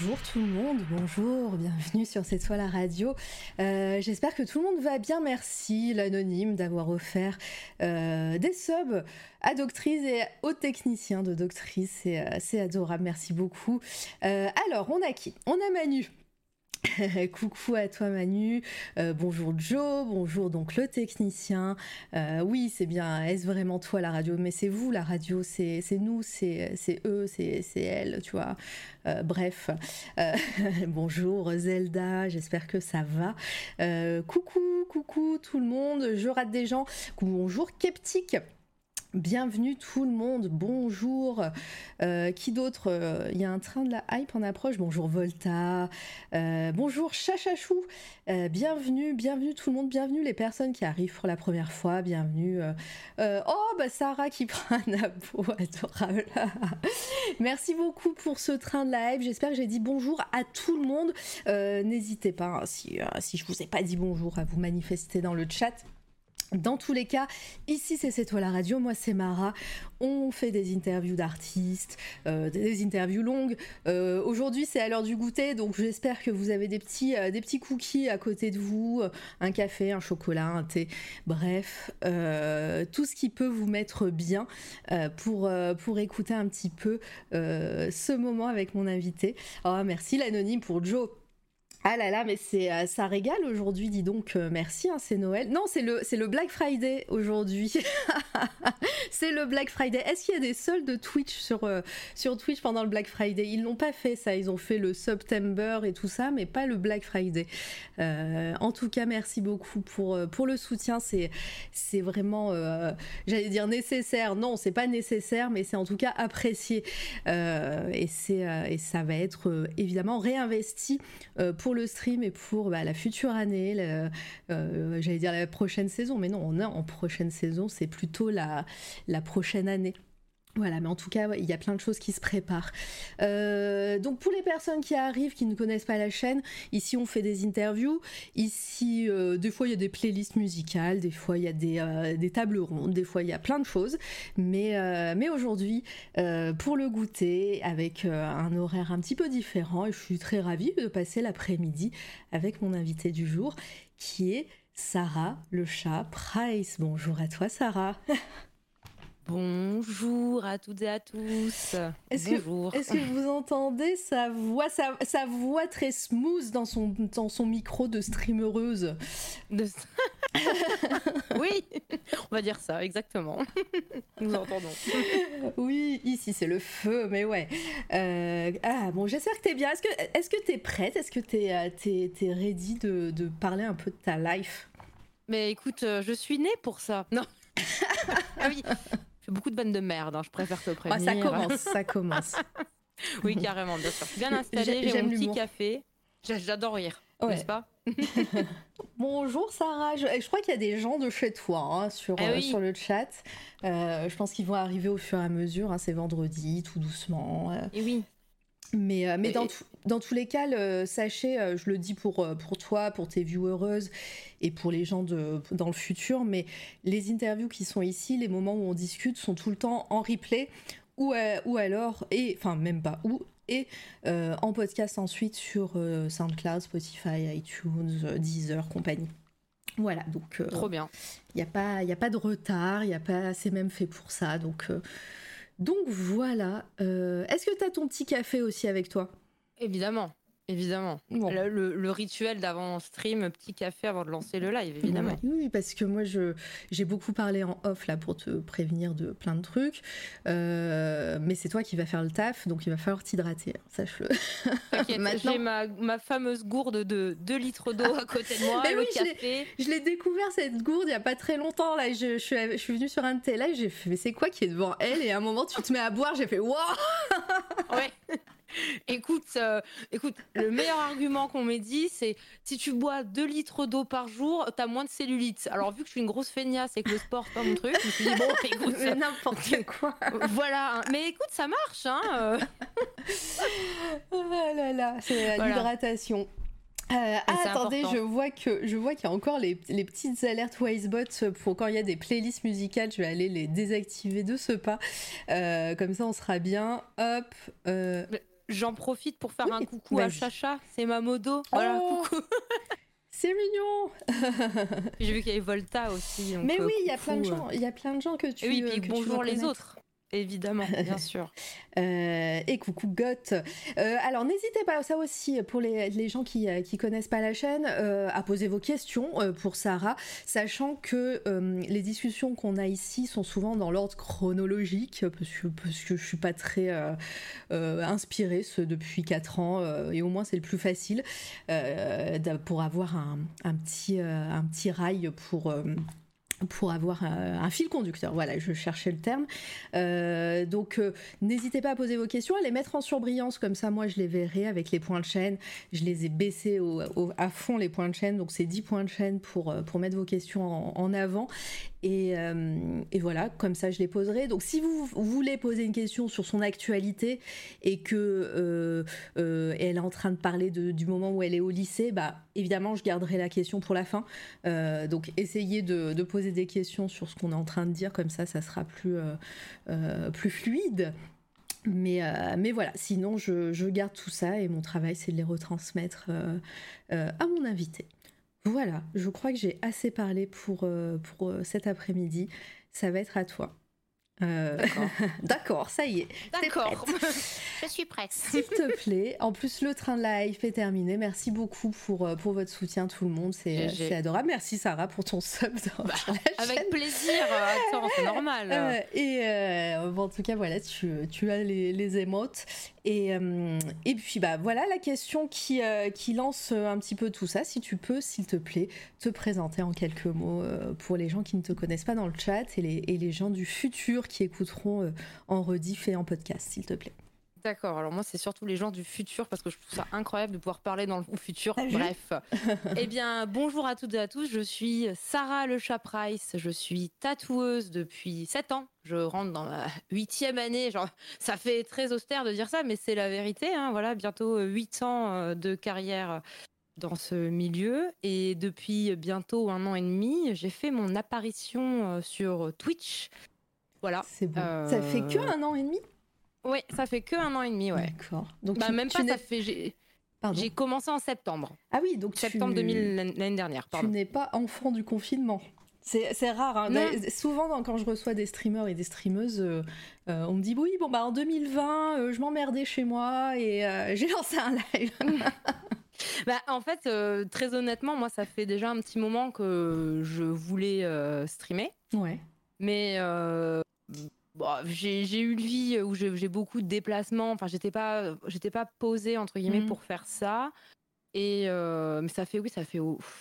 bonjour tout le monde, bonjour, bienvenue sur C'est toi la radio. Euh, J'espère que tout le monde va bien, merci l'anonyme d'avoir offert euh, des subs à Doctrice et aux techniciens de Doctrice, c'est euh, adorable, merci beaucoup. Alors, on a qui? On a Manu. Coucou à toi Manu, euh, bonjour Joe, bonjour donc le technicien. Euh, oui, c'est bien, est-ce vraiment toi la radio? Mais c'est vous la radio, c'est nous, c'est eux, c'est elle, tu vois. Euh, bref, bonjour Zelda, j'espère que ça va. Coucou, coucou tout le monde, je rate des gens. Bonjour Keptique. Bienvenue tout le monde, bonjour. Euh, qui d'autre euh, Il y a un train de la hype en approche. Bonjour Volta. Euh, bonjour Chachachou. Bienvenue, bienvenue tout le monde. Bienvenue les personnes qui arrivent pour la première fois. Bienvenue. Oh bah Sarah qui prend un abo, adorable. Merci beaucoup pour ce train de la hype. J'espère que j'ai dit bonjour à tout le monde. N'hésitez pas hein, si si je vous ai pas dit bonjour à vous manifester dans le chat. Dans tous les cas, ici c'est C'est toi la radio, moi c'est Mara. On fait des interviews d'artistes, euh, des interviews longues. Euh, Aujourd'hui c'est à l'heure du goûter, donc j'espère que vous avez des petits, euh, cookies à côté de vous, un café, un chocolat, un thé, bref, tout ce qui peut vous mettre bien pour, pour écouter un petit peu ce moment avec mon invité. Oh, merci l'anonyme pour Joe. Ah là là, mais c'est euh, ça régale aujourd'hui, dis donc. Euh, merci, hein, c'est Noël. Non, c'est le c'est le Black Friday aujourd'hui. c'est le Black Friday. Est-ce qu'il y a des soldes Twitch sur euh, sur Twitch pendant le Black Friday? Ils n'ont pas fait ça. Ils ont fait le September et tout ça, mais pas le Black Friday. En tout cas, merci beaucoup pour pour le soutien. C'est c'est vraiment, j'allais dire nécessaire. Non, c'est pas nécessaire, mais c'est en tout cas apprécié. Et c'est et ça va être évidemment réinvesti euh, le stream et pour bah, la future année, euh, j'allais dire la prochaine saison, mais non, on est en prochaine saison, c'est plutôt la prochaine année. Voilà, mais en tout cas, il y a plein de choses qui se préparent. Euh, donc pour les personnes qui arrivent, qui ne connaissent pas la chaîne, ici on fait des interviews. Ici, euh, des fois il y a des playlists musicales, des fois il y a des, euh, des tables rondes, des fois il y a plein de choses. Mais, mais aujourd'hui, pour le goûter, avec un horaire un petit peu différent, je suis très ravie de passer l'après-midi avec mon invité du jour, qui est Sarah le chat Price. Bonjour à toi Sarah. Bonjour à toutes et à tous. Est-ce que- Bonjour. Est-ce que vous entendez sa voix, sa, sa voix très smooth dans son, dans son micro de streamereuse De- oui, on va dire ça, exactement. Nous entendons. Oui, ici c'est le feu, mais ouais. Euh, ah bon, j'espère que t'es bien. Est-ce que est-ce que t'es prête? Est-ce que t'es euh, t'es ready de, de parler un peu de ta life? Mais écoute, euh, je suis née pour ça. Non. ah oui. Je fais beaucoup de vannes de merde, hein, je préfère te Ah, prévenir. Ça commence, ça commence. Oui, carrément, bien sûr. Bien installée, j'ai mon petit café. J'a- J'adore rire, Ouais. n'est-ce pas Bonjour Sarah, je, je crois qu'il y a des gens de chez toi hein, sur, Ah euh, sur le chat. Euh, je pense qu'ils vont arriver au fur et à mesure. hein, c'est vendredi, tout doucement. euh. Et oui. Mais, euh, mais dans, dans tous les cas, le- sachez, euh, je le dis pour, euh, pour toi, pour tes viewereuses et pour les gens de, dans le futur, mais les interviews qui sont ici, les moments où on discute sont tout le temps en replay ou, ou alors, et enfin même pas ou, et euh, en podcast ensuite sur euh, SoundCloud, Spotify, iTunes, Deezer, compagnie. Voilà, donc il Trop bien. n'y a, pas- y a pas de retard, y a pas, c'est même fait pour ça. Donc, donc voilà. Euh, Est-ce que tu as ton petit café aussi avec toi? Évidemment. Évidemment. Bon. Le, le- le rituel d'avant stream, petit café avant de lancer le live, évidemment. Oui, oui, parce que moi, je j'ai beaucoup parlé en off là pour te prévenir de plein de trucs. Euh, mais c'est toi qui vas faire le taf, donc il va falloir t'hydrater, hein, sache-le. T'inquiète, Maintenant- j'ai ma, ma fameuse gourde de 2 litres d'eau à côté de moi, Mais le oui, je l'ai- café. Je l'ai découvert cette gourde il y a pas très longtemps là. Je, je suis, je suis venue sur un de tes lives, j'ai fait mais c'est quoi qui est devant elle? Et à un moment tu te mets à boire, j'ai fait waouh Ouais. écoute, euh, écoute, le meilleur argument qu'on m'ait dit, c'est si tu bois 2 litres d'eau par jour, t'as moins de cellulite. Alors, vu que je suis une grosse feignasse et que le sport, c'est pas mon truc, je me suis dit, bon, écoute, n'importe quoi. voilà. hein. Mais écoute, ça marche, hein. euh. Oh là là, c'est Voilà. l'hydratation. ah, attendez, je vois que je vois qu'il y a encore les, petites alertes Wisebot pour quand il y a des playlists musicales. Je vais aller les désactiver de ce pas. comme ça, on sera bien. Hop. J'en profite pour faire un coucou à Chacha. C'est ma modo. Voilà, oh coucou. C'est mignon. J'ai vu qu'il y avait Volta aussi. Mais oui, il y a plein de gens. Il y a plein de gens que tu. Et oui, puis bonjour les autres. Évidemment, bien sûr. Euh, et coucou Goth. Euh, alors n'hésitez pas, ça aussi, pour les, les gens qui ne euh, connaissent pas la chaîne, à poser vos questions pour Sarah, sachant que les discussions qu'on a ici sont souvent dans l'ordre chronologique, parce que, parce que je suis pas très inspirée ce, depuis 4 ans, et au moins c'est le plus facile, pour avoir un, un, petit, un petit rail pour pour avoir un, fil conducteur. Voilà, je cherchais le terme. Euh, donc, euh, n'hésitez pas à poser vos questions, à les mettre en surbrillance, comme ça, moi, je les verrai avec les points de chaîne. Je les ai baissés à fond, les points de chaîne, donc c'est 10 points de chaîne euh, pour mettre vos questions en avant. Euh, et, voilà, comme ça je les poserai. Donc si vous, voulez poser une question sur son actualité et que euh, euh, elle est en train de parler du moment où elle est au lycée, bah évidemment je garderai la question pour la fin. donc essayez de, poser des questions sur ce qu'on est en train de dire, comme ça ça sera plus, fluide. Mais, voilà, sinon je, garde tout ça et mon travail c'est de les retransmettre à mon invité. Voilà, je crois que j'ai assez parlé pour, euh, euh, cet après-midi. Ça va être à toi. Euh, d'accord, ça y est. D'accord, je suis prête. S'il te plaît, en plus le train de live est terminé. Merci beaucoup pour, pour votre soutien tout le monde, c'est adorable. Merci Sarah pour ton sub bah, Avec plaisir, attends, c'est normal. et en tout cas, voilà, tu, tu as les, les émotes. Et, euh, et puis bah voilà la question qui, euh, qui lance un petit peu tout ça. Si tu peux, s'il te plaît, te présenter en quelques mots euh, pour les gens qui ne te connaissent pas dans le chat et les, et les gens du futur qui écouteront en rediff et en podcast, s'il te plaît. D'accord, alors moi c'est surtout les gens du futur parce que je trouve ça incroyable de pouvoir parler dans le futur. Bref. eh bien, bonjour à toutes et à tous, je suis Sarah Le Price, je suis tatoueuse depuis 7 ans. Je rentre dans ma huitième année, genre ça fait très austère de dire ça, mais c'est la vérité. Hein. voilà, bientôt 8 ans euh, de carrière dans ce milieu et depuis bientôt un an et demi, j'ai fait mon apparition euh, sur Twitch. Voilà. C'est bon. Ça fait que euh, un an et demi oui, ça fait que un an et demi, ouais. D'accord. Donc bah, même pas, ça fait. J'ai commencé en septembre. Ah oui, donc septembre 2000 l'année dernière. Pardon. Tu n'es pas enfant du confinement. C'est rare. Hein. Souvent, quand je reçois des streamers et des streameuses, euh, euh, on me dit oui, bon bah en 2020, euh, je m'emmerdais chez moi et j'ai lancé un live. bah, en fait, très honnêtement, moi, ça fait déjà un petit moment que je voulais streamer. Ouais. Mais j'ai eu une vie où j'ai beaucoup de déplacements. Enfin, j'étais pas, j'étais pas posée entre guillemets mmh. pour faire ça. Et euh, mais ça fait oui, ça fait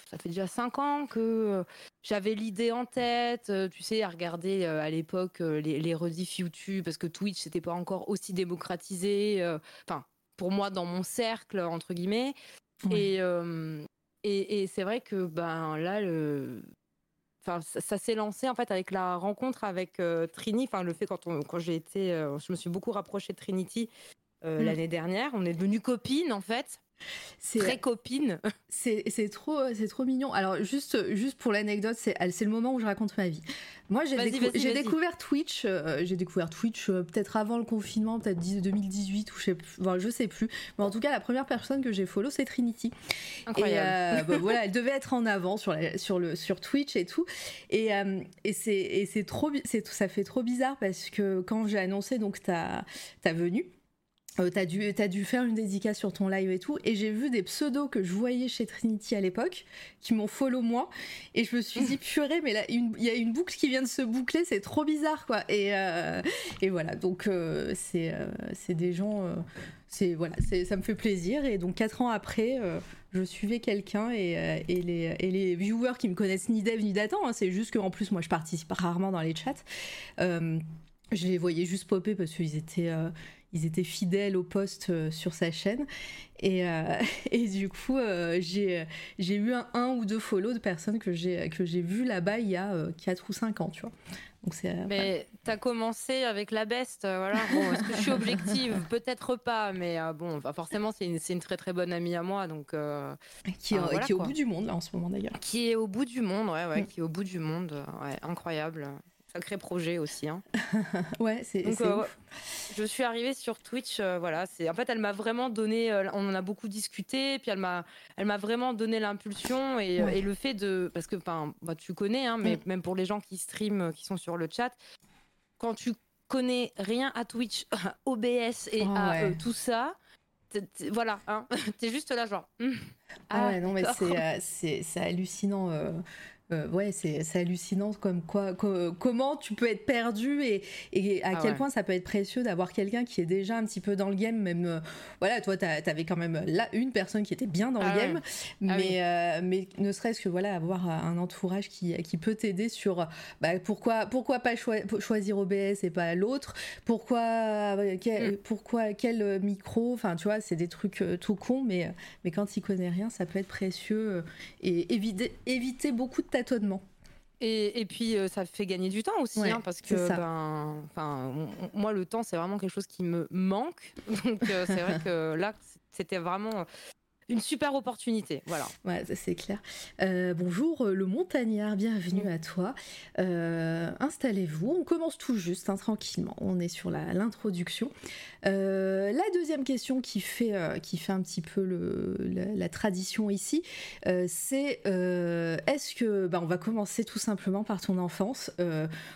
ça fait déjà cinq ans que euh, j'avais l'idée en tête. Euh, tu sais, à regarder à l'époque les, les rediff YouTube parce que Twitch c'était pas encore aussi démocratisé. Enfin, pour moi dans mon cercle entre guillemets. Et et, et c'est vrai que ben là le enfin ça, s'est lancé en fait avec la rencontre avec euh, Trini. Enfin le fait quand on, quand j'ai été euh, je me suis beaucoup rapprochée de Trinity euh, mmh. l'année dernière. On est devenues copines en fait c'est très copine. C'est trop, c'est trop mignon. Alors juste, juste pour l'anecdote, c'est le moment où je raconte ma vie. Moi, j'ai découvert Twitch. Euh, j'ai découvert Twitch euh, peut-être avant le confinement, peut-être 2018 ou je sais, enfin, je sais plus. Mais en tout cas, la première personne que j'ai follow, c'est Trinity. Incroyable. Et euh, bah, voilà, elle devait être en avant sur, sur le sur Twitch et tout. Et, et c'est trop, ça fait trop bizarre parce que quand j'ai annoncé donc ta ta venue. Euh, t'as dû, as dû faire une dédicace sur ton live et tout, et j'ai vu des pseudos que je voyais chez Trinity à l'époque, qui m'ont follow moi, et je me suis dit, purée, mais là, il y a une boucle qui vient de se boucler, c'est trop bizarre, quoi. Et, euh, et voilà, donc euh, c'est c'est des gens, c'est voilà, ça me fait plaisir, et donc quatre ans après, je suivais quelqu'un, et, et, les, et les viewers qui me connaissent ni dev ni datant, hein, c'est juste qu'en plus, moi, je participe rarement dans les chats, je les voyais juste popper parce qu'ils étaient ils étaient fidèles au poste euh, sur sa chaîne. Et, euh, et du coup, euh, j'ai, j'ai eu un, un, ou deux follow de personnes que j'ai, que j'ai vues là-bas il y a 4 ou 5 ans, tu vois. Donc c'est. mais tu as commencé avec la beste, voilà. Bon, est-ce que je suis objective? Peut-être pas, mais bon, forcément, c'est une, une, très très bonne amie à moi, donc. qui, qui est au bout du monde là en ce moment d'ailleurs. Qui est au bout du monde, ouais, ouais, mm. qui est au bout du monde, ouais, incroyable. Sacré projet aussi. Hein. ouais, c'est. Euh, je suis arrivée sur Twitch, euh, voilà. C'est en fait, elle m'a vraiment donné. Euh, on en a beaucoup discuté, puis elle m'a, elle m'a vraiment donné l'impulsion et, et, le fait de, parce que, bah, tu connais, hein, mais mm. même pour les gens qui streament, qui sont sur le chat, quand tu connais rien à Twitch, OBS et oh, à tout ça, voilà, hein, t'es juste là genre. Hmm. ah, ouais, non mais c'est, c'est, hallucinant. Euh, ouais, c'est hallucinant comme quoi, comment tu peux être perdu et, et à ah quel point ça peut être précieux d'avoir quelqu'un qui est déjà un petit peu dans le game. Même, euh, voilà, toi, t'avais quand même là une personne qui était bien dans le ah game, ah mais, euh, mais ne serait-ce que voilà, avoir un entourage qui, qui peut t'aider sur bah, pourquoi, pourquoi pas choisir OBS et pas l'autre, pourquoi, quel, mm. pourquoi quel micro, enfin, tu vois, c'est des trucs tout cons, mais, mais quand il connaît rien, ça peut être précieux et éviter, éviter beaucoup de tâtonnement. Et, et, puis euh, ça fait gagner du temps aussi, hein, parce que ben, moi le temps c'est vraiment quelque chose qui me manque. Donc euh, c'est vrai que là c'était vraiment une super opportunité. Voilà. Ouais, c'est clair. Euh, bonjour, euh, le montagnard, bienvenue à toi. Euh, installez-vous. On commence tout juste, hein, tranquillement. On est sur l'introduction. la deuxième question qui fait, qui fait un petit peu la, tradition ici, c'est est-ce que. Bah, on va commencer tout simplement par ton enfance.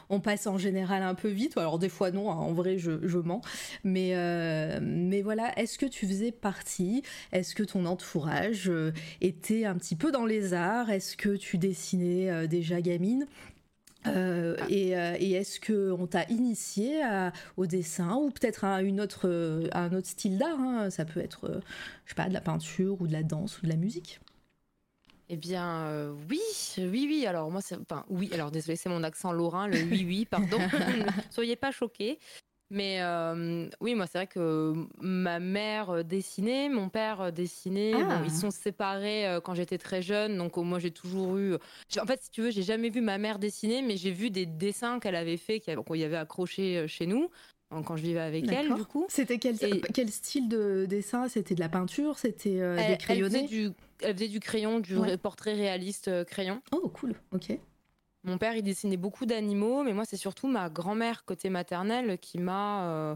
on passe en général un peu vite. Alors, des fois, non, hein, en vrai, je, je mens. Mais, mais voilà, est-ce que tu faisais partie? Est-ce que ton entourage euh, était un petit peu dans les arts Est-ce que tu dessinais euh, déjà gamine? Euh, ah. et, est-ce que on t'a initié au dessin ou peut-être à une autre un autre style d'art hein? Ça peut être, je sais pas, de la peinture ou de la danse ou de la musique? Eh bien, oui, oui, oui. Alors moi, c'est, enfin, oui. Alors désolé, c'est mon accent lorrain, le oui, oui. Pardon. ne soyez pas choqués. Mais euh, oui, moi, c'est vrai que ma mère euh, dessinait, mon père euh, dessinait. Ah. ils sont séparés quand j'étais très jeune, donc moi, j'ai toujours eu. En fait, si tu veux, j'ai jamais vu ma mère dessiner, mais j'ai vu des dessins qu'elle avait fait, qu'on y avait accroché chez nous quand je vivais avec elle, du coup. C'était quel, quel style de dessin? C'était de la peinture? C'était des crayonnés elle faisait, du, elle faisait du crayon, du portrait réaliste crayon. Oh, cool, ok. Mon père, il dessinait beaucoup d'animaux, mais moi, c'est surtout ma grand-mère côté maternelle qui m'a euh,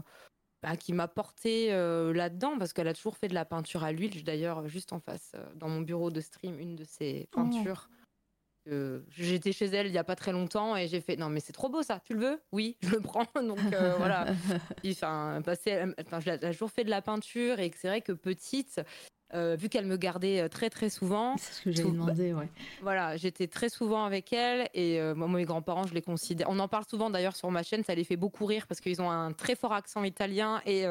bah, qui m'a porté euh, là-dedans parce qu'elle a toujours fait de la peinture à l'huile. D'ailleurs, juste en face, euh, dans mon bureau de stream, une de ses oh. peintures. J'étais chez elle il y a pas très longtemps et j'ai fait non mais c'est trop beau ça, tu le veux Oui, je le prends. Donc voilà. Enfin, j'ai toujours fait de la peinture et c'est vrai que petite, euh, vu qu'elle me gardait euh, très très souvent. C'est ce que j'ai demandé, ouais. Voilà, j'étais très souvent avec elle et euh, moi, mes grands-parents, je les considère. On en parle souvent d'ailleurs sur ma chaîne, ça les fait beaucoup rire parce qu'ils ont un très fort accent italien et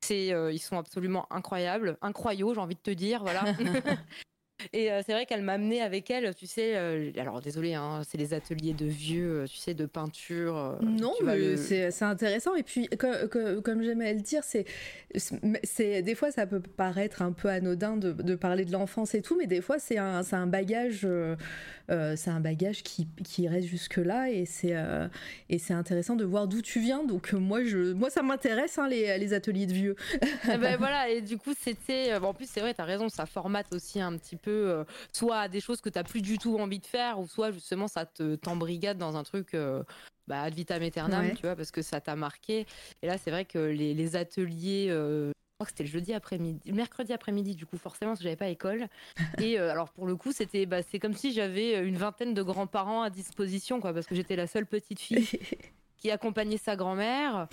c'est, ils sont absolument incroyables, incroyaux, j'ai envie de te dire, voilà. Et euh, c'est vrai qu'elle m'a amené avec elle, tu sais. Euh, alors désolé, hein, c'est les ateliers de vieux, euh, tu sais, de peinture. non, mais c'est intéressant. Et puis, comme j'aimais le dire, c'est des fois ça peut paraître un peu anodin de, de parler de l'enfance et tout, mais des fois c'est un, un bagage, c'est un bagage qui, qui reste jusque là et c'est et c'est intéressant de voir d'où tu viens. Donc moi je moi ça m'intéresse hein, les, les, ateliers de vieux. Eh ben voilà. Et du coup c'était en plus c'est vrai, tu as raison, ça formate aussi un petit peu euh, soit des choses que tu n'as plus du tout envie de faire, ou soit justement ça te t'embrigade dans un truc euh, bah, ad vitam aeternam, tu vois, parce que ça t'a marqué. Et là, c'est vrai que les, ateliers. Euh, je crois que c'était le jeudi après-midi, mercredi après-midi, du coup, forcément, parce que j'avais pas école. Et alors, pour le coup, c'était, bah, c'est comme si j'avais une vingtaine de grands-parents à disposition, quoi, parce que j'étais la seule petite fille qui accompagnait sa grand-mère.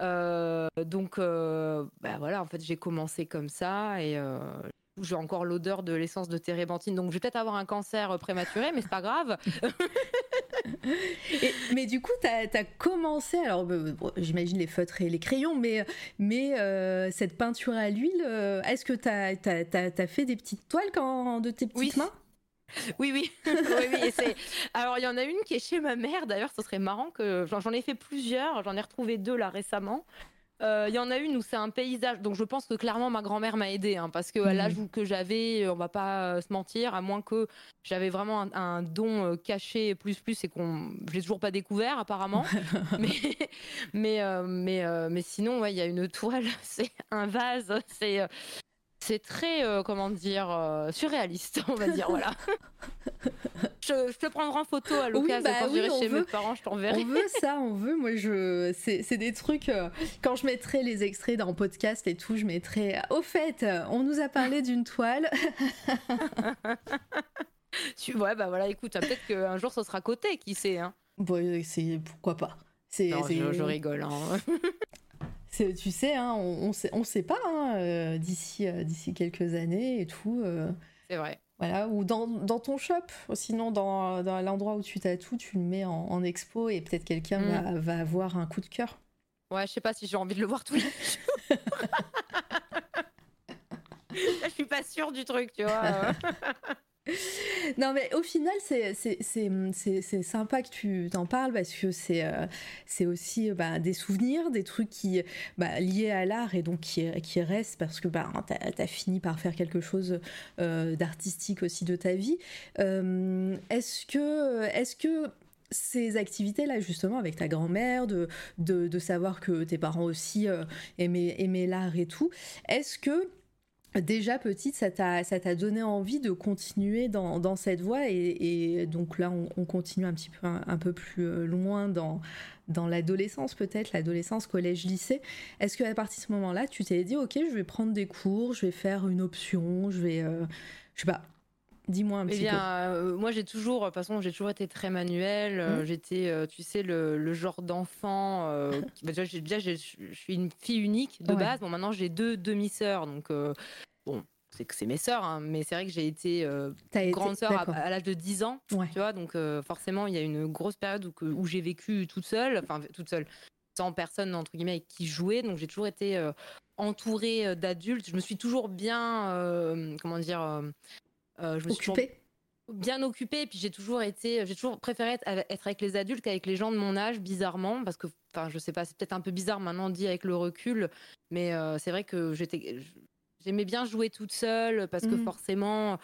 donc, bah, voilà, en fait, j'ai commencé comme ça et j'ai encore l'odeur de l'essence de térébenthine, donc je vais peut-être avoir un cancer euh, prématuré, mais c'est pas grave. mais du coup, tu as, commencé, alors euh, j'imagine les feutres et les crayons, mais, mais euh, cette peinture à l'huile, est-ce que tu as, fait des petites toiles quand, de tes petites mains? Oui, oui. oui, Alors, il y en a une qui est chez ma mère. D'ailleurs, ce serait marrant que j'en ai fait plusieurs. J'en ai retrouvé deux là récemment. Euh, Il y en a une où c'est un paysage, donc je pense que clairement ma grand-mère m'a aidé, hein, parce qu'à Mhm. l'âge que j'avais, on va pas euh, se mentir, à moins que j'avais vraiment un, un don euh, caché plus plus et qu'on, je l'ai toujours pas découvert apparemment, mais mais euh, mais euh, mais sinon ouais, il y a une toile, c'est un vase, c'est euh, c'est très euh, comment dire euh, surréaliste, on va dire voilà. je, je te prendrai en photo à l'occasion bah quand oui, j'irai on chez veut. mes parents, je t'enverrai. On veut ça, on veut. Moi, je, c'est, des trucs. euh, quand je mettrai les extraits dans podcast et tout, je mettrai. Au fait, on nous a parlé d'une toile. Tu- Ouais, bah voilà, écoute, peut-être qu'un jour ce sera coté, qui sait. Hein. Bon, c'est pourquoi pas. C'est- je, je rigole. hein. Tu sais, hein, on, on sait, on sait pas hein, euh, d'ici, euh, d'ici quelques années et tout. euh, C'est vrai. voilà, ou dans, dans ton shop, sinon dans, dans l'endroit où tu tatoues, tu le mets en, en expo et peut-être quelqu'un Mm. va, va avoir un coup de cœur. Ouais, je sais pas si j'ai envie de le voir tous les jours. je suis pas sûre du truc, tu vois. Non, mais au final, c'est- sympa que tu t'en parles parce que c'est euh, aussi bah, des souvenirs, des trucs qui bah, liés à l'art et donc qui, qui restent parce que bah, tu as, fini par faire quelque chose euh, d'artistique aussi de ta vie. Euh, Est-ce que, est que ces activités-là, justement, avec ta grand-mère, de, de, de savoir que tes parents aussi aimaient, aimaient l'art et tout, est-ce que déjà petite, ça t'a donné envie de continuer dans, dans cette voie et, donc là, on, on continue un petit peu un peu plus euh, loin dans, dans l'adolescence peut-être, l'adolescence, collège, lycée. Est-ce qu'à partir de ce moment-là, tu t'es dit, ok, je vais prendre des cours, je vais faire une option, je vais... euh, je sais pas, dis-moi un Eh petit bien, euh, moi j'ai toujours, de toute façon, j'ai toujours été très manuel. euh, Mhm. J'étais, euh, tu sais, le, le genre d'enfant. euh, bah, déjà, je suis une fille unique de Ouais. base. Bon, maintenant j'ai deux demi-sœurs, donc euh, bon, c'est que c'est mes sœurs, hein, mais c'est vrai que j'ai été euh, grande sœur à, l'âge de 10 ans. Ouais. Tu vois, donc euh, forcément, il y a une grosse période où, j'ai vécu toute seule, enfin toute seule, sans personne entre guillemets avec qui jouer. Donc j'ai toujours été euh, entourée euh, d'adultes. Je me suis toujours bien, euh, comment dire, euh, je me suis Occupée bien occupée. Et puis j'ai toujours été, j'ai toujours préféré être avec, être avec les adultes qu'avec les gens de mon âge, bizarrement, parce que, enfin, je sais pas, c'est peut-être un peu bizarre maintenant dit avec le recul, mais euh, c'est vrai que j'étais. J'aimais bien jouer toute seule parce que Mhm. forcément,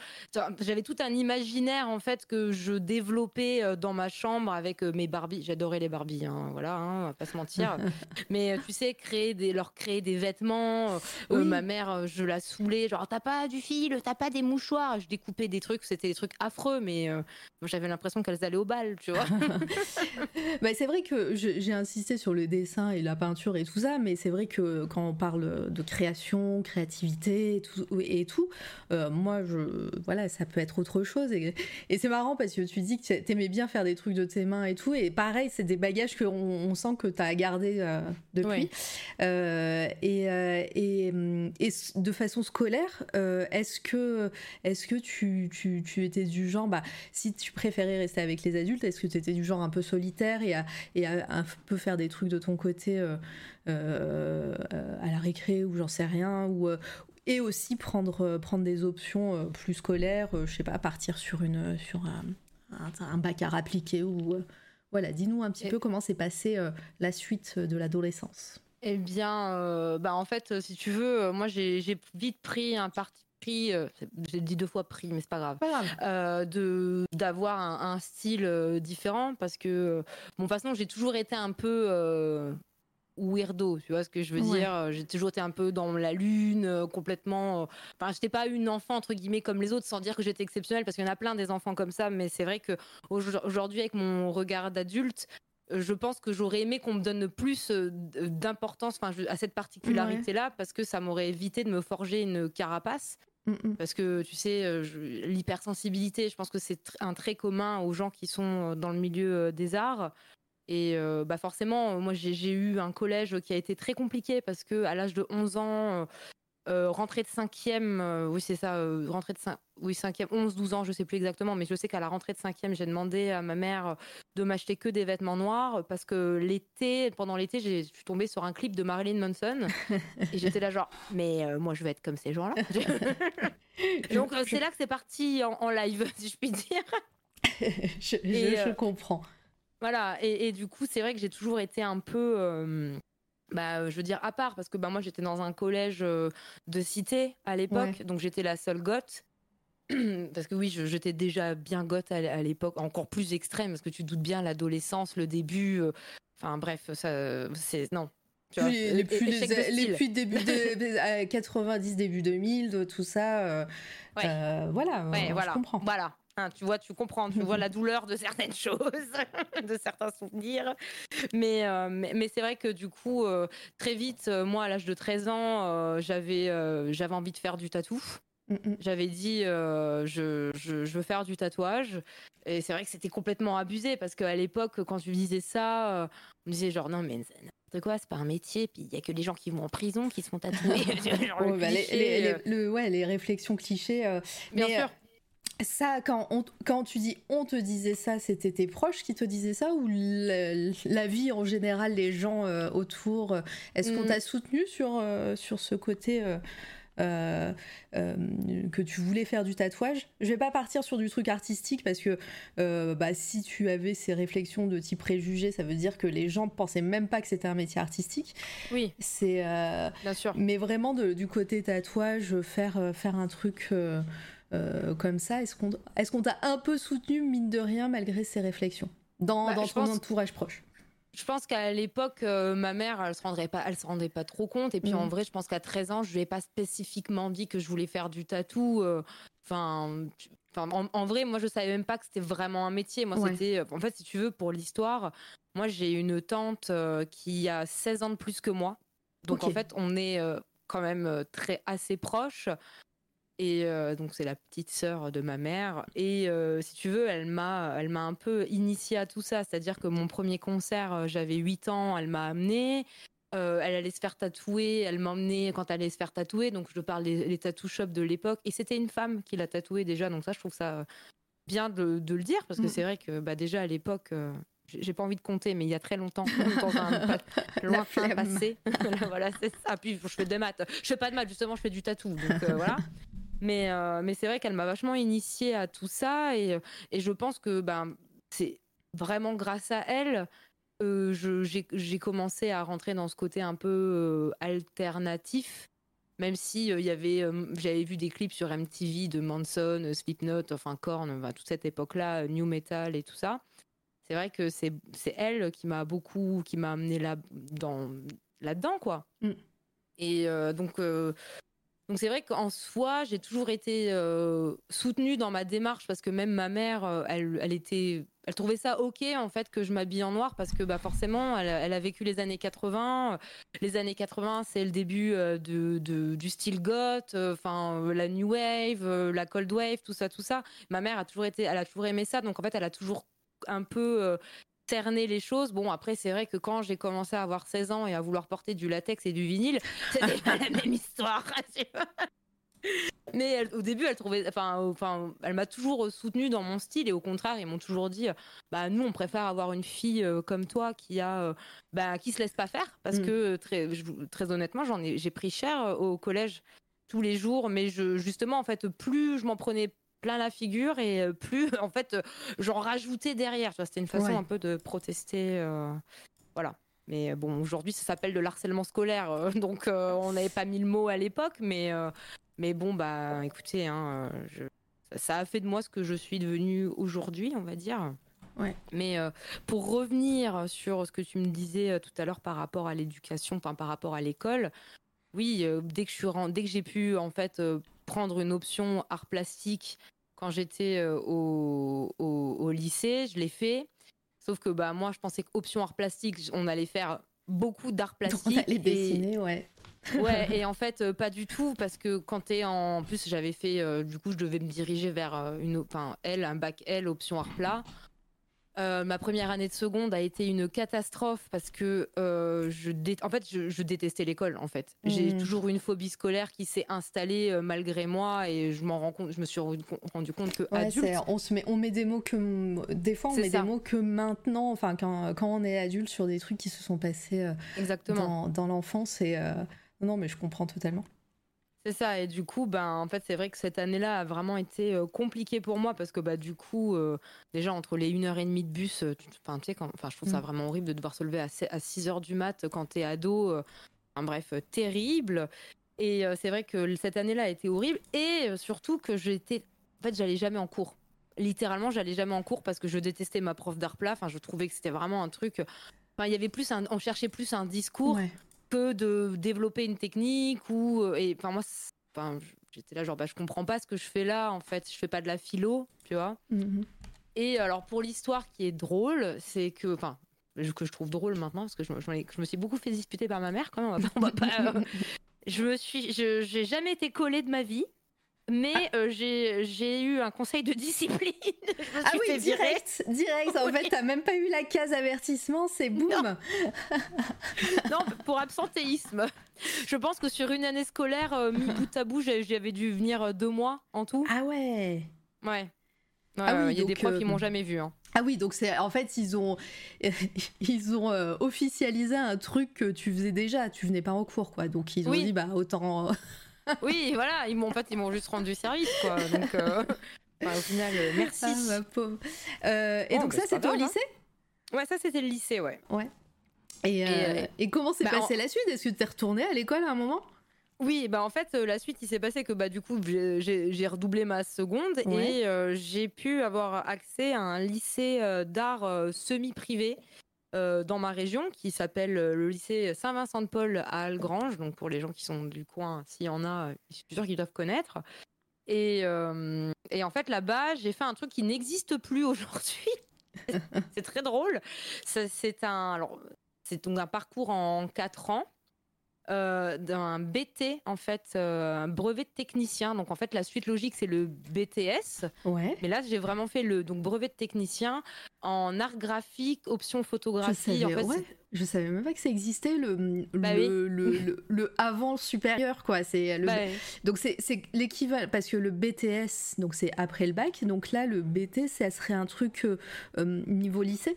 j'avais tout un imaginaire en fait que je développais euh, dans ma chambre avec euh, mes Barbies. J'adorais les Barbies, hein, voilà, hein, on va pas se mentir. Mais euh, tu sais, créer des, leur créer des vêtements. euh, euh, Oui. ma mère, euh, je la saoulais, genre t'as pas du fil, t'as pas des mouchoirs. Je découpais des trucs, c'était des trucs affreux, mais euh, j'avais l'impression qu'elles allaient au bal, tu vois. Bah, c'est vrai que j'ai insisté sur le dessin et la peinture et tout ça, mais c'est vrai que quand on parle de création, créativité et tout, et tout euh, moi, je, voilà, ça peut être autre chose. Et, et c'est marrant parce que tu dis que t'aimais bien faire des trucs de tes mains et tout, et pareil, c'est des bagages qu'on on sent que t'as gardé euh, depuis. Euh, et, euh, et, et de façon scolaire, est-ce que, est que tu, tu, tu étais du genre, bah, si tu préférais rester avec les adultes, est-ce que tu étais du genre un peu solitaire et à, et à un peu faire des trucs de ton côté euh, euh, euh, à la récré ou j'en sais rien ou et aussi prendre, euh, prendre des options euh, plus scolaires, euh, je sais pas, partir sur, une, sur un, un, un bac à appliqué ou... voilà, dis-nous un petit Et- peu comment s'est passée la suite de l'adolescence. Eh bien, euh, bah en fait, si tu veux, moi j'ai vite pris un parti pris, euh, j'ai dit deux fois pris, mais c'est pas grave. Pas grave. euh, de d'avoir un, un style différent parce que bon de toute façon j'ai toujours été un peu weirdo tu vois ce que je veux Ouais. dire Euh, j'ai toujours été un peu dans la lune euh, complètement euh, enfin j'étais pas une enfant entre guillemets comme les autres sans dire que j'étais exceptionnelle parce qu'il y en a plein des enfants comme ça mais c'est vrai que aujourd- aujourd'hui avec mon regard d'adulte je pense que j'aurais aimé qu'on me donne plus d'importance à cette particularité là parce que ça m'aurait évité de me forger une carapace parce que tu sais, l'hypersensibilité, je pense que c'est un trait commun aux gens qui sont dans le milieu des arts. Et euh, bah forcément, euh, moi j'ai eu un collège qui a été très compliqué parce que à l'âge de 11 ans, euh, rentrée de cinquième, euh, oui c'est ça, rentrée de cin- oui cinquième, 11, 12 ans, je sais plus exactement, mais je sais qu'à la rentrée de cinquième, j'ai demandé à ma mère de m'acheter que des vêtements noirs parce que l'été, pendant l'été, je suis tombée sur un clip de Marilyn Manson et j'étais là genre, mais euh, moi je vais être comme ces gens-là. Donc c'est là que c'est parti en, en live, si je puis dire. je, Et, je- comprends. Voilà, et, et du coup, c'est vrai que j'ai toujours été un peu. euh, bah, je veux dire à part parce que bah, moi j'étais dans un collège de cité à l'époque, donc j'étais la seule goth. parce que oui, j'étais déjà bien goth à, l'époque, encore plus extrême parce que tu doutes bien l'adolescence, le début. Enfin bref, ça, c'est non, les, plus, les, début de, 90, début 2000, tout ça. Euh, euh, voilà, voilà, je comprends. Voilà. Hein, tu vois, tu comprends, tu vois la douleur de certaines choses, de certains souvenirs. Mais, euh, mais, c'est vrai que du coup, très vite, moi, à l'âge de 13 ans, j'avais j'avais envie de faire du tatou. Mm, mm. J'avais dit, je, je, je, veux faire du tatouage. Et c'est vrai que c'était complètement abusé parce qu'à l'époque, quand tu disais ça, on me disait genre, non, mais de quoi c'est pas un métier puis il y a que les gens qui vont en prison qui se font tatouer bah, les, le, ouais, les réflexions clichés euh, bien sûr euh, ça, quand, on, quand tu dis on te disait ça, c'était tes proches qui te disaient ça ou la, vie en général, les gens euh, autour Est-ce qu'on mm. t'a soutenu sur, sur ce côté euh, euh, que tu voulais faire du tatouage? Je vais pas partir sur du truc artistique parce que euh, bah, si tu avais ces réflexions de type préjugé, ça veut dire que les gens pensaient même pas que c'était un métier artistique. Oui. C'est. Bien sûr. Mais vraiment du côté tatouage, faire faire un truc. Comme ça, est-ce qu'on est qu'on t'a un peu soutenu mine de rien malgré ces réflexions? Dans, bah, dans ton entourage proche je pense qu'à l'époque, euh, ma mère, elle se rendrait pas, elle se rendait pas trop compte. Et puis en mm. vrai, je pense qu'à 13 ans, je lui ai pas spécifiquement dit que je voulais faire du tatou. Euh, enfin, en, vrai, moi, je savais même pas que c'était vraiment un métier. Moi, c'était, euh, en fait, si tu veux, pour l'histoire, moi, j'ai une tante qui a 16 ans de plus que moi. Donc en fait, on est quand même très assez proches. Et euh, donc c'est la petite sœur de ma mère. Et euh, si tu veux, elle m'a, elle m'a un peu initiée à tout ça. C'est-à-dire que mon premier concert, euh, j'avais 8 ans, elle m'a amené. elle allait se faire tatouer, elle m'emmenait quand elle allait se faire tatouer. Donc je parle des tattoo shops de l'époque. Et c'était une femme qui l'a tatoué déjà. Donc ça, je trouve ça bien de, de le dire parce que mm. c'est vrai que bah, déjà à l'époque, j'ai pas envie de compter, mais il y a très longtemps, dans un lointain passé. voilà, c'est ça. Puis je fais des maths. Je fais pas de maths, justement, je fais du tatou. Donc voilà. Mais, euh, mais c'est vrai qu'elle m'a vachement initiée à tout ça et, et je pense que ben, c'est vraiment grâce à elle euh, j'ai commencé à rentrer dans ce côté un peu euh, alternatif même si il y avait j'avais vu des clips sur MTV de Manson, Slipknot, enfin Korn, toute cette époque-là, New Metal et tout ça. C'est vrai que c'est c'est elle qui m'a beaucoup qui m'a amené là dans là-dedans quoi. Mm. Et donc donc c'est vrai qu'en soi, j'ai toujours été euh, soutenue dans ma démarche parce que même ma mère, euh, elle, elle, était, elle trouvait ça ok en fait que je m'habille en noir parce que bah forcément, elle, a vécu les années 80. Les années 80, c'est le début euh, de, du style goth, enfin la new wave, la cold wave, tout ça, tout ça. Ma mère a toujours été, elle a toujours aimé ça, donc en fait, elle a toujours un peu cerner les choses. Bon, après, c'est vrai que quand j'ai commencé à avoir 16 ans et à vouloir porter du latex et du vinyle, c'était pas la même histoire. Mais au début, elle trouvait, enfin, enfin, elle m'a toujours soutenue dans mon style et au contraire, ils m'ont toujours dit, bah nous, on préfère avoir une fille euh, comme toi qui a, euh, bah, qui se laisse pas faire, parce mm. que très, très honnêtement, j'en ai, j'ai pris cher euh, au collège tous les jours, mais je, justement, en fait, plus je m'en prenais plein la figure et euh, plus en fait euh, j'en rajoutais derrière. C'était une façon un peu de protester. Euh, voilà. Mais bon, aujourd'hui, ça s'appelle de l'harcèlement scolaire, donc on n'avait pas mis le mot à l'époque, mais mais bon, bah, écoutez, hein, ça a fait de moi ce que je suis devenue aujourd'hui, on va dire. Ouais. Mais pour revenir sur ce que tu me disais tout à l'heure par rapport à l'éducation, par rapport à l'école, oui, dès que je suis dès que j'ai pu en fait prendre une option art plastique quand j'étais euh, au, au, lycée, je l'ai fait. Sauf que bah moi, je pensais qu'option art plastique, on allait faire beaucoup d'art plastique. On allait dessiner, ouais. ouais, et en fait, euh, pas du tout, parce que quand t'es en... en plus, j'avais fait, euh, du coup, je devais me diriger vers une, enfin, L, un bac L, option art plat. Euh, ma première année de seconde a été une catastrophe parce que euh, je en fait je, détestais l'école en fait. J'ai mmh. toujours une phobie scolaire qui s'est installée euh, malgré moi et je m'en rends compte, je me suis rendu compte que adulte, on se met on met des mots que des fois on met des mots que maintenant enfin quand, quand, on est adulte sur des trucs qui se sont passés Exactement. dans, dans l'enfance et non mais je comprends totalement. C'est ça, et du coup, ben, en fait, c'est vrai que cette année-là a vraiment été euh, compliquée pour moi parce que, bah, du coup, euh, déjà entre les 1h30 de bus, euh, tu, sais, quand, je trouve ça Mm. vraiment horrible de devoir se lever à, 6h du mat quand t'es ado. enfin, bref, terrible. Et c'est vrai que cette année-là a été horrible et surtout que j'étais. En fait, j'allais jamais en cours. Littéralement, j'allais jamais en cours parce que je détestais ma prof d'art plat. Enfin, je trouvais que c'était vraiment un truc. Enfin, il y avait plus un, on cherchait plus un discours Ouais. Que de développer une technique ou euh, et enfin moi enfin j'étais là genre bah je comprends pas ce que je fais là en fait. Je fais pas de la philo tu vois. Mhm. et alors pour l'histoire qui est drôle c'est que enfin que je trouve drôle maintenant parce que je, me- je suis beaucoup fait disputer par ma mère quand même on va pas- on va pas, euh, je me suis je j'ai jamais été collée de ma vie mais euh, j'ai eu un conseil de discipline Ah oui, virer. direct, direct. En Oui. fait, t'as même pas eu la case avertissement, c'est boum. Non, pour absentéisme. Je pense que sur une année scolaire, euh, mis bout à bout, j'avais dû venir euh, deux mois en tout. Ah ouais. Ouais. Ouais, Ah oui, il y a des profs qui m'ont jamais vu. hein. Ah oui, donc c'est en fait ils ont ils ont euh, officialisé un truc que tu faisais déjà, tu venais pas en cours quoi. Donc ils ont dit bah autant Oui, voilà, ils m'ont en fait, ils m'ont juste rendu service, quoi. Donc, euh, enfin, au final, euh, merci. ah ma pauvre. Euh, et Oh, donc bah, ça c'était au hein. lycée? Ouais, ça c'était le lycée, ouais. et, euh, et comment s'est bah, passée la suite? Est-ce que t'es retourné à l'école à un moment? Oui, bah en fait, la suite, il s'est passé que bah du coup, j'ai- redoublé ma seconde Ouais. et euh, j'ai pu avoir accès à un lycée euh, d'art euh, semi-privé euh, dans ma région qui s'appelle euh, le lycée Saint-Vincent-de-Paul à Algrange. Donc pour les gens qui sont du coin, s'il y en a, euh, je suis sûre qu'ils doivent connaître. Et, en fait, là-bas, j'ai fait un truc qui n'existe plus aujourd'hui. c'est très drôle. C'est un, un parcours en quatre ans euh, d'un BT, en fait, euh, un brevet de technicien. Donc, en fait, la suite logique, c'est le BTS. Ouais. Mais là, j'ai vraiment fait le donc, brevet de technicien en art graphique, option Je photographie. savais, en fait, ouais. Je savais même pas que ça existait le Bah le, le, le- le avant supérieur quoi. C'est le bah, donc c'est c'est l'équivalent parce que le BTS donc c'est après le bac donc là le BT ça serait un truc euh, niveau lycée?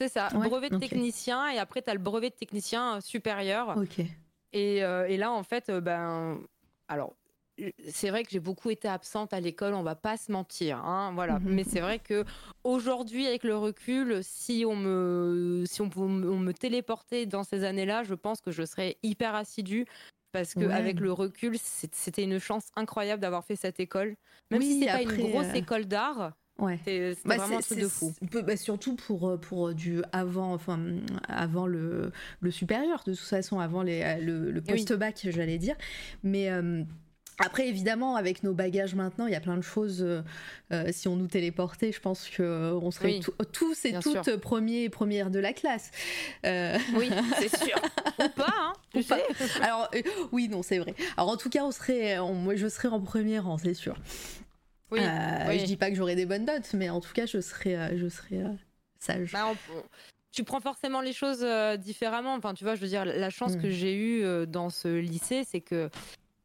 C'est ça, Ouais, brevet de technicien. Et après, tu as le brevet de technicien euh, supérieur. Ok. Et, euh, et là, en fait, euh, ben, alors, c'est vrai que j'ai beaucoup été absente à l'école, on va pas se mentir, hein, voilà. Mhm. Mais c'est vrai que aujourd'hui, avec le recul, si on me, si on, on me téléportait dans ces années-là, je pense que je serais hyper assidue. Parce que Ouais. avec le recul, c'était une chance incroyable d'avoir fait cette école. Même Oui, si c'est pas une grosse euh, école d'art, Ouais. c'est c'était Bah, vraiment un truc de fou. bah, surtout pour, euh, pour du avant, enfin, avant le, le supérieur, de toute façon, avant les, euh, le, le Oui. post-bac, j'allais dire. Mais euh, après, évidemment, avec nos bagages maintenant, il y a plein de choses. euh, euh, si on nous téléportait, je pense qu'on serait Oui. tous- et toutes sûr. premiers et premières de la classe. Euh, Oui, c'est sûr. Ou pas, hein, Ou pas. alors, euh, oui, non, c'est vrai. Alors, en tout cas, on serait, on- moi, je serais en premier rang, c'est sûr. Oui, Euh, oui. Je dis pas que j'aurais des bonnes notes, mais en tout cas, je serais, euh, je serais euh, sage. Bah, on- tu prends forcément les choses euh, différemment. Enfin, tu vois, je veux dire, la chance Mm. que j'ai eue dans ce lycée, c'est que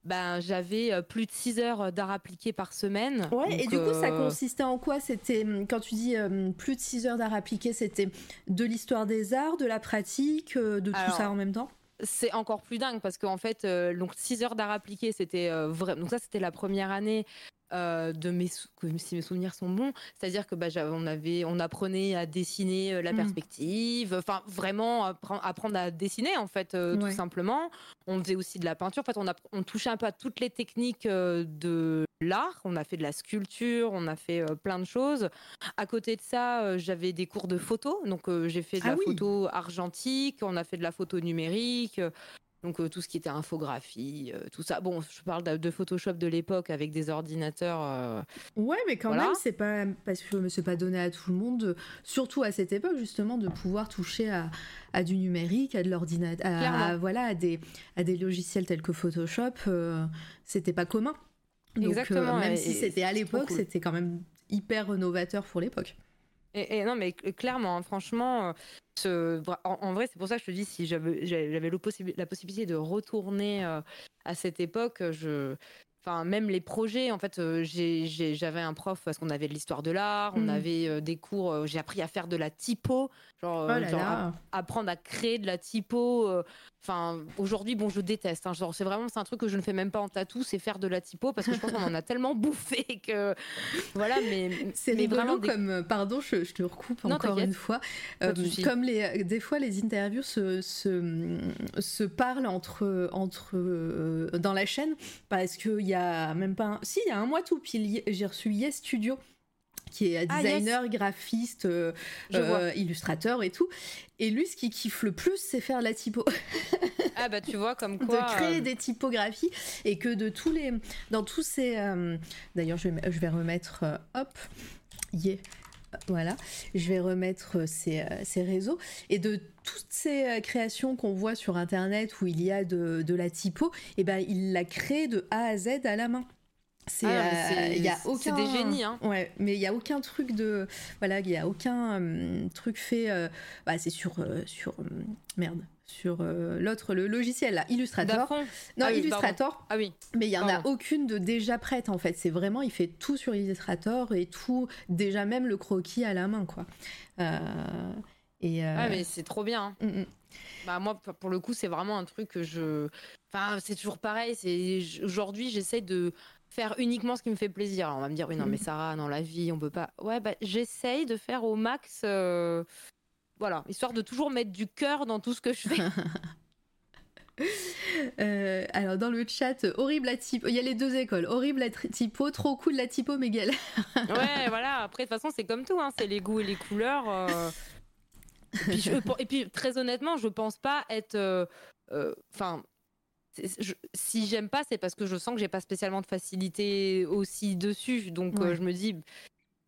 ben, j'avais plus de 6 heures d'art appliqué par semaine. Ouais, et du coup, ça consistait en quoi? C'était, hum, quand tu dis hum, plus de 6 heures d'art appliqué, c'était de l'histoire des arts, de la pratique, de tout ça en même temps? c'est encore plus dingue parce qu'en fait, euh, donc 6 heures d'art appliqué, c'était vrai. Donc ça, c'était la première année. Euh, de mes si mes souvenirs sont bons, c'est-à-dire que bah, on avait, on apprenait à dessiner euh, la Mm. perspective, enfin vraiment appre- apprendre à dessiner en fait euh, Ouais. tout simplement. On faisait aussi de la peinture, en fait on, a, on touchait un peu à toutes les techniques euh, de l'art. On a fait de la sculpture, on a fait euh, plein de choses. À côté de ça, euh, j'avais des cours de photo, donc euh, j'ai fait de Ah la oui. photo argentique, on a fait de la photo numérique. Euh, donc euh, tout ce qui était infographie, euh, tout ça. Bon, je parle de, de Photoshop de l'époque avec des ordinateurs. euh, Ouais, mais quand Voilà. même, c'est pas parce que c'est pas donné à tout le monde, de- surtout à cette époque justement, de pouvoir toucher à, à du numérique, à de l'ordinateur, à, voilà, à des, à des logiciels tels que Photoshop. euh, c'était pas commun. Donc, euh, Exactement, même et- si c'était à l'époque, cool. c'était quand même hyper novateur pour l'époque. Et, non, mais cl- clairement, hein, franchement, euh, en, vrai, c'est pour ça que je te dis, si j'avais la possibilité de retourner euh, à cette époque, je, Enfin, même les projets, en fait, euh, j'avais un prof parce qu'on avait de l'histoire de l'art, on mmh. avait euh, des cours, euh, j'ai appris à faire de la typo, genre, oh apprendre à créer de la typo. Enfin, aujourd'hui, bon, je déteste. Hein, genre, c'est vraiment, c'est un truc que je ne fais même pas en tatou, c'est faire de la typo parce que je pense qu'on en a tellement bouffé que, voilà. Mais c'est vraiment comme, pardon, je, te recoupe encore une fois, comme les, des fois les interviews se, se, se parlent entre entre dans la chaîne parce qu'il y a même pas. Si, il y a un mois tout pile, j'ai reçu Yes Studio qui est ah, designer, graphiste, euh, euh, illustrateur et tout. Et lui, ce qui kiffe le plus, c'est faire la typo. ah bah tu vois comme quoi. De créer euh, des typographies et que de tous les, dans tous ces, d'ailleurs je vais, je vais remettre, hop, yeah, voilà, je vais remettre ces, ces, réseaux. Et de toutes ces créations qu'on voit sur Internet où il y a de, de la typo, et eh ben, il l'a créé de A à Z à la main. C'est ah, a aucun des génies hein. Ouais, mais il y a aucun truc de voilà, il y a aucun truc fait bah, c'est sur sur merde, sur l'autre le logiciel là, Illustrator. Non, ah Illustrator. Ah oui. Mais il y en a aucune de déjà prête en fait, c'est vraiment il fait tout sur Illustrator et tout déjà même le croquis à la main quoi. Et Ah mais c'est trop bien. Hein. Mmh, mmh. Bah moi pour le coup, c'est vraiment un truc que je enfin c'est toujours pareil, aujourd'hui, j'essaie de faire uniquement ce qui me fait plaisir. on va me dire, oui, non, mais mm. Sarah, dans la vie, on peut pas. Ouais, bah, j'essaye de faire au max. Euh, voilà, histoire de toujours mettre du cœur dans tout ce que je fais. Euh, alors dans le chat, horrible la typo, il y a les deux écoles, horrible la typo, trop cool la typo, mais galère. ouais, voilà. Après de toute façon c'est comme tout, hein. c'est les goûts et les couleurs. Euh. Et, puis, très honnêtement, je pense pas être, enfin, si j'aime pas, c'est parce que je sens que j'ai pas spécialement de facilité aussi dessus. Donc euh, je me dis,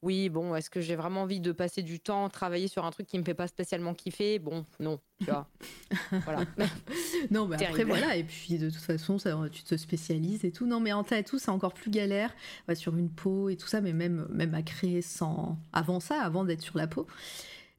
oui, bon, est-ce que j'ai vraiment envie de passer du temps, travailler sur un truc qui me fait pas spécialement kiffer? Bon, non, tu vois. voilà. non, mais après, voilà. Et puis, de toute façon, ça, tu te spécialises et tout. Non, mais en tatou, c'est encore plus galère sur une peau et tout ça, mais même, même à créer sans. Avant ça, avant d'être sur la peau.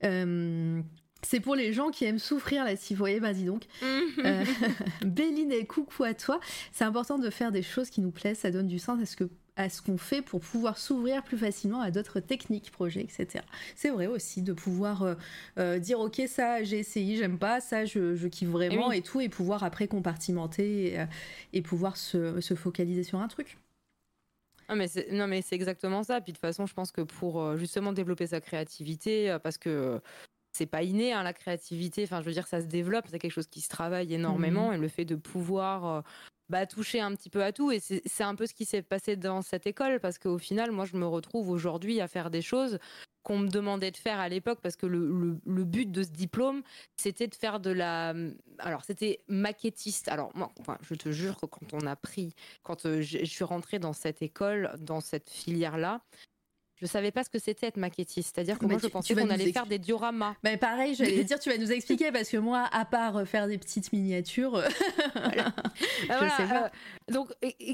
Euh, c'est pour les gens qui aiment souffrir là, si vous voyez, vas-y donc. euh, Béline et coucou à toi. C'est important de faire des choses qui nous plaisent, ça donne du sens à ce que à ce qu'on fait pour pouvoir s'ouvrir plus facilement à d'autres techniques, projets, etc. C'est vrai aussi de pouvoir euh, euh, dire ok ça j'ai essayé, j'aime pas, ça je, kiffe vraiment et, tout, et pouvoir après compartimenter et, euh, pouvoir se, focaliser sur un truc. Ah, mais non mais c'est exactement ça. Puis de toute façon, je pense que pour justement développer sa créativité, parce que c'est pas inné hein, la créativité. Enfin, je veux dire, ça se développe, c'est quelque chose qui se travaille énormément, mmh. et le fait de pouvoir euh, bah, toucher un petit peu à tout. Et c'est un peu ce qui s'est passé dans cette école, parce qu'au final, moi, je me retrouve aujourd'hui à faire des choses qu'on me demandait de faire à l'époque, parce que le, le, but de ce diplôme, c'était de faire de la. Alors, c'était maquettiste. Alors, moi, enfin, je te jure que quand on a pris, quand euh, je suis rentrée dans cette école, dans cette filière-là, je savais pas ce que c'était être maquettiste. C'est-à-dire que moi, je pensais qu'on allait faire des dioramas. Mais pareil, j'allais dire, tu vas nous expliquer parce que moi, à part euh, faire des petites miniatures, euh, je sais pas. Euh, donc,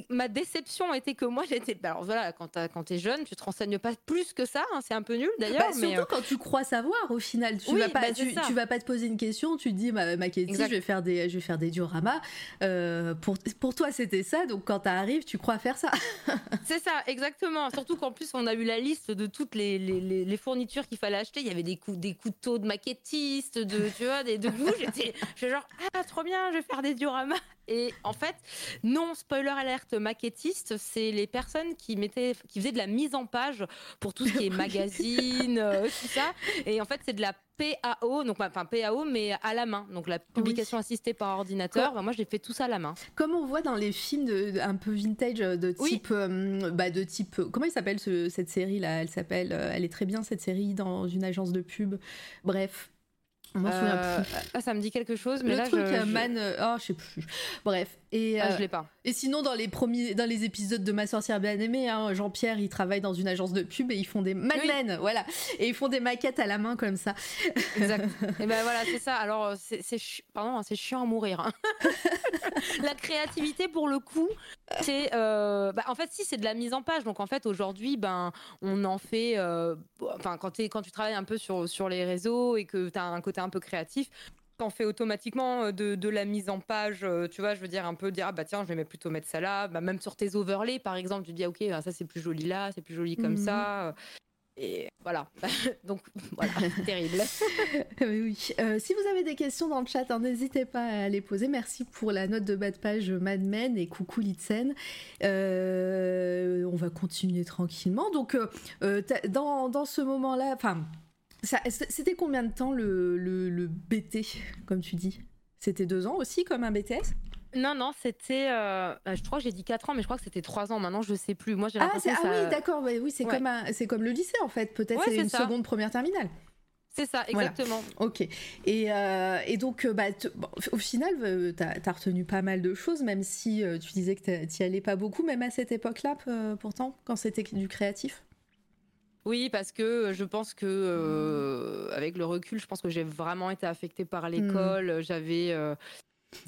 ma déception était que moi, j'étais. Bah, alors voilà, quand tu es jeune, tu te renseignes pas plus que ça. Hein, c'est un peu nul d'ailleurs. Bah, surtout quand tu crois savoir, au final, tu vas pas, bah, tu, vas pas te poser une question. Tu te dis, bah, maquettiste, je vais faire des, je vais faire des dioramas. pour, pour toi, c'était ça. Donc quand tu arrives, tu crois faire ça. c'est ça, exactement. Surtout qu'en plus, on a eu la liste de toutes les, fournitures qu'il fallait acheter. Il y avait des, coups, des couteaux de maquettistes, de, tu vois, des, de J'étais genre, ah, trop bien, je vais faire des dioramas. Et en fait, non, spoiler alerte, maquettiste, c'est les personnes qui mettaient, qui faisaient de la mise en page pour tout ce qui est magazine, euh, tout ça. Et en fait, c'est de la PAO, donc enfin PAO, mais à la main. Donc la publication assistée par ordinateur. Bah, moi, j'ai fait tout ça à la main. Comme on voit dans les films de, un peu vintage euh, de type, euh, bah, de type, comment il s'appelle cette série là Elle s'appelle, elle est très bien cette série dans une agence de pub. Bref, euh, ah, ça me dit quelque chose, mais le là, truc je, Man, euh, oh, je sais plus. Bref. Et, ah, je euh, l'ai pas. Et sinon, dans les premiers, dans les épisodes de Ma sorcière bien aimée, hein, Jean-Pierre, il travaille dans une agence de pub et ils font des Madeleine, voilà, et ils font des maquettes à la main comme ça. Exact. et ben voilà, c'est ça. Alors, c'est, pardon, hein, c'est chiant à mourir. Hein. la créativité, pour le coup, c'est, bah, en fait, si c'est de la mise en page. Donc, en fait, aujourd'hui, ben, on en fait, enfin, quand, quand tu travailles un peu sur sur les réseaux et que tu as un côté un peu créatif, t'en fais automatiquement de, de, la mise en page, tu vois, je veux dire un peu dire ah bah tiens je vais plutôt mettre ça là, bah, même sur tes overlays par exemple, tu dis ah, ok bah, ça c'est plus joli là, c'est plus joli comme mmh ça, et voilà, donc voilà, terrible. oui. Euh, si vous avez des questions dans le chat, hein, n'hésitez pas à les poser. Merci pour la note de bas de page Mad Men et coucou Litzen. Euh, on va continuer tranquillement. Donc, euh, dans, dans, ce moment-là, c'était combien de temps le, le BT, comme tu dis? C'était deux ans aussi, comme un BTS non, non, c'était. Euh, bah, je crois que j'ai dit 4 ans, mais je crois que c'était 3 ans. Maintenant, je sais plus. Moi, j'ai ah, ah oui, d'accord. oui, c'est comme, comme le lycée, en fait. Peut-être c'est une seconde, première terminale. C'est ça, exactement. Ok. Et, euh, et donc, euh, bah, au final, tu as, retenu pas mal de choses, même si tu disais que tu n'y allais pas beaucoup, même à cette époque-là, pourtant, quand c'était du créatif? Oui, parce que je pense que, avec le recul, je pense que j'ai vraiment été affectée par mmh. l'école. J'avais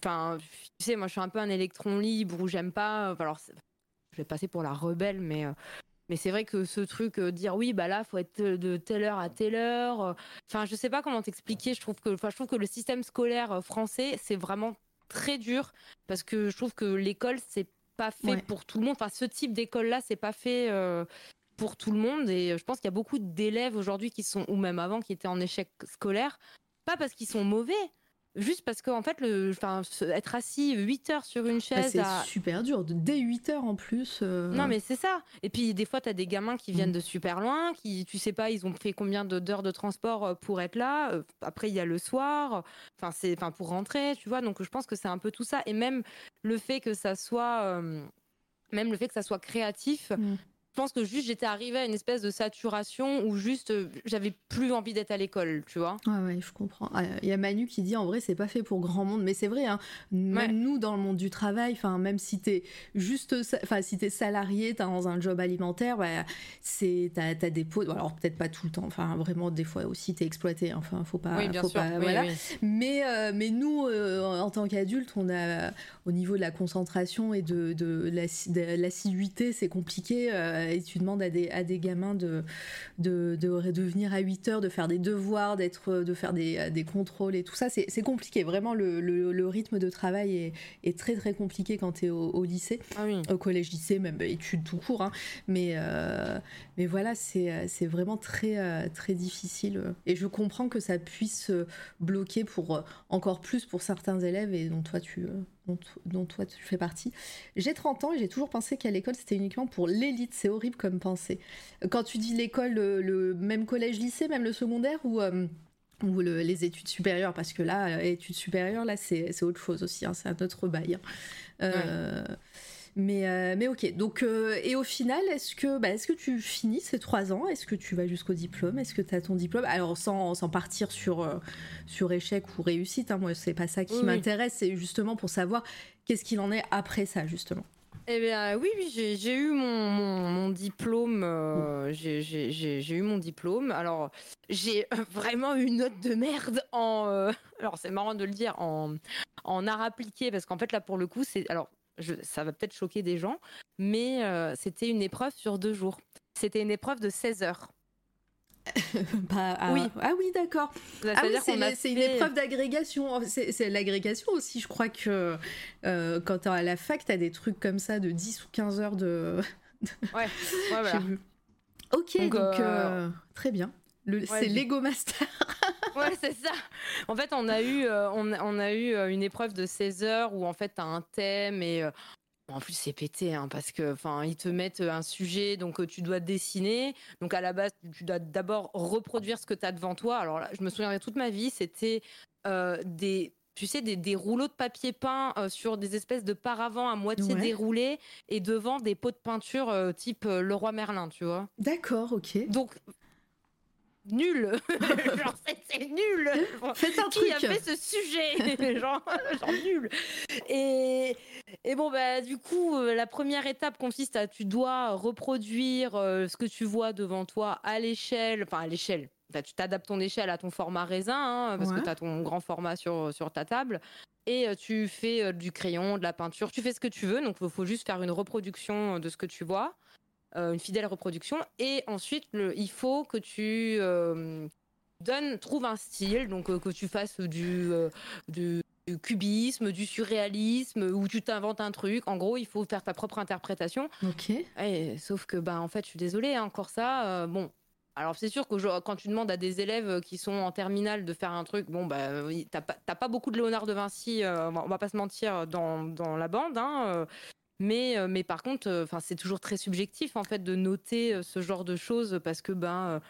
Enfin, tu sais, moi je suis un peu un électron libre où j'aime pas. Alors, je vais passer pour la rebelle, mais. Euh, mais c'est vrai que ce truc, euh, dire oui, bah là, faut être de telle heure à telle heure. Euh, enfin, je sais pas comment t'expliquer. Je trouve que, enfin, je trouve que le système scolaire français, c'est vraiment très dur parce que je trouve que l'école, c'est pas fait pour tout le monde. Enfin, ce type d'école-là, c'est pas fait pour tout le monde. Et je pense qu'il y a beaucoup d'élèves aujourd'hui qui sont, ou même avant, qui étaient en échec scolaire, pas parce qu'ils sont mauvais, juste parce qu'en fait, le, être assis 8 heures sur une bah, chaise. c'est super dur, dès 8 heures en plus. Euh. Non, mais c'est ça. Et puis, des fois, tu as des gamins qui viennent mm. de super loin, qui, tu sais pas, ils ont fait combien d'heures de transport euh, pour être là. Euh, après, il y a le soir, enfin, c'est, enfin, pour rentrer, tu vois. Donc, je pense que c'est un peu tout ça. Et même le fait que ça soit. même le fait que ça soit créatif, mm. Je pense que juste j'étais arrivée à une espèce de saturation où juste euh, j'avais plus envie d'être à l'école, tu vois. Ouais, ouais, je comprends. Ah, il y a Manu qui dit en vrai, c'est pas fait pour grand monde, mais c'est vrai, hein, même nous dans le monde du travail, enfin, même si t'es juste, enfin, si t'es salarié, t'es dans un job alimentaire, bah, c'est, t'as, as des pauses, alors peut-être pas tout le temps, enfin, vraiment, des fois aussi t'es exploité, enfin, faut pas, oui, bien faut sûr. pas, voilà. Mais, euh, mais nous, euh, en tant qu'adultes, on a, au niveau de la concentration et de, de, l'assiduité, c'est compliqué et tu demandes à des, à des gamins de, de, de, venir à 8 heures, de faire des devoirs, d'être, de faire des, des contrôles et tout ça, c'est compliqué. Vraiment, le, le, rythme de travail est, est, très très compliqué quand tu es au, lycée, ah au collège-lycée, même bah, études tout court. Hein. Mais, euh, mais voilà, c'est vraiment très, euh, très difficile. Et je comprends que ça puisse bloquer pour encore plus pour certains élèves et dont toi tu dont, toi tu fais partie. J'ai 30 ans et j'ai toujours pensé qu'à l'école c'était uniquement pour l'élite. C'est horrible comme pensée. Quand tu dis l'école, le, même collège-lycée, même le secondaire ou, euh, les études supérieures, parce que là, études supérieures, là c'est autre chose aussi, hein, c'est un autre bail. Hein. Euh, mais, euh, mais ok. Donc, euh, et au final, est-ce que, bah, est-ce que tu finis ces trois ans? Est-ce que tu vas jusqu'au diplôme? Est-ce que tu as ton diplôme? Alors, sans, sans partir sur, euh, sur échec ou réussite, hein, moi, c'est pas ça qui m'intéresse. C'est justement pour savoir qu'est-ce qu'il en est après ça, justement. Eh bien, oui, oui j'ai eu mon, mon, diplôme. j'ai eu mon diplôme. Alors, j'ai vraiment eu une note de merde en. alors, c'est marrant de le dire en, en art appliqué parce qu'en fait, là, pour le coup, c'est. Alors, ça va peut-être choquer des gens, mais euh, c'était une épreuve sur deux jours. C'était une épreuve de 16 heures. bah, ah, oui. ah oui, d'accord. Ah c'est une épreuve d'agrégation. C'est l'agrégation aussi. Je crois que euh, quand tu à la fac, tu as des trucs comme ça de 10 ou 15 heures de. ouais, ouais voilà. Ok, donc, euh, très bien. C'est Lego Master. ouais, c'est ça. En fait, on a eu, euh, on, a eu euh, une épreuve de 16 heures où en fait, tu as un thème et euh, en plus, c'est pété, hein, parce que, enfin, ils te mettent un sujet, donc tu dois dessiner. Donc à la base, tu dois d'abord reproduire ce que tu as devant toi. Alors là, je me souviendrai toute ma vie, c'était des, tu sais, des, rouleaux de papier peint sur des espèces de paravents à moitié déroulés et devant des pots de peinture type Leroy Merlin, tu vois. D'accord, ok. Donc nul. genre, c'est nul. Faites un Qui truc. a fait ce sujet genre, genre, nul. Et, et bon, bah, du coup, euh, la première étape consiste à tu dois reproduire euh, ce que tu vois devant toi à l'échelle, enfin à l'échelle. Tu t'adaptes ton échelle à ton format raisin, hein, parce que tu as ton grand format sur, sur ta table. Et euh, tu fais du crayon, de la peinture, tu fais ce que tu veux. Donc, il faut juste faire une reproduction de ce que tu vois. Euh, une fidèle reproduction. Et ensuite, le, il faut que tu, euh, donne, trouve un style, donc que tu fasses du, du, cubisme, du surréalisme, où tu t'inventes un truc. En gros, il faut faire ta propre interprétation. Ok. Et, sauf que, bah, en fait, je suis désolée, hein, encore ça, bon. Alors c'est sûr que quand tu demandes à des élèves qui sont en terminale de faire un truc, bon bah t'as pas, pas beaucoup de Léonard de Vinci, on va pas se mentir dans, dans la bande, hein, mais, euh, mais par contre, euh, enfin, c'est toujours très subjectif en fait de noter euh, ce genre de choses parce que ben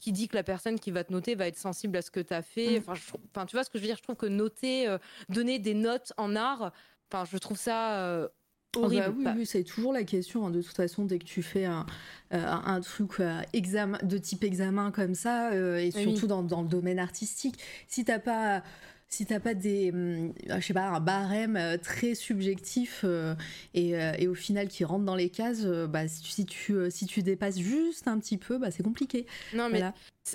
qui dit que la personne qui va te noter va être sensible à ce que tu as fait. Mm. Enfin, tu vois ce que je veux dire? Je trouve que noter, donner des notes en art, enfin, je trouve ça horrible. Ah bah oui, c'est toujours la question. Hein, de toute façon, dès que tu fais un, un truc examen, de type examen comme ça, et surtout dans, dans, le domaine artistique, si t'as pas si t'as pas des, hum, je sais pas, un barème euh, très subjectif euh, euh, et, au final qui rentre dans les cases, bah, si tu, si tu dépasses juste un petit peu, bah, c'est compliqué. Non, mais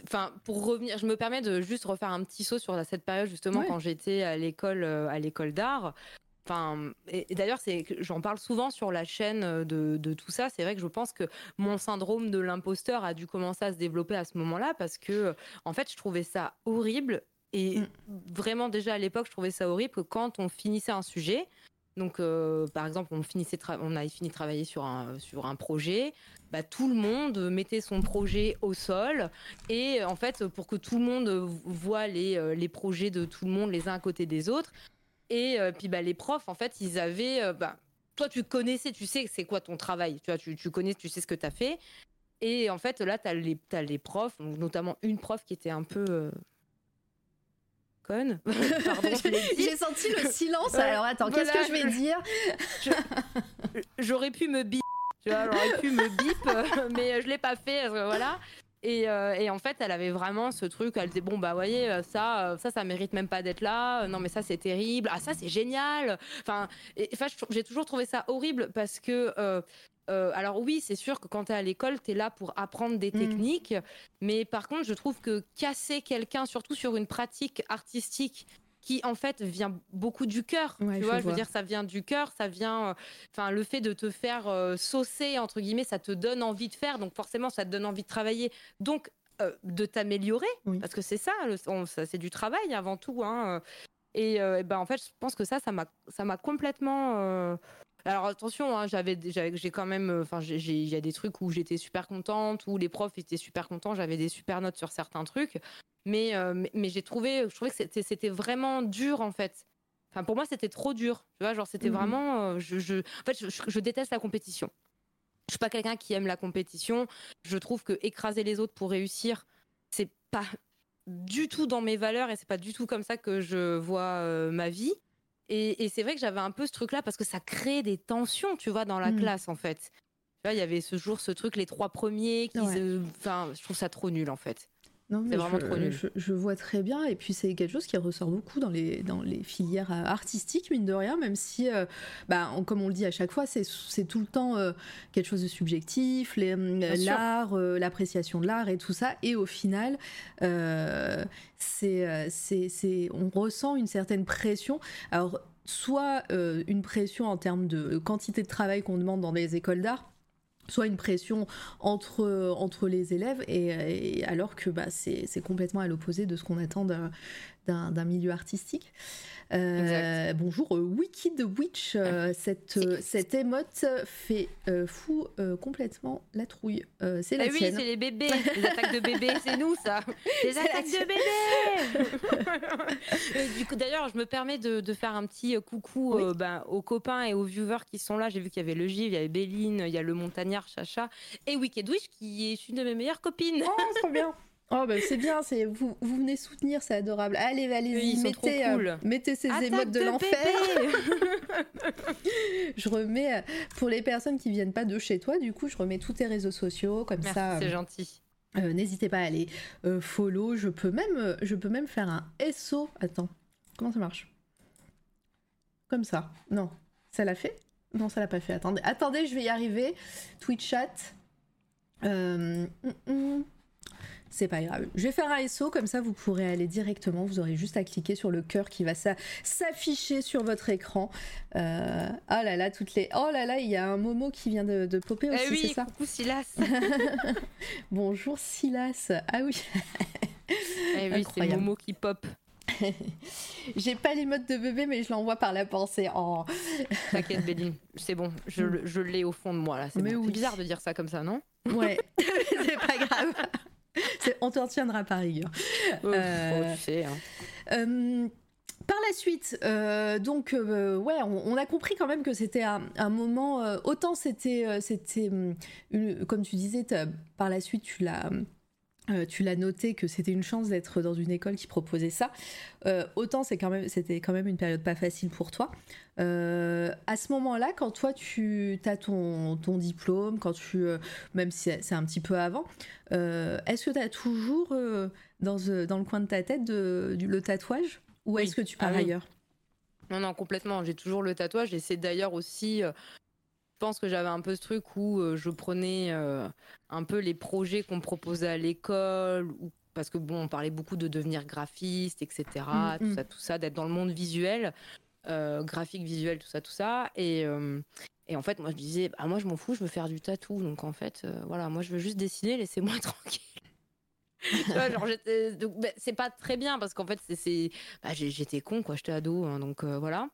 enfin, pour revenir, je me permets de juste refaire un petit saut sur cette période justement quand j'étais à l'école, à l'école d'art. Enfin, et, d'ailleurs, c'est, j'en parle souvent sur la chaîne de, de tout ça. C'est vrai que je pense que mon syndrome de l'imposteur a dû commencer à se développer à ce moment-là parce que, en fait, je trouvais ça horrible et mm. vraiment, déjà à l'époque, je trouvais ça horrible que quand on finissait un sujet, donc euh, par exemple, on, finissait on avait fini de travailler sur un, sur un projet, bah, tout le monde mettait son projet au sol. Et en fait, pour que tout le monde voit les, euh, les projets de tout le monde les uns à côté des autres. Et euh, puis bah, les profs, en fait, ils avaient. Bah, toi, tu connaissais, tu sais c'est quoi ton travail. Tu, vois, tu, tu connais, tu sais ce que tu as fait. Et en fait, là, tu as as les profs, notamment une prof qui était un peu J'ai senti le silence. Alors attends, qu'est-ce que je vais dire J'aurais pu me bip, j'aurais pu me bip, mais je l'ai pas fait, voilà. Et, euh, et, en fait, elle avait vraiment ce truc. Elle disait bon bah voyez ça, ça, ça mérite même pas d'être là. Non mais ça c'est terrible. Ah ça c'est génial. Enfin, enfin j'ai toujours trouvé ça horrible parce que euh, euh, alors oui, c'est sûr que quand tu es à l'école, tu es là pour apprendre des mm. techniques, mais par contre, je trouve que casser quelqu'un, surtout sur une pratique artistique qui en fait vient beaucoup du cœur, tu vois, je veux dire, ça vient du cœur, ça vient, euh, enfin, le fait de te faire euh, saucer entre guillemets, ça te donne envie de faire, donc forcément, ça te donne envie de travailler, donc de t'améliorer, parce que c'est ça, c'est du travail avant tout, hein, et, ben en fait, je pense que ça, ça m'a, ça m'a complètement alors attention, hein, j'avais, j'ai quand même, euh, enfin, il y a des trucs où j'étais super contente, où les profs étaient super contents, j'avais des super notes sur certains trucs, mais, euh, mais, j'ai trouvé, je trouvais que c'était, vraiment dur en fait. Enfin, pour moi, c'était trop dur. Tu vois, genre, c'était mmh vraiment, euh, je, je, en fait, je, déteste la compétition. Je suis pas quelqu'un qui aime la compétition. Je trouve que écraser les autres pour réussir, c'est pas du tout dans mes valeurs et c'est pas du tout comme ça que je vois ma vie. Et, c'est vrai que j'avais un peu ce truc-là parce que ça crée des tensions, tu vois, dans la mm. classe, en fait. Tu vois, il y avait ce jour, ce truc, les trois premiers, qui enfin, je trouve ça trop nul, en fait. Non, c'est vraiment je, trop nul. Je, vois très bien, et puis c'est quelque chose qui ressort beaucoup dans les, dans les filières euh, artistiques, mine de rien, même si, euh, bah, comme on le dit à chaque fois, c'est, tout le temps euh, quelque chose de subjectif, l'art, l'appréciation de l'art et tout ça, et au final, c'est, c'est, on ressent une certaine pression. Alors, soit une pression en termes de quantité de travail qu'on demande dans les écoles d'art, soit une pression entre, entre les élèves, et, alors que bah, c'est complètement à l'opposé de ce qu'on attend d'un milieu artistique. Euh, bonjour, euh, the Witch. Euh, cette, cette émote fait fou complètement la trouille. c'est la ah oui, c'est les bébés, les attaques de bébés, c'est nous ça. Les attaques de bébés. du coup, d'ailleurs, je me permets de, de faire un petit coucou ben, aux copains et aux viewers qui sont là. J'ai vu qu'il y avait le Gilles, il y avait Béline, il y a le Montagnard, Chacha et Wicked Witch qui est une de mes meilleures copines. Oh, trop bien. Oh bah c'est bien, c'est vous, vous venez soutenir, c'est adorable. Allez, allez-y, mettez, euh, mettez ces émotes de, l'enfer. je remets euh, pour les personnes qui viennent pas de chez toi, du coup, je remets tous tes réseaux sociaux comme ça. C'est euh, gentil. N'hésitez pas à aller follow. Je peux même, je peux même faire un SO. Attends, comment ça marche? Comme ça. Non, ça l'a fait? Non, ça l'a pas fait. Attendez, attendez, je vais y arriver. Twitch chat. Mm, mm. C'est pas grave. Je vais faire un SO, comme ça vous pourrez aller directement. Vous aurez juste à cliquer sur le cœur qui va s'afficher sur votre écran. Euh... Oh là là, toutes les. Oh là là, il y a un Momo qui vient de, de popper aussi, eh c'est ça Coucou Silas. Bonjour Silas. Ah oui. Eh oui, c'est Momo qui pop. J'ai pas les modes de bébé, mais je l'envoie par la pensée. Oh. T'inquiète, Béline, c'est bon, je, je l'ai au fond de moi là. C'est bizarre de dire ça comme ça, non? Ouais, c'est pas grave. On te retiendra par rigueur. euh, hein. euh, par la suite, euh, donc euh, ouais, on, a compris quand même que c'était un, moment. autant c'était, c'était, comme tu disais, par la suite tu l'as euh, tu l'as noté que c'était une chance d'être dans une école qui proposait ça. Euh, autant c'est quand même, c'était quand même une période pas facile pour toi. Euh, à ce moment-là, quand toi tu as ton, ton diplôme, quand tu, même si c'est un petit peu avant, est-ce que tu as toujours dans, dans le coin de ta tête de, du, le tatouage? Ou est-ce que tu pars ah ailleurs? Non, non, complètement. J'ai toujours le tatouage et c'est d'ailleurs aussi pense que j'avais un peu ce truc où euh, je prenais euh, un peu les projets qu'on me proposait à l'école, ou parce que bon, on parlait beaucoup de devenir graphiste, etc. Mm, tout mm. ça, tout ça, d'être dans le monde visuel, euh, graphique, visuel, tout ça, tout ça. Et, et en fait, moi, je disais, bah, moi, je m'en fous, je veux faire du tatou. Donc en fait, voilà, moi, je veux juste dessiner, laissez-moi tranquille. bah, c'est pas très bien parce qu'en fait, c'est, bah, j'étais con, quoi, j'étais ado, hein, donc voilà.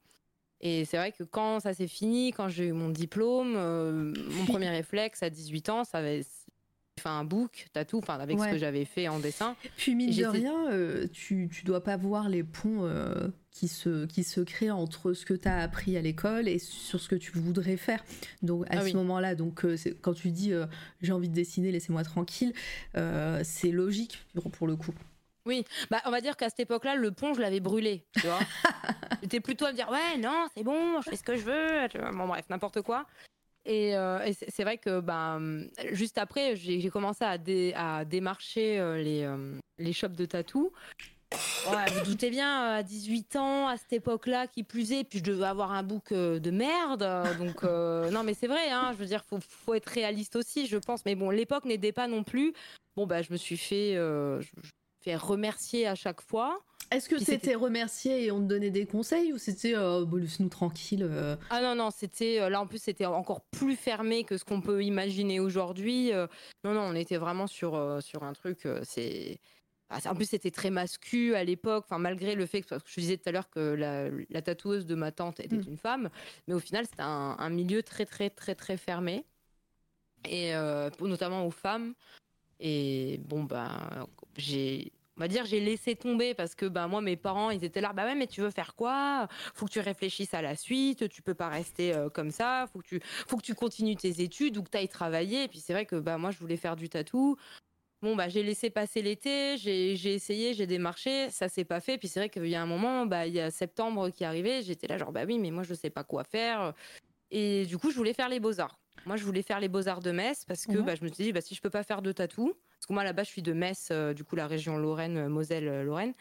Et c'est vrai que quand ça s'est fini, quand j'ai eu mon diplôme, euh, mon premier réflexe à 18 ans, ça avait fait un book, tatou, enfin avec ce que j'avais fait en dessin. Puis mine de rien, euh, tu, tu dois pas voir les ponts euh, qui, se, qui se créent entre ce que tu as appris à l'école et sur ce que tu voudrais faire. Donc à ah ce moment-là, donc quand tu dis j'ai envie de dessiner, laissez-moi tranquille, c'est logique pour le coup. Oui, bah on va dire qu'à cette époque-là, le pont, je l'avais brûlé, tu vois. J'étais plutôt à me dire ouais, non, c'est bon, je fais ce que je veux, bon bref, n'importe quoi. Et, euh, c'est vrai que bah, juste après, j'ai commencé à, à démarcher euh, les, euh, les shops de tatou. Ouais, vous doutez bien, à 18 ans, à cette époque-là, qui plus est, puis je devais avoir un bouc de merde. Donc, non, mais c'est vrai, hein, je veux dire, faut, faut être réaliste aussi, je pense. Mais bon, l'époque n'aidait pas non plus. Bon, bah, je me suis fait remercier à chaque fois. Est-ce que c'était remercier et on te donnait des conseils ou c'était euh, bon, laisse-nous tranquille euh Ah non, non, c'était euh, là en plus c'était encore plus fermé que ce qu'on peut imaginer aujourd'hui. non, non, on était vraiment sur, sur un truc, c'est. Ah, en plus, c'était très mascu à l'époque, enfin, malgré le fait que, je disais tout à l'heure que la, la, tatoueuse de ma tante était mm. une femme, mais au final, c'était un, un, milieu très, très, très, très fermé, et notamment aux femmes. Et bon, ben, j'ai on va dire j'ai laissé tomber parce que ben moi mes parents ils étaient là bah ouais mais tu veux faire quoi? Faut que tu réfléchisses à la suite tu peux pas rester euh, comme ça faut que tu faut que tu continues tes études ou que tu ailles travailler. Et puis c'est vrai que bah moi je voulais faire du tatou. Bon bah j'ai laissé passer l'été j'ai essayé j'ai démarché ça s'est pas fait. Puis c'est vrai qu'il y a un moment bah il y a septembre qui arrivait j'étais là genre bah oui mais moi je sais pas quoi faire. Et du coup je voulais faire les beaux arts moi je voulais faire les beaux arts de Metz parce que bah, je me suis dit bah si je peux pas faire de tatou parce que moi, là-bas, je suis de Metz, euh, du coup, la région Lorraine, euh, Moselle, Lorraine.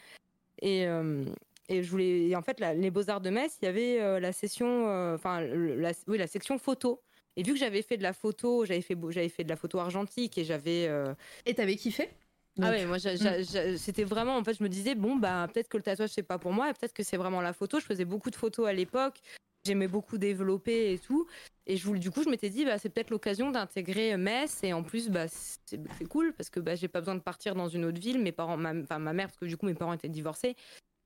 Et, euh, et je voulais. en fait, les Beaux-Arts de Metz, il y avait la session. Enfin, la, oui, la section photo. Et vu que j'avais fait de la photo, j'avais fait, j'avais fait de la photo argentique et j'avais. Et t'avais kiffé? Ah ouais, moi mm. c'était vraiment en fait je me disais bon bah peut-être que le tatouage c'est pas pour moi et peut-être que c'est vraiment la photo. Je faisais beaucoup de photos à l'époque j'aimais beaucoup développer et tout. Et je, du coup, je m'étais dit, bah, c'est peut-être l'occasion d'intégrer Metz. Et en plus, bah, c'est cool parce que bah, j'ai pas besoin de partir dans une autre ville. Mes parents, ma, enfin, ma mère, parce que du coup, mes parents étaient divorcés.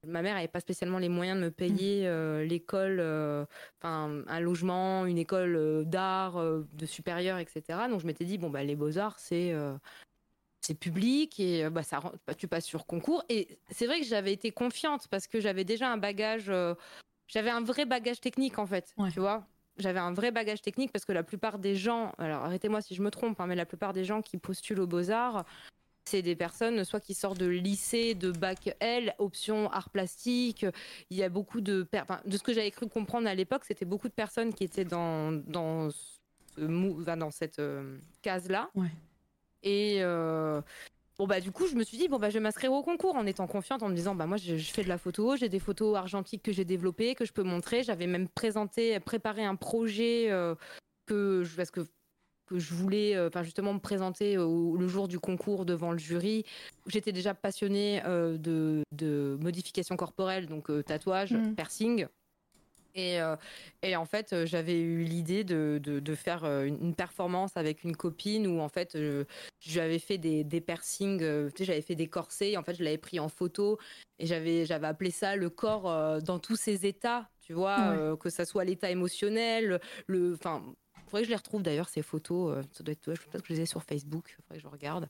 Ma mère n'avait pas spécialement les moyens de me payer mmh. euh, l'école, euh, enfin un logement, une école euh, d'art de supérieur, etc. Donc je m'étais dit bon bah les beaux arts c'est c'est public et bah ça bah, tu passes sur concours et c'est vrai que j'avais été confiante parce que j'avais déjà un bagage j'avais un vrai bagage technique en fait, tu vois. J'avais un vrai bagage technique parce que la plupart des gens, alors arrêtez-moi si je me trompe, hein, mais la plupart des gens qui postulent aux Beaux-Arts, c'est des personnes soit qui sortent de lycée, de bac L, option art plastique. Il y a beaucoup de. de ce que j'avais cru comprendre à l'époque, c'était beaucoup de personnes qui étaient dans, dans, dans cette euh, case-là. Ouais. Et, euh, Bon bah du coup je me suis dit bon bah je vais m'inscrire au concours en étant confiante en me disant bah moi je, fais de la photo j'ai des photos argentiques que j'ai développées que je peux montrer. J'avais même présenté préparé un projet euh, que je parce que que je voulais euh, justement me présenter le jour du concours devant le jury. J'étais déjà passionnée euh, de, de modification corporelle donc tatouage mmh. piercing Et, et, en fait, j'avais eu l'idée de, de, faire une, performance avec une copine où en fait, j'avais fait des, des piercings, tu sais, j'avais fait des corsets. En fait, je l'avais pris en photo et j'avais j'avais appelé ça le corps dans tous ses états. Tu vois, que ça soit l'état émotionnel, le, enfin, faudrait que je les retrouve d'ailleurs ces photos. ça doit être, je pense que je les ai sur Facebook. Faudrait que je regarde.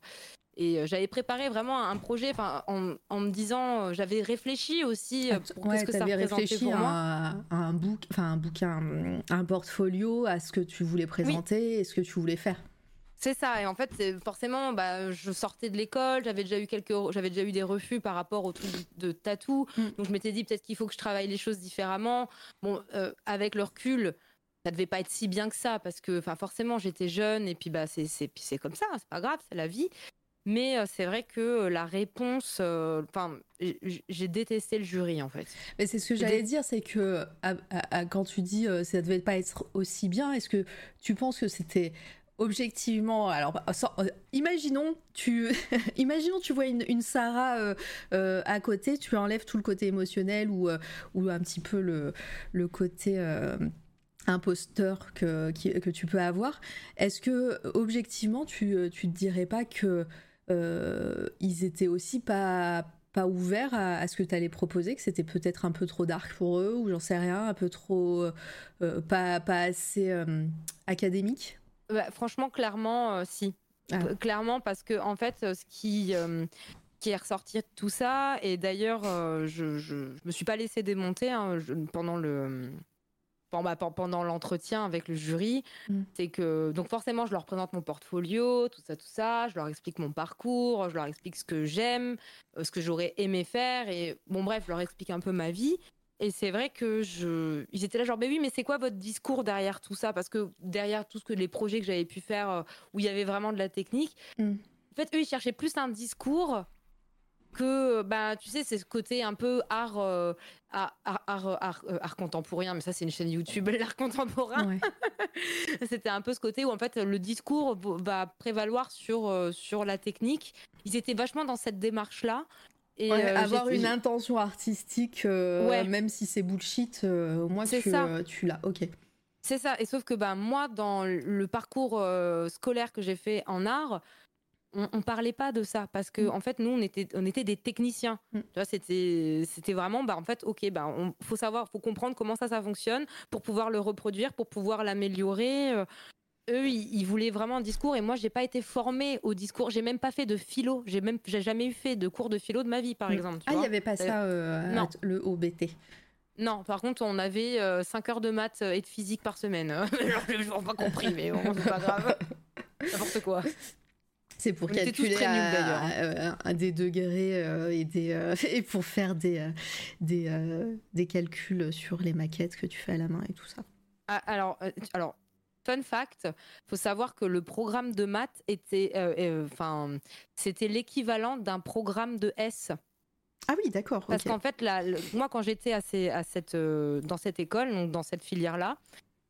Et euh, j'avais préparé vraiment un projet en, en me disant, euh, j'avais réfléchi aussi euh, pour ce que ça représentait pour moi. À, un, book, un bouquin, un portfolio, à ce que tu voulais présenter et ce que tu voulais faire. C'est ça. Et en fait, forcément, bah, je sortais de l'école, j'avais déjà eu quelques, j'avais déjà eu des refus par rapport au truc de tatou. Mm. Donc je m'étais dit peut-être qu'il faut que je travaille les choses différemment. Bon, avec le recul, ça devait pas être si bien que ça parce que, enfin, forcément, j'étais jeune et puis bah c'est c'est comme ça, c'est pas grave, c'est la vie. Mais c'est vrai que la réponse, enfin, j'ai détesté le jury en fait. Mais c'est ce que j'allais dire, c'est que quand tu dis ça devait pas être aussi bien, est-ce que tu penses que c'était objectivement, alors bah, imaginons tu imaginons tu vois une, Sarah à côté, tu enlèves tout le côté émotionnel ou ou un petit peu le le côté imposteur que, que tu peux avoir. Est-ce que objectivement tu, tu te dirais pas que euh, ils étaient aussi pas pas ouverts à, ce que tu allais proposer, que c'était peut-être un peu trop dark pour eux, ou j'en sais rien, un peu trop euh, pas, pas assez euh, académique bah, Franchement, clairement, si. Ah. Clairement, parce que en fait, ce qui, qui est ressorti de tout ça, et d'ailleurs, je, je, me suis pas laissé démonter hein, pendant le pendant l'entretien avec le jury, mm. c'est que donc forcément je leur présente mon portfolio, tout ça, tout ça, je leur explique mon parcours, je leur explique ce que j'aime, euh, ce que j'aurais aimé faire et bon bref, je leur explique un peu ma vie. Et c'est vrai que je, ils étaient là genre, mais oui, mais c'est quoi votre discours derrière tout ça? Parce que derrière tout ce que les projets que j'avais pu faire euh, où il y avait vraiment de la technique, mm. en fait, eux, ils cherchaient plus un discours que bah tu sais c'est ce côté un peu art euh, art, art, euh, art, contemporain mais ça c'est une chaîne YouTube l'art contemporain. C'était un peu ce côté où en fait le discours va prévaloir sur euh, sur la technique. Ils étaient vachement dans cette démarche là et avoir une intention artistique même si c'est bullshit au moins tu, tu l'as. Ok. C'est ça. Et sauf que bah moi dans le parcours scolaire que j'ai fait en art on, on, parlait pas de ça parce que mm. en fait nous on était on était des techniciens mm. tu vois c'était c'était vraiment bah en fait ok bah on faut savoir faut comprendre comment ça ça fonctionne pour pouvoir le reproduire pour pouvoir l'améliorer euh, eux ils, voulaient vraiment un discours et moi j'ai pas été formée au discours j'ai même pas fait de philo j'ai même j'ai jamais eu fait de cours de philo de ma vie par mm. exemple ah il y avait pas ça euh, non. le OBT non, par contre, on avait 5 euh, heures de maths et de physique par semaine. Je n'ai pas compris, mais bon, c'est pas grave. N'importe quoi. C'est pour calculer à, à, des degrés euh, et, des, euh, et pour faire des, euh, des, des, calculs sur les maquettes que tu fais à la main et tout ça. Ah, alors, alors, fun fact, faut savoir que le programme de maths était, enfin, c'était l'équivalent d'un programme de S. Ah oui, d'accord. Parce qu'en fait, là, moi, quand j'étais à, à cette, dans cette école, donc dans cette filière-là,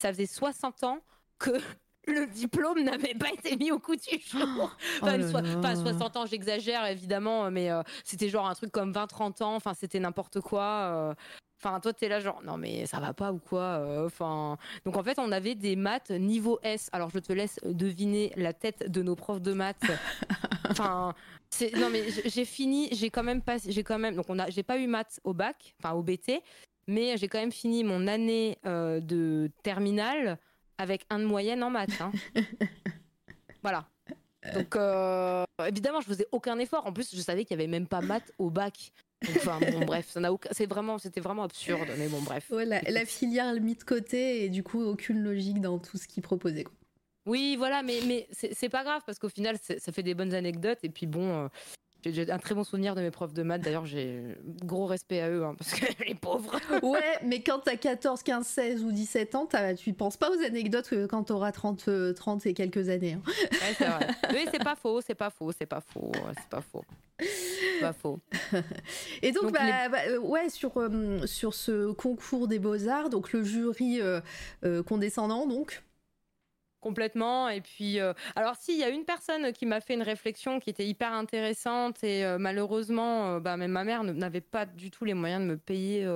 ça faisait 60 ans que le diplôme n'avait pas été mis au coup du jour. Oh enfin, 60 ans, j'exagère évidemment, mais euh, c'était genre un truc comme 20-30 ans. Enfin, c'était n'importe quoi. Euh. Enfin, toi, t'es là genre non mais ça va pas ou quoi. Euh, enfin, donc en fait, on avait des maths niveau S. Alors, je te laisse deviner la tête de nos profs de maths. enfin, non mais j'ai fini, j'ai quand même pas, j'ai quand même, donc on a, j'ai pas eu maths au bac, enfin au BT, mais j'ai quand même fini mon année de terminale avec un de moyenne en maths. Hein. voilà. Donc, euh, évidemment, je faisais aucun effort. En plus, je savais qu'il y avait même pas maths au bac. Enfin, bon, bref, ça n'a aucun... c'est vraiment, c'était vraiment absurde. Mais bon, bref. la, filière mis de côté et du coup, aucune logique dans tout ce qu'ils proposaient. Oui, voilà, mais, mais c'est pas grave parce qu'au final, ça fait des bonnes anecdotes. Et puis bon, euh, j'ai un très bon souvenir de mes profs de maths. D'ailleurs, j'ai gros respect à eux, hein, parce que les pauvres. ouais, mais quand t'as 14, 15, 16 ou 17 ans, tu penses pas aux anecdotes que quand t'auras 30, 30 et quelques années. Hein. Ouais, c'est vrai. Oui, c'est pas faux, c'est pas faux, c'est pas faux, c'est pas faux. Pas faux. Et donc, bah, bah, euh, ouais, sur, euh, sur ce concours des beaux-arts, donc le jury euh, condescendant, donc, complètement. Et puis, euh, alors si, il y a une personne qui m'a fait une réflexion qui était hyper intéressante et euh, malheureusement, euh, bah, même ma mère n'avait pas du tout les moyens de me payer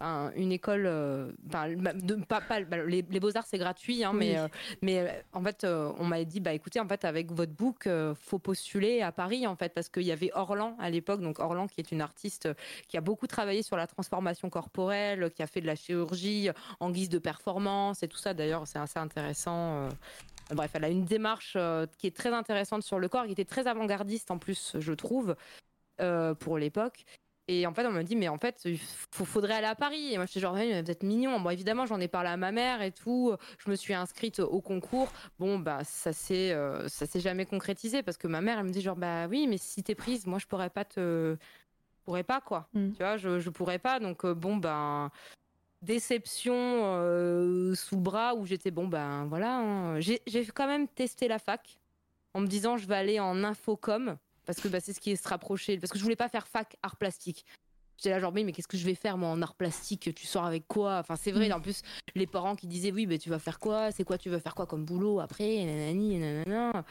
une école, euh, de, pas, bah, les, beaux-arts c'est gratuit, hein, mais, euh, mais euh, en fait on m'avait dit bah écoutez en fait avec votre book faut postuler à Paris en fait parce qu'il y avait Orlan à l'époque, donc Orlan qui est une artiste qui a beaucoup travaillé sur la transformation corporelle, qui a fait de la chirurgie en guise de performance et tout ça d'ailleurs c'est assez intéressant. Bref, elle a une démarche qui est très intéressante sur le corps, qui était très avant-gardiste en plus, je trouve, pour l'époque. Et en fait, on m'a dit, mais en fait, il faudrait aller à Paris. Et moi, je suis genre, vous êtes mignon. Bon, évidemment, j'en ai parlé à ma mère et tout. Je me suis inscrite au concours. Bon, bah, ça s'est, euh, ça s'est jamais concrétisé parce que ma mère, elle me dit, genre, bah oui, mais si t'es prise, moi, je pourrais pas te. pourrais pas, quoi. Mm. Tu vois, je, je pourrais pas. Donc, euh, bon, ben. déception euh, sous le bras où j'étais, bon, ben voilà. Hein. J'ai, j'ai quand même testé la fac en me disant, je vais aller en infocom parce que bah, c'est ce qui est se rapprocher. Parce que je voulais pas faire fac art plastique. J'étais là genre mais, qu'est-ce que je vais faire moi en art plastique? Tu sors avec quoi? Enfin c'est vrai. Mm. En plus les parents qui disaient oui mais tu vas faire quoi? C'est quoi? Tu vas faire quoi comme boulot après? Nanani, nanana.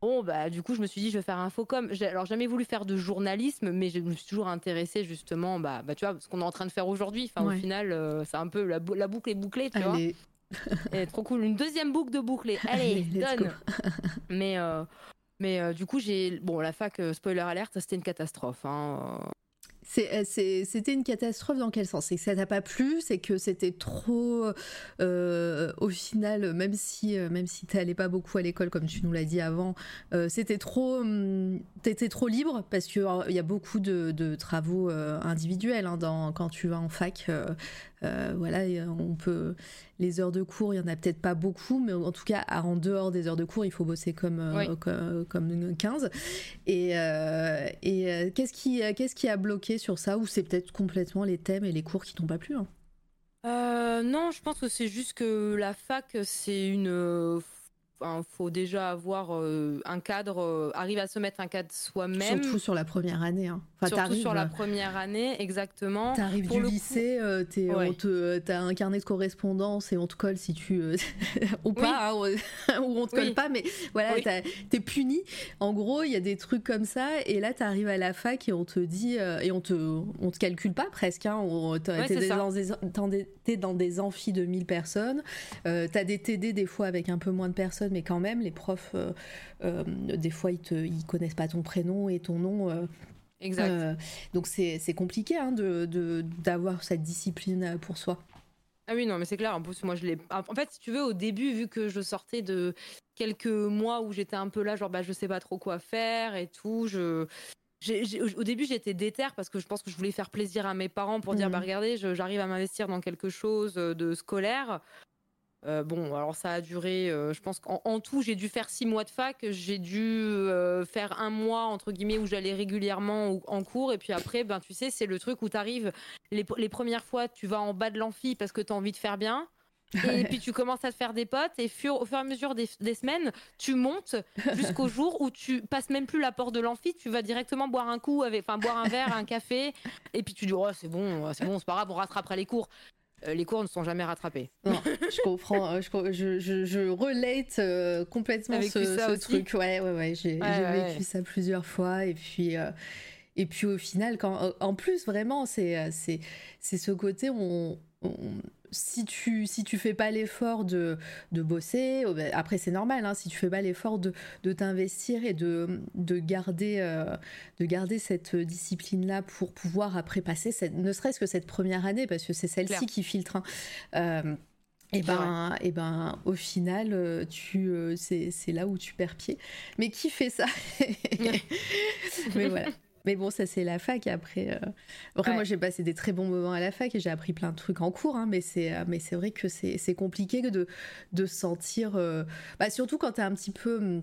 Bon bah du coup je me suis dit je vais faire un focom. J'ai alors jamais voulu faire de journalisme mais je me suis toujours intéressée justement bah, bah tu vois ce qu'on est en train de faire aujourd'hui. Enfin au final euh, c'est un peu la, boucle est bouclée tu vois. Et trop cool une deuxième boucle de bouclée. Allez, donne. mais euh, mais euh, du coup, j'ai. Bon, la fac, euh, spoiler alerte, c'était une catastrophe. Hein. Euh, c'était une catastrophe dans quel sens? C'est que ça t'a pas plu? C'est que c'était trop. au final, même si, même si t'allais pas beaucoup à l'école, comme tu nous l'as dit avant, c'était trop. Hum, t'étais trop libre? Parce qu'il y a beaucoup de, travaux individuels hein, quand tu vas en fac. Euh, voilà, on peut les heures de cours, il y en a peut-être pas beaucoup, mais en tout cas, en dehors des heures de cours, il faut bosser comme euh, comme, 15. Et, euh, et qu'est-ce qui qu'est-ce qui a bloqué sur ça? Ou c'est peut-être complètement les thèmes et les cours qui t'ont pas plu hein? Non, je pense que c'est juste que la fac, c'est une il faut déjà avoir euh, un cadre, euh, arriver à se mettre un cadre soi-même. Surtout sur la première année. Hein. Surtout sur la première année, exactement. Tu arrives du lycée, euh, tu as un carnet de correspondance et on te colle si tu. ou pas, hein, ou on te colle pas, mais voilà, tu es puni. En gros, il y a des trucs comme ça, et là, tu arrives à la fac et on te dit. et on te, on te calcule pas presque. Hein, t'es dans, des, dans des amphis de 1000 personnes. tu as des TD des fois avec un peu moins de personnes mais quand même, les profs, euh, euh, des fois, ils, te, ils connaissent pas ton prénom et ton nom. Euh, exact. donc c'est compliqué hein, d'avoir de, cette discipline pour soi. Ah oui, non, mais c'est clair. En plus, moi, je l'ai. En fait, si tu veux, au début, vu que je sortais de quelques mois où j'étais un peu là, genre, bah, je sais pas trop quoi faire et tout, je. Au début, j'étais déterre parce que je pense que je voulais faire plaisir à mes parents pour dire, mmh. bah, regardez, j'arrive à m'investir dans quelque chose de scolaire. Euh, bon, alors ça a duré, euh, je pense qu'en tout, j'ai dû faire six mois de fac. J'ai dû euh, faire un mois, entre guillemets, où j'allais régulièrement en cours. Et puis après, ben, tu sais, c'est le truc où tu arrives, les, premières fois, tu vas en bas de l'amphi parce que tu as envie de faire bien. Et puis tu commences à te faire des potes et au fur et à mesure des, semaines, tu montes jusqu'au jour où tu passes même plus la porte de l'amphi, tu vas directement boire un coup, avec, enfin boire un verre, un café, et puis tu dis oh c'est bon, c'est bon, c'est pas grave, on rattrapera les cours. Euh, les cours ne sont jamais rattrapés. je comprends, euh, je, je, je, relate euh, complètement ce, truc. Ouais, ouais, ouais, j'ai vécu ça plusieurs fois et puis. et puis au final, quand, en plus, vraiment, c'est ce côté, on, si tu si tu fais pas l'effort de, de bosser oh, ben, après c'est normal hein, si tu fais pas l'effort de, de t'investir et de, de garder euh, de garder cette discipline là pour pouvoir après passer cette, ne serait-ce que cette première année parce que c'est celle-ci qui filtre hein. euh, et ben, et ben, au final, euh, tu, c'est, c'est là où tu perds pied. Mais qui fait ça? Mais voilà. Mais bon, ça c'est la fac. Après, euh... après moi j'ai passé des très bons moments à la fac et j'ai appris plein de trucs en cours. Hein, mais c'est, euh, vrai que c'est, compliqué de, de sentir, euh... bah, surtout quand t'es un petit peu hum,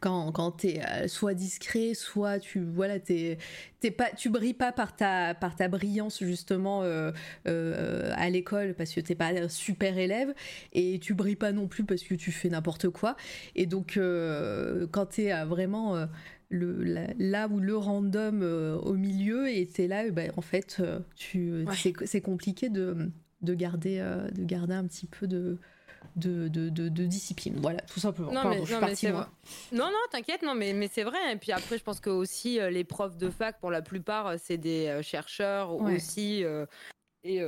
quand, quand t'es euh, soit discret, soit tu voilà t'es, t'es pas tu brilles pas par ta par ta brillance justement euh, euh, à l'école parce que t'es pas un super élève et tu brilles pas non plus parce que tu fais n'importe quoi et donc quand t'es vraiment le, là où le random euh, au milieu et t'es là, ben, en fait, euh, c'est, compliqué de, de, garder, euh, de garder un petit peu de, de, de, de, discipline. Voilà, tout simplement. Non, mais, non, non, non, t'inquiète, non, mais, mais c'est vrai. Et puis après, je pense que aussi les profs de fac, pour la plupart, c'est des chercheurs aussi Et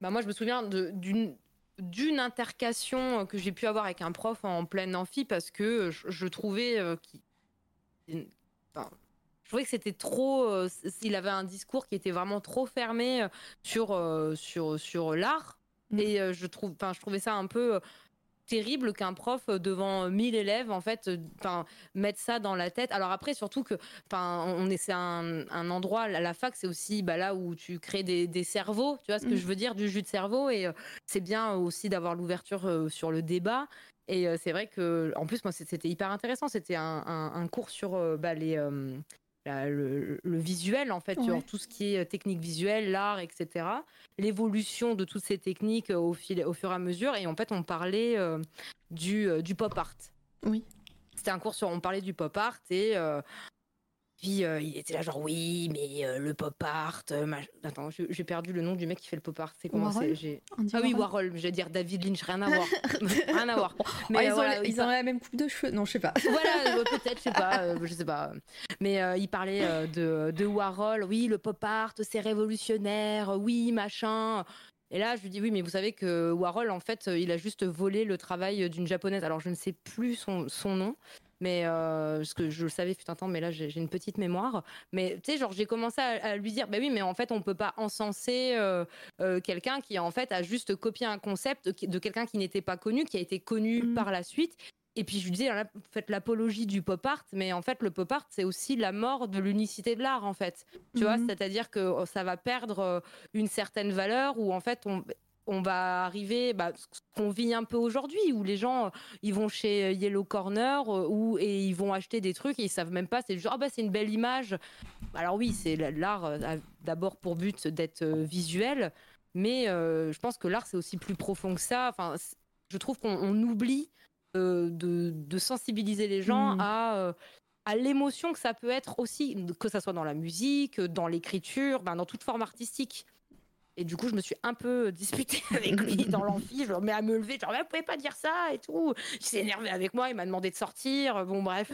bah moi, je me souviens d'une d'une intercation que j'ai pu avoir avec un prof en pleine amphi parce que je, trouvais je trouvais que c'était trop. Euh, il avait un discours qui était vraiment trop fermé euh, sur, euh, sur, sur l'art. Mm. Et je, trouve, je trouvais ça un peu terrible qu'un prof devant 1000 élèves en fait enfin mette ça dans la tête alors après surtout que enfin on est c'est un, un, endroit la, fac c'est aussi bah, là où tu crées des, des, cerveaux tu vois ce que mm. je veux dire? Du jus de cerveau et c'est bien aussi d'avoir l'ouverture sur le débat et c'est vrai que en plus moi c'était hyper intéressant c'était un, un, cours sur bah, les le, visuel, en fait, sur tout ce qui est euh, technique visuelle, l'art, etc. L'évolution de toutes ces techniques euh, au, fil, au fur et à mesure. Et en fait, on parlait euh, du, du pop art. Oui. C'était un cours sur, on parlait du pop art et puis euh, il était là genre oui mais euh, le pop art euh, attends j'ai perdu le nom du mec qui fait le pop art c'est comment c'est ah oui Warhol. Je vais dire David Lynch rien à voir. Rien à voir. Mais ils, ont, ils ont, la même coupe de cheveux. Non je sais pas. Voilà peut-être je sais pas je sais pas. Mais il parlait de, de Warhol. Oui le pop art c'est révolutionnaire. Oui machin et là, je lui dis oui, mais vous savez que Warhol, en fait, il a juste volé le travail d'une japonaise. Alors, je ne sais plus son, son nom, mais euh, parce que je le savais fut un temps, mais là j'ai une petite mémoire. Mais tu sais, genre j'ai commencé à, lui dire, bah oui, mais en fait on peut pas encenser euh, euh, quelqu'un qui en fait a juste copié un concept de quelqu'un qui n'était pas connu, qui a été connu mm. par la suite. Et puis je lui disais, vous faites l'apologie du pop art, mais en fait le pop art c'est aussi la mort de l'unicité de l'art en fait. Tu vois, mm-hmm. c'est-à-dire que oh, ça va perdre une certaine valeur où en fait on on va arriver, bah, ce qu'on vit un peu aujourd'hui, où les gens, euh, ils vont chez euh, Yellow Corner euh, et ils vont acheter des trucs et ils savent même pas, c'est genre, ah bah c'est une belle image. Alors oui, c'est l'art a d'abord pour but d'être visuel, mais je pense que l'art c'est aussi plus profond que ça. Enfin, je trouve qu'on oublie de, sensibiliser les gens mmh. à à l'émotion que ça peut être aussi, que ça soit dans la musique, dans l'écriture, ben, dans toute forme artistique. Et du coup, je me suis un peu disputée avec lui dans l'amphi. Je me mets à me lever, genre, mais vous pouvez pas dire ça et tout. Il s'est énervé avec moi, il m'a demandé de sortir. Bon, bref.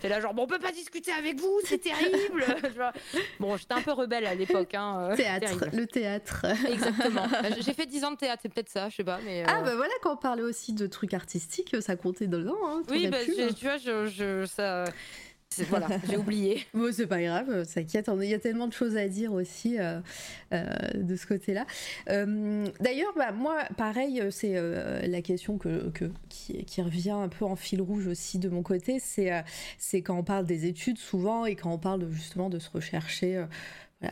C'est là, genre, bon, on peut pas discuter avec vous, c'est terrible. bon, j'étais un peu rebelle à l'époque. Hein. Théâtre, le théâtre. Exactement. J'ai fait 10 ans de théâtre, c'est peut-être ça, je sais pas. Mais, Ah, bah voilà, quand on parlait aussi de trucs artistiques, ça comptait dedans. Hein, oui, bah, tu vois, je, je, ça voilà, j'ai oublié. bon, c'est pas grave, s'inquiète. Il y a tellement de choses à dire aussi euh, euh, de ce côté-là. Euh, d'ailleurs, bah, moi, pareil, c'est la question que, qui, qui, revient un peu en fil rouge aussi de mon côté. C'est c'est quand on parle des études souvent et quand on parle justement de se rechercher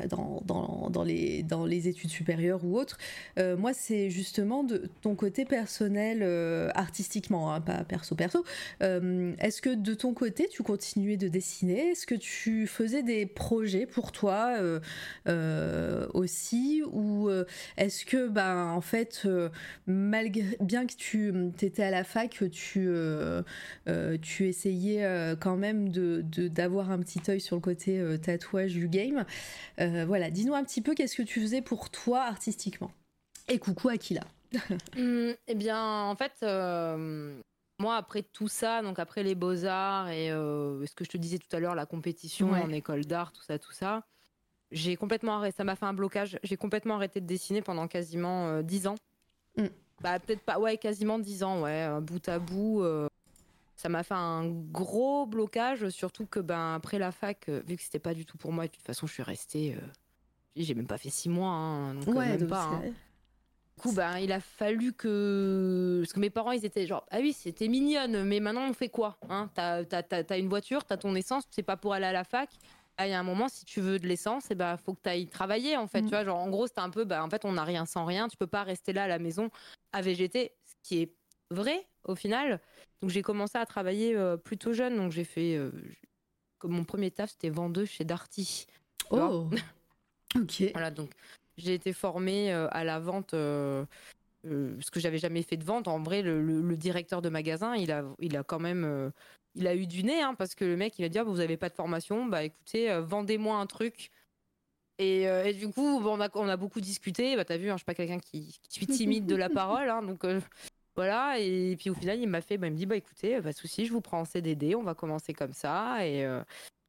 dans, dans, dans, les, dans les études supérieures ou autres. Euh, moi, c'est justement de ton côté personnel, euh, artistiquement, hein, pas perso-perso. Euh, est-ce que de ton côté, tu continuais de dessiner? Est-ce que tu faisais des projets pour toi aussi? Ou est-ce que, ben, en fait, malgré, bien que tu étais à la fac, tu, tu essayais quand même d'avoir de, d'avoir un petit œil sur le côté tatouage du game? Euh, voilà, dis-nous un petit peu qu'est-ce que tu faisais pour toi artistiquement? Et coucou Akila. Hum, eh bien, en fait, euh, moi, après tout ça, donc après les beaux-arts et euh, ce que je te disais tout à l'heure, la compétition en école d'art, tout ça, tout ça, j'ai complètement arrêté. Ça m'a fait un blocage. J'ai complètement arrêté de dessiner pendant quasiment 10 ans. Hum. Bah, peut-être pas, ouais, quasiment 10 ans, ouais, bout à bout ça m'a fait un gros blocage, surtout que ben après la fac, euh, vu que c'était pas du tout pour moi, de toute façon je suis restée, euh, j'ai même pas fait six mois, hein, donc euh, même pas. Hein. Du coup, ben, il a fallu que. Parce que mes parents, ils étaient genre, ah oui, c'était mignonne, mais maintenant on fait quoi hein? T'as as, une voiture, t'as ton essence, c'est pas pour aller à la fac. Il y a un moment, si tu veux de l'essence, il eh ben, faut que tu ailles travailler, en fait. Mm. Tu vois, genre, en gros, c'était un peu, bah, en fait, on n'a rien sans rien. Tu peux pas rester là à la maison à végéter, ce qui est vrai au final. Donc j'ai commencé à travailler euh, plutôt jeune. Donc j'ai fait euh, comme mon premier taf, c'était vendeuse chez Darty. Oh. ok. Voilà donc j'ai été formée euh, à la vente. parce que j'avais jamais fait de vente. En vrai, le, directeur de magasin, il a, il a quand même, il a eu du nez, hein, parce que le mec, il a dit, ah, vous avez pas de formation, bah écoutez, vendez-moi un truc. Et, du coup, bon, on, a, on, a, beaucoup discuté. Bah, t'as vu, hein, je suis pas quelqu'un qui, qui, suis timide de la parole, hein, donc voilà, et puis au final, il m'a fait, bah, il me dit, bah écoutez, pas de souci, je vous prends en CDD, on va commencer comme ça. Et euh,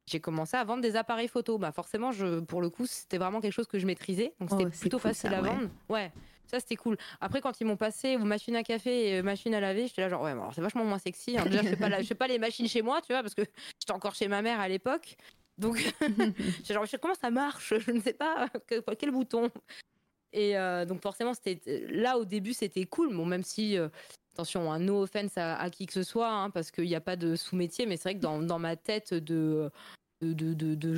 j'ai commencé à vendre des appareils photo. Bah forcément, je, pour le coup, c'était vraiment quelque chose que je maîtrisais, donc c'était Oh, c'est plutôt cool, facile ça, à ouais. vendre. Ouais, ça c'était cool. Après, quand ils m'ont passé aux machines à café et euh, machines à laver, j'étais là genre ouais, alors c'est vachement moins sexy. hein. Déjà, je fais pas, la- je fais pas les machines chez moi, tu vois, parce que j'étais encore chez ma mère à l'époque. Donc, j'étais genre je sais comment ça marche, je ne sais pas que- quel bouton? Et euh, donc forcément, c'était là au début, c'était cool. Bon, même si euh, attention, hein, no offense à, à qui que ce soit, hein, parce qu'il n'y a pas de sous-métier, mais c'est vrai que dans, dans ma tête de, de, de,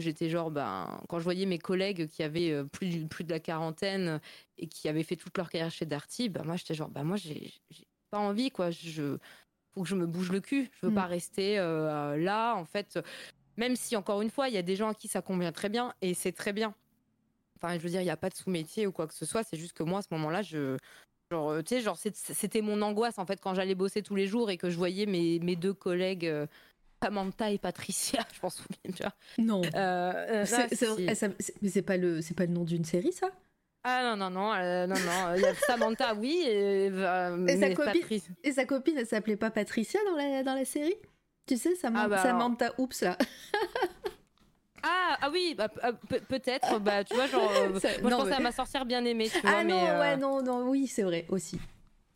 j'étais genre, ben, quand je voyais mes collègues qui avaient euh, plus, de la quarantaine et qui avaient fait toute leur carrière chez Darty, ben, moi j'étais genre, ben, moi j'ai pas envie, quoi. Je, faut que je me bouge le cul. Je veux Mm. pas rester euh, là, en fait. Même si, encore une fois, il y a des gens à qui ça convient très bien, et c'est très bien. Enfin, je veux dire, il n'y a pas de sous-métier ou quoi que ce soit. C'est juste que moi, à ce moment-là, je. Genre, euh, tu sais, genre, c'était mon angoisse, en fait, quand j'allais bosser tous les jours et que je voyais mes, mes deux collègues, euh, Samantha et Patricia, je m'en souviens, tu vois. Non. Euh, c'est- mais c'est pas le c'est pas le nom d'une série ça? Ah non, non, non, euh, non, non. Il y a Samantha, oui, et, euh, Et sa copine Et sa copine elle s'appelait pas Patricia dans la dans la série? Tu sais Samantha, Ah bah. Samantha Oups là. Ah, ah oui, bah, pe- peut-être. Bah, tu vois, genre. euh, Ça- moi, non, je pensais mais- à ma sorcière bien aimée, tu vois, Ah mais. non euh, ouais non non oui c'est vrai aussi.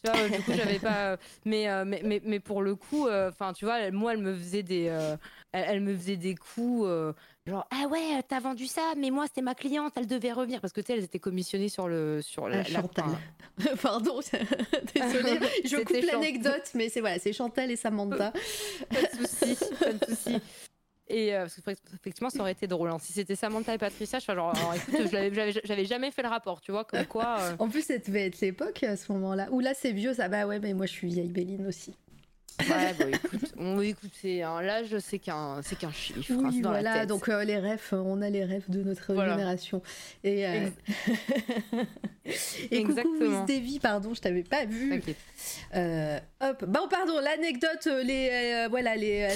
Tu vois, du coup, j'avais pas. Mais, euh, mais, mais, mais pour le coup, enfin, tu vois, moi, elle me faisait des, euh, elle, elle me faisait des coups, euh, genre, ah ouais, t'as vendu ça, mais moi, c'était ma cliente, elle devait revenir parce que tu sais, elles étaient commissionnées sur le, sur la, Ah, Chantal. Pardon désolée je coupe l'anecdote mais c'est voilà c'est Chantal et Samantha. pas de souci, pas de souci. Et euh, parce que effectivement, ça aurait été drôle. hein. Si c'était Samantha et Patricia, je genre, j'avais j'avais jamais fait le rapport, tu vois, comme quoi. euh, En plus ça devait être l'époque à ce moment-là. Ou là c'est vieux ça bah ouais mais moi je suis vieille Béline aussi. Ouais, bon, écoute, on, écoute, un l'âge, c'est qu'un, c'est qu'un chiffre. hein, Oui, c'est dans la voilà, tête. donc euh, les rêves, euh, on a les rêves de notre Voilà. génération. Et, euh, et coucou. Miss Davy, pardon, je t'avais pas vu. Euh, hop, bon pardon, l'anecdote, les voilà, les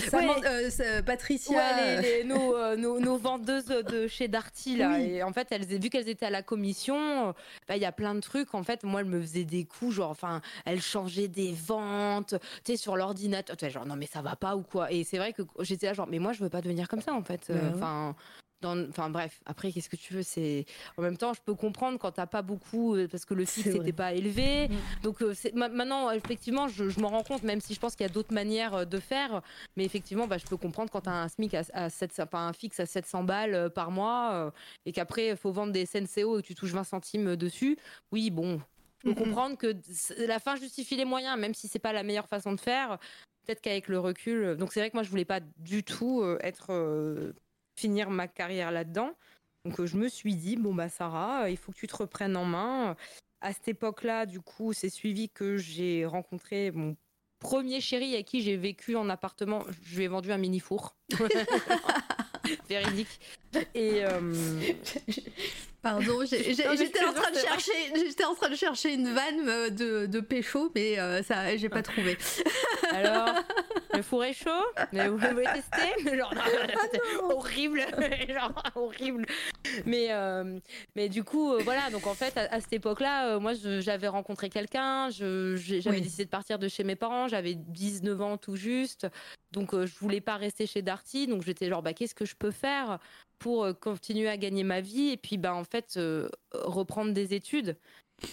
Patricia. Ouais, les- les- nos, nos, nos vendeuses de chez Darty là. Oui. Et en fait, elles, vu qu'elles étaient à la commission, bah, il y a plein de trucs. En fait, moi, elles me faisaient des coups, genre, enfin, elles changeaient des ventes, tu sais, sur l'ordinateur. Tu sais, genre, non, mais ça va pas ou quoi. Et c'est vrai que j'étais là, genre, mais moi, je veux pas devenir comme ça, en fait. Bah Euh. Enfin. Enfin bref, après qu'est-ce que tu veux? C'est en même temps, je peux comprendre quand t'as pas beaucoup euh, parce que le fixe n'était pas élevé. Mm. Donc euh, maintenant, effectivement, je, je m'en rends compte, même si je pense qu'il y a d'autres manières de faire. Mais effectivement, bah, je peux comprendre quand tu as un SMIC à, à 700, enfin, un fixe à 700 balles par mois euh, et qu'après, il faut vendre des SNCO et que tu touches 20 centimes dessus. Oui, bon, je peux Mhm. comprendre que la fin justifie les moyens, même si c'est pas la meilleure façon de faire. Peut-être qu'avec le recul. euh, Donc c'est vrai que moi, je voulais pas du tout euh, être euh, finir ma carrière là-dedans. Donc je me suis dit bon bah Sarah, il faut que tu te reprennes en main. À cette époque-là, du coup, c'est suivi que j'ai rencontré mon premier chéri avec qui j'ai vécu en appartement. Je lui ai vendu un mini four. Véridique. Et euh, Pardon, j'étais en train de chercher, j'étais en train de chercher une vanne euh, de, de pécho, mais euh, ça, j'ai pas trouvé. alors, le four est chaud, mais vous pouvez tester. Genre, c'était horrible, genre horrible. Mais euh, mais du coup, euh, voilà. Donc en fait, à, à cette époque-là, euh, moi, j'avais rencontré quelqu'un. J'avais Oui. décidé de partir de chez mes parents. J'avais 19 ans tout juste. Donc je voulais pas rester chez Darty. Donc j'étais genre, bah qu'est-ce que je peux faire pour continuer à gagner ma vie et puis bah en fait reprendre des études?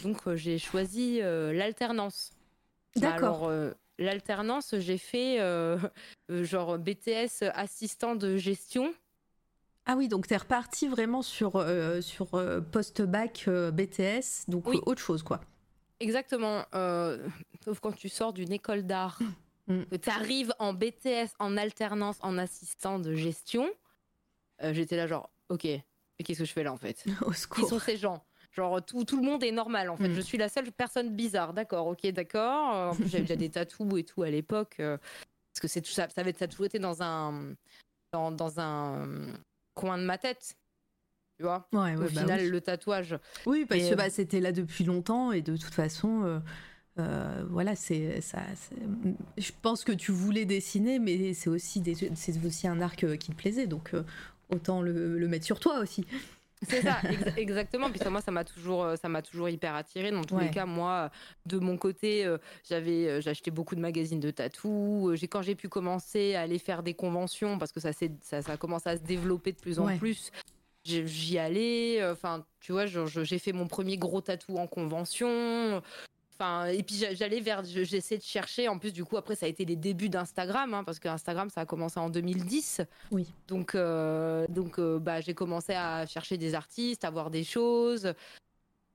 Donc j'ai choisi l'alternance. D'accord. L'alternance, j'ai fait euh, euh, genre BTS assistant de gestion. Ah oui, donc t'es reparti vraiment sur, euh, sur post-bac euh, BTS, donc Oui. autre chose quoi. Exactement. sauf quand tu sors d'une école d'art, Mm. que tu arrives en BTS en alternance en assistant de gestion. J'étais là genre, ok, mais qu'est-ce que je fais là en fait? Au Qui secours. sont ces gens? Genre tout, tout le monde est normal en fait. Mm. Je suis la seule personne bizarre. D'accord, ok, d'accord. Euh, En plus j'avais déjà des tatous et tout à l'époque. euh, parce que c'est tout ça, ça avait ça a toujours été dans un dans, dans un coin de ma tête. Tu vois Ouais, ouais, Au bah final, oui. le tatouage. Oui, parce Et, que euh, bah, c'était là depuis longtemps et de toute façon, euh, voilà, c'est ça. Je pense que tu voulais dessiner, mais c'est aussi des- c'est aussi un que- qui te plaisait, donc autant le, le mettre sur toi aussi. C'est ça, exactement. Puis ça, moi, ça m'a toujours, euh, ça m'a toujours hyper attiré. Dans tous les cas, moi, de mon côté, euh, j'avais, euh, j'ai beaucoup de magazines de tatou. J'ai quand j'ai pu commencer à aller faire des conventions parce que ça, ça, ça a commencé à se développer de plus en plus. J'y allais. Enfin, tu vois, j'ai fait mon premier gros tatou en convention. Enfin, et puis j'allais vers, j'essaie de chercher. En plus, du coup, après, ça a été les débuts d'Instagram, hein, parce que Instagram, ça a commencé en 2010. Oui. Donc, euh, donc, euh, bah, j'ai commencé à chercher des artistes, à voir des choses.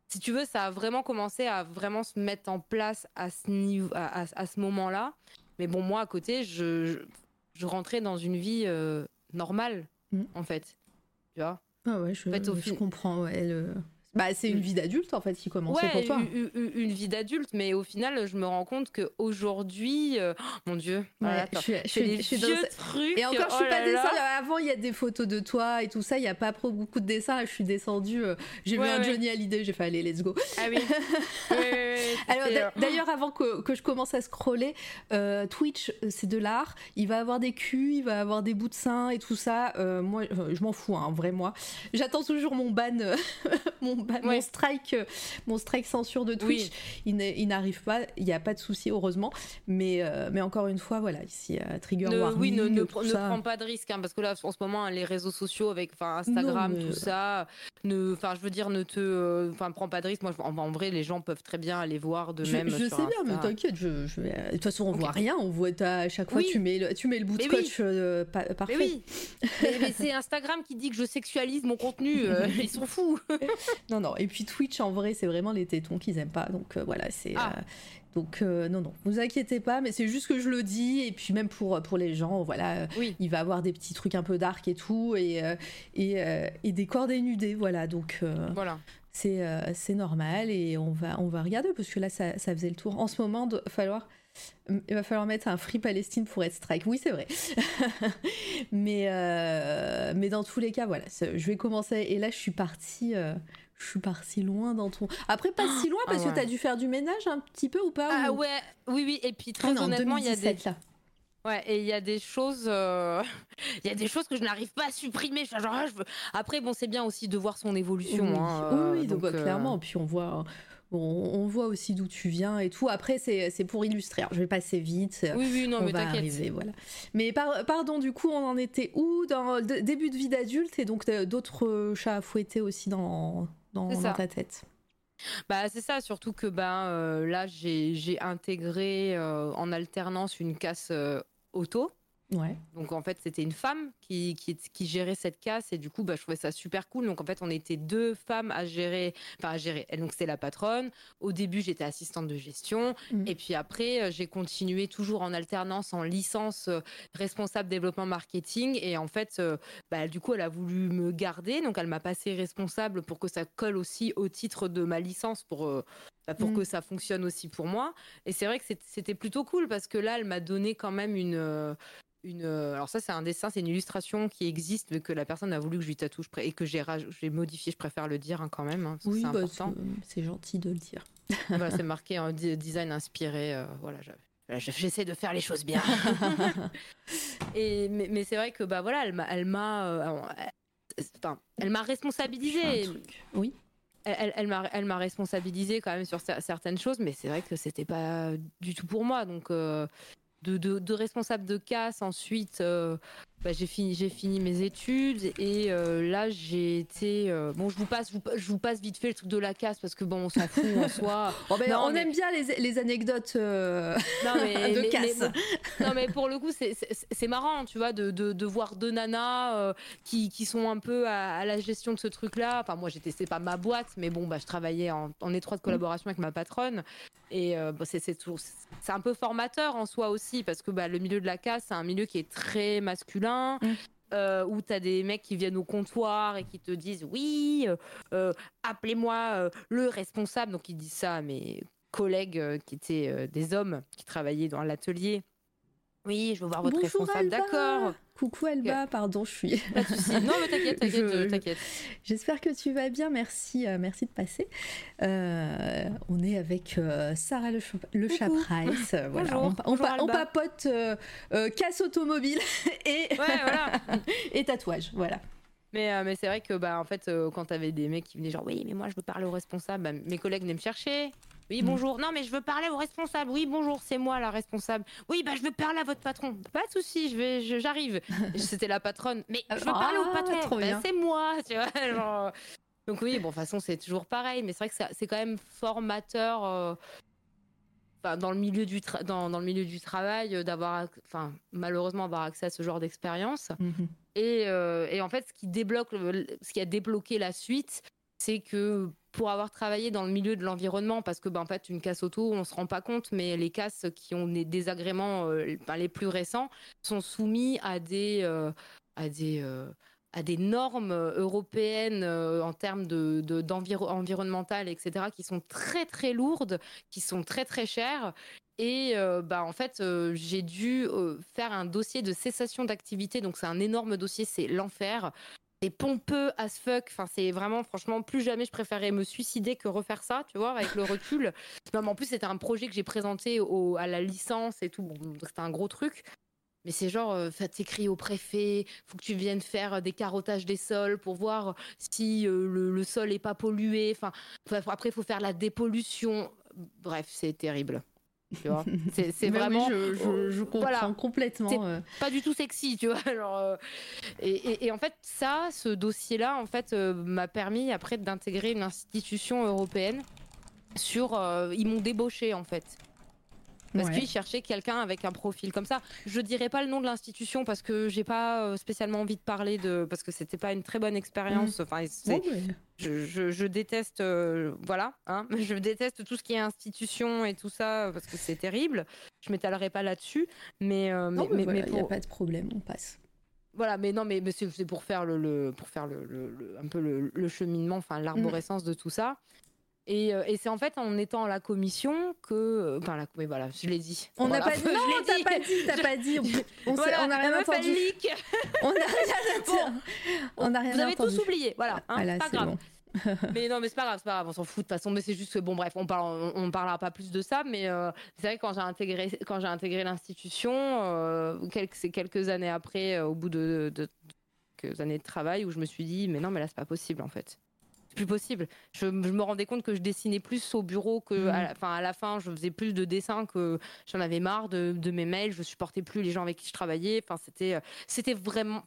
Si tu veux, ça a vraiment commencé à vraiment se mettre en place à ce niveau, à, ce moment-là. Mais bon, moi, à côté, je, je, rentrais dans une vie euh, normale, mm. en fait. Tu vois? Ah ouais, je, je comprends. Ouais, le... Bah, c'est une vie d'adulte en fait qui commence pour toi. Une, une, vie d'adulte, mais au final, je me rends compte qu'aujourd'hui, euh, oh, mon Dieu, je suis, des vieux trucs. Et encore, je suis oh pas descendue. Avant, il y a des photos de toi et tout ça. Il n'y a pas beaucoup de dessins. Je suis descendue. Euh, j'ai vu un Johnny Hallyday. J'ai fait allez, let's go. Ah oui. Alors euh, d'ailleurs, avant que, que, je commence à scroller, Twitch, c'est de l'art. Il va avoir des culs, il va avoir des bouts de seins et tout ça. moi, je m'en fous, hein, en vrai moi. J'attends toujours mon ban, mon mon, strike, euh, mon strike censure de Twitch, il n'arrive pas. Il n'y a pas de souci, heureusement. Mais, euh, mais encore une fois, voilà, ici, euh, Trigger Warning. Oui, ne, ne, prends pas de risque, hein, parce que là, en ce moment, les réseaux sociaux avec Instagram, tout ça, ne, enfin, je veux dire, ne te, enfin, prends pas de risque. Moi, en, vrai, les gens peuvent très bien aller voir de même. Je sais bien, mais t'inquiète. Je, De toute façon, on voit rien. On voit à chaque fois, tu mets le, tu mets le bout de scotch parfait. Mais oui. mais, c'est Instagram qui dit que je sexualise mon contenu. ils sont fous. Non, non. Et puis Twitch, en vrai, c'est vraiment les tétons qu'ils aiment pas. Donc euh, voilà, c'est. Ah. Euh, donc euh, non, non, vous inquiétez pas, mais c'est juste que je le dis. Et puis même pour, pour les gens, voilà, oui. il va avoir des petits trucs un peu dark et tout. Et, et, et, des corps dénudés, voilà. Donc voilà. C'est normal. Et on va, on va regarder parce que là, ça, ça faisait le tour. En ce moment, il va falloir il va falloir mettre un Free Palestine pour être strike. Oui, c'est vrai. mais, euh, mais dans tous les cas, voilà. Je vais commencer. Et là, je suis partie. Euh, je suis partie loin dans ton. Après, pas si loin parce ah que tu as dû faire du ménage un petit peu ou pas Ah ouais, oui, oui. Et puis très honnêtement, il y a des. Là. Ouais, et il y a des choses, euh, il y a des choses que je n'arrive pas à supprimer. Genre, je veux... Après, bon, c'est bien aussi de voir son évolution. Oui, hein, oui, donc, clairement. Puis on voit, on, voit aussi d'où tu viens et tout. Après, c'est pour illustrer. je vais passer vite. Oui, oui, non, mais t'inquiète. Voilà. Mais pardon, du coup, on en était où Dans le début de vie d'adulte et donc euh, d'autres chats à fouetter aussi dans, dans, ta tête. Bah c'est ça, surtout que ben euh, là j'ai intégré euh, en alternance une casse auto. Donc en fait, c'était une femme qui, qui, gérait cette casse et du coup, bah, je trouvais ça super cool. Donc en fait, on était deux femmes à gérer, enfin à gérer. Elle, donc c'est la patronne. Au début, j'étais assistante de gestion mm. et puis après, euh, j'ai continué toujours en alternance en licence euh, responsable développement marketing et en fait, euh, bah, du coup, elle a voulu me garder. Donc elle m'a passé responsable pour que ça colle aussi au titre de ma licence pour pour mm. que ça fonctionne aussi pour moi. Et c'est vrai que c'était plutôt cool parce que là, elle m'a donné quand même une une. Euh, alors ça, c'est un dessin, c'est une illustration qui existe, mais que la personne a voulu que je lui tatoue et que j'ai modifié. Je préfère le dire hein, quand même. Hein, oui, bah, c'est gentil de le dire. c'est marqué en design inspiré. Euh, voilà, j'essaie de faire les choses bien. et mais, c'est vrai que bah voilà, elle m'a, elle m'a, euh, elle m'a responsabilisée. Oui. Elle, m'a, elle m'a responsabilisé quand même sur certaines choses, mais c'est vrai que c'était pas du tout pour moi. Donc, de, de, responsable de casse. Ensuite, euh, bah, j'ai fini, j'ai fini mes études et euh, là j'ai été. Euh, bon, je vous passe, je vous passe vite fait le truc de la casse parce que bon, on s'en fout en soi. Ben, on aime bien les, les anecdotes non, mais, de casse. non mais pour le coup, c'est marrant, tu vois, de, de, de voir deux nanas qui, qui, sont un peu à, la gestion de ce truc-là. Enfin, moi, j'étais, c'est pas ma boîte, mais bon, bah, je travaillais en, en étroite collaboration avec ma patronne et bah, c'est c'est un peu formateur en soi aussi parce que bah, le milieu de la casse, c'est un milieu qui est très masculin Euh, où tu as des mecs qui viennent au comptoir et qui te disent oui, euh, euh, appelez-moi le responsable. Donc ils disent ça à mes collègues qui étaient des hommes qui travaillaient dans l'atelier. Oui, je veux voir votre responsable, d'accord. Coucou Alba, pardon, je suis. Non, mais t'inquiète, t'inquiète, t'inquiète. J'espère que tu vas bien, merci, euh, merci de passer. Euh, on est avec euh, Sarah Le, le Chaprice. voilà, on, on, papote casse automobile et, ouais, voilà. et tatouage, voilà. Mais, mais c'est vrai que bah en fait quand t'avais des mecs qui venaient genre oui mais moi je veux parler au responsable, bah, mes collègues venaient me chercher. Oui, mm. bonjour. Non, mais je veux parler au responsable. Oui, bonjour, c'est moi la responsable. Oui, bah je veux parler à votre patron. Pas de souci, je vais, j'arrive. C'était la patronne. Mais je veux parler au ah, patron. Bah, c'est moi, tu vois. Donc oui, bon, de toute façon, c'est toujours pareil. Mais c'est vrai que c'est quand même formateur. Euh, dans le milieu du dans, dans, le milieu du travail euh, d'avoir enfin malheureusement avoir accès à ce genre d'expérience mm-hmm. et, euh, et, en fait ce qui débloque ce qui a débloqué la suite c'est que pour avoir travaillé dans le milieu de l'environnement, parce que ben, en fait, une casse auto, on se rend pas compte, mais les casses qui ont des désagréments euh, ben, les plus récents sont soumis à des, euh, à des, euh, à des normes européennes en termes de, etc., qui sont très très lourdes, qui sont très très chères. Et bah, en fait, j'ai dû faire un dossier de cessation d'activité. Donc, c'est un énorme dossier, c'est l'enfer c'est pompeux as fuck. Enfin, c'est vraiment, franchement, plus jamais je préférais me suicider que refaire ça, tu vois, avec le recul. Non, en plus, c'était un projet que j'ai présenté à la licence et tout. C'était un gros truc. Mais c'est genre, euh, t'écris au préfet, faut que tu viennes faire des carottages des sols pour voir si euh, le, sol est pas pollué. Enfin, après, il faut faire la dépollution. Bref, c'est terrible. c'est vraiment je, je, comprends complètement euh. pas du tout sexy tu vois genre, euh, et, et, en fait ça ce dossier là en fait euh, m'a permis après d'intégrer une institution européenne sur ils m'ont débauché en fait parce qu'ils cherchaient quelqu'un avec un profil comme ça. Je dirais pas le nom de l'institution parce que j'ai pas euh, spécialement envie de parler de parce que c'était pas une très bonne expérience. Mm. Enfin, je, je, déteste euh, voilà, hein, je déteste tout ce qui est institution et tout ça parce que c'est terrible. Je m'étalerai pas là-dessus, mais euh, mais, mais, il n'y a pas de problème, on passe. Voilà, mais non, mais, c'est pour faire le, pour faire le, un peu le, cheminement, enfin l'arborescence de tout ça. Euh, et, c'est en fait en étant à la commission que. Euh, enfin, la, oui, voilà, je l'ai dit. On n'a pas dit. Non, t'as pas dit, t'as pas dit. On, voilà, on a rien entendu. on n'a rien entendu. on a rien Vous avez tous oublié, voilà. Hein, voilà, pas grave. Bon. mais non, mais c'est pas grave, c'est pas grave, on s'en fout de toute façon. Mais c'est juste que bon, bref, on parle, on, parlera pas plus de ça. Mais euh, c'est vrai que quand j'ai intégré, quand j'ai intégré l'institution, quelques, c'est quelques années après, au bout de, de, de, quelques années de travail, où je me suis dit, mais non, mais là c'est pas possible en fait c'est plus possible. Je, me rendais compte que je dessinais plus au bureau que, mmh. à, à la fin, je faisais plus de dessins que j'en avais marre de, de, mes mails. Je supportais plus les gens avec qui je travaillais. Enfin, c'était, euh, c'était vraiment,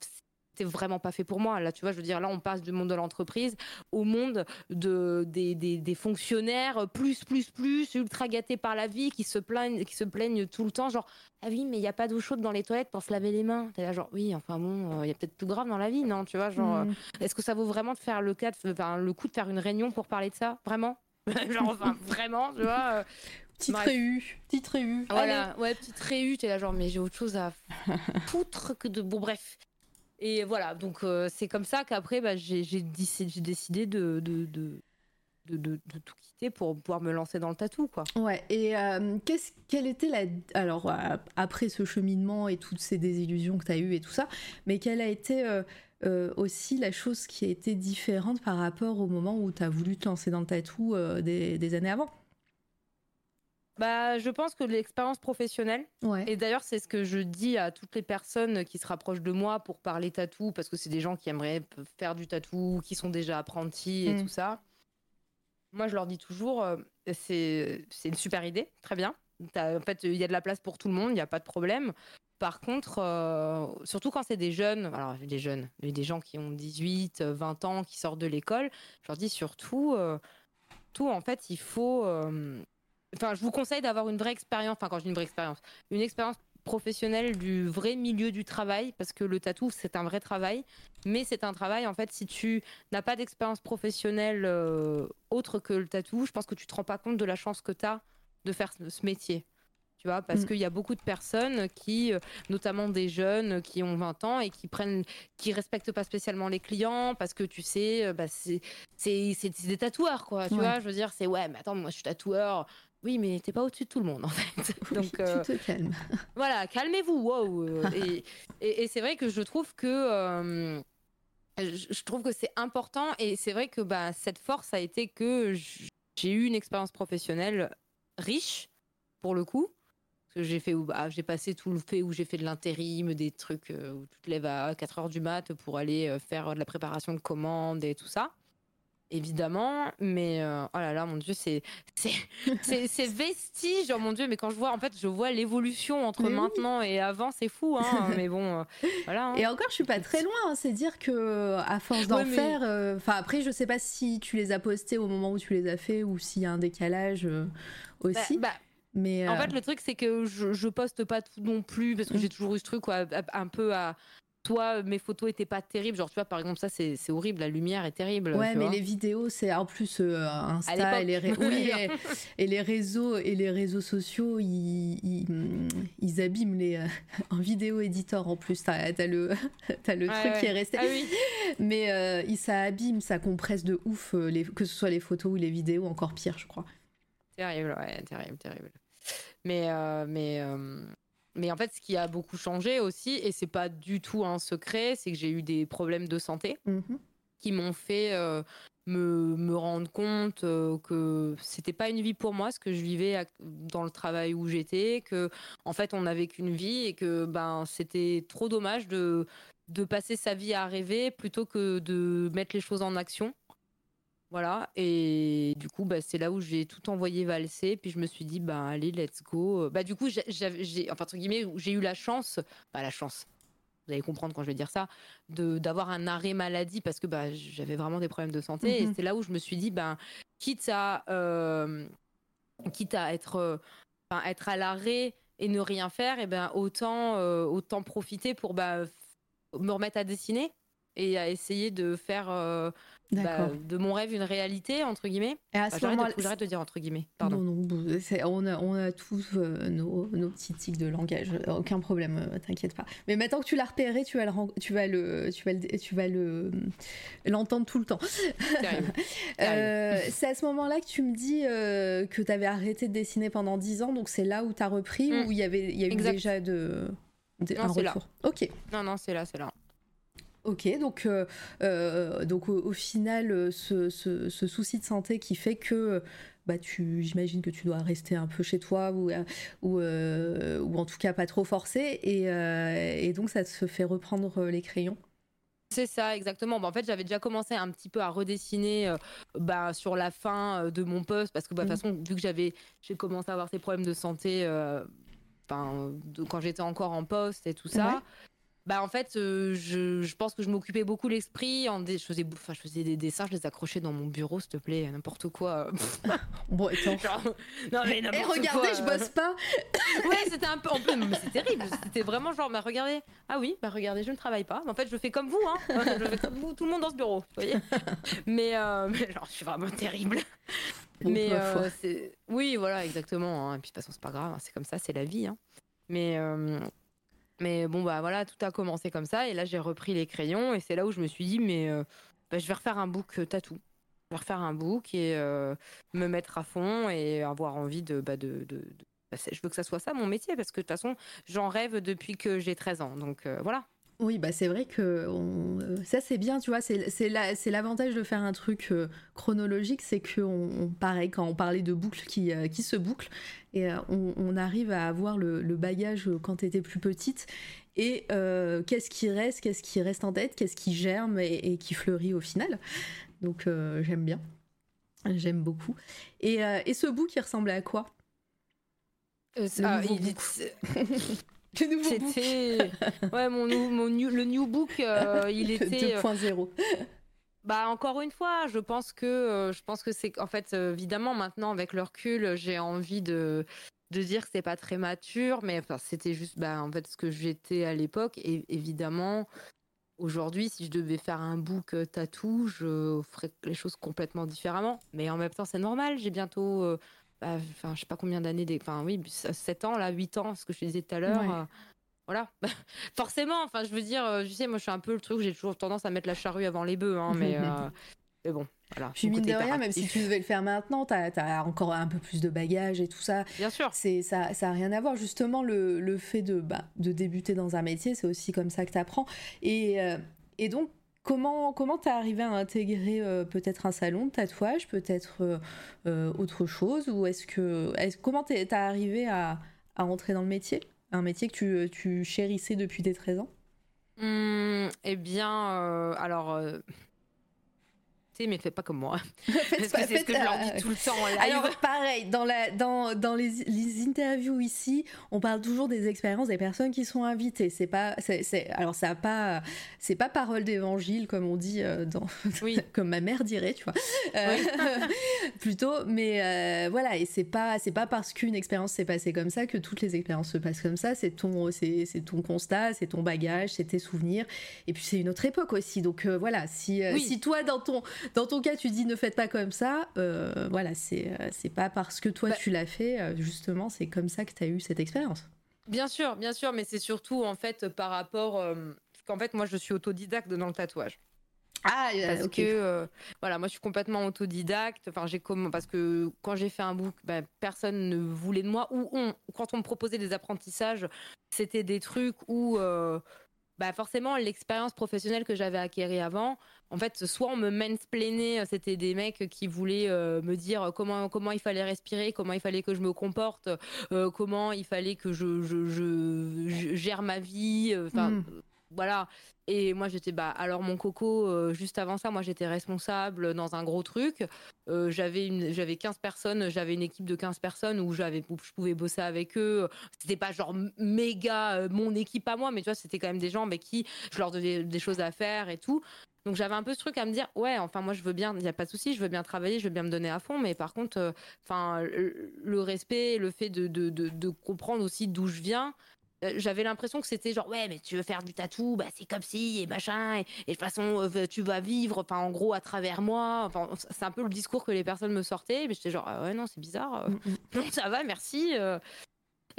c'était vraiment pas fait pour moi. Là, tu vois, je veux dire, là, on passe du monde de l'entreprise au monde de, des, des, des, fonctionnaires plus, plus, plus, ultra gâtés par la vie, qui se plaignent, qui se plaignent tout le temps. Genre, ah oui, mais il n'y a pas d'eau chaude dans les toilettes pour se laver les mains? T'es là, genre, oui, enfin bon, euh, il y a peut-être plus grave dans la vie, non? Tu vois, genre, mm. euh, est-ce que ça vaut vraiment de faire le, cas enfin, le coup de faire une réunion pour parler de ça Vraiment? Genre, enfin, vraiment, tu vois euh, Petite réu, petite réu. Voilà, ouais, petite réu, t'es là, genre, mais j'ai autre chose à foutre que de. Bon, bref. Et voilà, donc euh, c'est comme ça qu'après, bah, j'ai décidé de tout quitter pour pouvoir me lancer dans le tatou. Quoi. Ouais, et euh, qu'est-ce, quelle était la. Alors, euh, après ce cheminement et toutes ces désillusions que tu as eues et tout ça, mais quelle a été aussi la chose qui a été différente par rapport au moment où tu as voulu te lancer dans le tatou des années avant? Bah, je pense que l'expérience professionnelle, et d'ailleurs c'est ce que je dis à toutes les personnes qui se rapprochent de moi pour parler tatou, parce que c'est des gens qui aimeraient faire du tatou, qui sont déjà apprentis et mm. tout ça. Moi je leur dis toujours, euh, c'est une super idée, très bien. en fait, il y a de la place pour tout le monde, il n'y a pas de problème. Par contre, euh, surtout quand c'est des jeunes, alors des jeunes, des gens qui ont 18, 20 ans, qui sortent de l'école, je leur dis surtout, euh, tout en fait, il faut Enfin, je vous conseille d'avoir une vraie expérience. Enfin, quand je dis une vraie expérience, une expérience professionnelle du vrai milieu du travail, parce que le tatou, c'est un vrai travail. Mais c'est un travail, en fait, si tu n'as pas d'expérience professionnelle euh, autre que le tatou, je pense que tu te rends pas compte de la chance que tu as de faire ce métier. Tu vois, parce mm. qu'il y a beaucoup de personnes qui, euh, notamment des jeunes qui ont 20 ans et qui prennent, qui respectent pas spécialement les clients parce que tu sais, euh, bah, c'est, c'est, des tatoueurs, quoi. Tu vois, je veux dire, c'est ouais, mais attends, moi je suis tatoueur, oui, mais t'es pas au-dessus de tout le monde en fait. Donc, tu euh, te calmes. voilà, calmez-vous. Wow. Euh, et, c'est vrai que je trouve que euh, je trouve que c'est important et c'est vrai que bah, cette force a été que j'ai eu une expérience professionnelle riche pour le coup. j'ai fait bah, j'ai passé tout le fait où j'ai fait de l'intérim, des trucs où tu te lèves à 4 heures du mat pour aller faire de la préparation de commandes et tout ça évidemment, mais euh, oh là là, mon Dieu, c'est c'est vestige, oh mon Dieu, mais quand je vois, en fait, je vois l'évolution entre maintenant et avant, c'est fou, hein, mais bon, euh, voilà. Hein. Et encore, je suis pas très loin, hein, c'est dire que à force d'en faire, euh, enfin après, je sais pas si tu les as postés au moment où tu les as fait ou s'il y a un décalage aussi. Bah, bah, mais En fait, le truc, c'est que je, je poste pas tout non plus parce que mmh. j'ai toujours eu ce truc quoi, un peu à, toi, mes photos étaient pas terribles. Genre, tu vois, par exemple, ça, c'est horrible. La lumière est terrible. Ouais, mais les vidéos, c'est en plus euh, Insta et les, et, les réseaux et les réseaux sociaux, ils, ils, abîment les euh, en vidéo éditeur en plus. T'as as le as le truc qui est resté. Ah, oui. Mais euh, ça abîme, ça compresse de ouf, les, que ce soit les photos ou les vidéos, encore pire, je crois. Terrible, ouais, terrible, terrible. Mais mais mais en fait, ce qui a beaucoup changé aussi, et c'est pas du tout un secret, c'est que j'ai eu des problèmes de santé mhm. qui m'ont fait euh, me, me, rendre compte euh, que c'était pas une vie pour moi, ce que je vivais dans le travail où j'étais, que en fait, on n'avait qu'une vie et que ben c'était trop dommage de de passer sa vie à rêver plutôt que de mettre les choses en action. Voilà, et du coup, bah, c'est là où j'ai tout envoyé valser. Puis je me suis dit, bah, allez, let's go. Bah, du coup, j'ai, enfin, entre guillemets, j'ai eu la chance, pas la chance, vous allez comprendre quand je vais dire ça, de, d'avoir un arrêt maladie parce que bah, j'avais vraiment des problèmes de santé. Et mhm. c'est là où je me suis dit, ben, quitte à, euh, quitte à être, euh, être à l'arrêt et ne rien faire, et ben, autant, euh, autant profiter pour bah, me remettre à dessiner et à essayer de faire bah, de mon rêve une réalité entre guillemets. Et à ce moment j'arrête de dire entre guillemets. Pardon. Non, non, on a, on a tous euh, nos, nos, petits tics de langage, aucun problème, euh, t'inquiète pas. Mais maintenant que tu l'as repéré, tu vas le, tu vas le, tu vas le, tu vas le, l'entendre tout le temps. euh, c'est à ce moment-là que tu me dis euh, que tu avais arrêté de dessiner pendant 10 ans, donc c'est là où tu as repris mm. ou il y avait, il y a eu déjà de, un retour. Là. Ok. Non, non, c'est là, c'est là. Ok, donc, euh, euh, donc au, final, euh, ce, souci de santé qui fait que bah, tu, j'imagine que tu dois rester un peu chez toi ou, ou, ou en tout cas pas trop forcé, et, donc ça te fait reprendre les crayons. C'est ça, exactement. Bah, en fait, j'avais déjà commencé un petit peu à redessiner bah, sur la fin de mon poste, parce que bah, de toute mmh. façon, vu que j'avais, j'ai commencé à avoir ces problèmes de santé, quand j'étais encore en poste et tout ça. Bah en fait, euh, je, je, pense que je m'occupais beaucoup l'esprit. En je faisais, enfin, je faisais des dessins, je les accrochais dans mon bureau, s'il te plaît, n'importe quoi. bon, attends. non mais Et eh, regardez, je bosse pas. ouais, c'était un peu, peu mais c'est terrible. C'était vraiment genre, bah regardez, ah oui, bah regardez, je ne travaille pas. En fait, je fais comme vous, hein. Je fais comme vous, tout le monde dans ce bureau, vous voyez. Mais, euh, mais genre, je suis vraiment terrible. mais euh, oui, voilà, exactement. Hein. Et puis de toute façon, c'est pas grave, hein. c'est comme ça, c'est la vie. Hein. Mais mais bon, bah voilà, tout a commencé comme ça. Et là, j'ai repris les crayons. Et c'est là où je me suis dit, mais euh, bah, je vais refaire un book euh, tatou. Je vais refaire un book et euh, me mettre à fond et avoir envie de. Bah, de, de, bah, je veux que ça soit ça mon métier parce que de toute façon, j'en rêve depuis que j'ai 13 ans. Donc voilà. Oui, bah c'est vrai que ça c'est bien, tu vois, c'est l'avantage de faire un truc chronologique, c'est que on, pareil quand on parlait de boucles qui, qui se bouclent, et euh, on, arrive à avoir le, bagage quand tu étais plus petite et euh, qu'est-ce qui reste, qu'est-ce qui reste en tête, qu'est-ce qui germe et, qui fleurit au final. Donc euh, j'aime bien, j'aime beaucoup. Et, ce bout qui ressemblait à quoi? Ah, il... C'était ouais mon, mon le new book il était 2.0 bah encore une fois, je pense que euh, je pense que c'est en fait euh, évidemment maintenant avec le recul, j'ai envie de de dire que c'est pas très mature, mais enfin, c'était juste bah en fait ce que j'étais à l'époque. Et évidemment aujourd'hui si je devais faire un book euh, tatou, je ferais les choses complètement différemment, mais en même temps c'est normal, j'ai bientôt bah, enfin je sais pas combien d'années enfin oui 7 ans là, 8 ans ce que je te disais tout à l'heure voilà. Forcément, enfin, je veux dire, euh, tu sais, moi, je suis un peu le truc, j'ai toujours tendance à mettre la charrue avant les bœufs, hein, mais, euh, mais bon, voilà. Puis mine de rien, même si tu devais le faire maintenant, tu as, encore un peu plus de bagages et tout ça. Bien sûr. C'est ça, ça a rien à voir. Justement, le, le fait de, bah, de débuter dans un métier, c'est aussi comme ça que tu apprends. Et, euh, et donc, Comment comment t'es arrivé à intégrer peut-être un salon de tatouage, peut-être autre chose, ou est-ce que comment t'es arrivé à, à rentrer dans le métier? Un métier que tu, tu chérissais depuis tes 13 ans? Mmh, Eh bien, alors mais fais pas comme moi. c'est ce que je leur dis tout le temps en. Alors, pareil, dans, la, dans, dans les, les, interviews ici, on parle toujours des expériences des personnes qui sont invitées. C'est pas, c'est, alors ça a pas, c'est pas parole d'évangile comme on dit euh, dans, oui. comme ma mère dirait, tu vois, euh, plutôt. Mais euh, voilà, et c'est pas, c'est pas parce qu'une expérience s'est passée comme ça que toutes les expériences se passent comme ça. C'est ton, c'est, c'est ton constat, c'est ton bagage, c'est tes souvenirs. Et puis c'est une autre époque aussi. Donc voilà, si, si toi dans ton dans ton cas, tu dis ne faites pas comme ça. Euh, voilà, c'est euh, c'est pas parce que toi bah tu l'as fait, euh, justement, c'est comme ça que tu as eu cette expérience. Bien sûr, bien sûr, mais c'est surtout en fait par rapport. qu'en fait, moi je suis autodidacte dans le tatouage. Ah, parce que voilà, moi je suis complètement autodidacte. Enfin, j'ai comment parce que quand j'ai fait un book, bah, personne ne voulait de moi. Ou on, quand on me proposait des apprentissages, c'était des trucs où bah forcément l'expérience professionnelle que j'avais acquérie avant, en fait, soit on me mansplainait, euh, c'était des mecs qui voulaient euh, me dire comment comment il fallait respirer, comment il fallait que je me comporte, euh, comment il fallait que je, je, gère ma vie, hmm. Voilà. Et moi j'étais bah alors mon coco juste avant ça moi j'étais responsable dans un gros truc. j'avais une j'avais 15 personnes, j'avais une équipe de 15 personnes où j'avais je pouvais bosser avec eux. C'était pas genre méga mon équipe à moi mais tu vois c'était quand même des gens avec qui je leur donnais des choses à faire et tout. Donc j'avais un peu ce truc à me dire, ouais, enfin moi je veux bien, il n'y a pas de souci, je veux bien travailler, je veux bien me donner à fond, mais par contre, euh, enfin le respect, le fait de, de, de, comprendre aussi d'où je viens, euh, j'avais l'impression que c'était genre ouais mais tu veux faire du tatou bah c'est comme si et machin et, de toute façon euh, tu vas vivre enfin en gros à travers moi enfin c'est un peu le discours que les personnes me sortaient mais j'étais genre ah ouais non c'est bizarre mm, mm. non ça va merci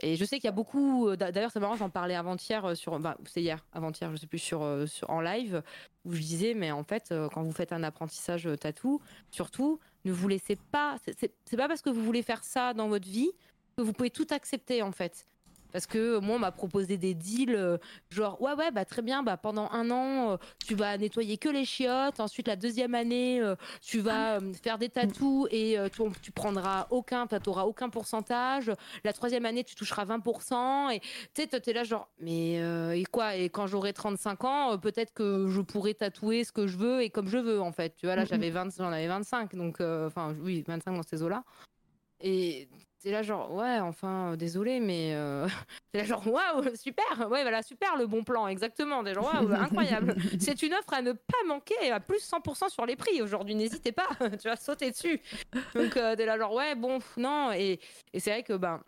et je sais qu'il y a beaucoup. Euh, d'ailleurs, c'est marrant, j'en parlais avant-hier euh, sur. Bah, c'est hier, avant-hier, je sais plus, sur, euh, sur, en live, où je disais, mais en fait, quand vous faites un apprentissage tatou, surtout, ne vous laissez pas. C'est pas parce que vous voulez faire ça dans votre vie que vous pouvez tout accepter, en fait. Parce que moi, on m'a proposé des deals, euh, genre, ouais, ouais, bah très bien, bah pendant un an, euh, tu vas nettoyer que les chiottes. Ensuite, la deuxième année, euh, tu vas faire des tatous et tu, tu, prendras aucun, tu n'auras aucun pourcentage. La troisième année, tu toucheras 20%. Et tu sais, tu es là, genre, mais et quoi? Et quand j'aurai 35 ans, peut-être que je pourrai tatouer ce que je veux et comme je veux, en fait. Tu vois, là, j'avais 20, j'en avais 25, donc, enfin, oui, 25 dans ces eaux-là. Et c'est là genre ouais enfin euh, désolé mais euh... c'est là genre waouh super ouais voilà super le bon plan exactement. Des gens waouh incroyable. C'est une offre à ne pas manquer à plus 100% sur les prix. Aujourd'hui n'hésitez pas tu vas sauter dessus. Donc euh, là genre ouais bon non. Et, et c'est vrai que ben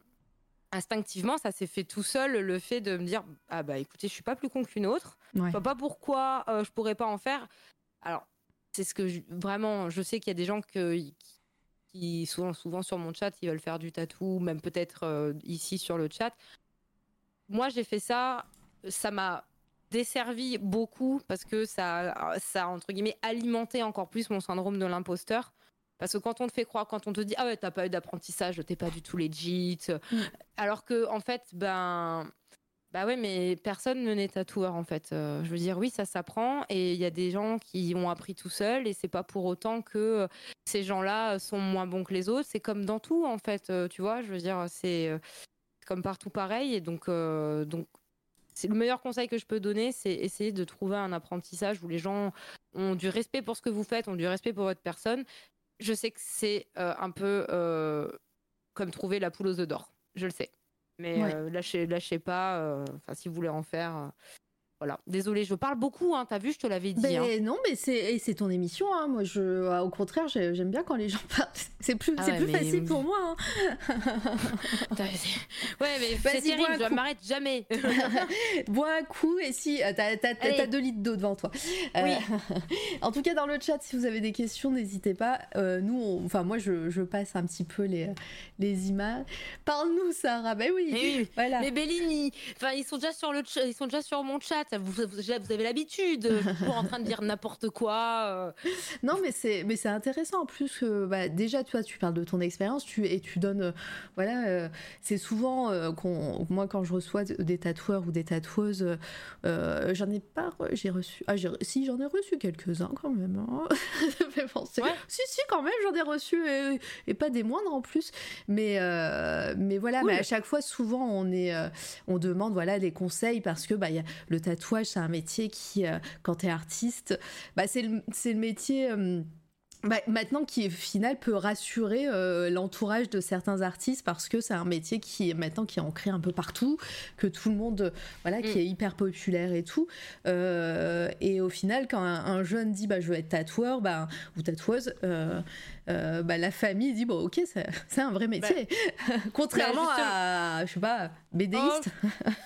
instinctivement ça s'est fait tout seul le fait de me dire ah bah écoutez je suis pas plus con qu'une autre. Je vois pas pourquoi euh, je pourrais pas en faire. Alors c'est ce que vraiment je sais qu'il y a des gens qui souvent, souvent sur mon chat, ils veulent faire du tatou, même peut-être euh, ici sur le chat. Moi, j'ai fait ça, ça m'a desservi beaucoup parce que ça, ça entre guillemets alimenté encore plus mon syndrome de l'imposteur. Parce que quand on te fait croire, quand on te dit ah ouais t'as pas eu d'apprentissage, t'es pas du tout legit, mm. alors que en fait ben bah ouais, mais personne ne n'est tatoueur en fait. Euh, je veux dire, oui, ça s'apprend et il y a des gens qui ont appris tout seuls et c'est pas pour autant que euh, ces gens-là sont moins bons que les autres. C'est comme dans tout en fait, euh, tu vois. Je veux dire, c'est comme partout pareil et donc donc c'est le meilleur conseil que je peux donner, c'est essayer de trouver un apprentissage où les gens ont du respect pour ce que vous faites, ont du respect pour votre personne. Je sais que c'est un peu comme trouver la poule aux œufs d'or. Je le sais. Mais euh, lâchez, lâchez pas. Euh, enfin, si vous voulez en faire, euh, voilà. Désolée, je parle beaucoup, hein, t'as vu, je te l'avais dit. Mais hein. Non, mais c'est, ton émission. Hein. Moi, je, ah, au contraire, j'aime bien quand les gens parlent. C'est plus, ah plus facile pour moi. Hein. ouais, mais c'est terrible, je m'arrête jamais. bois un coup et si, t'as, t'as, deux litres d'eau devant toi. Oui. en tout cas, dans le chat, si vous avez des questions, n'hésitez pas. nous, enfin, moi, je, je, passe un petit peu les, les images. Parle-nous, Sarah. Ben oui. Mais oui. Voilà. Mais Bellini, enfin, ils sont déjà sur le, ils sont déjà sur mon chat vous, vous avez l'habitude, toujours en train de dire n'importe quoi. Non, mais c'est mais c'est intéressant en plus que bah, déjà toi tu parles de ton expérience, tu et tu donnes voilà, c'est souvent qu'on moi quand je reçois des tatoueurs ou des tatoueuses, j'en ai pas, j'ai reçu, ah si j'en ai reçu quelques-uns quand même. Hein. Si si quand même j'en ai reçu et, pas des moindres en plus, mais mais voilà, mais à chaque fois souvent on est on demande voilà des conseils parce que bah, y a, le tatouage, c'est un métier qui, euh, quand tu es artiste, bah, c'est le, le, métier. Euh, bah, maintenant qui au final peut rassurer euh, l'entourage de certains artistes parce que c'est un métier qui maintenant qui est ancré un peu partout que tout le monde voilà qui mm. est hyper populaire et tout et au final quand un, jeune dit bah je veux être tatoueur bah, ou tatoueuse euh, bah, la famille dit bon ok c'est un vrai métier. Bah, contrairement à je sais pas bédéiste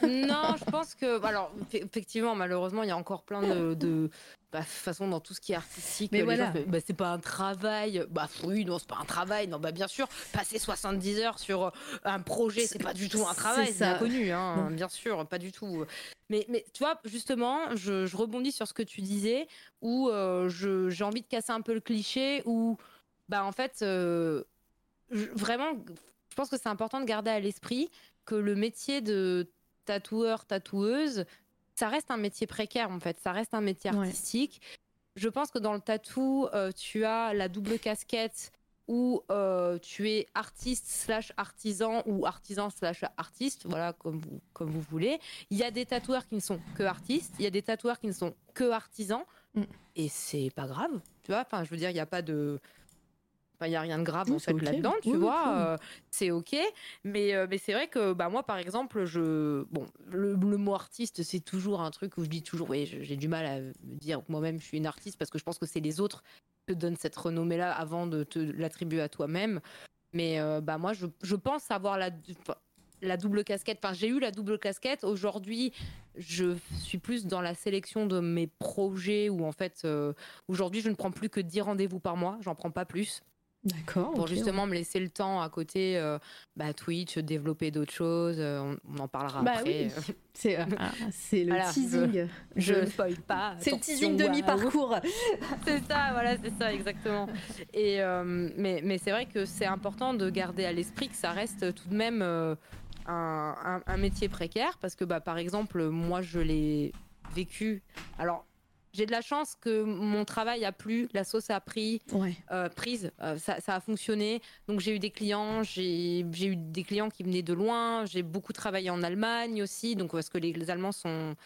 oh, non je pense que alors effectivement malheureusement il y a encore plein de, de bah, façon dans tout ce qui est artistique mais voilà. bah, c'est pas un travail bah oui non c'est pas un travail non bah bien sûr passer 70 heures sur euh, un projet c'est pas du tout un travail c'est inconnu hein, bien sûr pas du tout. Mais, mais tu vois, justement, je, je rebondis sur ce que tu disais, où euh, j'ai envie de casser un peu le cliché, où bah en fait, euh, vraiment, je pense que c'est important de garder à l'esprit que le métier de tatoueur, tatoueuse, ça reste un métier précaire en fait, ça reste un métier artistique. Je pense que dans le tatou, euh, tu as la double casquette où euh, tu es artiste slash artisan ou artisan slash artiste, voilà, comme vous, comme vous voulez. Il y a des tatoueurs qui ne sont que artistes, il y a des tatoueurs qui ne sont que artisans, mm. et c'est pas grave, tu vois. Enfin, je veux dire, il n'y a pas de il n'y a rien de grave en fait là-dedans, tu vois. Euh, c'est ok. Mais, euh, mais c'est vrai que bah, moi, par exemple, je. Bon, le, mot artiste, c'est toujours un truc où je dis toujours, oui, j'ai du mal à me dire moi-même, je suis une artiste parce que je pense que c'est les autres qui te donnent cette renommée-là avant de te l'attribuer à toi-même. Mais euh, bah, moi, je, je, pense avoir la. La double casquette, enfin j'ai eu la double casquette. Aujourd'hui, je suis plus dans la sélection de mes projets où en fait, aujourd'hui, je ne prends plus que 10 rendez-vous par mois, j'en prends pas plus. D'accord. Pour justement me laisser le temps à côté, euh, bah, Twitch, développer d'autres choses. Euh, on, en parlera bah après. Oui. C'est euh, ah, le teasing. Je ne spoil pas. C'est le teasing de mi-parcours. c'est ça, voilà, c'est ça, exactement. Et, mais mais c'est vrai que c'est important de garder à l'esprit que ça reste tout de même un, un, un, métier précaire parce que, bah, par exemple, moi, je l'ai vécu. Alors, j'ai de la chance que mon travail a plu, la sauce a pris, euh, prise, euh, ça, a fonctionné. Donc j'ai eu des clients, j'ai eu des clients qui venaient de loin. J'ai beaucoup travaillé en Allemagne aussi, donc parce que les, Allemands sont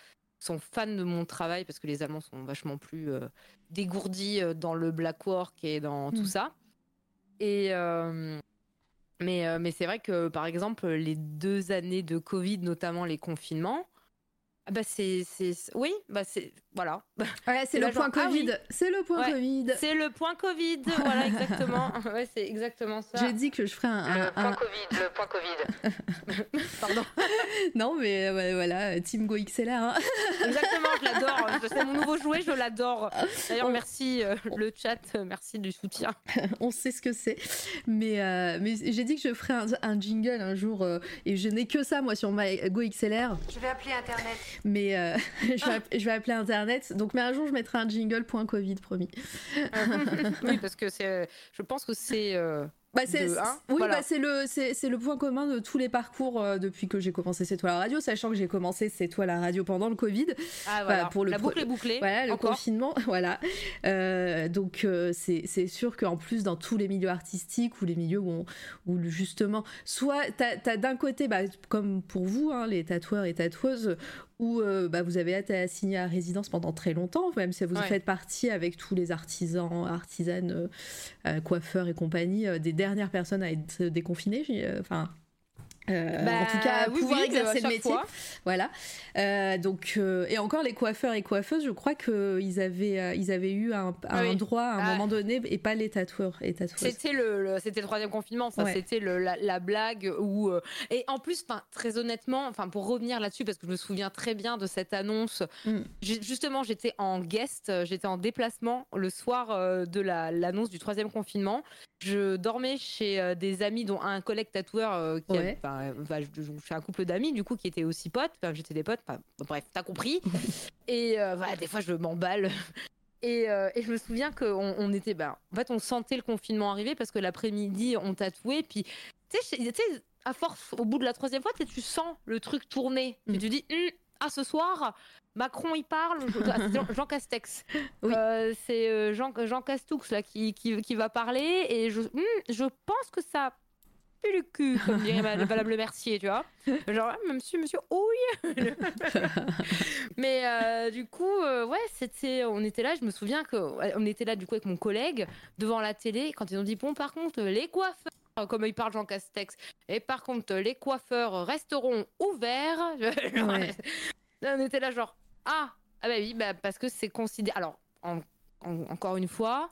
sont fans de mon travail parce que les Allemands sont vachement plus euh, dégourdis dans le black work et dans tout mm. ça. Et mais mais c'est vrai que par exemple les deux années de Covid, notamment les confinements ah bah c'est, oui, bah c'est voilà. Ouais, c'est le, point ah Covid. C'est le point Covid. C'est le point Covid. Voilà exactement. ouais, c'est exactement ça. J'ai dit que je ferais un, le point Covid. Le point Covid. Pardon. non mais voilà, Team Go XLR. Hein. exactement, je l'adore. C'est mon nouveau jouet, je l'adore. D'ailleurs, merci euh, le chat, merci du soutien. On sait ce que c'est, mais euh, mais j'ai dit que je ferais un, jingle un jour euh, et je n'ai que ça moi sur ma Go XLR. Je vais appeler Internet. Mais euh, je, vais, appeler Internet. Donc, mais un jour, je mettrai un jingle point Covid, promis. oui, parce que c'est, je pense que c'est. Euh, bah, c'est, oui, bah, c'est le, c'est, le point commun de tous les parcours euh, depuis que j'ai commencé C'est toi la radio, sachant que j'ai commencé C'est toi la radio pendant le Covid. Ah, voilà. pour le la boucle est bouclée. Voilà, le confinement, voilà. Euh, donc euh, c'est, c'est sûr qu'en plus dans tous les milieux artistiques ou les milieux où, où justement, soit t'as, as, d'un côté, bah, comme pour vous, hein, les tatoueurs et tatoueuses, où bah, vous avez été assigné à résidence pendant très longtemps, même si vous faites partie avec tous les artisans, artisanes, coiffeurs et compagnie des dernière personne à être déconfinée. Euh, enfin, euh, en tout cas, bah, pouvoir exercer le métier. Voilà. Euh, donc, euh, et encore les coiffeurs et coiffeuses, je crois qu'ils avaient, ils avaient eu un, un droit à un ah. moment donné et pas les tatoueurs et tatoueuses. C'était le, c'était le troisième confinement, ça. C'était la, la, blague où et en plus, très honnêtement, enfin pour revenir là-dessus parce que je me souviens très bien de cette annonce. Mm. Justement, j'étais en guest, j'étais en déplacement le soir de l'annonce du troisième confinement. Je dormais chez des amis, dont un collègue tatoueur qui je, suis un couple d'amis du coup qui étaient aussi potes. Enfin, j'étais des potes. bref, t'as compris. et voilà, des fois je m'emballe. Et, et, je me souviens qu'on on était, bah, en fait, on sentait le confinement arriver parce que l'après-midi, on tatouait. Puis, tu sais, à force, au bout de la troisième fois, tu sens le truc tourner. Et mm. tu dis, hum, ah, ce soir, Macron il parle, Jean, Castex. Euh, c'est euh, Jean, Jean Castoux là qui, qui, va parler et je, hmm, je pense que ça pue le cul, comme dirait Madame Le Mercier, tu vois. Genre, ah, monsieur, monsieur, oui. Mais euh, du coup, ouais, c'était, on était là, je me souviens qu'on était là du coup avec mon collègue devant la télé quand ils ont dit, bon, par contre, les coiffeurs comme il parle Jean Castex. Et par contre, les coiffeurs resteront ouverts. on était là genre, ah, ah bah oui, bah parce que c'est considéré. Alors, encore une fois,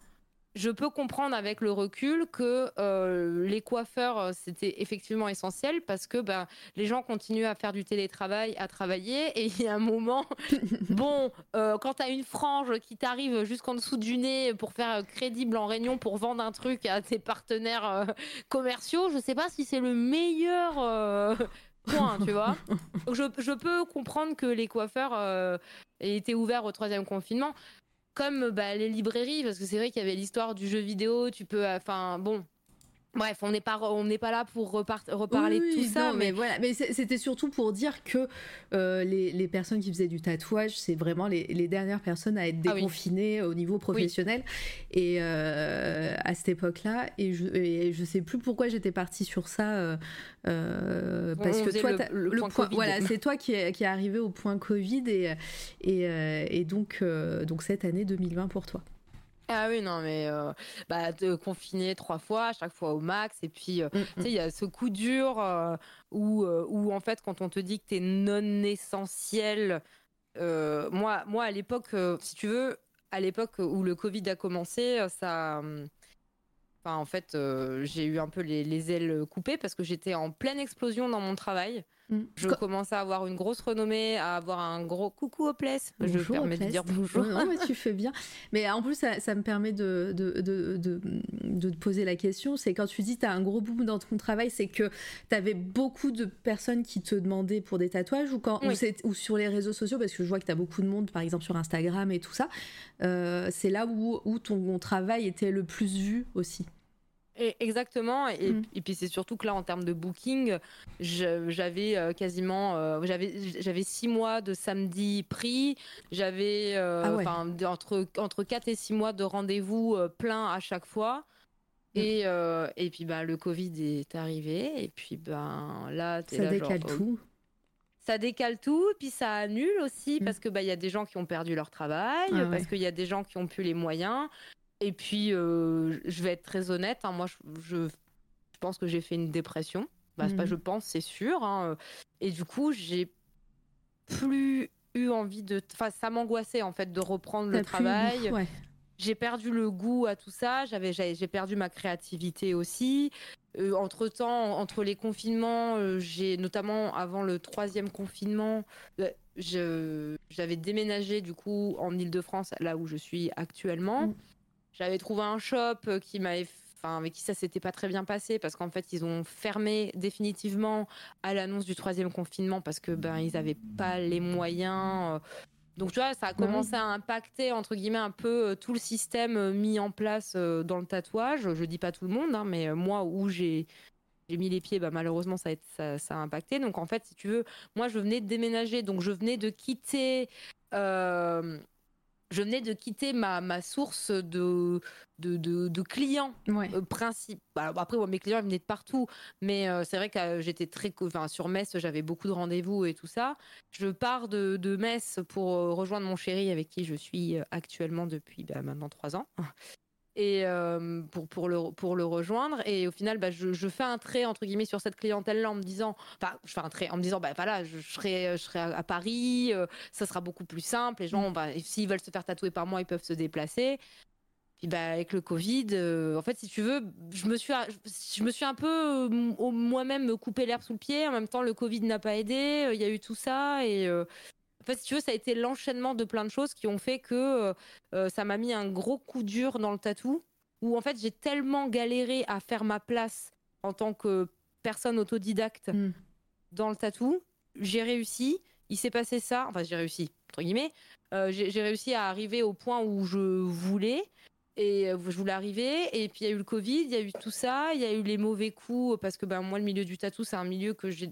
je peux comprendre avec le recul que euh, les coiffeurs, euh, c'était effectivement essentiel parce que ben, les gens continuent à faire du télétravail, à travailler. Et il y a un moment, bon, euh, quand tu as une frange qui t'arrive jusqu'en dessous du nez pour faire crédible en réunion, pour vendre un truc à tes partenaires commerciaux, je sais pas si c'est le meilleur Point, tu vois. je, je, peux comprendre que les coiffeurs euh, aient été ouverts au troisième confinement, comme bah, les librairies, parce que c'est vrai qu'il y avait l'histoire du jeu vidéo, tu peux. Enfin, bon, Bref, on n'est pas on n'est pas là pour reparler de tout ça, mais, voilà. Mais c'était surtout pour dire que euh, les, personnes qui faisaient du tatouage, c'est vraiment les, dernières personnes à être ah déconfinées au niveau professionnel. Et euh, à cette époque-là, et je ne sais plus pourquoi j'étais partie sur ça, euh, parce que toi, le, point, voilà, c'est toi qui est, qui est arrivé au point Covid et et, et donc donc cette année 2020 pour toi. Ah oui, non, mais euh, bah, de confiner trois fois, à chaque fois au max. Et puis, euh, mm, tu sais, il y a ce coup dur euh, où, où, en fait, quand on te dit que tu es non essentiel, moi, moi, à l'époque, si tu veux, à l'époque où le Covid a commencé, ça. Enfin, en fait, j'ai eu un peu les, les ailes coupées parce que j'étais en pleine explosion dans mon travail. Mm. Je commence à avoir une grosse renommée, à avoir un gros coucou au place. je me permets de dire bonjour. Non, mais tu fais bien. Mais en plus, ça, me permet de, de, de, de, te poser la question. C'est quand tu dis tu as un gros boom dans ton travail, c'est que tu avais beaucoup de personnes qui te demandaient pour des tatouages ou, quand, ou, sur les réseaux sociaux, parce que je vois que tu as beaucoup de monde, par exemple sur Instagram et tout ça. Euh, c'est là où, où ton travail était le plus vu aussi. Exactement. Mm. Et, puis c'est surtout que là, en termes de booking, j'avais euh, quasiment, euh, j'avais j'avais six mois de samedi pris, j'avais euh, ah entre entre quatre et six mois de rendez-vous plein à chaque fois. Mm. Et, et puis bah le Covid est arrivé et puis ben là ça décale oh, tout. Ça décale tout, puis ça annule aussi mm. parce que bah il y a des gens qui ont perdu leur travail, ah parce qu'il y a des gens qui ont plus les moyens. Et puis, euh, je vais être très honnête, hein, moi, je, pense que j'ai fait une dépression. Bah, pas mhm. je pense, c'est sûr. Hein, et du coup, j'ai plus eu envie de. Enfin, ça m'angoissait en fait de reprendre le travail. J'ai perdu le goût à tout ça. J'avais, j'ai perdu ma créativité aussi. Euh, entre temps, entre les confinements, euh, j'ai notamment avant le troisième confinement, j'avais déménagé du coup en Île-de-France, là où je suis actuellement. J'avais trouvé un shop euh, qui m'avait Enfin, avec qui ça s'était pas très bien passé parce qu'en fait ils ont fermé définitivement à l'annonce du troisième confinement parce que ben ils avaient pas les moyens. Euh. Donc tu vois, ça a commencé à impacter entre guillemets un peu euh, tout le système mis en place dans le tatouage. Je dis pas tout le monde, hein, mais moi où j'ai mis les pieds, bah, malheureusement ça a, ça, ça a, impacté. Donc en fait, si tu veux, moi je venais de déménager, donc je venais de quitter je venais de quitter ma, ma source de, de, de, clients ouais. Euh, bah, après, mes clients ils venaient de partout, mais euh, c'est vrai que euh, j'étais très. Enfin, sur Metz, j'avais beaucoup de rendez-vous et tout ça. Je pars de, de Metz pour rejoindre mon chéri avec qui je suis actuellement depuis bah, maintenant trois ans et euh, pour, pour, le, pour le rejoindre. Et au final, bah, je, je, fais un trait entre guillemets sur cette clientèle-là en me disant, enfin, je fais un trait en me disant, bah voilà, je, serai, je serai à, Paris, euh, ça sera beaucoup plus simple. Les gens, bah, s'ils veulent se faire tatouer par moi, ils peuvent se déplacer. Puis bah, avec le Covid, euh, en fait, si tu veux, je me suis, je me suis un peu moi-même coupé l'herbe sous le pied. En même temps, le Covid n'a pas aidé. Il y a eu tout ça et en fait, si tu veux, ça a été l'enchaînement de plein de choses qui ont fait que euh, euh, ça m'a mis un gros coup dur dans le tatou. où en fait j'ai tellement galéré à faire ma place en tant que personne autodidacte Mm. dans le tatou, j'ai réussi. Il s'est passé ça, enfin j'ai réussi entre guillemets. Euh, j'ai réussi à arriver au point où je voulais et je voulais arriver. Et puis il y a eu le Covid, il y a eu tout ça, il y a eu les mauvais coups parce que ben moi le milieu du tatou c'est un milieu que j'ai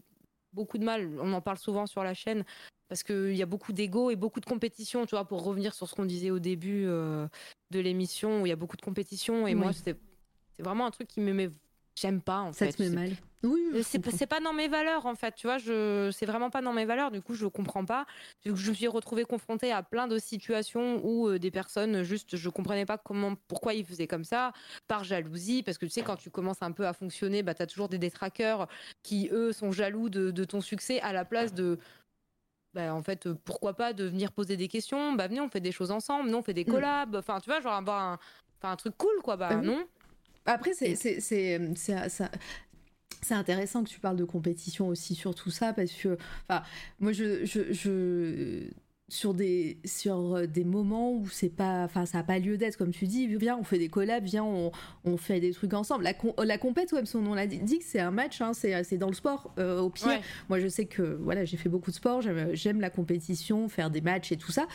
beaucoup de mal. On en parle souvent sur la chaîne parce qu'il y a beaucoup d'ego et beaucoup de compétition. Tu vois, pour revenir sur ce qu'on disait au début euh, de l'émission où il y a beaucoup de compétition et Oui. moi c'est vraiment un truc qui me met j'aime pas en Ça fait. te met mal. Oui, euh, C'est pas, dans mes valeurs en fait, tu vois, je c'est vraiment pas dans mes valeurs, du coup je comprends pas. Je me suis retrouvée confrontée à plein de situations où euh, des personnes juste je comprenais pas comment pourquoi ils faisaient comme ça par jalousie parce que tu sais quand tu commences un peu à fonctionner, bah tu as toujours des détraqueurs qui eux sont jaloux de, de ton succès à la place de bah, en fait, euh, pourquoi pas de venir poser des questions? Bah, venez, on fait des choses ensemble, non, on fait des Mm. collabs. Enfin, tu vois, genre avoir un, un truc cool, quoi. Bah, Ah non. Après, c'est c'est- intéressant que tu parles de compétition aussi sur tout ça parce que, enfin, moi, je, je, je- sur des sur euh, des moments où c'est pas, enfin, ça a pas lieu d'être, comme tu dis, viens, on fait des collabs, viens, on, on fait des trucs ensemble. La, com- la compète, comme son nom l'a dit, c'est un match, hein, c'est dans le sport euh, au pire. Ouais. Moi, je sais que voilà, j'ai fait beaucoup de sport, j'aime la compétition, faire des matchs et tout ça,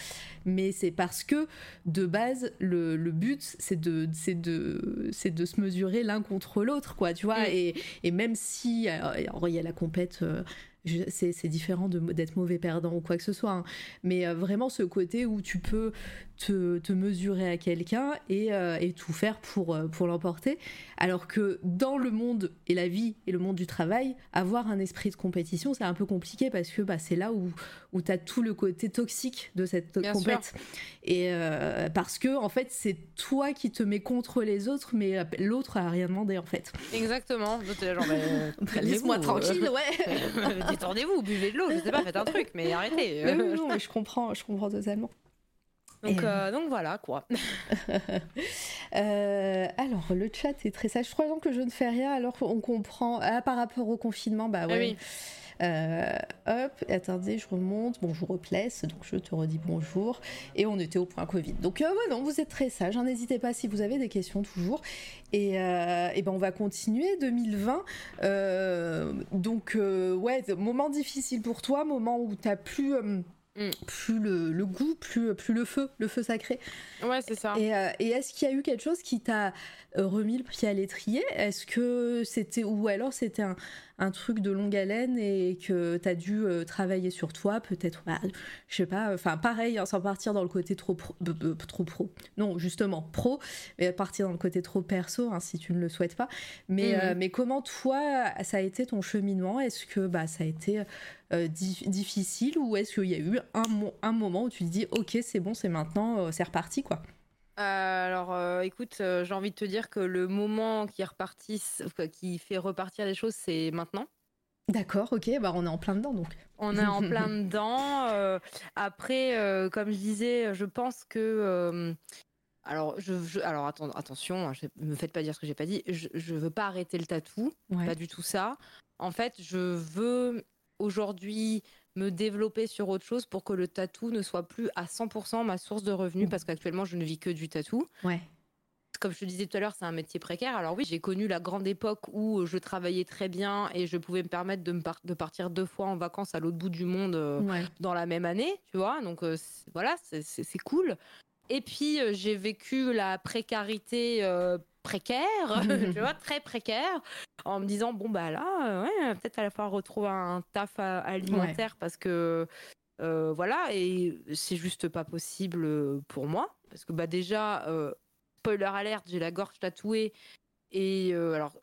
mais c'est parce que de base, le, le but, c'est de, c'est de, c'est de se mesurer l'un contre l'autre, quoi, tu vois. Mm. Et, et même si, alors, alors, il y a la compète. euh, c'est différent d'être mauvais perdant ou quoi que ce soit, hein. mais euh, vraiment ce côté où tu peux te, te mesurer à quelqu'un et, euh, et tout faire pour, euh, pour l'emporter, alors que dans le monde et la vie et le monde du travail, avoir un esprit de compétition, c'est un peu compliqué parce que bah, c'est là où, où tu as tout le côté toxique de cette Bien compète. Et euh, parce que en fait, c'est toi qui te mets contre les autres, mais l'autre a rien demandé en fait. Exactement. Bah, Laisse-moi tranquille, ouais. Détendez-vous, buvez de l'eau, je sais pas, faites un truc, mais arrêtez. Mais oui, non, mais je comprends, je comprends totalement. Donc, Et- euh, donc voilà quoi. Euh, alors, le chat est très sage. Trois ans que je ne fais rien, alors on comprend. Ah, par rapport au confinement, bah ouais. Ah oui. Euh, hop, attendez, je remonte. Bonjour au place, donc je te redis bonjour. Et on était au point Covid. Donc, euh, ouais, non, vous êtes très sage. hein. N'hésitez pas si vous avez des questions toujours. Et, euh, et ben, on va continuer 2020. Euh, donc, ouais, moment difficile pour toi, moment où t'as plus. Mm. plus le, le goût, plus, plus le feu, le feu sacré. Ouais, c'est ça. Et, euh, et est-ce qu'il y a eu quelque chose qui t'a remis le pied à l'étrier? Est-ce que c'était ou alors c'était un, un truc de longue haleine et que t'as dû euh, travailler sur toi, peut-être, bah, je sais pas, enfin pareil, hein, sans partir dans le côté trop pro, b- b- trop pro, non justement pro, mais partir dans le côté trop perso hein, si tu ne le souhaites pas. Mais Mhm. euh, mais comment toi ça a été ton cheminement? Est-ce que bah ça a été euh, di- difficile ou est-ce qu'il y a eu un, mo- un moment où tu te dis ok c'est bon c'est maintenant euh, c'est reparti quoi? Alors, euh, écoute, euh, j'ai envie de te dire que le moment qui, repartit, qui fait repartir les choses, c'est maintenant. D'accord, ok, bah on est en plein dedans donc. On est en plein dedans. euh, après, euh, comme je disais, je pense que. euh, alors, je, je- alors atten- attention, hein, je- me faites pas dire ce que j'ai pas dit. Je, je veux pas arrêter le tatou, Ouais. pas du tout ça. En fait, je veux aujourd'hui me développer sur autre chose pour que le tatou ne soit plus à 100% ma source de revenus, parce qu'actuellement, je ne vis que du tatou Ouais. comme je te disais tout à l'heure, c'est un métier précaire. Alors oui, j'ai connu la grande époque où je travaillais très bien et je pouvais me permettre de, me par- de partir deux fois en vacances à l'autre bout du monde euh, Ouais. dans la même année, tu vois. Donc euh, voilà, c'est- cool. Et puis euh, j'ai vécu la précarité précaire, tu vois, très précaire, en me disant bon bah là, euh, ouais, peut-être à falloir retrouver un taf alimentaire parce que euh, voilà, et c'est juste pas possible euh, pour moi parce que bah déjà, euh, spoiler alerte, j'ai la gorge tatouée et euh, alors.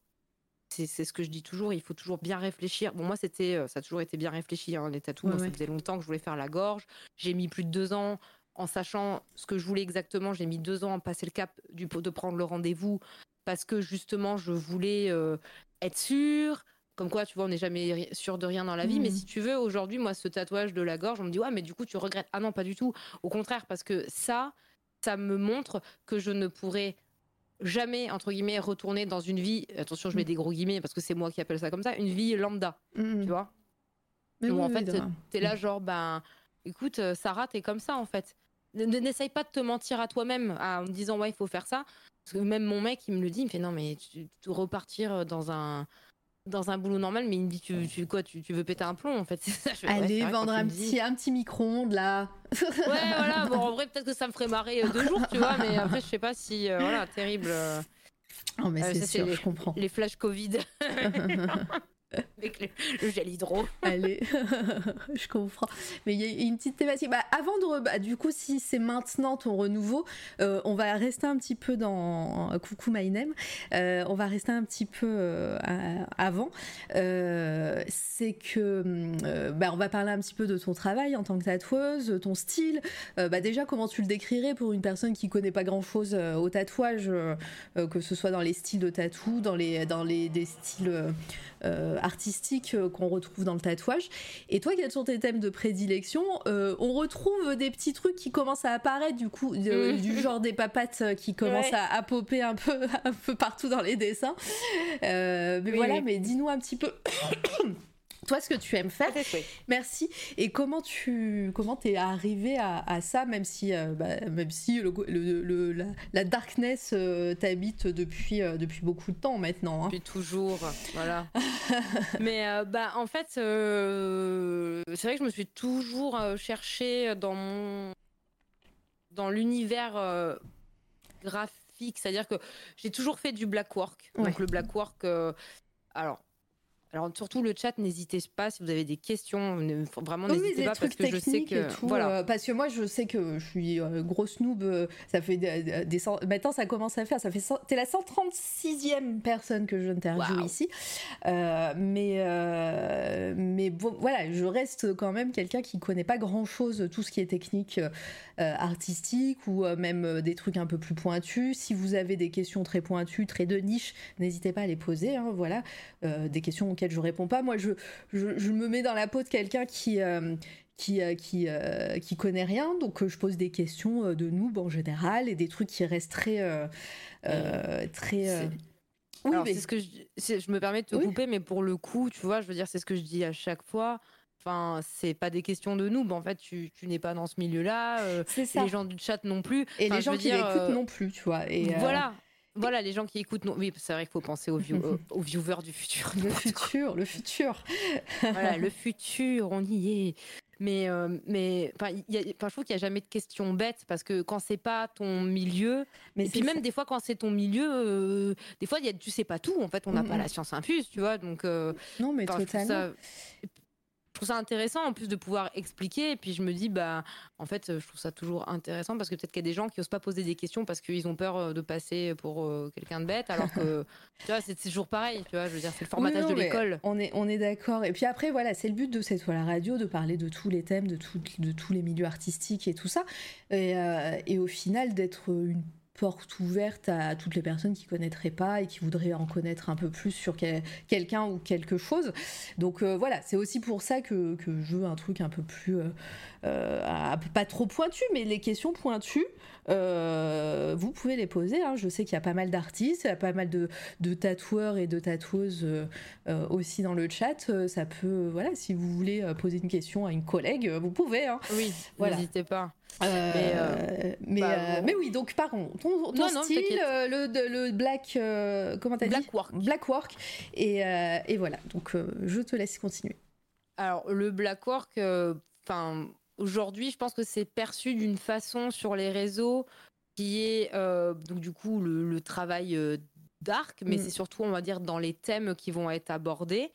C'est ce que je dis toujours, il faut toujours bien réfléchir. Bon, moi, c'était, ça a toujours été bien réfléchi, hein, les. Ouais, Moi, ça faisait longtemps que je voulais faire la gorge. J'ai mis plus de deux ans en sachant ce que je voulais exactement. J'ai mis deux ans à passer le cap du, de prendre le rendez-vous parce que justement, je voulais euh, être sûre. Comme quoi, tu vois, on n'est jamais sûr de rien dans la vie. Mais Mhm. si tu veux, aujourd'hui, moi, ce tatouage de la gorge, on me dit, ouais, mais du coup, tu regrettes. Ah non, pas du tout. Au contraire, parce que ça, ça me montre que je ne pourrais jamais, entre guillemets, retourner dans une vie. Attention, je mets Mhm. des gros guillemets parce que c'est moi qui appelle ça comme ça, une vie lambda, Mhm. tu vois. Mais Où oui, en fait, t'es là, genre, ben, écoute, euh, Sarah, t'es comme ça, en fait. N'essaye pas de te mentir à toi-même en me disant, ouais, il faut faire ça. Parce que même mon mec, il me le dit, il me fait non, mais tu, tu repartir dans un dans un boulot normal, mais il me dit tu, tu quoi, tu, tu veux péter un plomb en fait. Ça, je Allez, vendre un petit, un petit micro-ondes là. ouais, voilà. Bon, en vrai, peut-être que ça me ferait marrer deux jours, tu vois, mais après, je sais pas si, voilà, terrible. Oh, mais c'est sûr, je comprends. Les flashs Covid. Avec le, gel hydro. Allez, je comprends. Mais il y a une petite thématique. Bah, avant de. Bah, du coup, si c'est maintenant ton renouveau, euh, on va rester un petit peu dans. Coucou My Name. Euh, on va rester un petit peu euh, avant. c'est que. bah, on va parler un petit peu de ton travail en tant que tatoueuse, ton style. bah, déjà, comment tu le décrirais pour une personne qui connaît pas grand chose au tatouage, que ce soit dans les styles de tatou, dans les, dans les des styles euh, artistique euh, qu'on retrouve dans le tatouage. Et toi, quels sont tes thèmes de prédilection? Euh, On retrouve des petits trucs qui commencent à apparaître, du coup, mm. du genre des papates qui commencent à, à, popper un peu, un peu partout dans les dessins. mais voilà, mais dis-nous un petit peu. Toi ce que tu aimes faire. Merci. Et comment tu comment t'es arrivé à, ça, même si euh, bah, même si le, la, darkness euh, t'habite depuis euh, depuis beaucoup de temps maintenant. Hein. Depuis toujours, voilà. Mais bah en fait, c'est vrai que je me suis toujours cherché dans mon dans l'univers graphique, c'est-à-dire que j'ai toujours fait du black work. Donc le black work, alors alors surtout le chat, n'hésitez pas si vous avez des questions, vraiment n'hésitez pas parce que je sais que voilà. Euh, parce que moi je sais que je suis euh, grosse noob, euh, ça fait des, maintenant ça commence à faire, ça fait t'es la 136e personne que je interviewe ici, mais mais bon, voilà, je reste quand même quelqu'un qui connaît pas grand chose tout ce qui est technique artistique ou même des trucs un peu plus pointus. Si vous avez des questions très pointues, très de niche, n'hésitez pas à les poser. Hein, voilà, des questions je réponds pas. Moi, je, je, me mets dans la peau de quelqu'un qui, euh, qui, euh, qui, euh, qui, connaît rien, donc je pose des questions de noob en général et des trucs qui restent très. très oui, c'est ce que je, je, me permets de te couper, mais pour le coup, tu vois, je veux dire, c'est ce que je dis à chaque fois. Enfin, c'est pas des questions de noob. En fait, tu, tu n'es pas dans ce milieu-là. les gens du chat non plus. Et les gens qui l'écoutent non plus, tu vois. Et voilà. Voilà, les gens qui écoutent. Non, oui, c'est vrai qu'il faut penser aux, aux, viewers du futur. Le futur, le futur. voilà, le futur, on y est. Mais, euh, mais je trouve qu'il n'y a jamais de questions bêtes parce que quand c'est pas ton milieu, mais et puis même des fois quand c'est ton milieu, euh, des fois y a, tu sais pas tout. En fait, on n'a pas la science infuse, tu vois. Donc, euh, non, mais totalement trouve ça intéressant en plus de pouvoir expliquer. Et puis je me dis, bah, en fait, je trouve ça toujours intéressant parce que peut-être qu'il y a des gens qui osent pas poser des questions parce qu'ils ont peur euh, de passer pour euh, quelqu'un de bête, alors que tu vois, c'est toujours pareil. Tu vois, je veux dire, c'est le formatage de l'école. On est, on est d'accord. Et puis après, voilà, c'est le but de cette la radio de parler de tous les thèmes, de, de tous les milieux artistiques et tout ça. Et, euh, et au final, d'être une porte ouverte à toutes les personnes qui connaîtraient pas et qui voudraient en connaître un peu plus sur quelqu'un ou quelque chose. Donc euh, voilà, c'est aussi pour ça que, je veux un truc un peu plus, euh, euh, pas trop pointu, mais les questions pointues, vous pouvez les poser. Hein. Je sais qu'il y a pas mal d'artistes, il y a pas mal de, tatoueurs et de tatoueuses aussi dans le chat. Ça peut, voilà, si vous voulez poser une question à une collègue, vous pouvez. Hein. Oui, n'hésitez pas. Euh, mais, euh, mais, bah, euh, mais, oui, donc pardon, ton, ton style, le, le, black, comment t'as black Work. Black work. Et, et voilà, donc je te laisse continuer. Alors le black work, enfin aujourd'hui, je pense que c'est perçu d'une façon sur les réseaux qui est donc du coup le, travail dark, mais mm. c'est surtout on va dire dans les thèmes qui vont être abordés,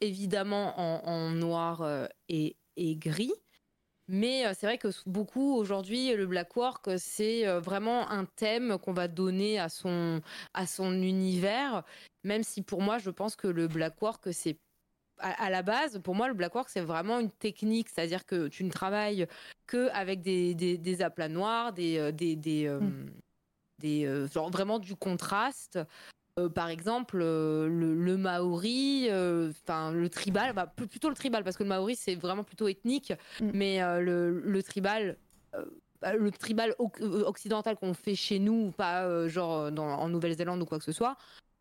évidemment en, en noir et, et gris. Mais euh, c'est vrai que beaucoup aujourd'hui, le black work, c'est euh, vraiment un thème qu'on va donner à son, à son univers. Même si pour moi, je pense que le black work, c'est à, la base, pour moi, le black work, c'est vraiment une technique, c'est-à-dire que tu ne travailles que avec des, des, des aplats noirs, des, euh, des, des, mmh. des genre vraiment du contraste. Euh, par exemple, euh, le, maori, euh, enfin le tribal, bah, plutôt le tribal parce que le maori c'est vraiment plutôt ethnique, mm. mais le, tribal, bah, le tribal occidental qu'on fait chez nous, pas genre en Nouvelle-Zélande ou quoi que ce soit,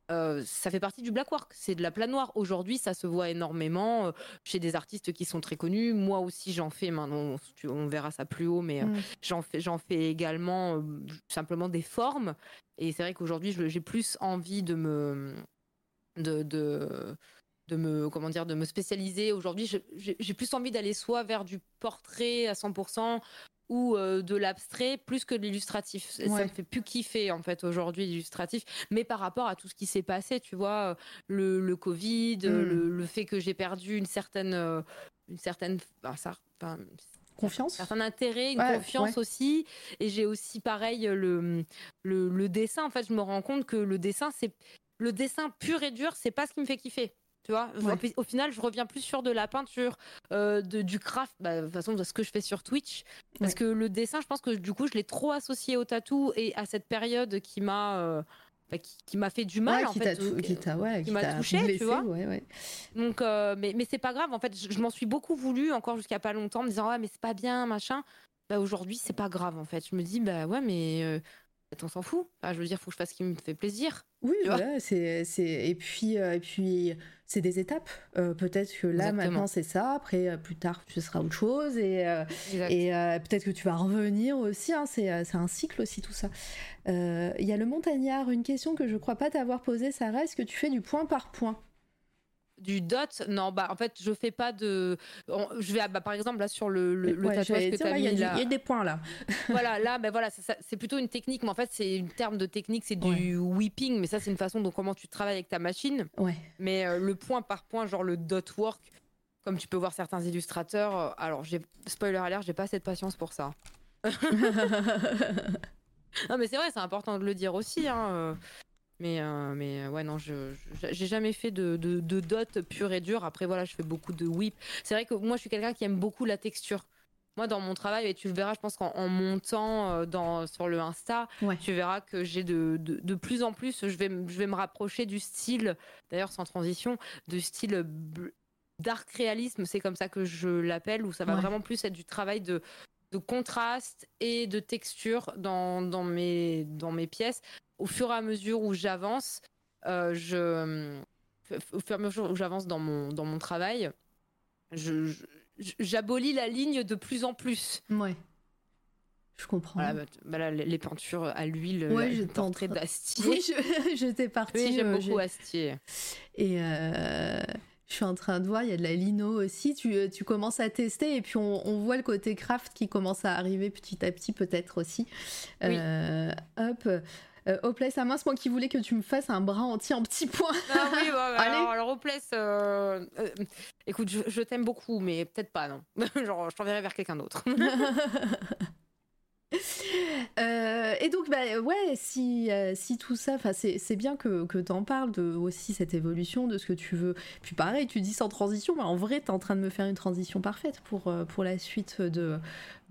euh, ça fait partie du black work, c'est de la plan noire. Aujourd'hui, ça se voit énormément euh, chez des artistes qui sont très connus. Moi aussi, j'en fais maintenant, on verra ça plus haut, mais euh, mm. j'en fais, également simplement des formes. Et c'est vrai qu'aujourd'hui, j'ai plus envie de me, de, de, de me, comment dire, de me spécialiser. Aujourd'hui, j'ai plus envie d'aller soit vers du portrait à 100%, ou euh, de l'abstrait plus que de l'illustratif. Ça me fait plus kiffer en fait aujourd'hui l'illustratif, mais par rapport à tout ce qui s'est passé, tu vois, le, le Covid, hmm. le, fait que j'ai perdu une certaine, euh, une certaine, ça, confiance, un certain intérêt, une confiance aussi, et j'ai aussi pareil le, le, le dessin. En fait, je me rends compte que le dessin, c'est le dessin pur et dur, c'est pas ce qui me fait kiffer. Tu vois, au, final, je reviens plus sur de la peinture, euh, de, du craft, bah, de toute façon, de ce que je fais sur Twitch. Parce que le dessin, je pense que du coup, je l'ai trop associé au tatou et à cette période qui m'a. Euh, bah, qui, m'a fait du mal en qui fait, qui m'a touché tu vois. donc euh, mais mais c'est pas grave en fait je, m'en suis beaucoup voulu encore jusqu'à pas longtemps me disant ouais mais c'est pas bien machin. Bah aujourd'hui c'est pas grave en fait. Je me dis bah ouais mais on s'en fout. je veux dire, faut que je fasse ce qui me fait plaisir. Oui, voilà, c'est, et puis, euh, et puis c'est des étapes. Euh, peut-être que là, maintenant, c'est ça. Après, euh, plus tard, ce sera autre chose. Et, et peut-être que tu vas revenir aussi. Hein, c'est, un cycle aussi, tout ça. Il y a le montagnard. Une question que je crois pas t'avoir posée, Sarah. Est-ce que tu fais du point par point? Du dot non bah en fait je fais pas de je vais bah, par exemple là sur le, le, tatouage que tu as mis il y, a des points là. Voilà là ben voilà c'est plutôt une technique mais en fait c'est une terme de technique c'est du whipping mais ça c'est une façon de comment tu travailles avec ta machine. Ouais. Mais euh, le point par point genre le dot work comme tu peux voir certains illustrateurs euh, alors j'ai spoiler alert j'ai pas assez de patience pour ça. Non mais c'est vrai c'est important de le dire aussi hein. Mais, euh, mais euh, ouais, non, je j'ai jamais fait de, de, de, dot pur et dur. Après, voilà, je fais beaucoup de whip. C'est vrai que moi, je suis quelqu'un qui aime beaucoup la texture. Moi, dans mon travail, et tu le verras, je pense qu'en montant euh, dans, sur le Insta, tu verras que j'ai de, de, de, plus en plus, je vais, je vais me rapprocher du style, d'ailleurs sans transition, du style dark réalisme, c'est comme ça que je l'appelle, où ça va vraiment plus être du travail de, de contraste et de texture dans, dans, mes, dans mes pièces au fur et à mesure où j'avance, euh, je, au fur et à mesure où j'avance dans mon, dans mon travail, je, j'abolis la ligne de plus en plus. Ouais. Je comprends. Voilà, bah, bah les peintures à l'huile, ouais, je d'entrée d'astier. Oui, j'étais partie. Oui, j'aime euh, beaucoup astier. Et euh, je suis en train de voir, il y a de la lino aussi. Tu, tu commences à tester et puis on, on, voit le côté craft qui commence à arriver petit à petit, peut-être aussi. Oui. hop. Euh, Hopeless à mince, moi qui voulais que tu me fasses un bras entier en petits points. Ah oui, bah, bah, alors, alors euh, euh, écoute, je, t'aime beaucoup, mais peut-être pas, non. Genre, je t'enverrai vers quelqu'un d'autre. Euh, et donc, bah, ouais, si, si tout ça, c'est bien que, que tu en parles de aussi cette évolution, de ce que tu veux. Puis pareil, tu dis sans transition, mais en vrai, tu es en train de me faire une transition parfaite pour, pour la suite de,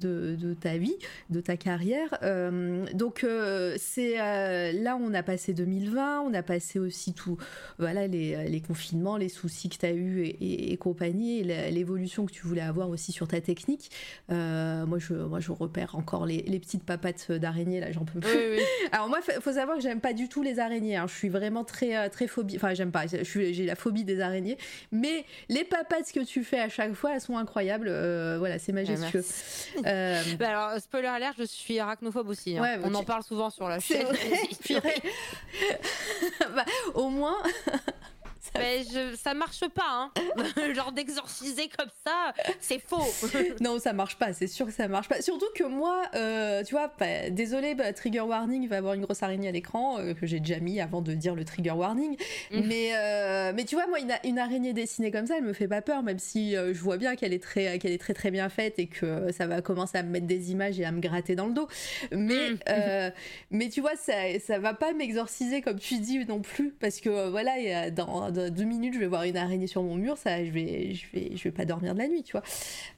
de, ta vie, de ta carrière. Euh, donc euh, c'est euh, là on a passé 2020, on a passé aussi tout, voilà les, les confinements, les soucis que tu as eu et, compagnie, et l'évolution que tu voulais avoir aussi sur ta technique. moi je moi je repère encore les, les petites papates d'araignées là, j'en peux plus. Alors moi faut savoir que j'aime pas du tout les araignées. Hein. Je suis vraiment très très phobie. Enfin j'aime pas. J'ai la phobie des araignées. Mais les papates que tu fais à chaque fois, elles sont incroyables. voilà, c'est majestueux. Euh, bah alors, spoiler alert, je suis arachnophobe aussi. Hein. On en parle souvent sur la chaîne. bah, au moins, mais je, ça marche pas, hein. Genre d'exorciser comme ça, c'est faux. non, ça marche pas, c'est sûr que ça marche pas. Surtout que moi, euh, tu vois, bah, désolé, bah, trigger warning, il va y avoir une grosse araignée à l'écran, euh, que j'ai déjà mis avant de dire le trigger warning. Mm. Mais, euh, mais tu vois, moi, une, araignée dessinée comme ça, elle me fait pas peur, même si je vois bien qu'elle est, très, qu'elle est très très bien faite et que ça va commencer à me mettre des images et à me gratter dans le dos. Mais, mm. mais tu vois, ça, ça va pas m'exorciser comme tu dis non plus, parce que voilà, dans deux minutes, je vais voir une araignée sur mon mur, ça, je vais, je vais, je vais pas dormir de la nuit, tu vois.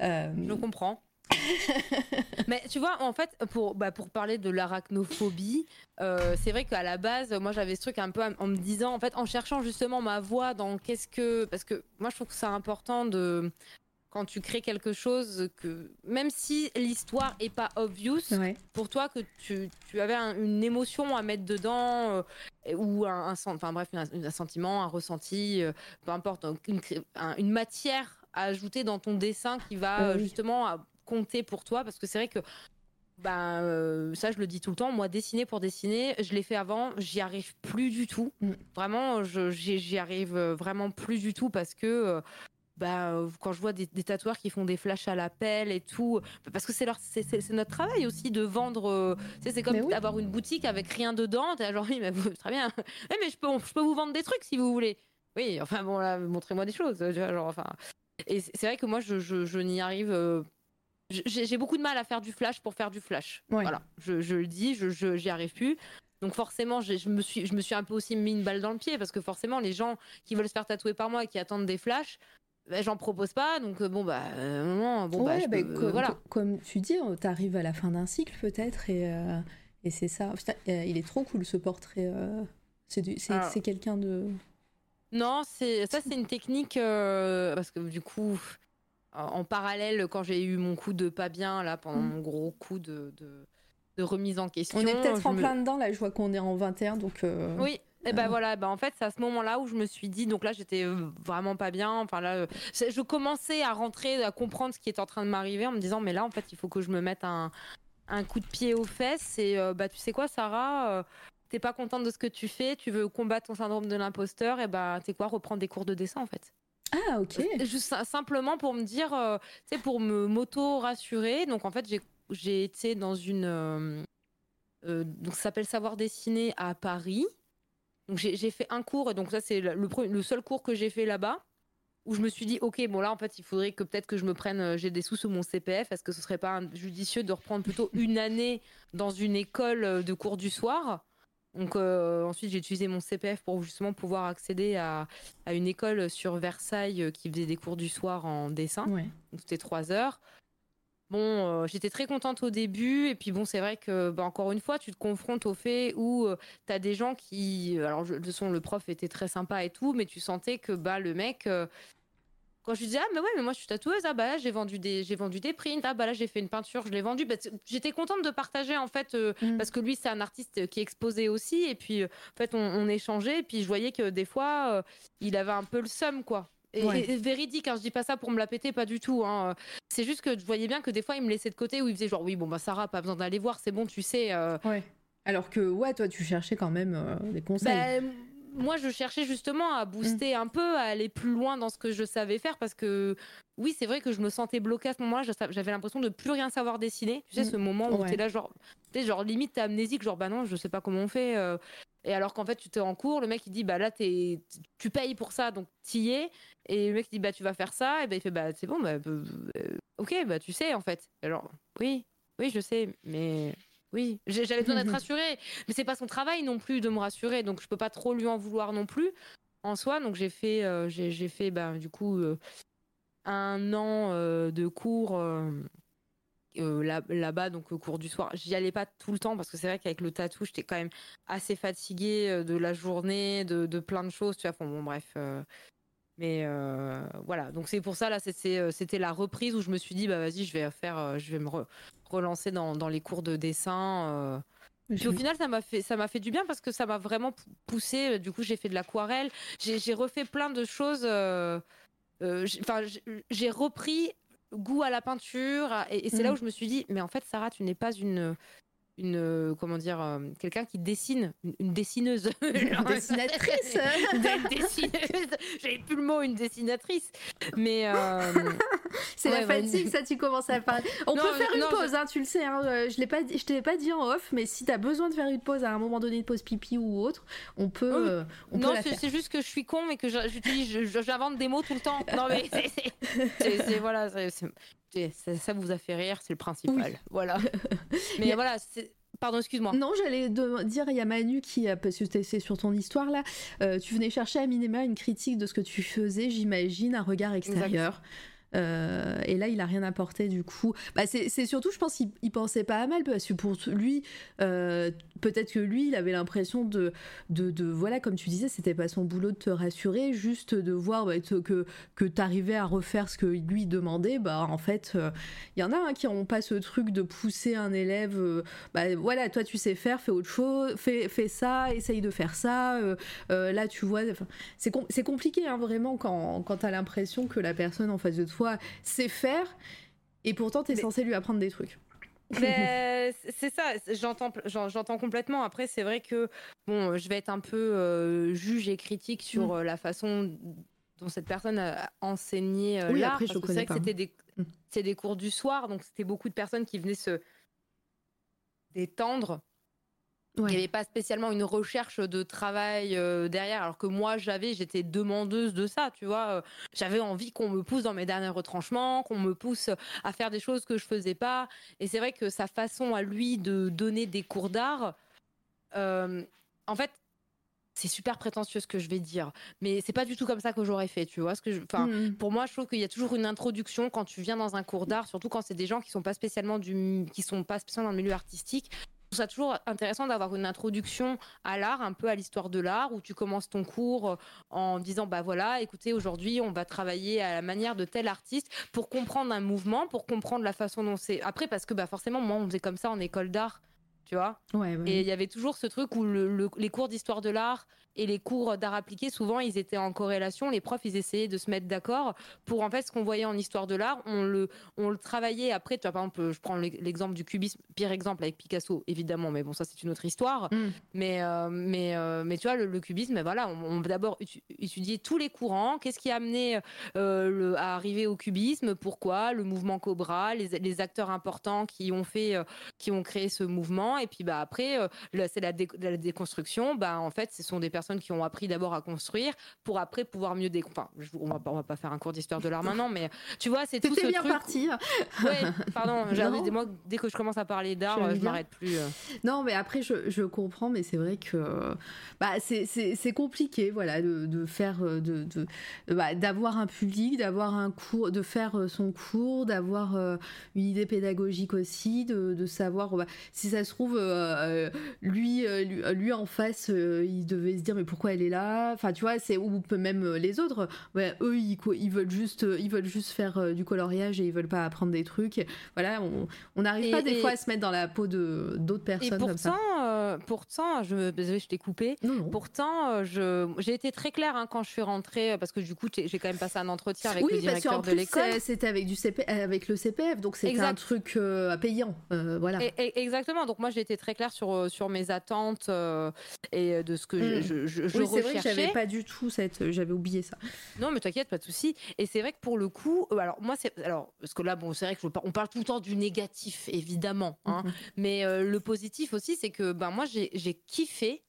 Euh, je comprends. mais tu vois, en fait, pour, bah, pour parler de l'arachnophobie, euh, c'est vrai qu'à la base, moi j'avais ce truc un peu en me disant, en fait, en cherchant justement ma voix dans qu'est-ce que. Parce que moi je trouve que c'est important de quand tu crées quelque chose que même si l'histoire est pas obvious pour toi que tu, tu avais une émotion à mettre dedans euh, ou un, enfin bref un, sentiment un ressenti euh, peu importe une, une, matière à ajouter dans ton dessin qui va ah justement compter pour toi parce que c'est vrai que ben ça je le dis tout le temps moi dessiner pour dessiner je l'ai fait avant j'y arrive plus du tout. Mm. vraiment j'y arrive vraiment plus du tout parce que bah, euh, quand je vois des, tatoueurs qui font des flashs à l'appel et tout, parce que c'est leur, c'est, notre travail aussi de vendre. Euh, c'est comme d'avoir une boutique avec rien dedans. T'es genre oui, mais très bien. mais je peux, je peux vous vendre des trucs si vous voulez. Oui, enfin bon là, montrez-moi des choses. Genre, enfin. Et c'est vrai que moi, je, je, n'y arrive. Euh, j'ai, beaucoup de mal à faire du flash pour faire du flash. Voilà, je, je, le dis, je, j'y arrive plus. Donc forcément, je me, suis, je me suis un peu aussi mis une balle dans le pied parce que forcément, les gens qui veulent se faire tatouer par moi et qui attendent des flashs, bah, j'en propose pas, donc euh, bon bah non, bon bah, bah voilà. Comme tu dis, tu arrives à la fin d'un cycle peut-être et, euh, et c'est ça. il est trop cool ce portrait. Euh, c'est quelqu'un de. Non, c'est ça c'est une technique parce que du coup en parallèle quand j'ai eu mon coup de pas bien là pendant mm. mon gros coup de, de, remise en question. On est peut-être en plein dedans là, je vois qu'on est en 21 donc. Oui, et ben voilà, ben en fait, c'est à ce moment-là où je me suis dit, donc là, j'étais euh, vraiment pas bien. Enfin là, euh, je commençais à rentrer, à comprendre ce qui était en train de m'arriver en me disant, mais là, en fait, il faut que je me mette un, un coup de pied aux fesses. Et euh, bah, tu sais quoi, Sarah, t'es pas contente de ce que tu fais, tu veux combattre ton syndrome de l'imposteur, et bah, tu sais quoi, reprendre des cours de dessin, en fait. Ah, ok. Juste simplement pour me dire, tu sais, pour me m'auto-rassurer. Donc, en fait, j'ai été dans une. donc, ça s'appelle Savoir dessiner à Paris. Donc j'ai fait un cours, donc ça c'est le, le, seul cours que j'ai fait là-bas, où je me suis dit, ok, bon là en fait il faudrait que peut-être que je me prenne, euh, j'ai des sous sur mon CPF, est-ce que ce serait pas judicieux de reprendre plutôt une année dans une école euh, de cours du soir? Donc euh, ensuite j'ai utilisé mon CPF pour justement pouvoir accéder à, à, une école sur Versailles qui faisait des cours du soir en dessin. Donc c'était trois heures. Bon, euh, j'étais très contente au début, et puis bon, c'est vrai que, bah, encore une fois, tu te confrontes au fait où euh, tu as des gens qui. Alors, de toute façon, le prof était très sympa et tout, mais tu sentais que bah, le mec. Euh, quand je lui disais, ah, mais ouais, mais moi je suis tatoueuse, ah, bah là j'ai vendu, des, j'ai vendu des prints, ah, bah là j'ai fait une peinture, je l'ai vendue. Bah, j'étais contente de partager en fait, mmh. parce que lui c'est un artiste qui exposait aussi, et puis en fait on, on, échangeait, et puis je voyais que des fois il avait un peu le seum, quoi. Et, véridique, hein, je dis pas ça pour me la péter, pas du tout. Hein. C'est juste que je voyais bien que des fois, il me laissait de côté où il faisait genre, oui, bon, bah Sarah, pas besoin d'aller voir, c'est bon, tu sais. Euh. Ouais. Alors que, ouais, toi, tu cherchais quand même euh, des conseils. Ben, moi, je cherchais justement à booster mm. un peu, à aller plus loin dans ce que je savais faire parce que, oui, c'est vrai que je me sentais bloquée à ce moment-là. J'avais l'impression de plus rien savoir dessiner. Tu sais, mm. ce moment où tu es là, genre, genre, limite, t'es amnésique, genre, bah non, je sais pas comment on fait. Euh. Et alors qu'en fait, tu t'es en cours, le mec il dit bah là es, tu payes pour ça, donc t'y es. Et le mec il dit bah tu vas faire ça, et ben il fait bah c'est bon, bah euh, ok, bah tu sais en fait. Alors oui, oui je sais, mais oui, j'avais besoin d'être rassurée, mais c'est pas son travail non plus de me rassurer, donc je peux pas trop lui en vouloir non plus en soi. Donc j'ai fait, euh, j'ai fait bah, du coup euh, un an de cours euh, là-bas, donc au cours du soir. J'y allais pas tout le temps parce que c'est vrai qu'avec le tatou, j'étais quand même assez fatiguée euh, de la journée, de, plein de choses. Tu vois, bon, bref. Euh, mais voilà, donc c'est pour ça là, c'était la reprise où je me suis dit bah vas-y, je vais faire, je vais me relancer dans, les cours de dessin. Puis au final, ça m'a fait, ça m'a fait du bien parce que ça m'a vraiment poussé. Du coup, j'ai fait de l'aquarelle, j'ai refait plein de choses. Enfin, j'ai repris goût à la peinture. Et, c'est là mm. où je me suis dit, mais en fait, Sarah, tu n'es pas une une euh, comment dire euh, quelqu'un qui dessine une, dessineuse. Une dessinatrice. J'avais plus le mot une dessinatrice. Mais euh, c'est la fatigue ça tu commences à parler on peut faire une pause hein, tu le sais hein, je l'ai pas je te l'ai pas dit en off mais si tu as besoin de faire une pause à un moment donné une pause pipi ou autre on peut, on non c'est juste que je suis con mais que j'utilise j'invente des mots tout le temps. Non mais c'est voilà ça, vous a fait rire, c'est le principal. Voilà. Mais voilà, Pardon, excuse-moi. Non, j'allais dire, il y a Manu qui, parce que c'est sur ton histoire là, euh, tu venais chercher à minima une critique de ce que tu faisais, j'imagine, un regard extérieur. Euh, et là, il a rien apporté du coup. Bah, c'est surtout, je pense qu'il pensait pas à mal parce que pour lui, euh, peut-être que lui, il avait l'impression de, de, voilà, comme tu disais, c'était pas son boulot de te rassurer, juste de voir bah, que, que tu arrivais à refaire ce que lui demandait. Bah, en fait, il euh, y en a hein, qui n'ont pas ce truc de pousser un élève, euh, bah, voilà, toi tu sais faire, fais autre chose, fais, fais ça, essaye de faire ça. Euh, là, tu vois, c'est c'est compliqué hein, vraiment quand, quand tu as l'impression que la personne en face de toi sait faire et pourtant tu es censé lui apprendre des trucs. C'est ça, j'entends, j'entends complètement. Après, c'est vrai que bon, je vais être un peu euh, juge et critique sur mm. euh, la façon dont cette personne a enseigné euh, l'art. Parce que c'est que c'était des, mm. c'est des cours du soir, donc c'était beaucoup de personnes qui venaient se détendre il n'y avait pas spécialement une recherche de travail euh, derrière, alors que moi j'avais, j'étais demandeuse de ça, tu vois. Euh, j'avais envie qu'on me pousse dans mes derniers retranchements, qu'on me pousse à faire des choses que je faisais pas. Et c'est vrai que sa façon à lui de donner des cours d'art, euh, en fait, c'est super prétentieux ce que je vais dire, mais c'est pas du tout comme ça que j'aurais fait, tu vois. Ce que je, enfin, mmh. pour moi, je trouve qu'il y a toujours une introduction quand tu viens dans un cours d'art, surtout quand c'est des gens qui sont pas spécialement du, qui sont pas spécialement dans le milieu artistique trouve ça toujours intéressant d'avoir une introduction à l'art, un peu à l'histoire de l'art, où tu commences ton cours euh, en disant bah voilà, écoutez, aujourd'hui on va travailler à la manière de tel artiste pour comprendre un mouvement, pour comprendre la façon dont c'est. Après, parce que bah forcément, moi on faisait comme ça en école d'art, tu vois. Et il y avait toujours ce truc où les cours d'histoire de l'art et les cours d'art appliqué, souvent, ils étaient en corrélation. Les profs, ils essayaient de se mettre d'accord pour, en fait, ce qu'on voyait en histoire de l'art, on le, on le travaillait après. Tu vois, par exemple, je prends l'exemple du cubisme, pire exemple avec Picasso, évidemment, mais bon, ça, c'est une autre histoire. Mm. Mais, euh, mais, euh, mais tu vois, le, cubisme, ben voilà, on, va d'abord étudier tous les courants. Qu'est-ce qui a amené euh, le, à arriver au cubisme? Pourquoi? Le mouvement Cobra, les, les acteurs importants qui ont fait, qui ont créé ce mouvement. Et puis, bah, après, c'est la, la, déconstruction. Bah, en fait, ce sont des personnes qui ont appris d'abord à construire pour après pouvoir mieux découper. Enfin, on va, on va pas faire un cours d'histoire de l'art maintenant, mais tu vois, c'est tout ce bien truc. parti. Ouais, pardon. Moi, dès que je commence à parler d'art, je, m'arrête plus. Euh. Non, mais après, je, je comprends, mais c'est vrai que bah, c'est compliqué, voilà, de, de faire, euh, de, bah, d'avoir un public, d'avoir un cours, de faire euh, son cours, d'avoir une idée pédagogique aussi, de, de savoir bah, si ça se trouve, lui, lui, lui, en face, il devait se dire mais pourquoi elle est là? Enfin, tu vois, c'est ou même euh, les autres. Ouais, eux, ils, ils, veulent juste, euh, ils veulent juste faire euh, du coloriage et ils veulent pas apprendre des trucs. Voilà, on n'arrive pas des fois à se mettre dans la peau de d'autres personnes et pourtant, comme ça. pourtant, je, désolé, je t'ai coupé. Pourtant, je, j'ai été très claire hein, quand je suis rentrée parce que du coup, j'ai quand même passé un entretien avec le directeur de l'école. C'était avec du CP, avec le CPF, donc c'était un truc payant. voilà. exactement. Donc moi, j'ai été très claire sur sur mes attentes et de ce que mm. je, je, oui, c'est vrai que j'avais pas du tout cette, j'avais oublié ça. Non, mais t'inquiète, pas de souci. Et c'est vrai que pour le coup, euh, alors moi c'est, alors parce que là bon, c'est vrai que on parle tout le temps du négatif évidemment, hein, mm-hmm. mais euh, le positif aussi, c'est que ben moi j'ai kiffé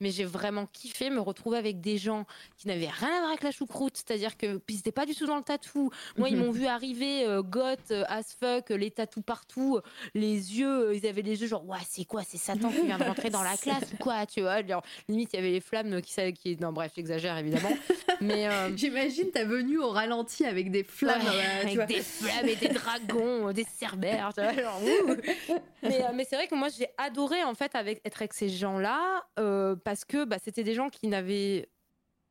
mais j'ai vraiment kiffé me retrouver avec des gens qui n'avaient rien à voir avec la choucroute, c'est-à-dire que puis c'était pas du tout dans le tatou. Moi, ils m'ont vu arriver euh, goth euh, as fuck, les tatous partout, les yeux, ils avaient les yeux genre ouais, c'est quoi, c'est Satan qui vient de rentrer dans la classe ou quoi, tu vois Limite, il y avait les flammes qui qui non bref, j'exagère évidemment. Mais euh, j'imagine t'as venu au ralenti avec des flammes, avec des flammes et des dragons, des cerbères, tu vois, genre, mais, mais c'est vrai que moi j'ai adoré en fait avec être avec ces gens-là parce que bah, c'était des gens qui n'avaient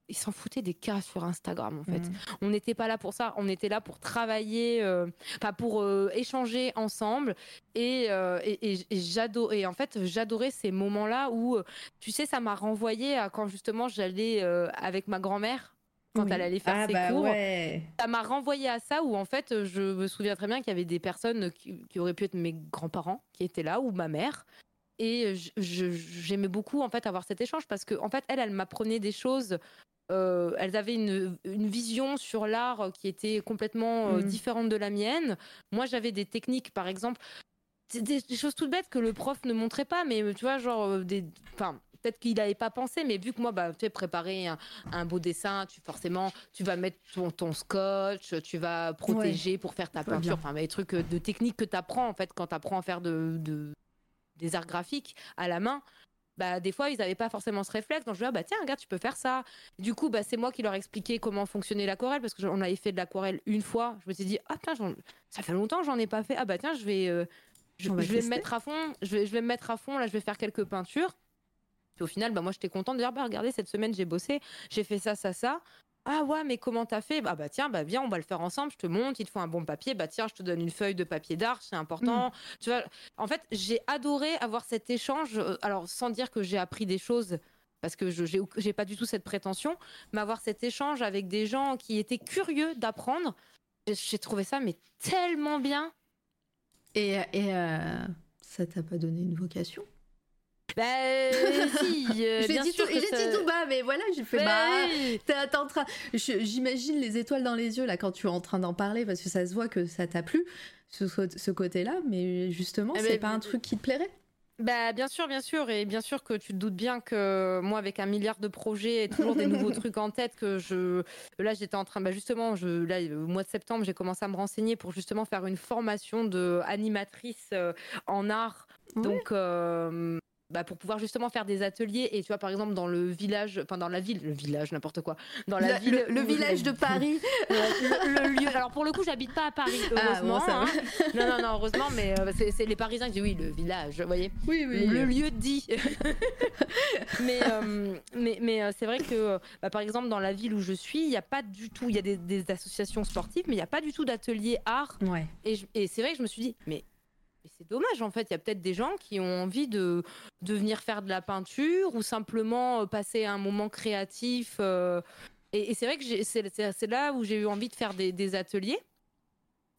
ils s'en foutaient des cas sur Instagram en fait. Mm. On n'était pas là pour ça, on était là pour travailler, euh, pas pour euh, échanger ensemble. Et, euh, et, j'adorais, et en fait j'adorais ces moments-là où, tu sais, ça m'a renvoyé à quand justement j'allais avec ma grand-mère quand elle allait faire ah ses bah cours. Ouais. Ça m'a renvoyé à ça où en fait je me souviens très bien qu'il y avait des personnes qui, qui auraient pu être mes grands-parents qui étaient là ou ma mère et j'aimais beaucoup en fait avoir cet échange parce que en fait elle elle m'apprenait des choses euh, elles avaient une, une vision sur l'art qui était complètement euh, mmh. différente de la mienne. Moi j'avais des techniques par exemple des, des, choses toutes bêtes que le prof ne montrait pas mais tu vois genre euh, des enfin peut-être qu'il n'avait pas pensé, mais vu que moi, bah, tu sais, préparer un, beau dessin, tu forcément, tu vas mettre ton, ton scotch, tu vas protéger pour faire ta peinture, enfin, des trucs de technique que tu apprends, en fait, quand tu apprends à faire de, de, des arts graphiques à la main, bah, des fois, ils n'avaient pas forcément ce réflexe. Donc, je dis, ah, bah, tiens, regarde, tu peux faire ça. Du coup, bah, c'est moi qui leur expliquais comment fonctionnait l'aquarelle parce qu'on avait fait de l'aquarelle une fois. Je me suis dit, ah, putain, ça fait longtemps que j'en ai pas fait. Ah, bah, tiens, je vais, euh, je, vais me mettre à fond, je vais, je vais me mettre à fond, là je vais faire quelques peintures. Puis au final, bah, moi j'étais contente de dire, bah, regardez, cette semaine j'ai bossé, j'ai fait ça, ça, ça. Ah ouais, mais comment t'as fait? Bah bah tiens, bah viens, on va le faire ensemble. Je te montre, il te faut un bon papier. Bah tiens, je te donne une feuille de papier d'art, c'est important. Mm. Tu vois, en fait, j'ai adoré avoir cet échange. Euh, alors sans dire que j'ai appris des choses, parce que je j'ai pas du tout cette prétention, mais avoir cet échange avec des gens qui étaient curieux d'apprendre. J'ai trouvé ça mais tellement bien. Et, et euh, ça t'a pas donné une vocation? Bah euh, si, euh, j'ai dit, tout, dit tout bas, mais voilà, j'ai fait bah, en train, j'imagine les étoiles dans les yeux là quand tu es en train d'en parler parce que ça se voit que ça t'a plu ce, ce côté-là, mais justement, eh c'est pas un truc qui te plairait? Bah, bien sûr, bien sûr, et bien sûr que tu te doutes bien que moi, avec un milliard de projets et toujours des nouveaux trucs en tête, que je, là, j'étais en train, bah justement, je, là, au mois de septembre, j'ai commencé à me renseigner pour justement faire une formation de animatrice euh, en art. Donc, euh, bah, pour pouvoir justement faire des ateliers et tu vois par exemple dans le village enfin dans la ville le village n'importe quoi dans la ville le, village de Paris. Le, lieu. Alors pour le coup j'habite pas à Paris ah, heureusement hein. non non non heureusement mais euh, c'est les Parisiens qui disent oui le village vous voyez. Oui oui le lieu dit. Mais euh, mais mais euh, c'est vrai que bah, par exemple dans la ville où je suis il n'y a pas du tout il y a des, des, associations sportives mais il n'y a pas du tout d'atelier art. Ouais. et, et c'est vrai que je me suis dit mais c'est dommage en fait. Il y a peut-être des gens qui ont envie de, de venir faire de la peinture ou simplement euh, passer un moment créatif. Euh, et, c'est vrai que c'est là où j'ai eu envie de faire des, ateliers.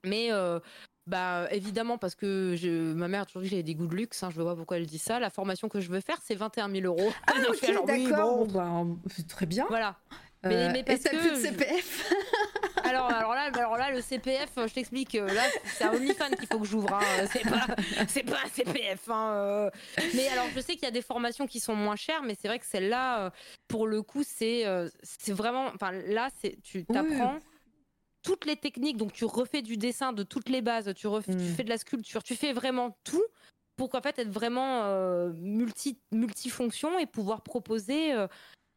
Mais euh, bah évidemment parce que je, ma mère a toujours dit que j'avais des goûts de luxe. Hein, je vois pas pourquoi elle dit ça. La formation que je veux faire, c'est 21 000 euros. Ah, ok, d'accord. Bah, très bien. Voilà. Mais, mais parce et que plus de CPF alors, alors, là, alors là, le CPF, je t'explique, euh, là, c'est un OnlyFans qu'il faut que j'ouvre. Hein, c'est pas, c'est pas un CPF. Hein, euh. Mais alors, je sais qu'il y a des formations qui sont moins chères, mais c'est vrai que celle-là, euh, pour le coup, c'est, c'est vraiment. Enfin, là, c'est, tu t'apprends. toutes les techniques, donc tu refais du dessin de toutes les bases, tu, refais, tu mm. fais de la sculpture, tu fais vraiment tout pour qu'en fait être vraiment multi multifonction et pouvoir proposer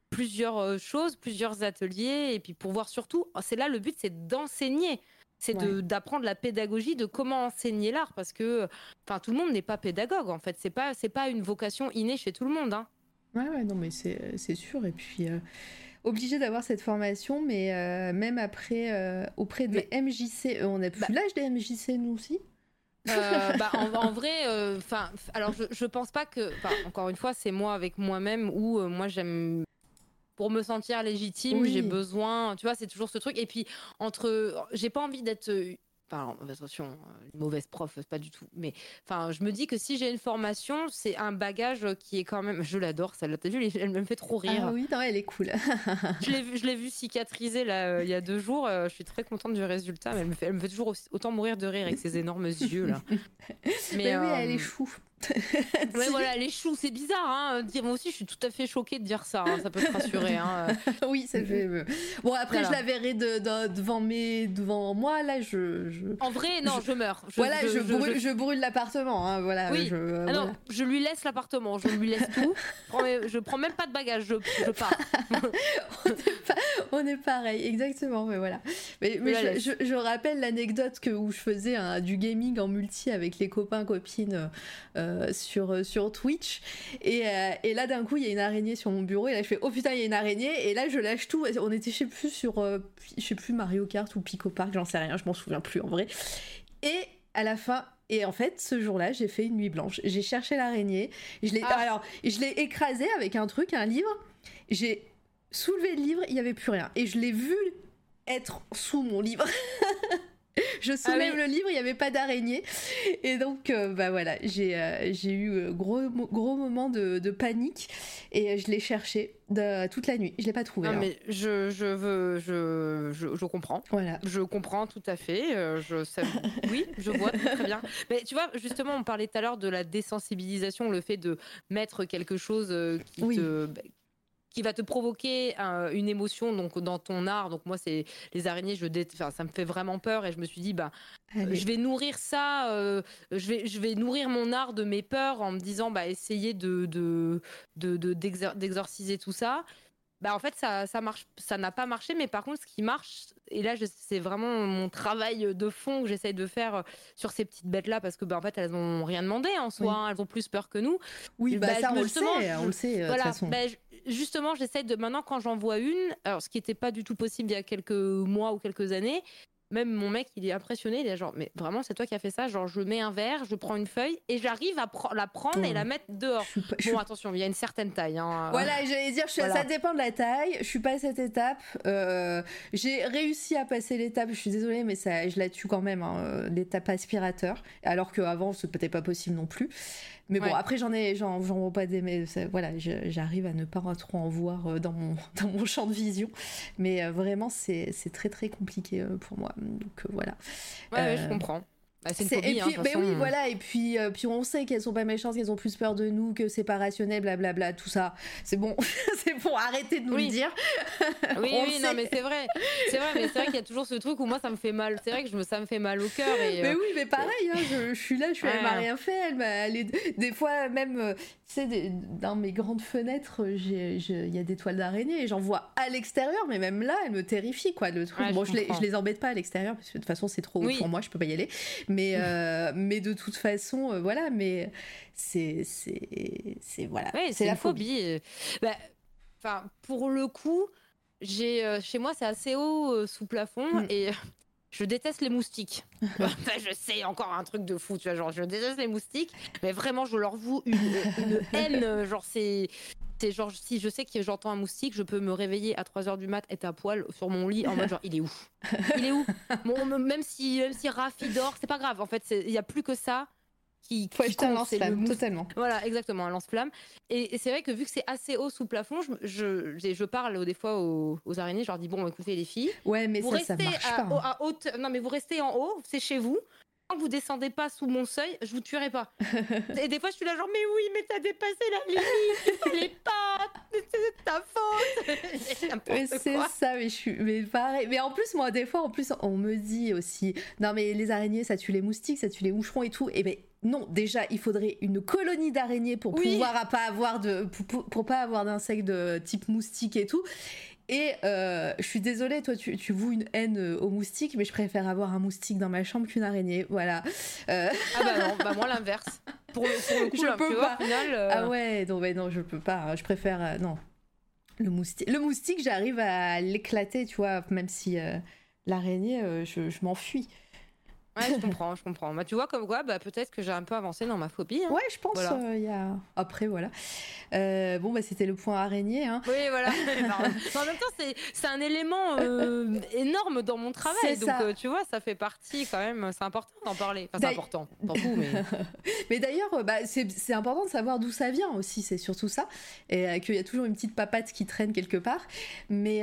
plusieurs euh, choses, plusieurs ateliers, et puis pour voir surtout, oh, c'est là le but, c'est d'enseigner. C'est d'apprendre la pédagogie de comment enseigner l'art parce que enfin tout le monde n'est pas pédagogue en fait. C'est pas c'est pas une vocation innée chez tout le monde hein. ouais ouais non mais c'est sûr. Et puis euh, obligé d'avoir cette formation mais euh, même après auprès des MJC on n'a plus bah l'âge des MJC nous aussi? Bah, en, vrai, enfin, alors je, je pense pas que, encore une fois, c'est moi avec moi-même où moi j'aime pour me sentir légitime, j'ai besoin, tu vois, c'est toujours ce truc. Et puis, entre, j'ai pas envie d'être Enfin, attention, euh, une mauvaise prof, pas du tout. Mais enfin, je me dis que si j'ai une formation, c'est un bagage qui est quand même. Je l'adore, celle-là. T'as vu, elle me fait trop rire. Ah oui, non, elle est cool. je l'ai vu, je l'ai vu cicatriser là euh, il y a deux jours. Euh, je suis très contente du résultat. Mais elle me fait, elle me fait toujours autant mourir de rire avec ses énormes yeux là. Mais, oui, elle est chou. ouais, voilà, les choux, c'est bizarre. Hein. Moi aussi, je suis tout à fait choquée de dire ça. Hein. Ça peut te rassurer. Hein. oui, ça fait. Bon, après, je la verrai devant, mes, devant moi. Là, je, En vrai, non, je, meurs. voilà, je, brûle, je, brûle l'appartement. Voilà, oui. Ah non, je lui laisse l'appartement. Je lui laisse tout. je prends même pas de bagages. Je, pars. on, est pareil, exactement. Mais voilà. Mais, mais je, rappelle l'anecdote où je faisais du gaming en multi avec les copains copines. Euh, euh, sur, euh, sur Twitch. Et, euh, et là, d'un coup, il y a une araignée sur mon bureau. Et là, je fais Oh putain, il y a une araignée. Et là, je lâche tout. On était, je sais plus, sur je sais plus, Mario Kart ou Pico Park, j'en sais rien, je m'en souviens plus en vrai. Et à la fin, et en fait, ce jour-là, j'ai fait une nuit blanche. J'ai cherché l'araignée. Je l'ai, ah. alors, je l'ai écrasée avec un truc, un livre. J'ai soulevé le livre, il n'y avait plus rien. Et je l'ai vu être sous mon livre. je soulève ah le livre, il n'y avait pas d'araignée. Et donc, euh, bah voilà, j'ai euh, eu euh, gros, gros moment de, de panique et je l'ai cherché de, toute la nuit. Je l'ai pas trouvé. Non, hein. mais je, je veux, je, je, je, comprends. Voilà. Je comprends tout à fait. je oui, je vois très bien. Mais tu vois, justement, on parlait tout à l'heure de la désensibilisation, le fait de mettre quelque chose qui te bah, qui va te provoquer une émotion donc dans ton art. Donc moi c'est les araignées, je enfin, ça me fait vraiment peur et je me suis dit bah je vais nourrir ça, euh, je vais je vais nourrir mon art de mes peurs en me disant bah essayer de de d'exorciser tout ça. bah en fait ça ça marche ça n'a pas marché mais par contre ce qui marche et là c'est vraiment mon travail de fond que j'essaye de faire euh, sur ces petites bêtes là parce que bah en fait elles ont rien demandé en soi hein, elles ont plus peur que nous oui bah, ça on le sait on le sait voilà bah, justement j'essaye de maintenant quand j'en vois une alors ce qui n'était pas du tout possible il y a quelques mois ou quelques années même mon mec, il est impressionné. Il est genre, mais vraiment, c'est toi qui as fait ça? Genre, je mets un verre, je prends une feuille et j'arrive à la prendre et la mettre dehors. bon, attention, il y a une certaine taille. Hein. Voilà, j'allais dire, ça dépend de la taille. Je suis pas à cette étape. Euh, j'ai réussi à passer l'étape. Je suis désolée, mais ça, je la tue quand même. Hein, l'étape aspirateur. Alors qu'avant, ce n'était pas possible non plus. Mais bon, après, j'en ai, j'en vois pas des, mais voilà, j'arrive à ne pas trop en voir euh, dans mon, dans mon champ de vision. Mais euh, vraiment, c'est très très compliqué euh, pour moi. Donc voilà. Ouais, je comprends. Bah, c'est et puis, hein, oui, voilà, et puis, puis on sait qu'elles sont pas méchantes, qu'elles ont plus peur de nous, que c'est pas rationnel, blablabla, tout ça. C'est bon, c'est bon, arrêtez de nous le dire. Oui, oui, non, mais c'est vrai. C'est vrai, mais c'est vrai qu'il y a toujours ce truc où moi ça me fait mal. C'est vrai que je me, ça me fait mal au cœur. Et, mais oui, mais pareil, hein, je, suis là, je suis, elle m'a rien fait. Elle, est, des fois, même, tu sais, dans mes grandes fenêtres, il y a des toiles d'araignée et j'en vois à l'extérieur, mais même là, elle me terrifie, quoi. Le truc. bon, je, les, je les embête pas à l'extérieur, parce que de toute façon, c'est trop pour moi, je peux pas y aller. Mais, euh, mais de toute façon, euh, voilà, mais c'est. C'est. Voilà. c'est la phobie. Bah, enfin, pour le coup, j'ai chez moi, c'est assez haut sous plafond mm. et je déteste les moustiques. je sais, encore un truc de fou, tu vois, genre, je déteste les moustiques, mais vraiment, je leur voue une, haine. Genre, c'est. C'est genre, si je sais que j'entends un moustique, je peux me réveiller à 3h du mat, être à poil sur mon lit, en mode genre, il est où? Il est où? Même si, même si Raph, dort, c'est pas grave. En fait, il n'y a plus que ça qui, Faut acheter un lance-flamme, totalement. Voilà, exactement, un lance-flamme. Et, c'est vrai que vu que c'est assez haut sous plafond, je, je, je parle des fois aux, araignées, je leur dis bon, écoutez les filles, ouais, mais vous ça, restez ça marche à, pas. À haute, non mais vous restez en haut, c'est chez vous. Quand vous descendez pas sous mon seuil, je vous tuerai pas. et des fois, je suis là genre mais oui, mais t'as dépassé la limite, fallait pas, c'est ta faute. c'est ça, mais je suis, mais pareil. Mais en plus, moi, des fois, en plus, on me dit aussi, non mais les araignées, ça tue les moustiques, ça tue les moucherons et tout. Et ben non, déjà, il faudrait une colonie d'araignées pour pouvoir pas avoir de, pour, pas avoir d'insectes de type moustique et tout. Et euh, je suis désolée, toi, tu, tu voues une haine euh, aux moustiques, mais je préfère avoir un moustique dans ma chambre qu'une araignée. Voilà. Euh, ah bah non, bah moi l'inverse. Pour, le coup, je peux pas. Ah ouais, non, mais non, je peux pas. Hein. Je préfère. non. Le moustique, le moustique j'arrive à l'éclater, tu vois, même si l'araignée, je, je m'enfuis. Ouais, je comprends, je comprends. Bah, tu vois, comme quoi, bah, peut-être que j'ai un peu avancé dans ma phobie. Hein. Ouais, je pense. Euh, il y a... Après, voilà. Euh, bon, bah, c'était le point araignée. Hein. Oui, voilà. en même temps, c'est un élément euh, énorme dans mon travail. Donc, tu vois, ça fait partie quand même. C'est important d'en parler. Enfin, c'est important. mais. mais d'ailleurs, bah, c'est important de savoir d'où ça vient aussi. C'est surtout ça. Et qu'il y a toujours une petite papate qui traîne quelque part. Mais,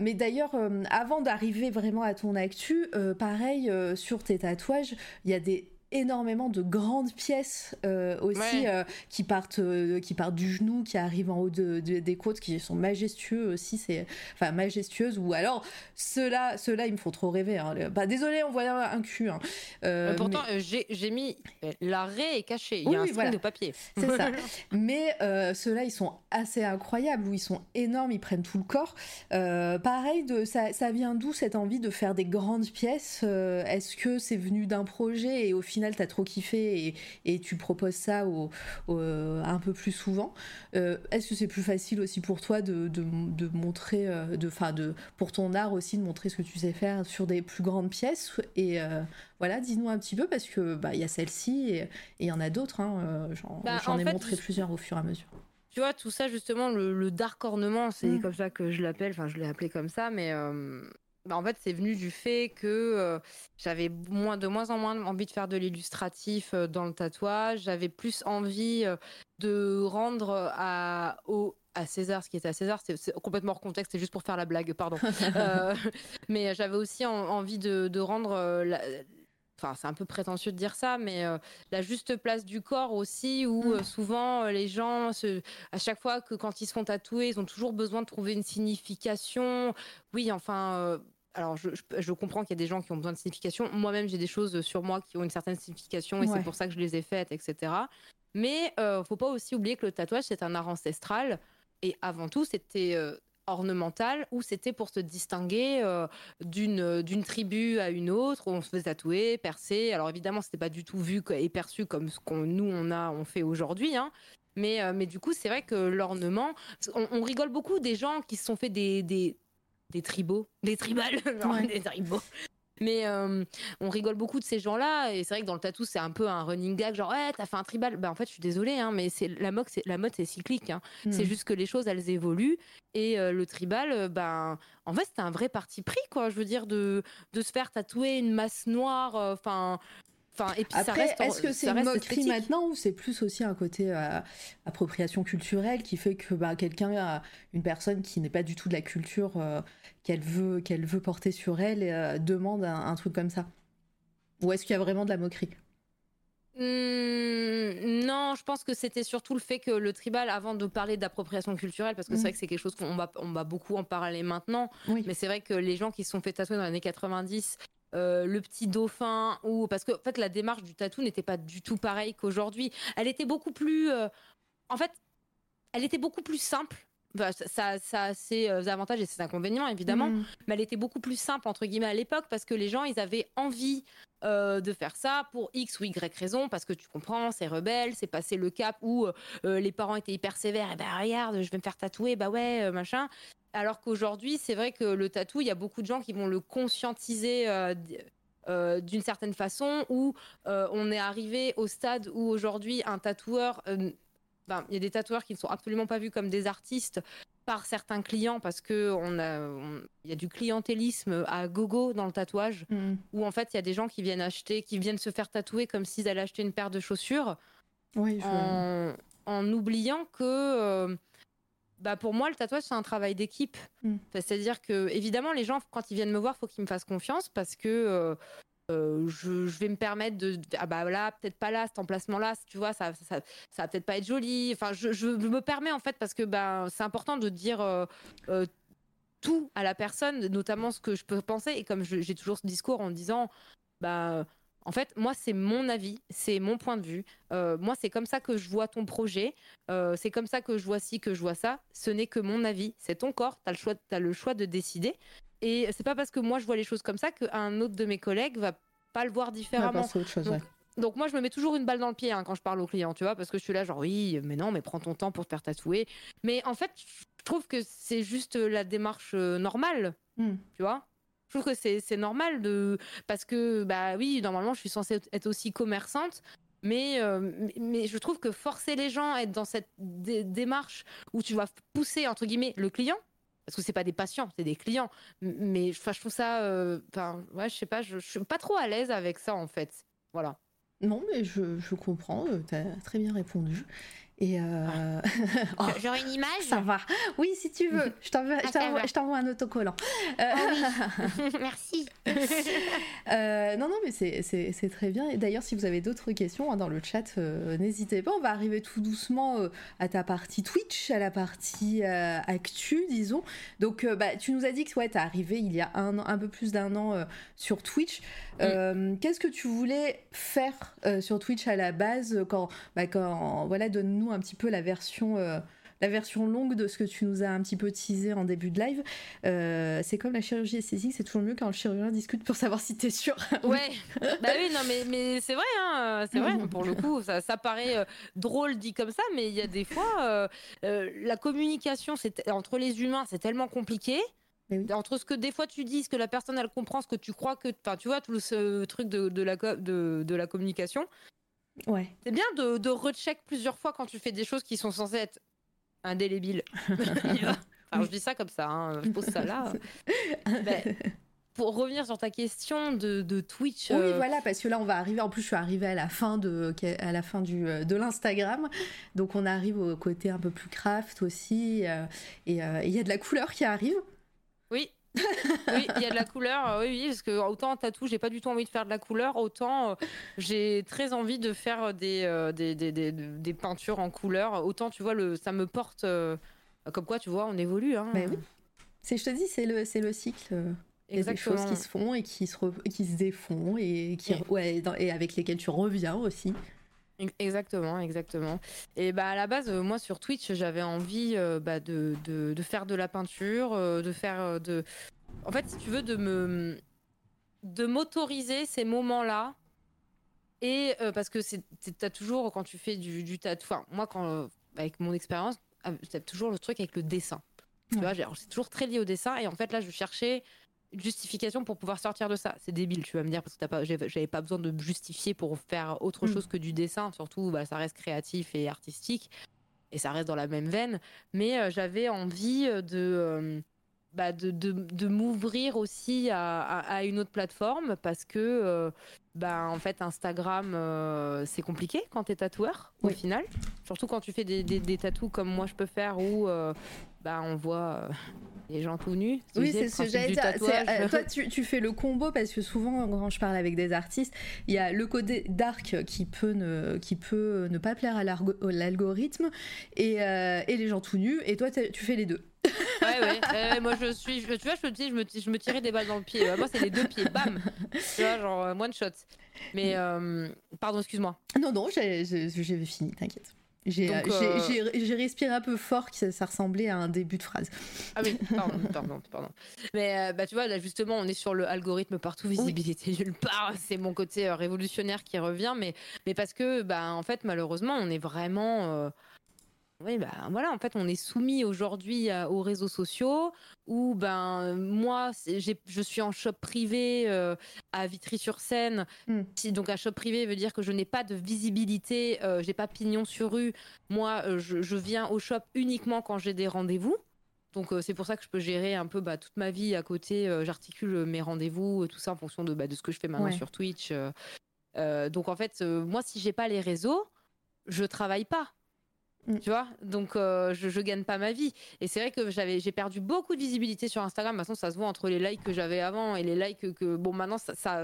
mais d'ailleurs, avant d'arriver vraiment à ton actu, pareil, sur tes tatouages, il y a des énormément de grandes pièces euh, aussi euh, qui partent euh, qui partent du genou qui arrivent en haut de, des côtes qui sont majestueux aussi c'est enfin majestueuses ou alors ceux-là ceux-là ils me font trop rêver hein. bah désolé on voit un cul hein. pourtant j'ai mis l'arrêt est caché. Il y a un string de papier. C'est ça. Mais ceux-là ils sont assez incroyables où ils sont énormes ils prennent tout le corps. Pareil de ça, ça vient d'où cette envie de faire des grandes pièces est-ce que c'est venu d'un projet et au final final t'as trop kiffé et, tu proposes ça au, un peu plus souvent. Euh, est-ce que c'est plus facile aussi pour toi de, de, montrer, euh, de, fin, de, pour ton art aussi, de montrer ce que tu sais faire sur des plus grandes pièces? Et euh, voilà, dis-nous un petit peu parce que bah il y a celle-ci et il y en a d'autres. Hein, j'en bah, ai montré plusieurs au fur et à mesure tu vois, tout ça, justement, le, dark ornement, c'est mmh. comme ça que je l'appelle, enfin, je l'ai appelé comme ça, mais bah, en fait, c'est venu du fait que euh, j'avais moins, de moins en moins envie de faire de l'illustratif euh, dans le tatouage. J'avais plus envie euh, de rendre à, au, à César ce qui était à César. C'est complètement hors contexte, c'est juste pour faire la blague, pardon. mais j'avais aussi envie de, de rendre la, enfin c'est un peu prétentieux de dire ça, mais la juste place du corps aussi, où mmh. souvent les gens, se, à chaque fois que quand ils se font tatouer, ils ont toujours besoin de trouver une signification. Oui, enfin, alors je, comprends qu'il y a des gens qui ont besoin de signification. Moi-même, j'ai des choses sur moi qui ont une certaine signification et c'est pour ça que je les ai faites, etc. Mais euh, faut pas aussi oublier que le tatouage, c'est un art ancestral. Et avant tout, c'était euh, ornemental où c'était pour se distinguer d'une d'une tribu à une autre où on se faisait tatouer, percer. Alors évidemment, c'était pas du tout vu et perçu comme ce qu'on nous on a on fait aujourd'hui. Hein. Mais, mais du coup, c'est vrai que l'ornement, on, rigole beaucoup des gens qui se sont fait des, des, des tribaux, des tribales, des tribaux, mais euh, on rigole beaucoup de ces gens-là et c'est vrai que dans le tatou c'est un peu un running gag genre ouais t'as fait un tribal. Bah en fait je suis désolée hein, mais c'est la mode c'est la mode c'est cyclique. Hein. C'est hmm. juste que les choses elles évoluent et euh, le tribal ben en fait c'était un vrai parti pris quoi. Je veux dire de de se faire tatouer une masse noire. Euh, enfin et puis Après, est-ce que c'est une moquerie maintenant ou c'est plus aussi un côté euh, appropriation culturelle qui fait que bah, quelqu'un, une personne qui n'est pas du tout de la culture euh, qu'elle veut, qu'elle veut porter sur elle, euh, demande un, truc comme ça? Ou est-ce qu'il y a vraiment de la moquerie? Mmh, non, je pense que c'était surtout le fait que le tribal, avant de parler d'appropriation culturelle, parce que c'est mmh. vrai que c'est quelque chose qu'on va, on va beaucoup en parler maintenant, mais c'est vrai que les gens qui se sont fait tatouer dans les années 90 euh, le petit dauphin ou parce que en la démarche du tatou n'était pas du tout pareille qu'aujourd'hui. Elle était beaucoup plus, euh, en fait, elle était beaucoup plus simple. Ça, ça, a ses euh, avantages et ses inconvénients évidemment, mm. mais elle était beaucoup plus simple entre guillemets à l'époque parce que les gens ils avaient envie de faire ça pour X ou Y raison parce que tu comprends, c'est rebelle, c'est passé le cap où les parents étaient hyper sévères, et eh ben regarde, je vais me faire tatouer, bah ouais, machin. Alors qu'aujourd'hui, c'est vrai que le tatou, il y a beaucoup de gens qui vont le conscientiser euh, euh, d'une certaine façon, où euh, on est arrivé au stade où aujourd'hui un tatoueur, ben, il y a des tatoueurs qui ne sont absolument pas vus comme des artistes par certains clients parce que on a, il y a du clientélisme à gogo dans le tatouage, mm. où en fait il y a des gens qui viennent acheter, qui viennent se faire tatouer comme s'ils allaient acheter une paire de chaussures, en, en, oubliant que bah pour moi, le tatouage, c'est un travail d'équipe. Mm. C'est-à-dire que, évidemment, les gens, quand ils viennent me voir, il faut qu'ils me fassent confiance parce que euh, euh, je, vais me permettre de. Ah bah là, peut-être pas là, cet emplacement-là, tu vois, ça, ça, ça, va peut-être pas être joli. Enfin, je, me permets, en fait, parce que bah, c'est important de dire. Euh, tout à la personne, notamment ce que je peux penser. Et comme j'ai toujours ce discours en disant, bah, en fait, moi, c'est mon avis, c'est mon point de vue. Euh, moi, c'est comme ça que je vois ton projet. Euh, c'est comme ça que je vois ci, que je vois ça. Ce n'est que mon avis. C'est ton corps. Tu as as le choix de décider. Et c'est pas parce que moi je vois les choses comme ça qu'un autre de mes collègues va pas le voir différemment. donc, moi je me mets toujours une balle dans le pied hein, quand je parle aux clients, tu vois, parce que je suis là genre oui, mais non, mais prends ton temps pour te faire tatouer. Mais en fait, je trouve que c'est juste la démarche euh, normale, hmm. tu vois. Je trouve que c'est normal de parce que bah oui normalement je suis censée être aussi commerçante mais, euh, mais je trouve que forcer les gens à être dans cette démarche où tu vas pousser entre guillemets le client parce que c'est pas des patients c'est des clients. Mais je trouve ça euh, ouais je sais pas je suis pas trop à l'aise avec ça en fait. Voilà. Non mais je, je comprends euh, tu as très bien répondu et euh... oh, J'aurais une image Ça va. Oui, si tu veux. Je t'envoie, ah, un autocollant. Euh... Oh oui. Merci. euh, non, non, mais c'est très bien. Et d'ailleurs, si vous avez d'autres questions hein, dans le chat, euh, n'hésitez pas. On va arriver tout doucement euh, à ta partie Twitch, à la partie actu, disons. Donc, bah, tu nous as dit que ouais, tu es arrivé il y a un, un peu plus d'un an sur Twitch. Qu'est-ce que tu voulais faire sur Twitch à la base quand, bah, quand voilà, donne-nous un petit peu la version euh, la version longue de ce que tu nous as un petit peu teasé en début de live. Euh, c'est comme la chirurgie esthétique, c'est toujours mieux quand le chirurgien discute pour savoir si t'es sûr. ouais, bah oui, non, mais, mais c'est vrai, hein, c'est vrai, pour le coup, ça, ça paraît euh, drôle dit comme ça, mais il y a des fois, la communication entre les humains, c'est tellement compliqué. Entre ce que des fois tu dis, ce que la personne elle comprend, ce que tu crois que. Enfin, tu vois, tout ce truc de, de la, de, de la communication. Ouais. C'est bien de, de recheck plusieurs fois quand tu fais des choses qui sont censées être indélébiles. enfin, je dis ça comme ça, hein, je pose ça là. pour revenir sur ta question de, de Twitch. Oui, euh, voilà, parce que là, on va arriver. En plus, je suis arrivée à la fin de, à la fin du, euh, de l'Instagram, donc on arrive au côté un peu plus craft aussi, euh, et il y a de la couleur qui arrive. Oui oui, il y a de la couleur, euh, oui, oui, parce que autant en tatou, j'ai pas du tout envie de faire de la couleur, autant euh, j'ai très envie de faire des, euh, des, des, des, des, peintures en couleur. Autant, tu vois, le, ça me porte. comme quoi, tu vois, on évolue. Hein. Ben oui. C'est, je te dis, c'est le, c'est le cycle. Il y a des choses qui se font et qui se, qui se défont et, qui, ouais, et avec lesquelles tu reviens aussi. Exactement, exactement. Et bah à la base, euh, moi sur Twitch, j'avais envie euh, bah, de, de, de, faire de la peinture, euh, de faire de. En fait, si tu veux, de me de m'autoriser ces moments-là. Et parce que c'est t'as toujours quand tu fais du, du tatou. Enfin, moi quand avec mon expérience, t'as toujours le truc avec le dessin. Tu vois, c'est toujours très lié au dessin. Et en fait, là, je cherchais justification pour pouvoir sortir de ça. C'est débile, tu vas me dire, parce que pas, j'avais pas besoin de me justifier pour faire autre mm. chose que du dessin. Surtout, bah, ça reste créatif et artistique. Et ça reste dans la même veine. Mais euh, j'avais envie de, euh, bah, de, de, de m'ouvrir aussi à, à, une autre plateforme parce que, euh, bah, en fait, Instagram, c'est compliqué quand tu es tatoueur, au final. Surtout quand tu fais des, des, des tatous comme moi je peux faire où bah, on voit les gens tout nus. Oui, c'est ce que j'allais dire. Euh, toi, tu, tu, fais le combo parce que souvent, quand je parle avec des artistes, il y a le côté dark qui peut ne, qui peut ne pas plaire à l'algorithme et, euh, et, les gens tout nus. Et toi, tu fais les deux. ouais, ouais. moi, je suis. tu vois, je me, je, me, je me tirais des balles dans le pied. Moi, c'est les deux pieds. Bam Tu vois, genre euh, one shot. Mais, pardon, excuse-moi. Non, non, j'avais fini, t'inquiète. Euh, j'ai respiré un peu fort, que ça, ressemblait à un début de phrase. Ah oui, pardon, pardon, pardon. Mais euh, bah, tu vois, là justement, on est sur le algorithme partout, visibilité nulle part. C'est mon côté euh, révolutionnaire qui revient, mais, mais parce que, bah, en fait, malheureusement, on est vraiment oui, bah voilà, en fait, on est soumis aujourd'hui euh, aux réseaux sociaux où, ben, moi, je suis en shop privé euh, à Vitry-sur-Seine. Hmm. Donc, un shop privé veut dire que je n'ai pas de visibilité, euh, j'ai pas pignon sur rue. Moi, je, viens au shop uniquement quand j'ai des rendez-vous. Donc, c'est pour ça que je peux gérer un peu bah, toute ma vie à côté. J'articule mes rendez-vous, tout ça en fonction de, bah, de ce que je fais maintenant sur Twitch. donc, en fait, moi, si j'ai pas les réseaux, je travaille pas. Mm. Tu vois Donc, euh, je, gagne pas ma vie. Et c'est vrai que j'ai perdu beaucoup de visibilité sur Instagram. De toute façon, ça se voit entre les likes que j'avais avant et les likes que, bon, maintenant, ça, ça,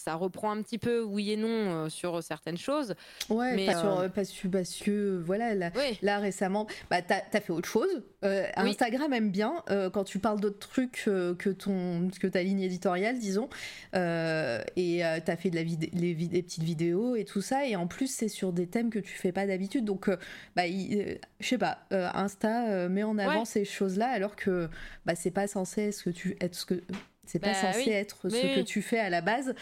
ça reprend un petit peu oui et non euh, sur certaines choses. Ouais, mais sur, euh, parce, que, parce, que, voilà, là, là récemment, bah, tu as, fait autre chose. Euh, Instagram aime bien quand tu parles d'autres trucs que, ton, que ta ligne éditoriale, disons. et tu as fait de la les, des petites vidéos et tout ça. Et en plus, c'est sur des thèmes que tu fais pas d'habitude. Donc, bah, je sais pas, Insta met en avant ces choses-là alors que bah, c'est pas censé être ce que tu, être ce que c'est pas bah censé être ce que tu fais à la base.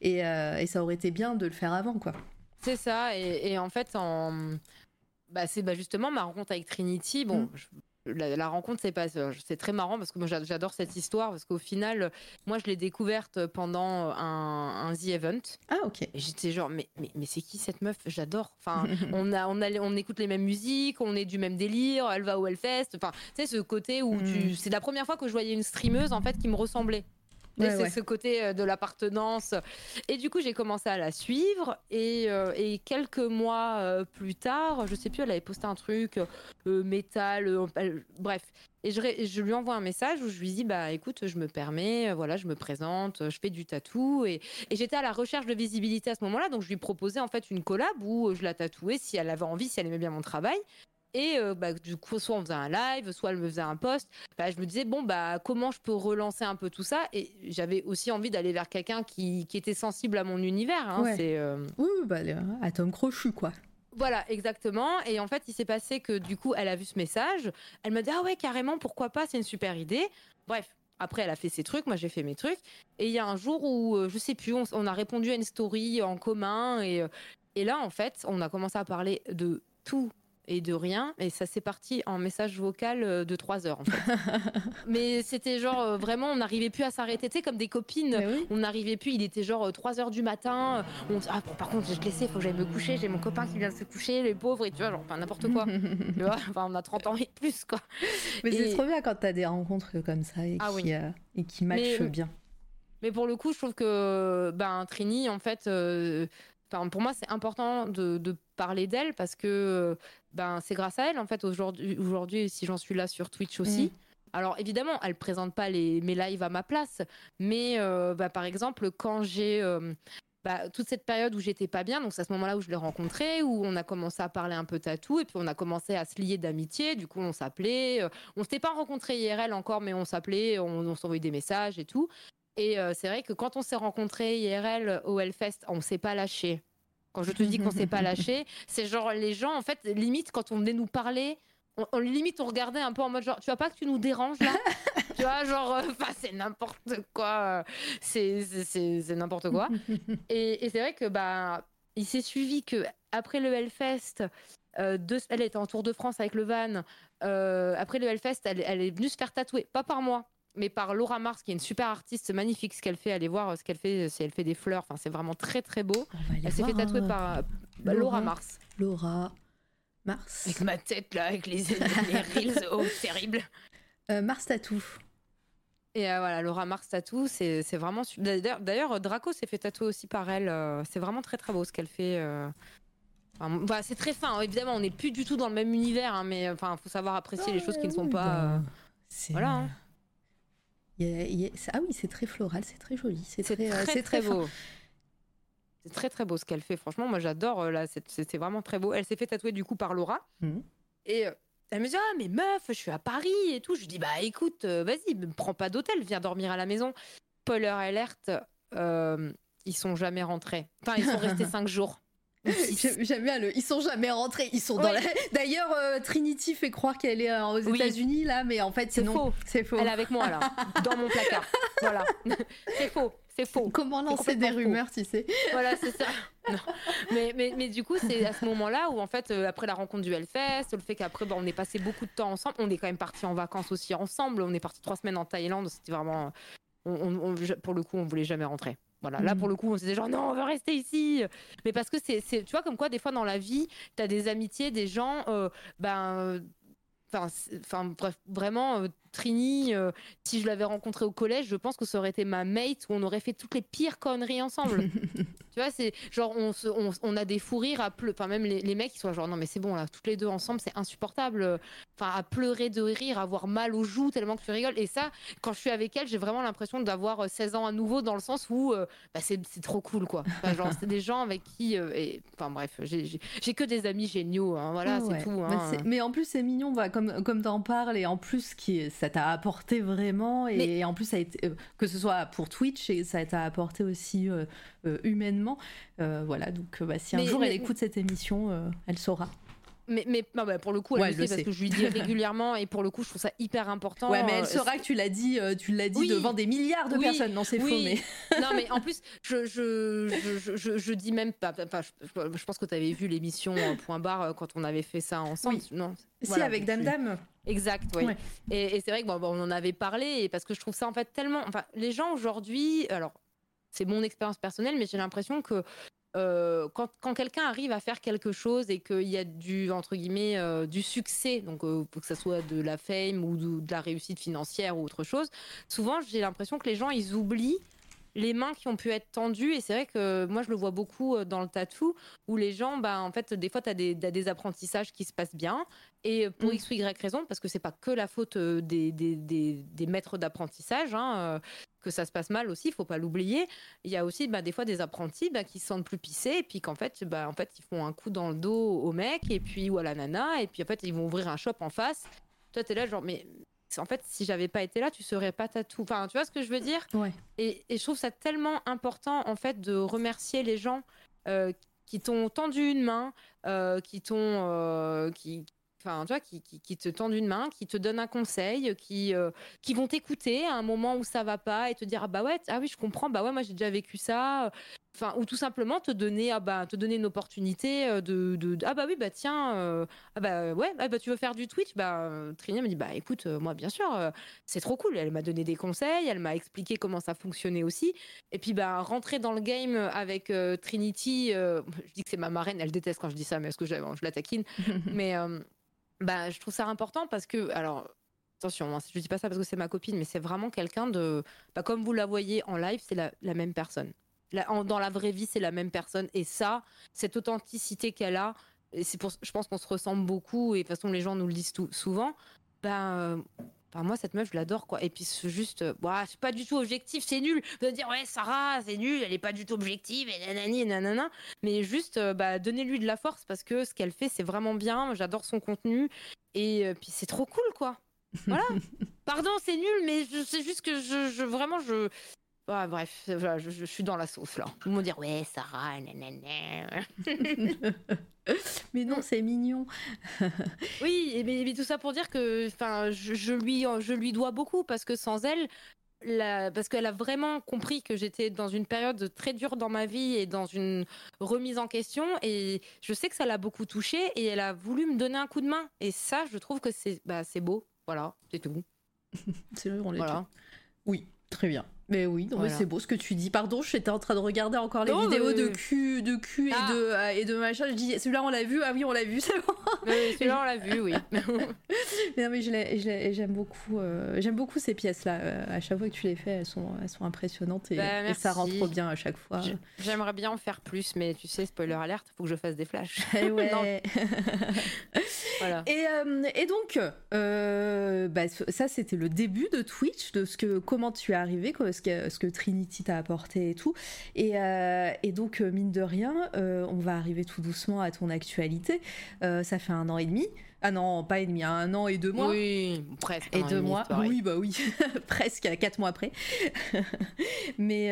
Et, euh, et, ça aurait été bien de le faire avant, quoi. C'est ça. Et, et, en fait, en... Bah, c'est bah, justement ma rencontre avec Trinity. Bon, mm la, rencontre c'est pas c'est très marrant parce que moi j'adore cette histoire parce qu'au final moi je l'ai découverte pendant un, un, The Event ah ok j'étais genre mais mais, mais c'est qui cette meuf? J'adore enfin on a on a on écoute les mêmes musiques on est du même délire elle va au Hellfest enfin tu sais ce côté où tu hmm. c'est la première fois que je voyais une streameuse en fait qui me ressemblait c'est ce côté euh, de l'appartenance. Et du coup, j'ai commencé à la suivre. Et, euh, et quelques mois euh, plus tard, je sais plus, elle avait posté un truc, métal, bref. Et je, je, lui envoie un message où je lui dis bah écoute, je me permets, voilà, je me présente, je fais du tatou et, et j'étais à la recherche de visibilité à ce moment-là, donc je lui proposais en fait une collab où je la tatouais si elle avait envie, si elle aimait bien mon travail. Et euh, bah, du coup, soit on faisait un live, soit elle me faisait un post. Bah, je me disais, bon, bah, comment je peux relancer un peu tout ça? Et j'avais aussi envie d'aller vers quelqu'un qui, qui, était sensible à mon univers. Hein, c'est, euh, Oui, bah, Tom Crochu, quoi. Voilà, exactement. Et en fait, il s'est passé que du coup, elle a vu ce message. Elle m'a dit, ah ouais, carrément, pourquoi pas, c'est une super idée. Bref, après, elle a fait ses trucs, moi j'ai fait mes trucs. Et il y a un jour où, euh, je sais plus, on, a répondu à une story en commun. Et, et là, en fait, on a commencé à parler de tout et de rien. Et ça s'est parti en message vocal euh, de 3 heures, en fait. mais c'était genre, euh, vraiment, on n'arrivait plus à s'arrêter. Tu sais, comme des copines, on n'arrivait plus. Il était genre 3 euh, heures du matin. On... Ah, par contre, je te laissais, il faut que j'aille me coucher. J'ai mon copain qui vient de se coucher, les pauvres, et tu vois, genre, enfin, n'importe quoi. tu vois, enfin, on a 30 ans et plus, quoi. Mais c'est trop bien quand tu as des rencontres comme ça et, ah qui, et qui matchent bien. Mais pour le coup, je trouve que ben, Trini, en fait, pour moi, c'est important de, de parler d'elle parce que ben, c'est grâce à elle, en fait, aujourd'hui, aujourd'hui si j'en suis là sur Twitch aussi. Mm. Alors évidemment, elle présente pas les, mes lives à ma place, mais euh, bah, par exemple, quand j'ai euh, bah, toute cette période où j'étais pas bien, donc c'est à ce moment-là où je l'ai rencontrée, où on a commencé à parler un peu tatou, et puis on a commencé à se lier d'amitié, du coup on s'appelait, euh, on s'était pas rencontré IRL encore, mais on s'appelait, on, on s'envoyait des messages et tout. Et c'est vrai que quand on s'est rencontré IRL au Hellfest, on s'est pas lâché Quand je te dis qu'on s'est pas lâché, c'est genre les gens, en fait, limite, quand on venait nous parler, on, limite, on regardait un peu en mode genre, tu vois pas que tu nous déranges là? Tu vois, genre, euh, c'est n'importe quoi. C'est n'importe quoi. et, c'est vrai que, bah, il s'est suivi que après le Hellfest, euh, elle était en Tour de France avec le van. Euh, après le Hellfest, elle, elle est venue se faire tatouer, pas par moi, mais par Laura Mars, qui est une super artiste magnifique, ce qu'elle fait. Allez voir ce qu'elle fait, si elle fait des fleurs. Enfin, c'est vraiment très très beau. Elle s'est fait tatouer hein. par bah, Laura, Mars. Laura Mars. Avec ma tête là, avec les, les reels, oh, terrible. Euh, Mars Tattoo. Et euh, voilà, Laura Mars Tattoo, c'est vraiment. D'ailleurs, Draco s'est fait tatouer aussi par elle. Euh, c'est vraiment très très beau ce qu'elle fait. bah, c'est très fin, hein. évidemment, on n'est plus du tout dans le même univers, hein, mais enfin, faut savoir apprécier les choses qui ne sont pas. Bah, voilà. Hein ah oui, c'est très floral, c'est très joli, c'est très, euh, très, très, beau. C'est très très beau ce qu'elle fait. Franchement, moi j'adore. Euh, là, c'est vraiment très beau. Elle s'est fait tatouer du coup par Laura. Mmh. Et euh, elle me dit ah mais meuf, je suis à Paris et tout. Je dis bah écoute, vas-y, ne prends pas d'hôtel, viens dormir à la maison. Spoiler alerte, ils sont jamais rentrés. Enfin, ils sont restés cinq jours. J'aime bien le. Ils sont jamais rentrés. Ils sont dans la. D'ailleurs, euh, Trinity fait croire qu'elle est euh, aux États-Unis là, mais en fait, c'est faux. C'est faux. Elle est avec moi là, dans mon placard. Voilà. c'est faux. C'est faux. Comment lancer des rumeurs, tu sais? Voilà, c'est ça. Mais, mais, mais, du coup, c'est à ce moment-là où, en fait, euh, après la rencontre du Hellfest, le fait qu'après, bah, on est passé beaucoup de temps ensemble, on est quand même partis en vacances aussi ensemble. On est parti trois semaines en Thaïlande. C'était vraiment. On, pour le coup, on voulait jamais rentrer. Voilà, là pour mm. le coup, on s'était genre non, on veut rester ici. Mais parce que c'est, tu vois, comme quoi, des fois dans la vie, tu as des amitiés, des gens, euh, ben, enfin, bref, vraiment, euh, Trini, euh, si je l'avais rencontré au collège, je pense que ça aurait été ma mate où on aurait fait toutes les pires conneries ensemble. tu vois, c'est genre, on, on, a des fous rires à pleurer. Enfin, même les, mecs, ils sont genre, non, mais c'est bon, là, toutes les deux ensemble, c'est insupportable. Enfin, à pleurer de rire, à avoir mal aux joues tellement que tu rigoles. Et ça, quand je suis avec elle, j'ai vraiment l'impression d'avoir 16 euh, ans à nouveau dans le sens où euh, bah, c'est trop cool, quoi. genre, c'est des gens avec qui. et, enfin, bref, j'ai que des amis géniaux. Hein, voilà, c'est tout. Hein. Mais, en plus, c'est mignon, bah, comme, comme tu en parles, et en plus, qui, ça t'a apporté vraiment. Et, en plus, ça a été, euh, que ce soit pour Twitch, et ça t'a apporté aussi euh, euh, humainement. voilà, donc bah, si un jour elle écoute cette émission, elle saura. Mais, mais bah, pour le coup, elle le sait parce que je lui dis régulièrement et pour le coup, je trouve ça hyper important. Ouais, mais elle saura que tu l'as dit, tu l'as dit devant des milliards de personnes. Non, c'est faux. Mais... non, mais en plus, je, je, je, je, dis même pas. Enfin, je, pense que tu avais vu l'émission Point Barre quand on avait fait ça ensemble. Non, si, avec Dame Dame. Exact, oui. Et, c'est vrai que bon, on en avait parlé parce que je trouve ça en fait tellement. Enfin, les gens aujourd'hui, alors c'est mon expérience personnelle, mais j'ai l'impression que euh, quand, quand quelqu'un arrive à faire quelque chose et qu'il y a du entre guillemets euh, du succès, donc euh, que ce soit de la fame ou de, de, la réussite financière ou autre chose, souvent j'ai l'impression que les gens ils oublient les mains qui ont pu être tendues. Et c'est vrai que moi, je le vois beaucoup euh, dans le tatou, où les gens, bah, en fait, des fois, tu as, des apprentissages qui se passent bien. Et pour mm. X ou Y raison, parce que c'est pas que la faute euh, des, des, maîtres d'apprentissage, hein, euh, que ça se passe mal aussi, il faut pas l'oublier. Il y a aussi bah, des fois des apprentis bah, qui se sentent plus pissés, et puis qu'en fait, bah, en fait, ils font un coup dans le dos au mec, et puis, ou à la nana, et puis en fait, ils vont ouvrir un shop en face. Toi, tu es là, genre, mais en fait, si j'avais pas été là, tu serais pas tatou. Enfin, tu vois ce que je veux dire? Ouais. et, je trouve ça tellement important, en fait, de remercier les gens euh, qui t'ont tendu une main, euh, qui t'ont, euh, qui, enfin, tu vois, qui, qui, te tendent une main, qui te donnent un conseil, qui, qui vont t'écouter à un moment où ça va pas et te dire ah bah ouais, ah oui, je comprends, bah ouais, moi j'ai déjà vécu ça enfin ou tout simplement te donner ah bah te donner une opportunité euh, de, de, ah bah oui bah tiens euh, ah bah ouais ah bah tu veux faire du Twitch? Bah Trina me dit bah écoute euh, moi bien sûr c'est trop cool. Elle m'a donné des conseils elle m'a expliqué comment ça fonctionnait aussi. Et puis bah rentrer dans le game avec Trinity je dis que c'est ma marraine elle déteste quand je dis ça mais est-ce que je, je la taquine? Mais bah je trouve ça important parce que alors Attention, hein, je dis pas ça parce que c'est ma copine, mais c'est vraiment quelqu'un de. Bah, comme vous la voyez en live, c'est la, la même personne dans la vraie vie, c'est la même personne. Et ça, cette authenticité qu'elle a, et c'est pour, je pense qu'on se ressemble beaucoup. Et de toute façon, les gens nous le disent tout, souvent. Ben, euh, moi, cette meuf, je l'adore, quoi. Et puis, c'est juste, euh, bah, c'est pas du tout objectif, c'est nul. De dire, ouais, Sarah, c'est nul, elle est pas du tout objective, et nanani, et nanana. Mais juste, euh, bah, donnez-lui de la force parce que ce qu'elle fait, c'est vraiment bien. J'adore son contenu. Et puis, c'est trop cool, quoi. Voilà. Pardon, c'est nul, mais c'est juste que je, je vraiment, je, Ah, bref, je, je, suis dans la sauce là. Ils vont dire ouais, Sarah, nanana. mais non, c'est mignon. oui, mais, mais, tout ça pour dire que, enfin, je, je, lui, je lui dois beaucoup parce que sans elle, la, parce qu'elle a vraiment compris que j'étais dans une période très dure dans ma vie et dans une remise en question. Et je sais que ça l'a beaucoup touchée et elle a voulu me donner un coup de main. Et ça, je trouve que c'est bah, beau. Voilà, c'est tout. c'est vrai, on est voilà. Oui, très bien. Mais oui, c'est beau ce que tu dis. Pardon, j'étais en train de regarder encore les vidéos de cul, de cul et, ah. de, euh, et de machin. Je dis, celui-là on l'a vu. Ah oui, on l'a vu, c'est bon. celui-là on l'a vu, oui. mais non, mais j'aime beaucoup, euh, j'aime beaucoup ces pièces-là. Euh, à chaque fois que tu les fais, elles sont, elles sont impressionnantes et, bah, ça rend trop bien à chaque fois. J'aimerais bien en faire plus, mais tu sais, spoiler alerte, faut que je fasse des flashs. Eh ouais. voilà. Et, et donc, bah, ça c'était le début de Twitch, de ce que, comment tu es arrivé, quoi, ce que, ce que Trinity t'a apporté et tout. Et, euh, et donc, euh, mine de rien, euh, on va arriver tout doucement à ton actualité. ça fait un an et demi. Ah non, pas et demi, hein, un an et deux mois. Oui, presque. Et deux mois. Oui, bah oui, presque quatre mois après. Mais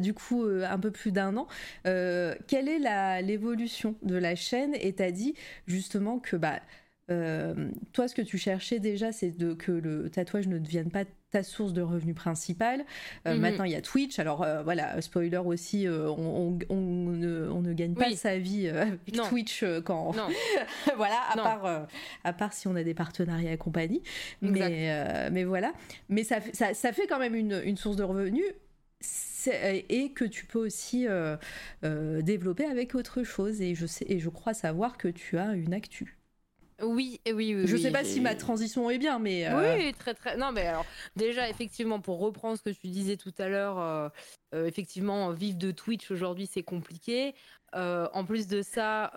du coup, un peu plus d'un an. quelle est l'évolution de la chaîne? Et t'as dit justement que bah toi, ce que tu cherchais déjà, c'est que le tatouage ne devienne pas ta source de revenus principale. Euh, mhm. Maintenant, il y a Twitch. Alors euh, voilà, spoiler aussi, on, ne, gagne pas sa vie avec Twitch quand. voilà, à part, à part si on a des partenariats et compagnie. Mais, mais voilà. Mais ça, ça, ça, fait quand même une, une source de revenus et que tu peux aussi développer avec autre chose. Et je, sais, et je crois savoir que tu as une actu. Oui, oui, oui. Je sais pas si ma transition est bien, mais. Euh, oui, très, très. Non, mais alors, déjà, effectivement, pour reprendre ce que tu disais tout à l'heure, euh, euh, effectivement, vivre de Twitch aujourd'hui, c'est compliqué. en plus de ça,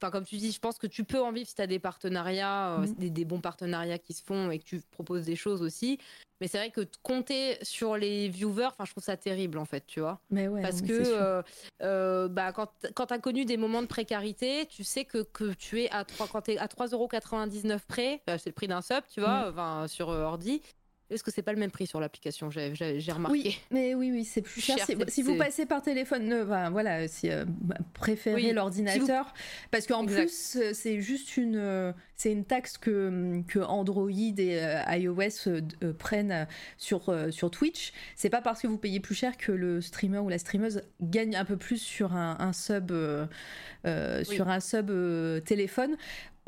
enfin comme tu dis, je pense que tu peux en vivre si tu as des partenariats, mhm. des, des, bons partenariats qui se font et que tu proposes des choses aussi. Mais c'est vrai que compter sur les viewers, enfin, je trouve ça terrible en fait, tu vois. Mais ouais, Parce que euh, euh, bah, quand, quand tu as connu des moments de précarité, tu sais que, que tu es à 3, quand es à 3,99€ près, c'est le prix d'un sub, tu vois, mm. enfin, sur euh, ordi, est-ce que c'est pas le même prix sur l'application J'ai remarqué. Oui, mais oui, oui, c'est plus cher. si vous passez par téléphone, euh, voilà, si euh, préférez l'ordinateur, parce qu'en plus euh, c'est juste une, c'est une taxe que, que Android et iOS prennent sur sur Twitch. C'est pas parce que vous payez plus cher que le streamer ou la streameuse gagne un peu plus sur un, sub sur un sub téléphone.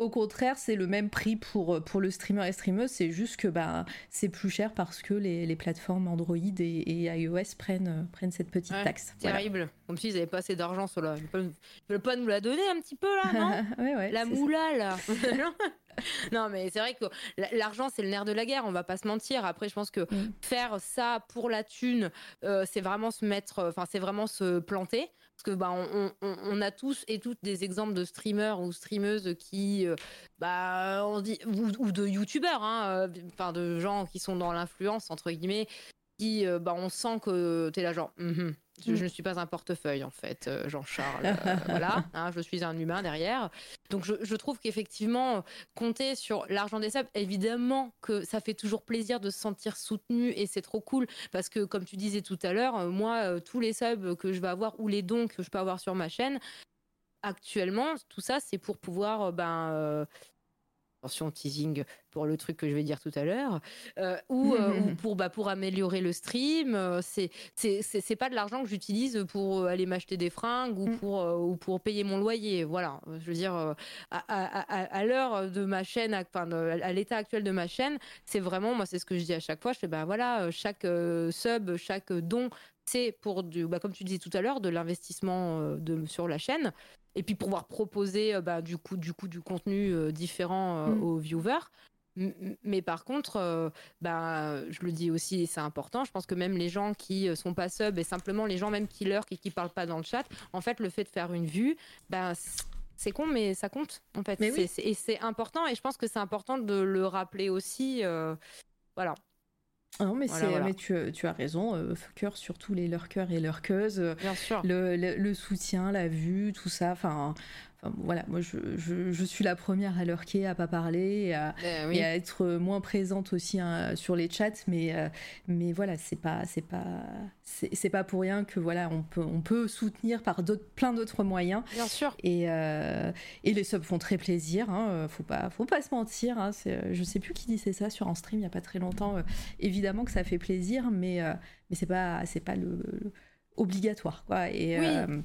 Au contraire, c'est le même prix pour, euh, pour le streamer et streameuse, c'est juste que bah, c'est plus cher parce que les, les plateformes Android et, iOS prennent, euh, prennent cette petite taxe. Terrible. Comme s'ils n'avaient pas assez d'argent sur là. Ils ne veulent pas nous la donner un petit peu là, non? La moula là. non, mais c'est vrai que l'argent, c'est le nerf de la guerre, on va pas se mentir. Après, je pense que mm. faire ça pour la thune, euh, c'est vraiment se mettre, enfin, c'est vraiment se planter. Parce que bah, on, a tous et toutes des exemples de streamers ou streameuses qui, euh, bah, ou, de youtubeurs, hein, euh, de gens qui sont dans l'influence entre guillemets, qui, euh, bah, on sent que tu es là genre, mm-hmm. Je, ne suis pas un portefeuille en fait, euh, Jean-Charles. Euh, voilà, hein, je suis un humain derrière. Donc je, trouve qu'effectivement, compter sur l'argent des subs, évidemment que ça fait toujours plaisir de se sentir soutenu et c'est trop cool parce que comme tu disais tout à l'heure, euh, moi, tous les subs que je vais avoir ou les dons que je peux avoir sur ma chaîne, actuellement, tout ça, c'est pour pouvoir ben, attention teasing pour le truc que je vais dire tout à l'heure euh, ou, euh, pour bah, pour améliorer le stream euh, c'est c'est pas de l'argent que j'utilise pour aller m'acheter des fringues ou mm. pour ou pour payer mon loyer voilà je veux dire à, à, l'heure de ma chaîne enfin à l'état actuel de ma chaîne c'est vraiment moi c'est ce que je dis à chaque fois je fais bah voilà chaque sub chaque don c'est pour du bah, comme tu disais tout à l'heure de l'investissement de sur la chaîne et puis pouvoir proposer euh, bah, du coup du coup du contenu euh, différent euh, mm. aux viewers mais par contre, bah, je le dis aussi, c'est important. Je pense que même les gens qui sont pas sub et simplement les gens même qui lurk et qui parlent pas dans le chat, en fait, le fait de faire une vue, bah, c'est con, mais ça compte en fait. Et c'est important. Et je pense que c'est important de le rappeler aussi. voilà. Ah non, mais, mais tu, tu, as raison, euh, cœur surtout les lurkers et lurkeuses. Bien sûr. Le, le, soutien, la vue, tout ça. Enfin, voilà, moi je, suis la première à lurker, à pas parler et à, ben être moins présente aussi hein, sur les chats, mais, euh, mais voilà, c'est pas, c'est pas, c'est pas pour rien que voilà, on peut, on peut soutenir par plein d'autres moyens. Bien sûr. Et, euh, et les subs font très plaisir, hein, faut pas, faut pas se mentir. Hein, je sais plus qui disait ça sur un stream il y a pas très longtemps. Euh, évidemment que ça fait plaisir, mais mais c'est pas, c'est pas le, obligatoire quoi. Et oui.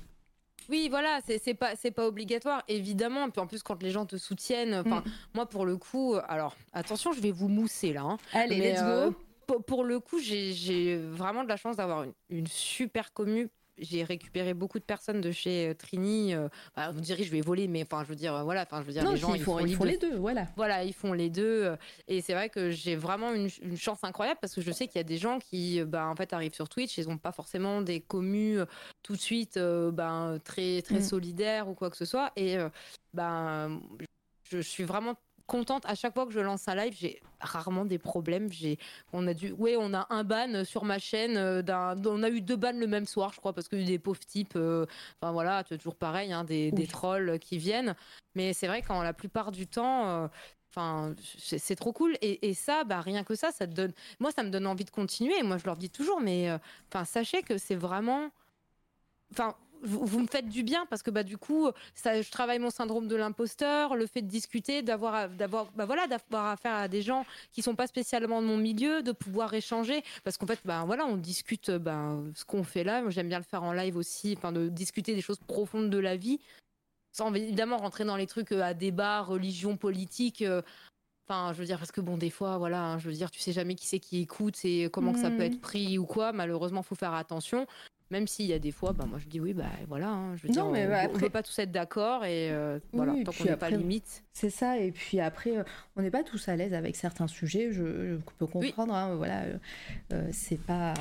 Oui, voilà, c'est pas c'est pas obligatoire évidemment. Puis en plus quand les gens te soutiennent, mm. moi pour le coup, alors attention, je vais vous mousser là. Hein. Allez, let's go. Euh, pour, le coup, j'ai vraiment de la chance d'avoir une, une, super commu j'ai récupéré beaucoup de personnes de chez euh, Trini. Euh, bah, vous direz, je vais voler, mais enfin, je veux dire, euh, voilà, enfin, je veux dire, les gens, ils, font, les deux, voilà. Voilà, ils font les deux. Et c'est vrai que j'ai vraiment une, chance incroyable parce que je sais qu'il y a des gens qui, bah, en fait, arrivent sur Twitch, ils n'ont pas forcément des commus tout de suite, ben, très, très mm. solidaires ou quoi que ce soit. Et ben, je suis vraiment contente. À chaque fois que je lance un live, j'ai rarement des problèmes. J'ai, on a dû, ouais, on a un ban sur ma chaîne. Euh, d'un, on a eu deux bans le même soir, je crois, parce que des pauvres types. Euh, enfin voilà, toujours pareil, hein, des, des, trolls qui viennent. Mais c'est vrai qu'en la plupart du temps. Euh, enfin, c'est trop cool. Et, et, ça, bah, rien que ça, ça te donne. Moi, ça me donne envie de continuer. Moi, je leur dis toujours, mais enfin, sachez que c'est vraiment. Enfin, vous, me faites du bien parce que bah du coup ça, je travaille mon syndrome de l'imposteur le fait de discuter d'avoir d'avoir bah voilà d'avoir affaire à des gens qui sont pas spécialement de mon milieu de pouvoir échanger parce qu'en fait bah voilà on discute bah, ce qu'on fait là j'aime bien le faire en live aussi enfin de discuter des choses profondes de la vie sans évidemment rentrer dans les trucs euh, à débat religion politique euh, Enfin, je veux dire, parce que bon, des fois, voilà, hein, je veux dire, tu sais jamais qui c'est qui écoute et comment que ça peut mmh. être pris ou quoi. Malheureusement, faut faire attention. Même s'il y a des fois, bah, moi je dis oui, bah voilà, hein, je veux dire, mais on, ne peut pas tous être d'accord et euh, voilà, tant qu'on n'a pas limite. C'est ça, et puis après, euh, on n'est pas tous à l'aise avec certains sujets, je, peux comprendre, hein, voilà, euh, c'est pas.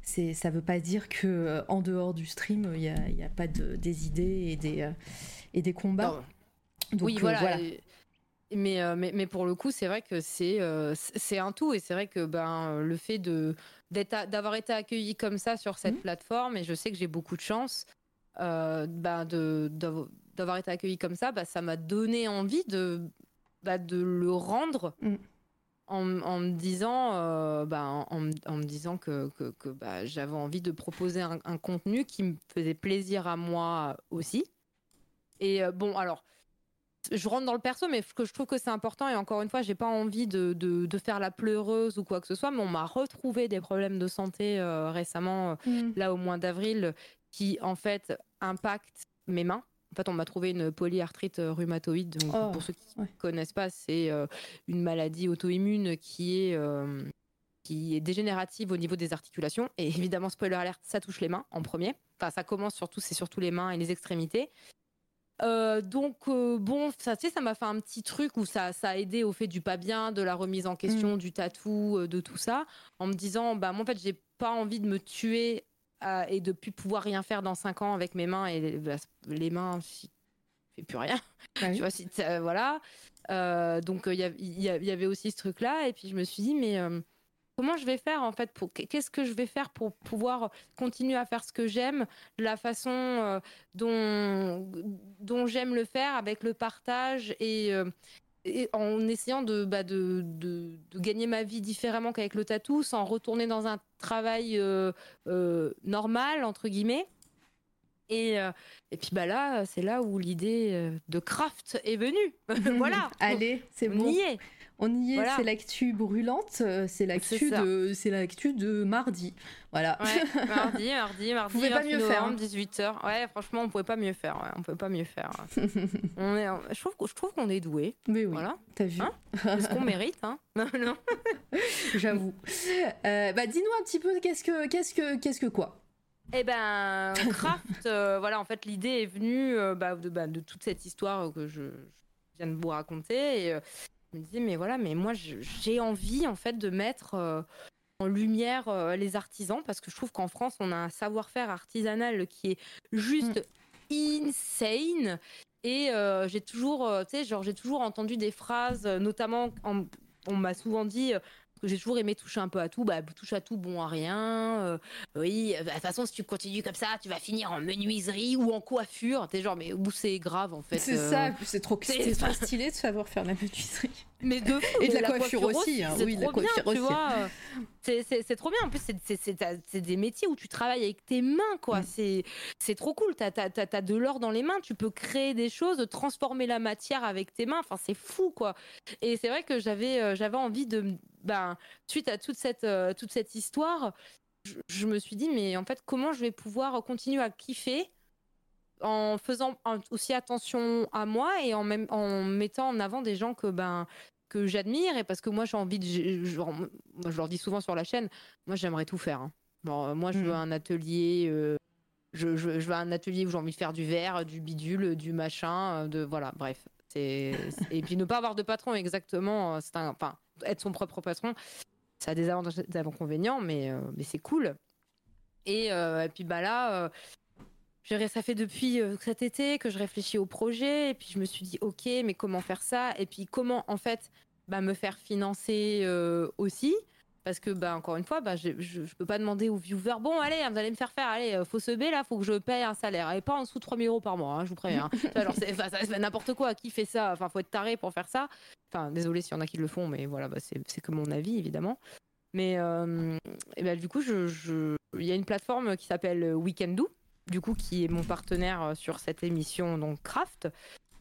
C'est, ça veut pas dire que en dehors du stream, il n'y a, y a, pas de, des idées et des, et des combats. oui, voilà. Mais, mais, mais, pour le coup, c'est vrai que c'est c'est un tout. Et c'est vrai que ben, le fait de, d'avoir été accueilli comme ça sur cette mmh. plateforme et je sais que j'ai beaucoup de chance euh, bah, d'avoir été accueilli comme ça, bah, ça m'a donné envie de, bah, de le rendre mmh. en, en, me disant, euh, bah, en, en, me disant que, que, que bah, j'avais envie de proposer un, un, contenu qui me faisait plaisir à moi aussi. Et euh, bon, alors, je rentre dans le perso, mais que je trouve que c'est important. Et encore une fois, j'ai pas envie de, de, faire la pleureuse ou quoi que ce soit. Mais on m'a retrouvé des problèmes de santé euh, récemment, euh, mm. là au mois d'avril, qui en fait impactent mes mains. En fait, on m'a trouvé une polyarthrite euh, rhumatoïde. Donc, oh, pour ceux qui ne connaissent pas, c'est une maladie auto-immune qui est qui est dégénérative au niveau des articulations. Et évidemment, spoiler alert, ça touche les mains en premier. Enfin, ça commence surtout, c'est surtout les mains et les extrémités. Euh, donc euh, bon, ça, tu sais, ça m'a fait un petit truc où ça, ça a aidé au fait du pas bien, de la remise en question, mm. du tatou, euh, de tout ça, en me disant, bah moi en fait, j'ai pas envie de me tuer et de plus pouvoir rien faire dans 5 ans avec mes mains et les, bah, mains, si fais plus rien, bah tu vois, si voilà. donc il y, y, avait aussi ce truc-là, et puis je me suis dit, mais comment je vais faire en fait pour qu'est-ce que je vais faire pour pouvoir continuer à faire ce que j'aime de la façon euh, dont dont j'aime le faire avec le partage et, euh, en essayant bah, de, de, de, gagner ma vie différemment qu'avec le tatou sans retourner dans un travail euh, normal entre guillemets. Et, et puis bah là c'est là où l'idée de craft est venue. Voilà. Allez c'est bon. on y est, c'est l'actu brûlante, euh, c'est l'actu de, c'est l'actu de mardi. Voilà. Ouais, mardi, mardi, mardi. Vous pouvez pas mieux faire. 18h. Hein. Ouais, franchement, on pouvait pas mieux faire. Ouais, on pouvait pas mieux faire. on est, je trouve, je trouve qu'on est doué. Mais oui. Voilà. T'as vu hein? Ce qu'on mérite, hein? Non, non. J'avoue. Euh, bah, dis-nous un petit peu, qu'est-ce que, qu'est-ce que, qu'est-ce que quoi? Eh ben, Craft, euh, voilà, en fait, l'idée est venue bah, de, bah, de, toute cette histoire que je, je, viens de vous raconter. Et, je me disais, mais voilà, mais moi, j'ai envie, en fait, de mettre euh, en lumière euh, les artisans parce que je trouve qu'en France, on a un savoir-faire artisanal qui est juste mm. insane. Et euh, j'ai toujours, tu sais, genre, j'ai toujours entendu des phrases, notamment, on m'a souvent dit, j'ai toujours aimé toucher un peu à tout. Bah, touche à tout, bon à rien. Euh, oui, bah, de toute façon, si tu continues comme ça, tu vas finir en menuiserie ou en coiffure. T'es genre, mais où c'est grave en fait. C'est ça, c'est trop, stylé de savoir faire la menuiserie. Mais de Et de la, coiffure, aussi, hein. oui, la coiffure bien, Tu vois, c'est trop bien. En plus, c'est des métiers où tu travailles avec tes mains, quoi. Mm. C'est trop cool. T'as as, de l'or dans les mains. Tu peux créer des choses, transformer la matière avec tes mains. Enfin, c'est fou, quoi. Et c'est vrai que j'avais euh, j'avais envie de. Ben, suite à toute cette, euh, toute cette histoire, je, me suis dit, mais en fait, comment je vais pouvoir continuer à kiffer en faisant aussi attention à moi et en, même, en mettant en avant des gens que ben que j'admire et parce que moi j'ai envie de je, leur dis souvent sur la chaîne moi j'aimerais tout faire hein. bon, moi je veux mm. un atelier euh, je, je, veux un atelier où j'ai envie de faire du verre du bidule du machin euh, de voilà bref c'est et puis ne pas avoir de patron exactement euh, c'est un enfin être son propre patron ça a des avantages des inconvénients mais mais c'est cool et, et, puis bah là ça fait depuis euh, cet été que je réfléchis au projet et puis je me suis dit ok mais comment faire ça? Et puis comment en fait bah, me faire financer euh, aussi? Parce que bah encore une fois bah je, je, peux pas demander aux viewers bon allez vous allez me faire faire allez euh, faut se b là faut que je paye un salaire. Et pas en dessous de 3000 euros par mois hein, je vous préviens hein. alors c'est n'importe quoi. Qui fait ça? Enfin faut être taré pour faire ça. Enfin désolé s'il y en a qui le font mais voilà bah, c'est que mon avis évidemment. Mais et bah, du coup je il y a une plateforme qui s'appelle Weekendoo du coup, qui est mon partenaire euh, sur cette émission, donc Craft.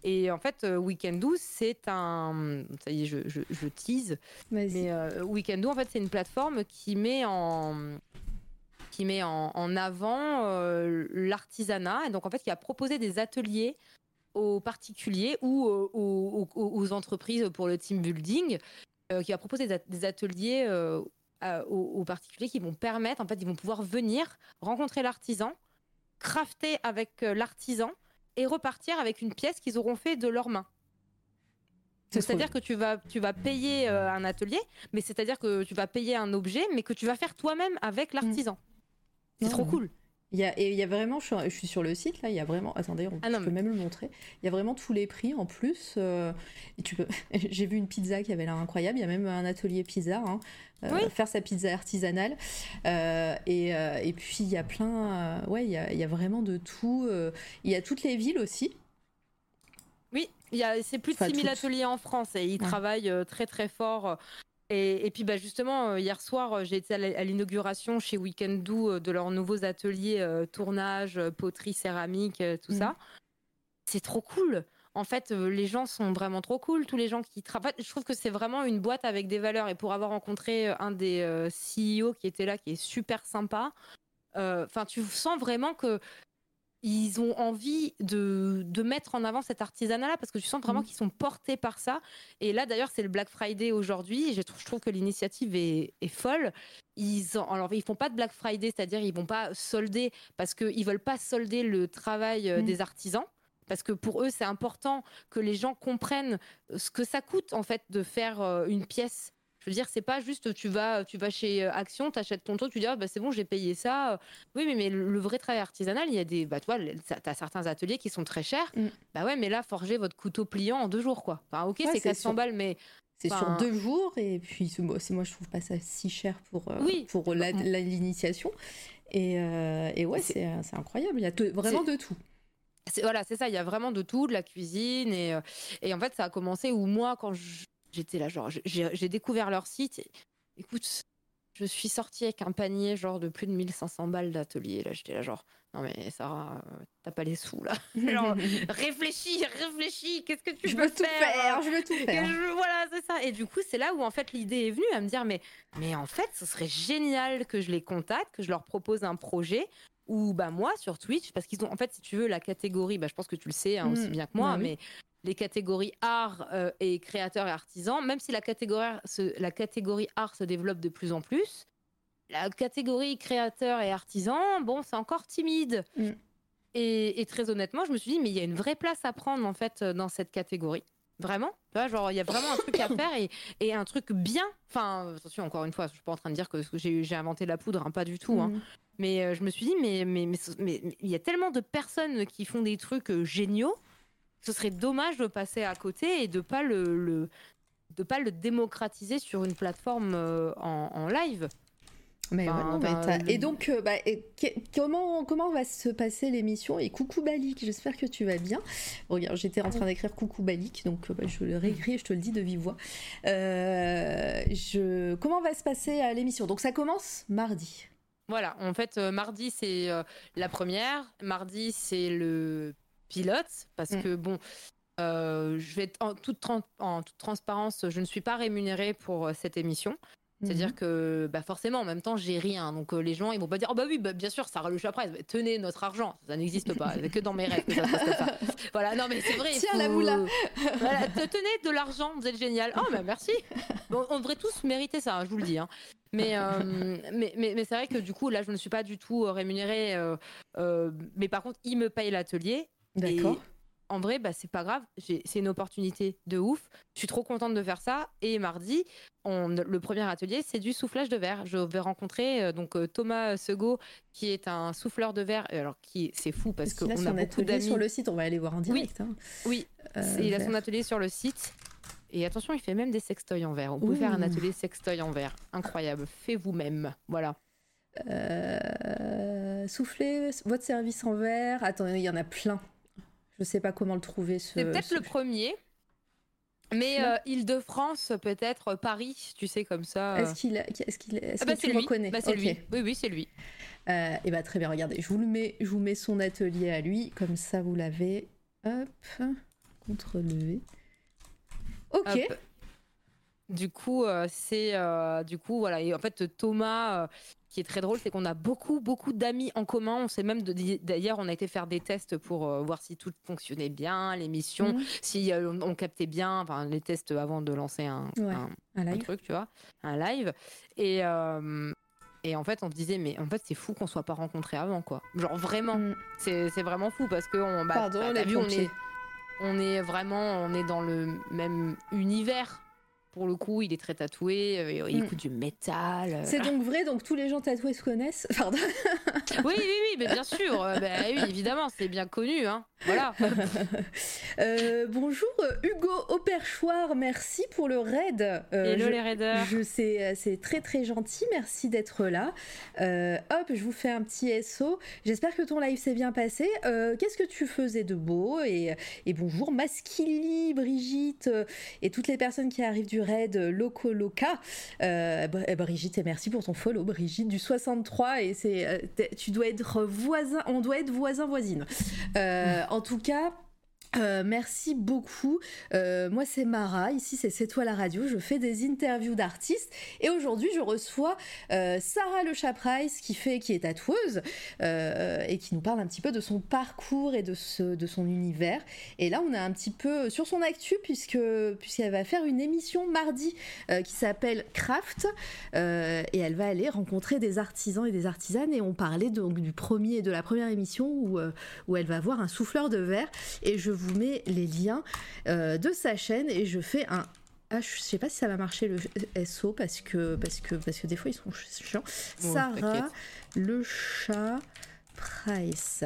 Et en fait, euh, Weekendoo, c'est un. Ça y est, je, je, tease. Mais euh, Weekendoo, en fait, c'est une plateforme qui met en qui met en, avant l'artisanat et donc en fait qui a proposé des ateliers aux particuliers ou aux, entreprises pour le team building, qui a proposé des ateliers aux, particuliers qui vont permettre, en fait, ils vont pouvoir venir rencontrer l'artisan, crafter avec euh, l'artisan et repartir avec une pièce qu'ils auront fait de leurs mains. C'est-à-dire que tu vas, tu vas payer euh, un atelier, mais c'est-à-dire que tu vas payer un objet, mais que tu vas faire toi-même avec l'artisan. C'est trop cool. Il y a, et il y a vraiment, je suis, sur le site là, il y a vraiment, attendez, on, ah je peux même le montrer. Il y a vraiment tous les prix en plus. Euh, tu peux, j'ai vu une pizza qui avait l'air incroyable. Il y a même un atelier pizza, hein, euh, faire sa pizza artisanale. Euh, et, et, puis il y a plein, ouais, il y a, il y a, vraiment de tout. il y a toutes les villes aussi. Oui, il y a, c'est plus de 6000 ateliers en France et ils travaillent très très fort et, puis bah justement, euh, hier soir, euh, j'ai été à l'inauguration chez Weekendoo euh, de leurs nouveaux ateliers tournage, poterie, céramique, tout ça. Mmh. C'est trop cool. En fait, les gens sont vraiment trop cool. Tous les gens qui travaillent, je trouve que c'est vraiment une boîte avec des valeurs. Et pour avoir rencontré un des CEO qui était là, qui est super sympa, enfin, tu sens vraiment que ils ont envie de, de, mettre en avant cet artisanat-là parce que tu sens vraiment mmh. qu'ils sont portés par ça. Et là, d'ailleurs, c'est le Black Friday aujourd'hui. Je trouve, je trouve que l'initiative est, est, folle. Ils, en, alors, ils font pas de Black Friday, c'est-à-dire ils vont pas solder parce qu'ils veulent pas solder le travail euh, mmh. des artisans. Parce que pour eux, c'est important que les gens comprennent ce que ça coûte en fait de faire euh, une pièce je veux dire, c'est pas juste tu vas, tu vas chez euh, Action, t'achètes ton truc, tu dis ah, bah, c'est bon, j'ai payé ça. Oui, mais, mais le vrai travail artisanal, il y a des, bah tu vois, t'as certains ateliers qui sont très chers. Mm. Bah ouais, mais là, forger votre couteau pliant en deux jours, quoi. Enfin, ok, c'est 400 balles, mais c'est sur deux jours et puis moi, moi je trouve pas ça si cher pour euh, pour l'initiation et, euh, et ouais c'est incroyable il y a vraiment de tout voilà c'est ça il y a vraiment de tout de la cuisine et, et en fait ça a commencé où moi quand je, j'étais là, genre, j'ai découvert leur site. écoute, je suis sortie avec un panier, genre, de plus de 1500 balles d'atelier. Là, j'étais là, genre, non, mais Sarah, euh, t'as pas les sous, là. genre, réfléchis, réfléchis, qu'est-ce que tu je veux faire tout faire? Je veux tout faire. voilà, c'est ça. Et du coup, c'est là où, en fait, l'idée est venue à me dire, mais, mais en fait, ce serait génial que je les contacte, que je leur propose un projet ou bah moi sur Twitch parce qu'ils ont en fait si tu veux la catégorie bah je pense que tu le sais hein, aussi mmh. bien que moi bah mais les catégories art euh, et créateur et artisan, même si la catégorie, se, la catégorie art se développe de plus en plus, la catégorie créateur et artisan, bon, c'est encore timide. Mm. Et, très honnêtement, je me suis dit, mais il y a une vraie place à prendre en fait dans cette catégorie. Vraiment, tu vois, genre il y a vraiment un truc à faire et, et, un truc bien. Enfin, attention, encore une fois, je suis pas en train de dire que j'ai inventé la poudre, hein, pas du tout. Hein. Mm. Mais euh, je me suis dit, mais mais mais il y a tellement de personnes qui font des trucs euh, géniaux ce serait dommage de passer à côté et de pas le, de pas le démocratiser sur une plateforme en, en, live. Mais et donc, bah, comment, comment va se passer l'émission Et coucou Balik, j'espère que tu vas bien. Regarde, j'étais en train d'écrire coucou Balik, donc bah, je le réécris et je te le dis de vive voix. je... Comment va se passer l'émission Donc ça commence mardi. Voilà, en fait, mardi c'est la première, mardi c'est le pilote, parce mm. que bon, euh, je vais être en toute, en toute transparence, je ne suis pas rémunérée pour euh, cette émission. C'est-à-dire mhm. que bah forcément, en même temps, j'ai rien. Donc euh, les gens, ils vont pas dire, oh bah oui, bah, bien sûr, ça le après. Tenez notre argent, ça n'existe pas. C'est que dans mes rêves que ça se passe Voilà, non mais c'est vrai. Tiens la moula. voilà, tenez de l'argent, vous êtes génial. Oh bah merci. on devrait tous mériter ça, hein, je vous le dis. Hein. Mais, mais, mais, mais c'est vrai que du coup, là, je ne suis pas du tout rémunérée. mais par contre, ils me payent l'atelier. D'accord en vrai, bah, c'est pas grave. C'est une opportunité de ouf. Je suis trop contente de faire ça. Et mardi, on, le premier atelier, c'est du soufflage de verre. Je vais rencontrer euh, donc euh, Thomas Sego, qui est un souffleur de verre. Alors, qui c'est fou parce, qu'on a, beaucoup d'amis sur le site. On va aller voir en direct. Oui, hein. euh, il a son atelier sur le site. Et attention, il fait même des sextoys en verre. On peut faire un atelier sextoy en verre. Incroyable. Fais vous-même. Voilà. soufflez votre service en verre. Attends, il y en a plein. Je sais pas comment le trouver. C'est peut-être le premier. Mais euh, Île-de-France, peut-être Paris, tu sais, comme ça. Est-ce qu'il est-ce qu'il ah bah, tu le reconnais bah, C'est lui. Oui, oui, c'est lui. Euh, et bah très bien, regardez, je vous le mets, je vous mets son atelier à lui, comme ça vous l'avez. Hop, contre le Ok. Du coup, euh, c'est euh, du coup voilà. Et en fait, Thomas, euh, qui est très drôle, c'est qu'on a beaucoup beaucoup d'amis en commun. On sait même d'ailleurs, on a été faire des tests pour voir si tout fonctionnait bien, l'émission, mhm. si on, captait bien, enfin les tests avant de lancer un, un, truc, tu vois, un live. Et et en fait, on se disait, mais en fait, c'est fou qu'on soit pas rencontrés avant, quoi. Genre vraiment, mm. c'est vraiment fou parce que on, bah, Pardon, on, on est, on est vraiment, on est dans le même univers pour le coup, il est très tatoué, euh, il mm. écoute du métal. Euh. C'est donc vrai, donc tous les gens tatoués se connaissent Pardon. oui, oui, oui, mais bien sûr. Euh, bah oui, évidemment, c'est bien connu. Hein. Voilà. bonjour Hugo Auperchoir, merci pour le raid. Hello les raiders. Je sais, c'est très très gentil, merci d'être là. hop, je vous fais un petit SO. J'espère que ton live s'est bien passé. Qu'est-ce que tu faisais de beau? Et, et bonjour Maskili, Brigitte et toutes les personnes qui arrivent du Red Loco Loca. Euh, Brigitte, et merci pour ton follow, Brigitte, du 63. Et c'est, euh, tu dois être voisin, on doit être voisin voisine. Euh, en tout cas. Euh, merci beaucoup. Euh, moi, c'est Mara. Ici, c'est C'est toi la radio. Je fais des interviews d'artistes. Et aujourd'hui, je reçois euh, Sarah Le Chaprice, qui qui est tatoueuse et qui nous parle un petit peu de son parcours et de, ce, de son univers. Et là, on est un petit peu sur son actu puisque puisqu'elle va faire une émission mardi qui s'appelle Craft et elle va aller rencontrer des artisans et des artisanes. Et on parlait donc du premier de la première émission où où elle va voir un souffleur de verre. Et je vous mets les liens euh, de sa chaîne et je fais un ah, je sais pas si ça va marcher le SO parce que parce que parce que des fois ils sont chiants. Sarah le chat Price.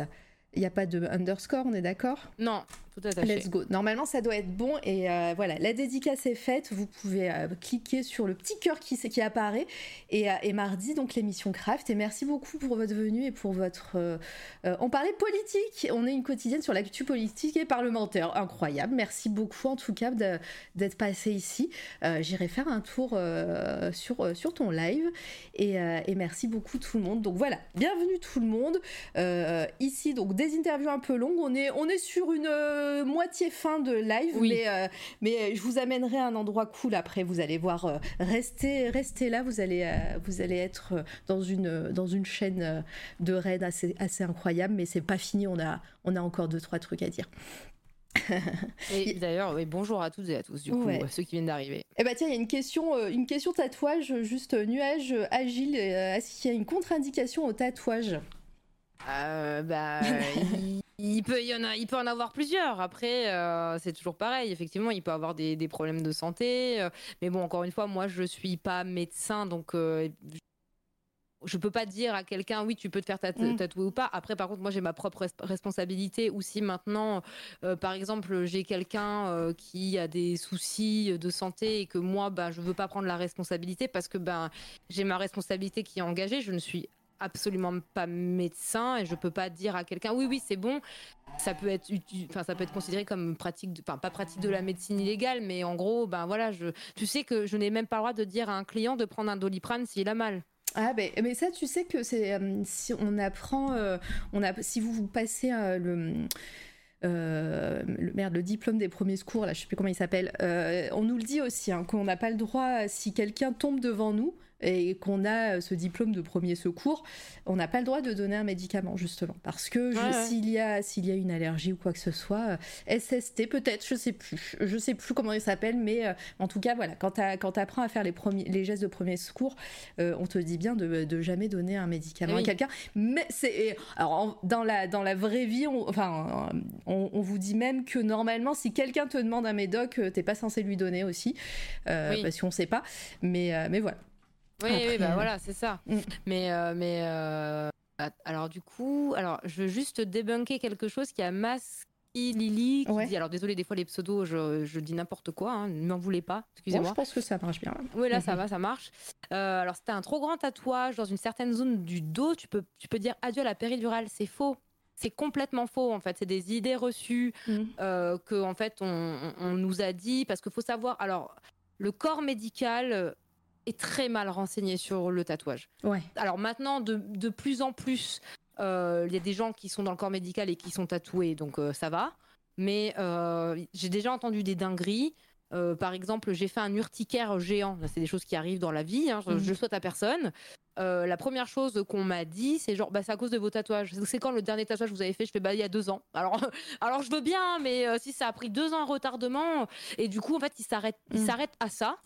Il n'y a pas de underscore, on est d'accord? Non, tout attaché. Let's go. Normalement, ça doit être bon. Et euh, voilà, la dédicace est faite. Vous pouvez euh, cliquer sur le petit cœur qui, apparaît. Et, euh, et mardi, donc l'émission Craft. Et merci beaucoup pour votre venue et pour votre. on parlait politique. On est une quotidienne sur l'actu politique et parlementaire. Incroyable. Merci beaucoup en tout cas d'être passé ici. J'irai faire un tour sur, ton live. Et, merci beaucoup tout le monde. Donc voilà, bienvenue tout le monde. ici, donc des interviews un peu longues. On est sur une moitié fin de live, mais, euh, mais je vous amènerai à un endroit cool après. Vous allez voir, euh, restez, restez là, vous allez, euh, vous allez être dans une, dans une chaîne de raids assez, assez incroyable, mais c'est pas fini, on a, on a encore deux, trois trucs à dire. et d'ailleurs, bonjour à toutes et à tous, du coup, ceux qui viennent d'arriver. Eh bah tiens, il y a une question, une question tatouage, juste nuage agile. Est-ce qu'il y a une contre-indication au tatouage? Bah, Il peut, y en a, il peut en avoir plusieurs. Après, euh, c'est toujours pareil. Effectivement, il peut avoir des, des problèmes de santé. Euh, mais bon, encore une fois, moi, je suis pas médecin, donc euh, je peux pas dire à quelqu'un oui tu peux te faire mm. tatouer ou pas. Après par contre moi j'ai ma propre responsabilité ou si maintenant euh, par exemple j'ai quelqu'un euh, qui a des soucis de santé et que moi ben je veux pas prendre la responsabilité parce que ben j'ai ma responsabilité qui est engagée. Je ne suis absolument pas médecin et je peux pas dire à quelqu'un oui oui c'est bon ça peut être enfin ça peut être considéré comme pratique pas pratique de la médecine illégale mais en gros ben voilà tu sais que je n'ai même pas le droit de dire à un client de prendre un doliprane s'il a mal ah ben mais ça tu sais que c'est euh, si on apprend euh, si vous, vous passez euh, le le, merde, le diplôme des premiers secours, là, je sais plus comment il s'appelle. on nous le dit aussi, hein, qu'on n'a pas le droit, si quelqu'un tombe devant nous, et qu'on a euh, ce diplôme de premier secours, on n'a pas le droit de donner un médicament justement parce que s'il y a s'il y a une allergie ou quoi que ce soit, euh, SST peut-être, je sais plus, je sais plus comment il s'appelle, mais euh, en tout cas voilà, quand tu apprends à faire les premiers les gestes de premier secours, on te dit bien de, de, jamais donner un médicament à quelqu'un. Mais c'est alors dans la dans la vraie vie, on, enfin on, vous dit même que normalement si quelqu'un te demande un médoc, t'es pas censé lui donner aussi parce qu'on sait pas. Mais mais voilà. Oui, bah voilà, c'est ça. Mm. Mais, euh, mais euh, alors du coup, alors je veux juste débunker quelque chose qui a masqué Lily qui dit alors désolé des fois les pseudos je, je dis n'importe quoi hein, ne m'en voulez pas excusez-moi. Je pense que ça marche bien oui là ça va ça marche. Euh, alors c'était un trop grand tatouage dans une certaine zone du dos tu peux tu peux dire adieu à la péridurale. C'est faux. C'est complètement faux en fait. C'est des idées reçues mm. que en fait on, on, nous a dit parce qu'il faut savoir alors le corps médical est très mal renseigné sur le tatouage. Ouais. Alors maintenant, de, de plus en plus, euh, il y a des gens qui sont dans le corps médical et qui sont tatoués, donc euh, ça va. Mais euh, j'ai déjà entendu des dingueries. par exemple, j'ai fait un urticaire géant. C'est des choses qui arrivent dans la vie. Hein. Je, mhm. souhaite à personne. la première chose qu'on m'a dit, c'est genre, bah, c'est à cause de vos tatouages. C'est quand le dernier tatouage que vous avez fait? Je fais, bah, il y a deux ans. Alors, alors je veux bien, mais si ça a pris deux ans en retardement, et du coup, en fait, il s'arrête, il mhm. s'arrête à ça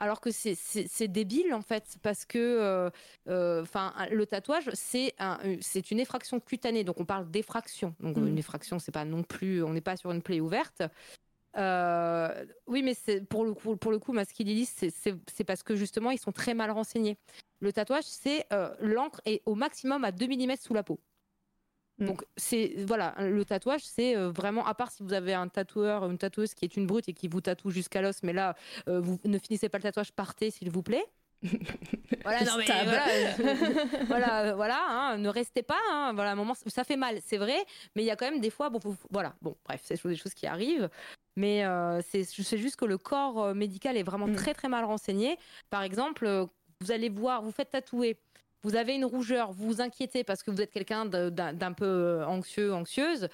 alors que c'est débile en fait parce que euh, euh, enfin le tatouage c'est un, c'est une effraction cutanée donc on parle d'effraction donc mm. une effraction c'est pas non plus on n'est pas sur une plaie ouverte euh, oui mais c'est pour le coup pour le coup c'est parce que justement ils sont très mal renseignés le tatouage c'est l'encre est au maximum à 2 mm sous la peau. Donc c'est voilà, le tatouage, c'est euh, vraiment à part si vous avez un tatoueur, une tatoueuse qui est une brute et qui vous tatoue jusqu'à l'os, mais là euh, vous ne finissez pas le tatouage, partez s'il vous plaît. voilà, non, mais voilà, voilà, hein, ne restez pas. Hein, voilà, un moment, ça fait mal, c'est vrai, mais il y a quand même des fois, bon, voilà, bon, bref, c'est des choses qui arrivent. Mais euh, c'est juste que le corps médical est vraiment mm. très très mal renseigné. Par exemple, vous allez voir, vous faites tatouer vous avez une rougeur, vous vous inquiétez parce que vous êtes quelqu'un d'un peu euh, anxieux, anxieuse,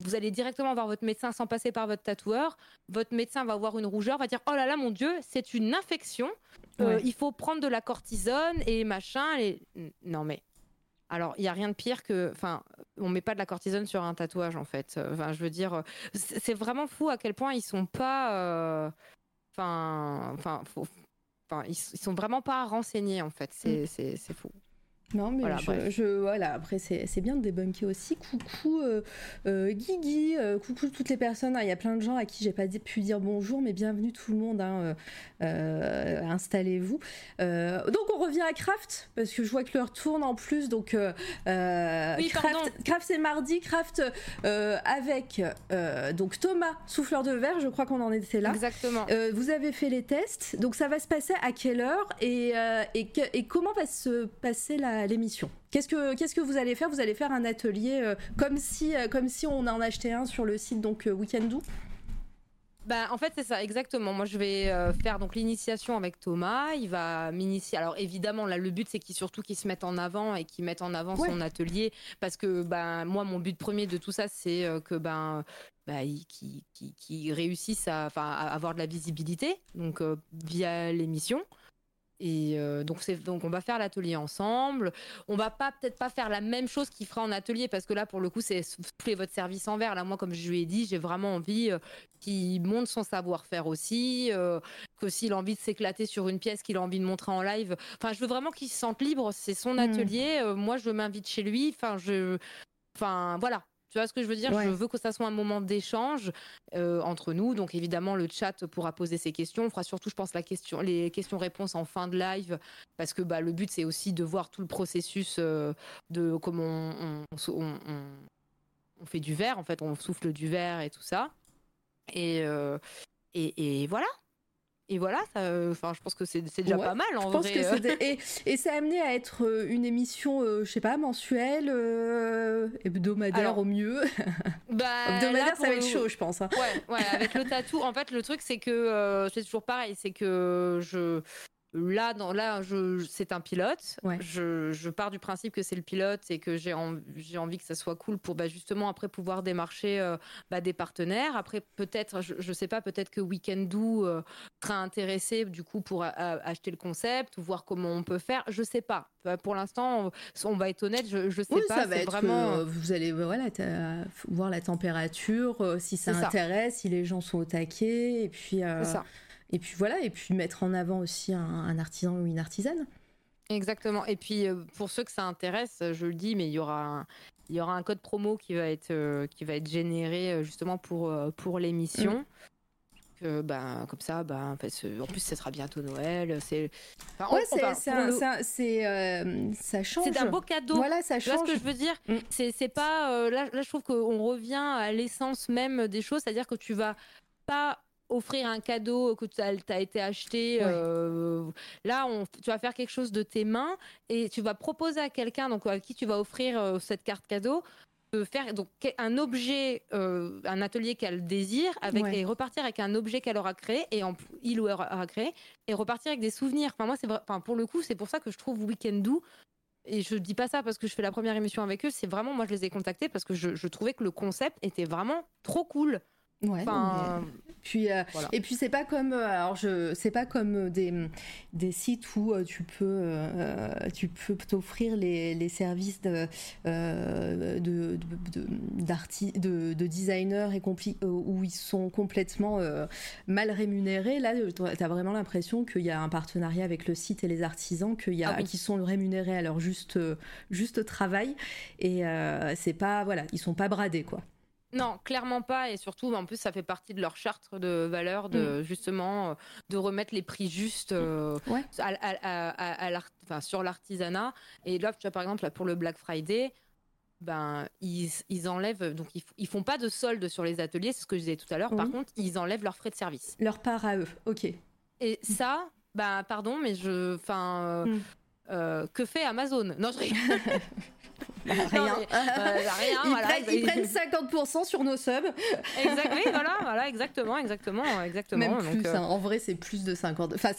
vous allez directement voir votre médecin sans passer par votre tatoueur. Votre médecin va voir une rougeur, va dire Oh là là, mon Dieu, c'est une infection. Euh, il faut prendre de la cortisone et machin. Et... Non, mais. Alors, il n'y a rien de pire que. Enfin, on met pas de la cortisone sur un tatouage, en fait. Enfin, je veux dire, c'est vraiment fou à quel point ils sont pas. Euh, enfin. Enfin, Enfin, ils, ils sont vraiment pas renseignés, en fait. C'est mm. fou. Non, mais je, voilà, après, c'est bien de débunker aussi. Coucou euh, euh, Guigui, euh, coucou toutes les personnes. Il y a plein de gens à qui j'ai pas pu dire bonjour, mais bienvenue tout le monde. Hein, installez-vous. donc, on revient à Craft, parce que je vois que l'heure tourne en plus. Donc, oui, Craft, c'est mardi. Craft avec donc Thomas, souffleur de verre, je crois qu'on en était là. Exactement. vous avez fait les tests. Donc, ça va se passer à quelle heure et, et, et comment va se passer la l'émission. Qu'est-ce que qu'est-ce que vous allez faire? Vous allez faire un atelier euh, comme si euh, comme si on en achetait un sur le site donc euh, Weekendoo bah, en fait, c'est ça, exactement. Moi, je vais faire donc l'initiation avec Thomas. Il va m'initier. Alors, évidemment, là, le but, c'est qu'il surtout qu'il se mette en avant et qu'il mette en avant son atelier. Parce que, ben, moi, mon but premier de tout ça, c'est que, ben, bah, qui, qui, réussissent à, à, avoir de la visibilité, donc via l'émission. Et euh, donc, on va faire l'atelier ensemble. On va pas peut-être pas faire la même chose qu'il fera en atelier parce que là, pour le coup, c'est souffler votre service en verre. Là, moi, comme je lui ai dit, j'ai vraiment envie euh, qu'il montre son savoir-faire aussi, euh, que s'il a envie de s'éclater sur une pièce qu'il a envie de montrer en live. Enfin, je veux vraiment qu'il se sente libre. C'est son mmh. atelier. moi, je m'invite chez lui. Enfin, je, enfin, voilà. Tu vois ce que je veux dire? Je veux que ça soit un moment d'échange euh, entre nous. Donc évidemment, le chat pourra poser ses questions. On fera surtout, je pense, la question, les questions-réponses en fin de live, parce que bah, le but c'est aussi de voir tout le processus euh, de comment on, on, fait du verre. En fait, on souffle du verre et tout ça. Et, euh, et, et voilà et voilà, enfin, je pense que c'est déjà pas mal en vrai. et, et ça a amené à être euh, une émission, euh, je sais pas, mensuelle, euh, hebdomadaire au mieux. Bah, hebdomadaire, ça va être chaud, je pense. Hein. Ouais, ouais, avec le tatou. En fait, le truc, c'est que c'est toujours pareil, c'est que je Là, dans, là c'est un pilote. Je, pars du principe que c'est le pilote et que j'ai envie que ça soit cool pour bah, justement après pouvoir démarcher euh, bah, des partenaires. Après, peut-être, je, ne sais pas, peut-être que Weekendoo euh, sera intéressé du coup pour acheter le concept ou voir comment on peut faire. Je sais pas. Pour l'instant, on, va être honnête, je, ne sais pas. Ça va être vraiment. Euh, vous allez voilà, voir la température, si ça intéresse, si les gens sont au taquet, et puis. ça. Et puis voilà, et puis mettre en avant aussi un, artisan ou une artisane. Exactement. Et puis euh, pour ceux que ça intéresse, je le dis, mais il y aura un, il y aura un code promo qui va être, euh, qui va être généré euh, justement pour, pour l'émission. Mm. ben, comme ça, ben, en, plus, ce sera bientôt Noël. C'est, ouais, c'est, ça change. C'est un beau cadeau. Voilà, ça change. Tu vois ce que je veux dire mm. c'est, c'est pas. là, là, je trouve qu'on revient à l'essence même des choses, c'est-à-dire que tu vas pas offrir un cadeau que tu as, été acheté. Euh, là, on, tu vas faire quelque chose de tes mains et tu vas proposer à quelqu'un donc à qui tu vas offrir euh, cette carte cadeau de faire donc un objet, euh, un atelier qu'elle désire, avec et repartir avec un objet qu'elle aura créé et en, il ou elle aura créé et repartir avec des souvenirs. Enfin moi c'est enfin pour le coup c'est pour ça que je trouve Weekend Do et je dis pas ça parce que je fais la première émission avec eux, c'est vraiment moi je les ai contactés parce que je, je trouvais que le concept était vraiment trop cool. Ouais, puis euh, et puis c'est pas comme euh, alors je c'est pas comme euh, des, des sites où tu peux tu peux t'offrir les, les, services de de, de, de, de, designers et où ils sont complètement mal rémunérés. Là tu as vraiment l'impression qu'il y a un partenariat avec le site et les artisans qu'il y a ah qui sont rémunérés à leur juste juste travail. Et c'est pas voilà ils sont pas bradés quoi non, clairement pas. Et surtout, en plus, ça fait partie de leur charte de valeur de mm. justement euh, de remettre les prix justes euh, à, sur l'artisanat. Et là, tu vois, par exemple, pour le Black Friday, ben ils, enlèvent donc ils, font pas de solde sur les ateliers, c'est ce que je disais tout à l'heure. Par contre, ils enlèvent leurs frais de service. Leur part à eux, ok. Et ça, ben pardon, mais je, enfin, euh, mm. que fait Amazon? Non, je Bah, rien. Euh, rien ils, prennent, 50% sur nos subs. exactement, voilà, voilà, exactement, exactement, exactement. Même plus, euh, hein, en vrai, c'est plus de 50. Enfin,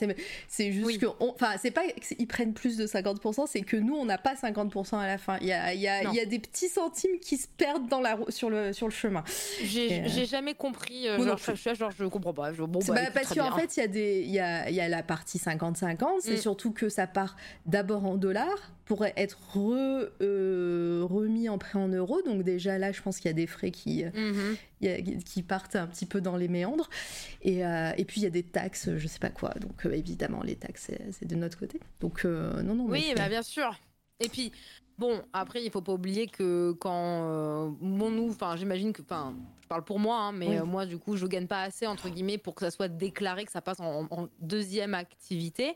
c'est juste que, enfin, c'est pas qu'ils prennent plus de 50%, c'est que nous, on n'a pas 50% à la fin. Il y a, y, a, y a, des petits centimes qui se perdent dans la, sur, le, sur le chemin. J'ai euh, jamais compris. genre, je, genre, je comprends pas. bon, bah, bah, parce qu'en fait, il y, a des, y, a, y a la partie 50-50. C'est mm. surtout que ça part d'abord en dollars pour être re, euh, remis en prêt en euros. Donc déjà là, je pense qu'il y a des frais qui, mhm. qui partent un petit peu dans les méandres. Et, euh, et puis il y a des taxes, je sais pas quoi. Donc euh, évidemment, les taxes, c'est de notre côté. Donc non, non. Oui, bah, bien sûr. Et puis, bon, après, il faut pas oublier que quand bon, nous, enfin, j'imagine que, enfin, parle pour moi, hein, mais euh, moi, du coup, je gagne pas assez, entre guillemets, pour que ça soit déclaré, que ça passe en, deuxième activité.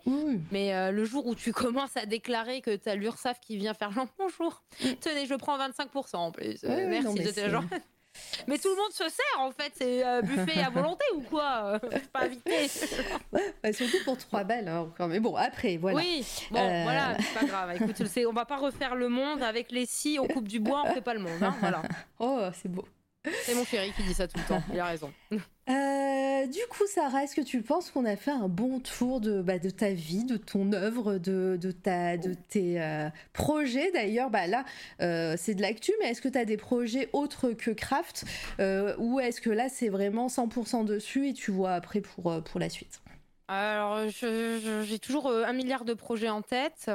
Mais euh, le jour où tu commences à déclarer que tu as l'URSAF qui vient faire genre bonjour, tenez, je prends 25% en plus. Euh, merci de tes gens. Mais tout le monde se sert en fait, c'est buffet à volonté ou quoi? Pas invité. Bah, surtout pour 3 balles. Hein, mais bon, après, voilà. Oui, bon, voilà, c'est pas grave. Écoute, on va pas refaire le monde avec les scies, on coupe du bois, on fait pas le monde. Hein, voilà. Oh, c'est beau. C'est mon chéri qui dit ça tout le temps, il a raison. Euh, du coup, Sarah, est-ce que tu penses qu'on a fait un bon tour de, bah, de ta vie, de ton œuvre, de, de, ta, de tes euh, projets D'ailleurs, bah, là, euh, c'est de l'actu, mais est-ce que tu as des projets autres que Craft Ou est-ce que là, c'est vraiment 100% dessus et tu vois après pour, pour la suite? Alors, j'ai toujours un milliard de projets en tête.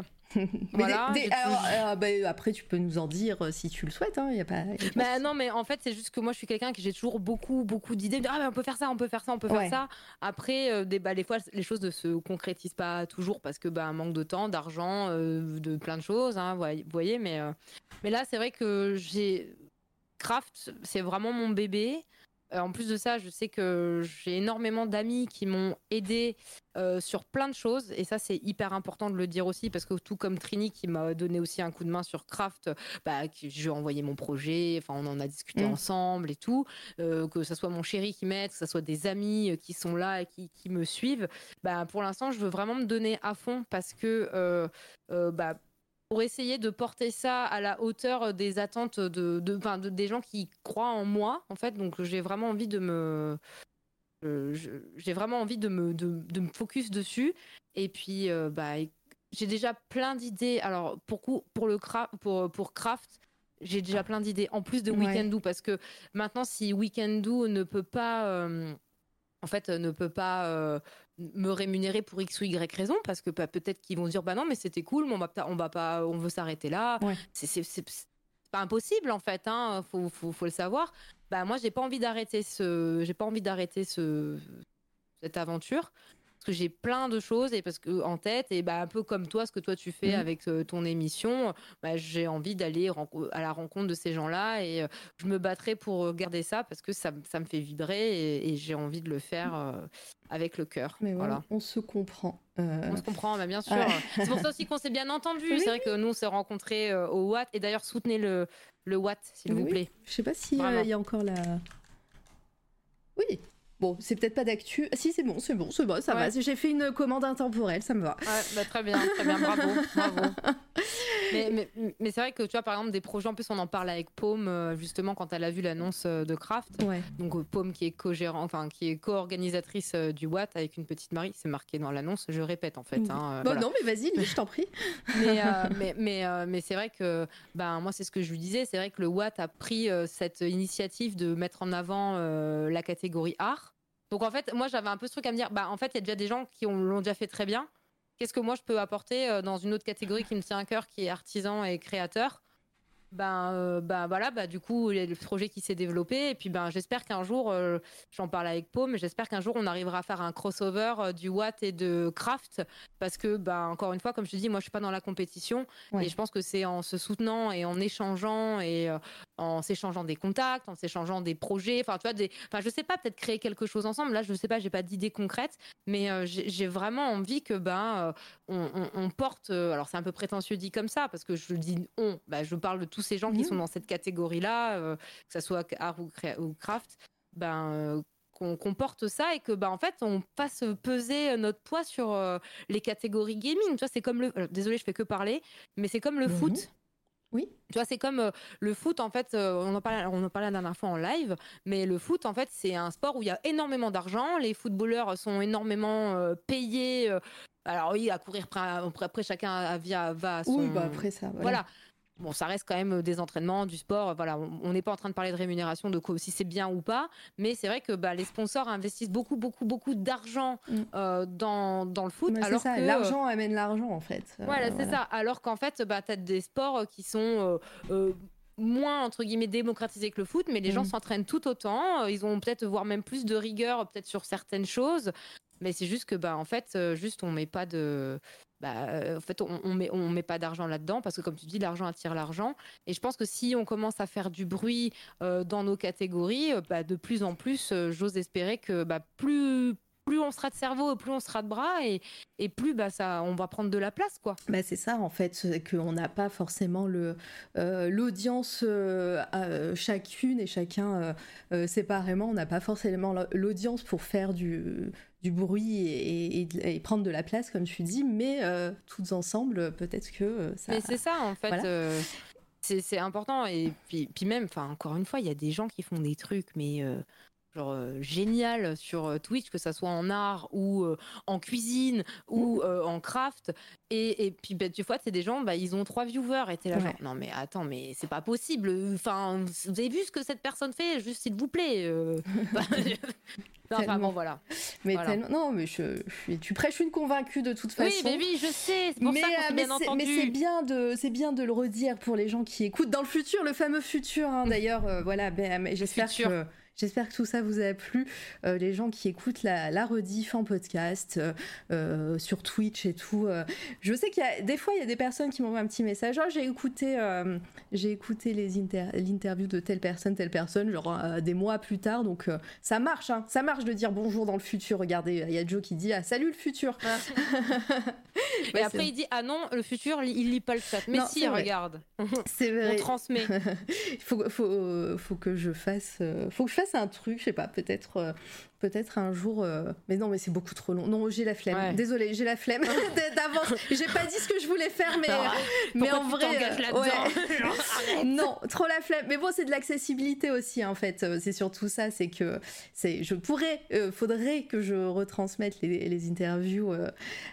Voilà, euh, bah, après, tu peux nous en dire euh, si tu le souhaites. Hein, y a pas, bah, non, mais en fait, c'est juste que moi, je suis quelqu'un qui j'ai toujours beaucoup, beaucoup d'idées. Ah, on peut faire ça, on peut faire ça, on peut faire ça. Après, euh, des, bah, les fois, les choses ne se concrétisent pas toujours parce que bah, manque de temps, d'argent, de plein de choses. Hein, vous voyez, mais, mais là, c'est vrai que j'ai Craft, c'est vraiment mon bébé. Euh, en plus de ça, je sais que j'ai énormément d'amis qui m'ont aidé euh, sur plein de choses. Et ça, c'est hyper important de le dire aussi, parce que tout comme Trini qui m'a donné aussi un coup de main sur Craft, bah, je lui ai envoyé mon projet, enfin, on en a discuté mm. ensemble et tout. Euh, que ce soit mon chéri qui m'aide, que ce soit des amis qui sont là et qui, qui me suivent. Bah, pour l'instant, je veux vraiment me donner à fond parce que bah, pour essayer de porter ça à la hauteur des attentes de, de, des gens qui croient en moi, en fait. Donc, j'ai vraiment envie de me. j'ai vraiment envie de me, de, me focus dessus. Et puis, euh, bah, j'ai déjà plein d'idées. Alors, pour, pour, le pour, pour Craft, j'ai déjà plein d'idées. En plus de Weekendoo, parce que maintenant, si Weekendoo ne peut pas. Euh, en fait, ne peut pas euh, me rémunérer pour X ou Y raison parce que bah, peut-être qu'ils vont dire bah non mais c'était cool mais on va, on va pas on veut s'arrêter là. C'est pas impossible en fait hein faut, faut, faut, le savoir. Bah moi j'ai pas envie d'arrêter ce j'ai pas envie d'arrêter ce cette aventure parce que j'ai plein de choses et parce que en tête et bah un peu comme toi ce que toi tu fais mmh. avec euh, ton émission bah, j'ai envie d'aller à la rencontre de ces gens-là et euh, je me battrai pour garder ça parce que ça, ça me fait vibrer et, j'ai envie de le faire euh, avec le cœur. Mais voilà. on se comprend on se comprend bah, bien sûr. C'est pour ça aussi qu'on s'est bien entendu. C'est vrai que nous on s'est rencontrés au Watt. Et d'ailleurs soutenez le le Watt s'il vous plaît. Je sais pas s'il il y a encore la oui Bon, c'est peut-être pas d'actu. Si, c'est bon, c'est bon, c'est bon, ça va. J'ai fait une commande intemporelle, ça me va. Ouais, bah, très bien, très bien, bravo, bravo. Mais, mais, c'est vrai que tu vois, par exemple, des projets, en plus, on en parle avec Paume, euh, justement, quand elle a vu l'annonce euh, de Craft. Ouais. Donc, euh, Paume qui est co-gérant, enfin, qui est co-organisatrice du Watt avec une petite Marie, c'est marqué dans l'annonce, je répète, en fait. Hein, bon, non, mais vas-y, je t'en prie. mais mais, mais, mais c'est vrai que, ben, moi, c'est ce que je lui disais, c'est vrai que le Watt a pris cette initiative de mettre en avant la catégorie art. Donc en fait, moi j'avais un peu ce truc à me dire, bah en fait il y a déjà des gens qui l'ont déjà fait très bien. Qu'est-ce que moi je peux apporter euh, dans une autre catégorie qui me tient à cœur, qui est artisan et créateur? Ben, euh, ben voilà, bah, du coup, il y a le projet qui s'est développé. Et puis, ben, j'espère qu'un jour, euh, j'en parle avec Pau, mais j'espère qu'un jour, on arrivera à faire un crossover euh, du Watt et de Craft. Parce que, ben, encore une fois, comme je te dis, moi, je suis pas dans la compétition. Et je pense que c'est en se soutenant et en échangeant et en s'échangeant des contacts, en s'échangeant des projets. Enfin, tu vois, des, enfin, je sais pas, peut-être créer quelque chose ensemble. Là, je sais pas, j'ai pas d'idée concrète, mais j'ai vraiment envie que, ben, on, on, porte. alors, c'est un peu prétentieux dit comme ça, parce que je dis on, ben, je parle de tout ces gens qui sont dans cette catégorie-là, euh, que ce soit art ou, ou craft, ben, euh, qu'on porte ça et que ben en fait on fasse peser notre poids sur euh, les catégories gaming. Tu vois, c'est comme le. désolé, je fais que parler, mais c'est comme le mhm. foot. Oui. Tu vois, c'est comme le foot, en fait, on, en parlait, on en parlait la dernière fois en live, mais le foot, en fait, c'est un sport où il y a énormément d'argent, les footballeurs sont énormément payés. alors oui, à courir après, après chacun va, va à son... Oui, bah après ça. voilà. Bon, ça reste quand même euh, des entraînements, du sport. Voilà, on n'est pas en train de parler de rémunération, de si c'est bien ou pas, mais c'est vrai que bah, les sponsors investissent beaucoup, beaucoup, beaucoup d'argent mm. euh, dans, dans, le foot. alors ça, l'argent amène l'argent en fait. Euh, voilà, c'est ça. Alors qu'en fait, bah, tu as des sports qui sont moins entre guillemets démocratisés que le foot, mais les gens mm. s'entraînent tout autant. Ils ont peut-être voire même plus de rigueur, peut-être sur certaines choses. Mais c'est juste que bah en fait, juste on met pas de bah, euh, en fait, on, on met, pas d'argent là-dedans parce que, comme tu dis, l'argent attire l'argent. Et je pense que si on commence à faire du bruit euh, dans nos catégories, euh, bah, de plus en plus, j'ose espérer que bah, plus on sera de cerveau, plus on sera de bras et, plus on va prendre de la place. quoi. C'est ça, en fait, qu'on n'a pas forcément l'audience chacune et chacun séparément. On n'a pas forcément l'audience pour faire du, du bruit et, prendre de la place, comme tu dis, mais euh, toutes ensemble, peut-être que euh, ça. Mais c'est ça, en fait. Euh, c'est important. Et puis, puis même, encore une fois, il y a des gens qui font des trucs, mais genre génial sur Twitch, que ça soit en art ou en cuisine ou en craft. Et, et puis, bah, tu vois, c'est des gens, bah, ils ont trois viewers. Et t'es là, genre, non, mais attends, mais c'est pas possible. Enfin, vous avez vu ce que cette personne fait Juste, s'il vous plaît. Bah, enfin bon, voilà. Mais non, mais je, tu prêches une convaincue de toute façon. Oui, mais oui, je sais. C'est pour mais, ça qu'on bien entendu. Mais c'est bien de, c'est bien de le redire pour les gens qui écoutent dans le futur, le fameux futur. Hein, D'ailleurs, euh, voilà, ben, j'espère que J'espère que tout ça vous a plu. Euh, les gens qui écoutent la, la rediff en podcast, euh, sur Twitch et tout. je sais qu'il y a des fois, il y a des personnes qui m'envoient un petit message. Oh, j'ai écouté, j'ai écouté les l'interview de telle personne, telle personne, genre des mois plus tard. Donc ça marche, hein. ça marche de dire bonjour dans le futur. Regardez, il y a Joe qui dit ah, salut le futur. Et après, il dit ah non, le futur, il lit pas le chat. Mais si, regarde. C'est vrai. On transmet. il faut, faut, faut que je fasse, faut que je fasse un truc, je sais pas, peut-être euh, peut-être un jour. Euh, mais non, mais c'est beaucoup trop long. Non, j'ai la flemme. Désolée, j'ai la flemme d'avance. j'ai pas dit ce que je voulais faire, mais, mais en vrai. Euh, non, trop la flemme. Mais bon, c'est de l'accessibilité aussi, en fait. C'est surtout ça, c'est que c'est, je pourrais, faudrait que je retransmette les, les interviews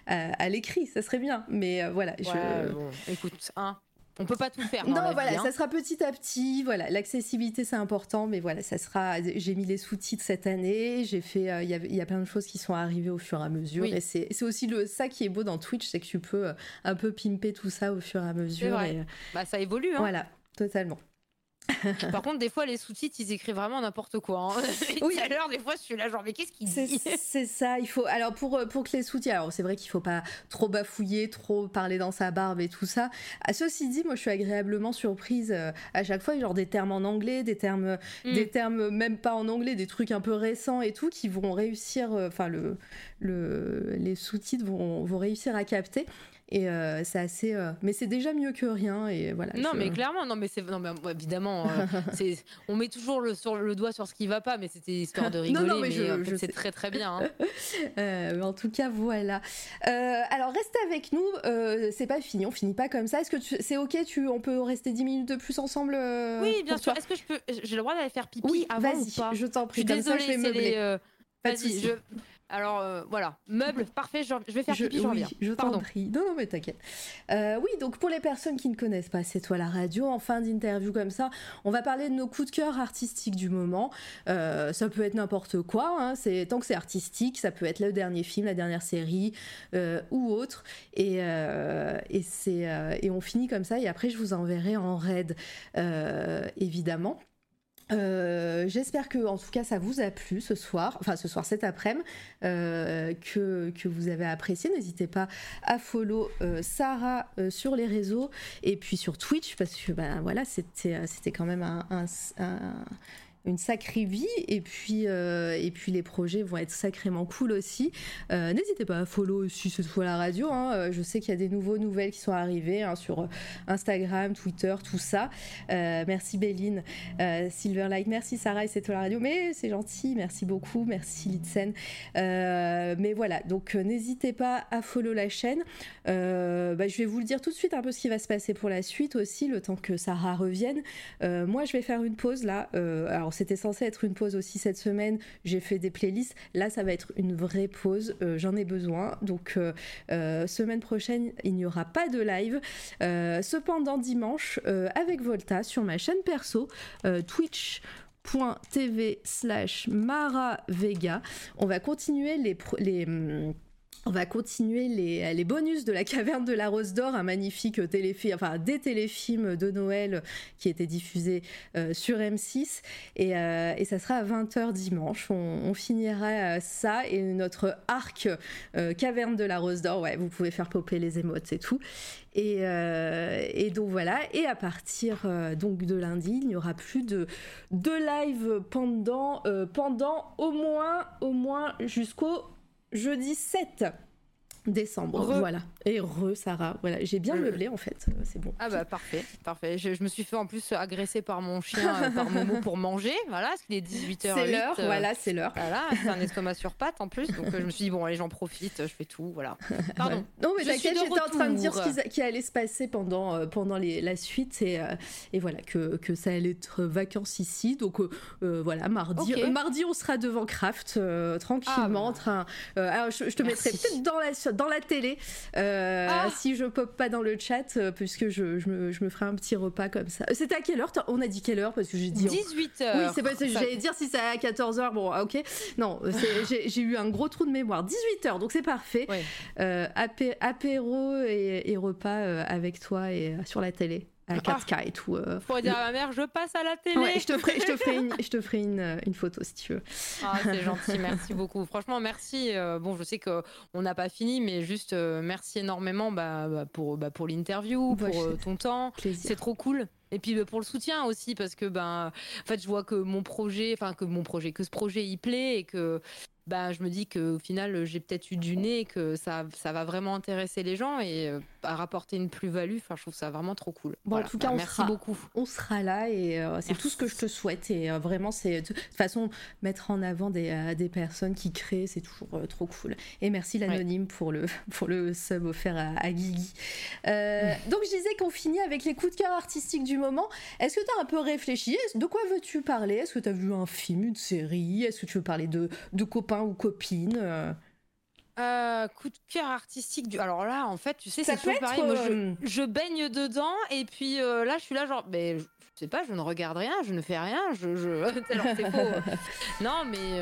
à, l'écrit, ça serait bien. Mais voilà, je. Bon, écoute, hein, on peut pas tout faire. non, voilà, hein. ça sera petit à petit. Voilà, l'accessibilité c'est important, mais voilà, ça sera. J'ai mis les sous-titres cette année. J'ai fait. Euh, il y, a plein de choses qui sont arrivées au fur et à mesure. Et c'est aussi le ça qui est beau dans Twitch, c'est que tu peux euh, un peu pimper tout ça au fur et à mesure. Et, bah ça évolue. Hein. Voilà, totalement. Par contre, des fois, les sous-titres, ils écrivent vraiment n'importe quoi. Hein. oui. À l'heure, des fois, je suis là, genre, mais qu'est-ce qu'il dit C'est ça. Il faut. Alors, pour, euh, pour que les sous-titres. Alors, c'est vrai qu'il faut pas trop bafouiller, trop parler dans sa barbe et tout ça. À ceci dit, moi, je suis agréablement surprise euh, à chaque fois. Genre, des termes en anglais, des termes, mm. des termes même pas en anglais, des trucs un peu récents et tout, qui vont réussir. Euh, enfin, le, le, les sous-titres vont, vont réussir à capter. Et euh, c'est assez. Euh, mais c'est déjà mieux que rien. Et voilà. Non, mais clairement, non, mais c'est. Non, mais évidemment, euh. On met toujours le, sur le doigt sur ce qui va pas, mais c'était histoire de rigoler. non, non, mais, je, c'est très très bien. Hein. en tout cas, voilà. alors, restez avec nous. c'est pas fini, on finit pas comme ça. Est-ce que c'est ok tu, On peut rester 10 minutes de plus ensemble Oui, bien sûr. Est-ce que je peux. J'ai le droit d'aller faire pipi oui, avant ou pas? Je t'en prie. Je suis désolée, c'est Vas-y, je. Alors euh, voilà, meuble, parfait, je, vais faire pipi, je reviens. Je t'en prie. Non, non, mais t'inquiète. Euh, oui, donc pour les personnes qui ne connaissent pas C'est toi la radio, en fin d'interview comme ça, on va parler de nos coups de cœur artistiques du moment. Euh, ça peut être n'importe quoi, hein, c'est, tant que c'est artistique, ça peut être le dernier film, la dernière série ou autre. Et, et, c'est, et on finit comme ça, et après je vous enverrai en raid, évidemment. Euh, j'espère que, en tout cas, ça vous a plu ce soir, enfin ce soir, cet après-midi, euh, que, que, vous avez apprécié. N'hésitez pas à follow euh, Sarah sur les réseaux et puis sur Twitch parce que, ben voilà, c'était quand même un une sacrée vie et puis euh, et puis les projets vont être sacrément cool aussi. Euh, n'hésitez pas à follow aussi cette fois la radio. Hein. Euh, je sais qu'il y a des nouveaux nouvelles qui sont arrivées hein, sur Instagram, Twitter, tout ça. merci Béline, Silverlight, merci Sarah et c'est toi la radio. Mais c'est gentil, merci beaucoup, merci Litsen. mais voilà, donc n'hésitez pas à follow la chaîne. Bah, je vais vous le dire tout de suite un peu ce qui va se passer pour la suite aussi, le temps que Sarah revienne. moi, je vais faire une pause là. alors c'était censé être une pause aussi cette semaine. J'ai fait des playlists. Là, ça va être une vraie pause. Euh, j'en ai besoin. Donc, euh, euh, semaine prochaine, il n'y aura pas de live. cependant, dimanche, avec Volta sur ma chaîne perso, twitch.tv slash Mara Vega. On va continuer les, les hum, on va continuer les, bonus de la caverne de la Rose d'Or, un magnifique téléfilm, enfin des téléfilms de Noël qui étaient diffusés euh, sur M6 euh, et, ça sera à 20h dimanche. On, finira euh, ça et notre arc caverne de la Rose d'Or. Ouais, vous pouvez faire popper les émotes et tout. Et, donc voilà. Et à partir donc de lundi, il n'y aura plus de, de live pendant, pendant au moins, au moins jusqu'au jeudi 7 décembre. Voilà. Et re Sarah. Voilà, j'ai bien meublé en fait. C'est bon. Ah bah parfait, parfait. Je, me suis fait en plus agresser par mon chien, euh, par Momo pour manger. Voilà, parce qu'il est 18h. C'est l'heure. Euh, voilà, c'est l'heure. Voilà, c'est un estomac sur pattes en plus. Donc euh, je me suis dit bon, allez, j'en profite, je fais tout. Voilà. Pardon. non mais t'inquiète, j'étais en train de dire ce qui, allait se passer pendant pendant les, la suite et, et voilà que, que ça allait être vacances ici. Donc voilà, mardi, mardi on sera devant Craft tranquillement. Ah, bah. alors je, te mettrai peut-être dans la dans la télé euh, ah. si je pop pas dans le chat, euh, puisque je, je, me, je, me, ferai un petit repas comme ça. C'était à quelle heure On a dit quelle heure Parce que j'ai dit. 18h. Oui, c'est pas J'allais dire si c'est à 14h. Bon, ah, ok. Non, j'ai eu un gros trou de mémoire. 18h, donc c'est parfait. Euh, apéro et, et repas avec toi et sur la télé. À 4K et tout. Euh, pourrais dire à ma mère, je passe à la télé. Ouais, je te ferai, je te ferai, une, je te ferai une, une, photo si tu veux. Ah, c'est gentil, merci beaucoup. Franchement, merci. Euh, bon, je sais qu'on n'a pas fini, mais juste euh, merci énormément bah, bah, pour, bah, pour l'interview, pour ton temps. C'est trop cool. Et puis pour le soutien aussi, parce que ben, en fait, je vois que mon projet, enfin que mon projet, que ce projet il plaît et que bah, je me dis qu'au final, j'ai peut-être eu du nez, que ça, ça va vraiment intéresser les gens et euh, rapporter une plus-value. Enfin, je trouve ça vraiment trop cool. Bon, En tout cas, bah, on merci sera, beaucoup. On sera là et euh, c'est tout ce que je te souhaite. Et euh, vraiment, c'est de toute façon, mettre en avant des, des personnes qui créent, c'est toujours trop cool. Et merci l'anonyme pour, le, pour le sub offert à, à Guigui. donc, je disais qu'on finit avec les coups de cœur artistiques du moment. Est-ce que tu as un peu réfléchi? De quoi veux-tu parler? Est-ce que tu as vu un film, une série? Est-ce que tu veux parler de, de copains ou copine euh. Euh, coup de cœur artistique du. Alors là, en fait, tu sais, c'est toujours pareil. Moi, euh, je, baigne dedans, et puis là, je suis là, genre, mais je, sais pas, je ne regarde rien, je ne fais rien, je. je... non, mais.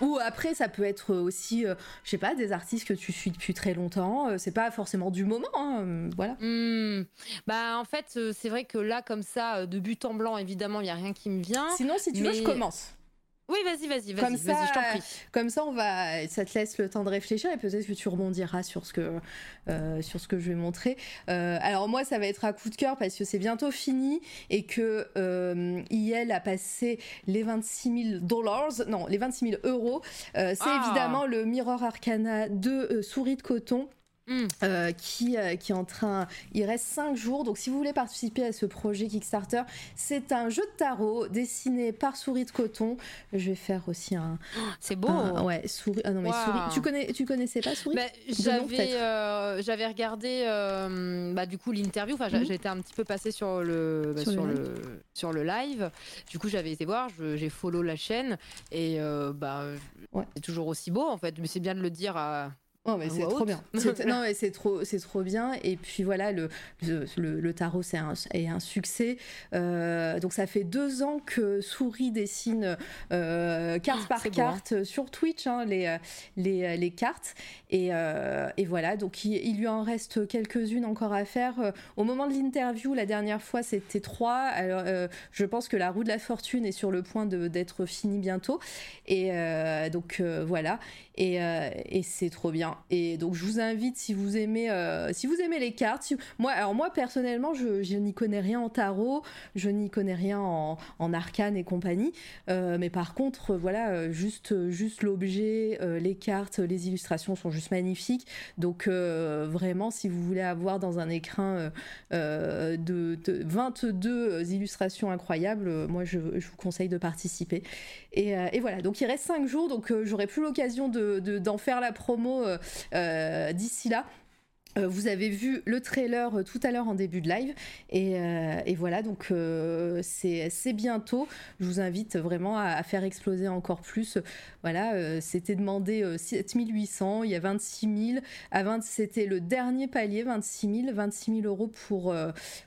Ou après, ça peut être aussi, je sais pas, des artistes que tu suis depuis très longtemps. c'est pas forcément du moment, hein, voilà. Mmh. Bah, en fait, c'est vrai que là, comme ça, de but en blanc, évidemment, il y a rien qui me vient. Sinon, si tu veux, je commence. Oui, vas-y, vas-y, vas-y, vas je t'en prie. Comme ça, on va, ça te laisse le temps de réfléchir et peut-être que tu rebondiras sur ce que, euh, sur ce que je vais montrer. Euh, alors moi, ça va être à coup de cœur parce que c'est bientôt fini et que euh, IL a passé les 26 000 dollars, non, les 26 000 euros. c'est ah. évidemment le Mirror Arcana de souris de coton. Mm. Euh, qui, euh, qui est en train. Il reste 5 jours. Donc, si vous voulez participer à ce projet Kickstarter, c'est un jeu de tarot dessiné par Souris de Coton. Je vais faire aussi un. C'est beau! ouais, souris. Ah non, mais souris. Tu, connais, tu connaissais pas Souris? Bah, J'avais euh, j'avais regardé bah, du coup l'interview. Enfin, mhm. j'étais un petit peu passé sur le, bah, sur, le, sur le live. Du coup, j'avais été voir. J'ai follow la chaîne. Et bah, c'est toujours aussi beau en fait. Mais c'est bien de le dire à Oh mais c'est trop bien. non mais c'est trop c'est trop bien. Et puis voilà le le, tarot c'est un est un succès. Euh, donc ça fait deux ans que Souris dessine euh, carte ah, par carte hein. sur Twitch hein, les, les, les cartes. Et, euh, et voilà. Donc il, lui en reste quelques-unes encore à faire. Au moment de l'interview la dernière fois c'était trois. Alors je pense que la roue de la fortune est sur le point d'être finie bientôt. Et donc voilà. Et, et c'est trop bien et donc je vous invite si vous aimez euh, si vous aimez les cartes. moi alors moi personnellement je, n'y connais rien en tarot, je n'y connais rien en, en arcane et compagnie. Euh, mais par contre voilà euh, juste juste l'objet, les cartes, les illustrations sont juste magnifiques. Donc vraiment si vous voulez avoir dans un écrin de, de, 22 illustrations incroyables, moi je, vous conseille de participer. Et, voilà donc il reste 5 jours donc j'aurai plus l'occasion de, d'en faire la promo d'ici là, euh, vous avez vu le trailer euh, tout à l'heure en début de live. Et, voilà donc c'est bientôt. Je vous invite vraiment à, faire exploser encore plus. Voilà c'était demandé 7800 il y a 26 000 à 20 c'était le dernier palier 26 000 26 000 euros pour,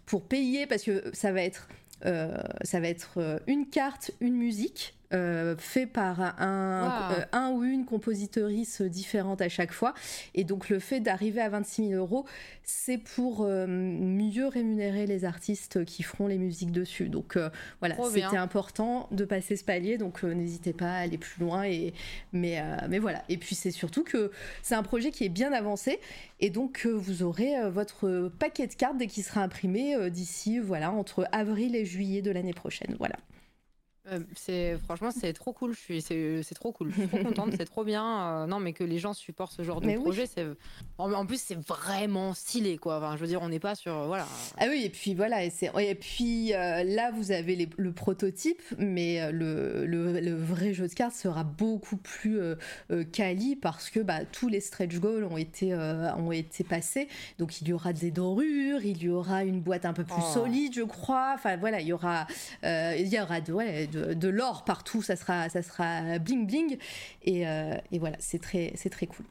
pour payer parce que ça va être ça va être une carte une musique euh, fait par un, euh, un, ou une compositrice différente à chaque fois. Et donc le fait d'arriver à 26 000 euros, c'est pour euh, mieux rémunérer les artistes qui feront les musiques dessus. Donc voilà, c'était important de passer ce palier, donc n'hésitez pas à aller plus loin. Et, mais, mais voilà. Et puis c'est surtout que c'est un projet qui est bien avancé et donc vous aurez votre paquet de cartes dès qu'il sera imprimé d'ici voilà entre avril et juillet de l'année prochaine. Voilà. Euh, c'est franchement c'est trop cool. Je suis c'est trop cool. Je suis trop contente. c'est trop bien. Euh, non mais que les gens supportent ce genre de projet. C'est en, plus c'est vraiment stylé quoi. Enfin, je veux dire on n'est pas sur voilà. Ah oui et puis voilà et c'est et puis euh, là vous avez le prototype mais le, le, le, vrai jeu de cartes sera beaucoup plus quali parce que bah, tous les stretch goals ont été ont été passés. Donc il y aura des dorures, il y aura une boîte un peu plus oh. solide je crois. Enfin voilà il y aura il y aura de, ouais, de, l'or partout, ça sera, ça sera bling bling. Et, euh, et voilà, c'est très, c'est très cool.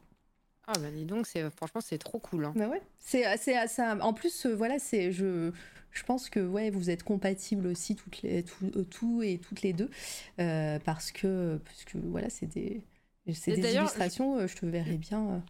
Ah bah dis donc, c'est, franchement, c'est trop cool. Hein. Bah ouais, c'est, ça, en plus, euh, voilà, c'est, je, je pense que ouais, vous êtes compatibles aussi toutes les, tout, euh, tout et toutes les deux, parce que, parce que voilà, c'est des, c'est des illustrations, je te verrais bien.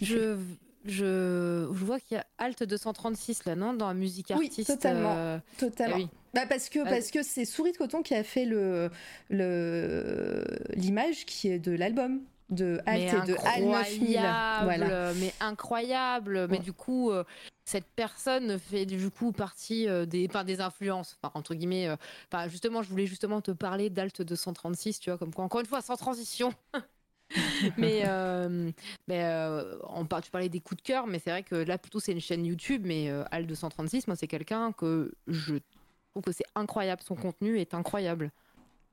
je, je, je vois qu'il y a Alt 236 là, non Dans la musique Oui, artiste. totalement. euh, Totalement. ah oui. Bah parce que Ah, parce que c'est Souris de coton qui a fait le le l'image qui est de l'album de Alt mais et de Al 9000. incroyable, Voilà. mais incroyable. Mais Ouais. du coup, euh, cette personne fait du coup partie euh, des, enfin, des influences, enfin, entre guillemets. euh, Enfin, justement, je voulais justement te parler d'Alt 236, tu vois, comme quoi, encore une fois, sans transition. mais euh, mais euh, on par- tu parlais des coups de cœur, mais c'est vrai que là plutôt c'est une chaîne YouTube, mais euh, Alt 236, moi c'est quelqu'un que je trouve que c'est incroyable, son contenu est incroyable.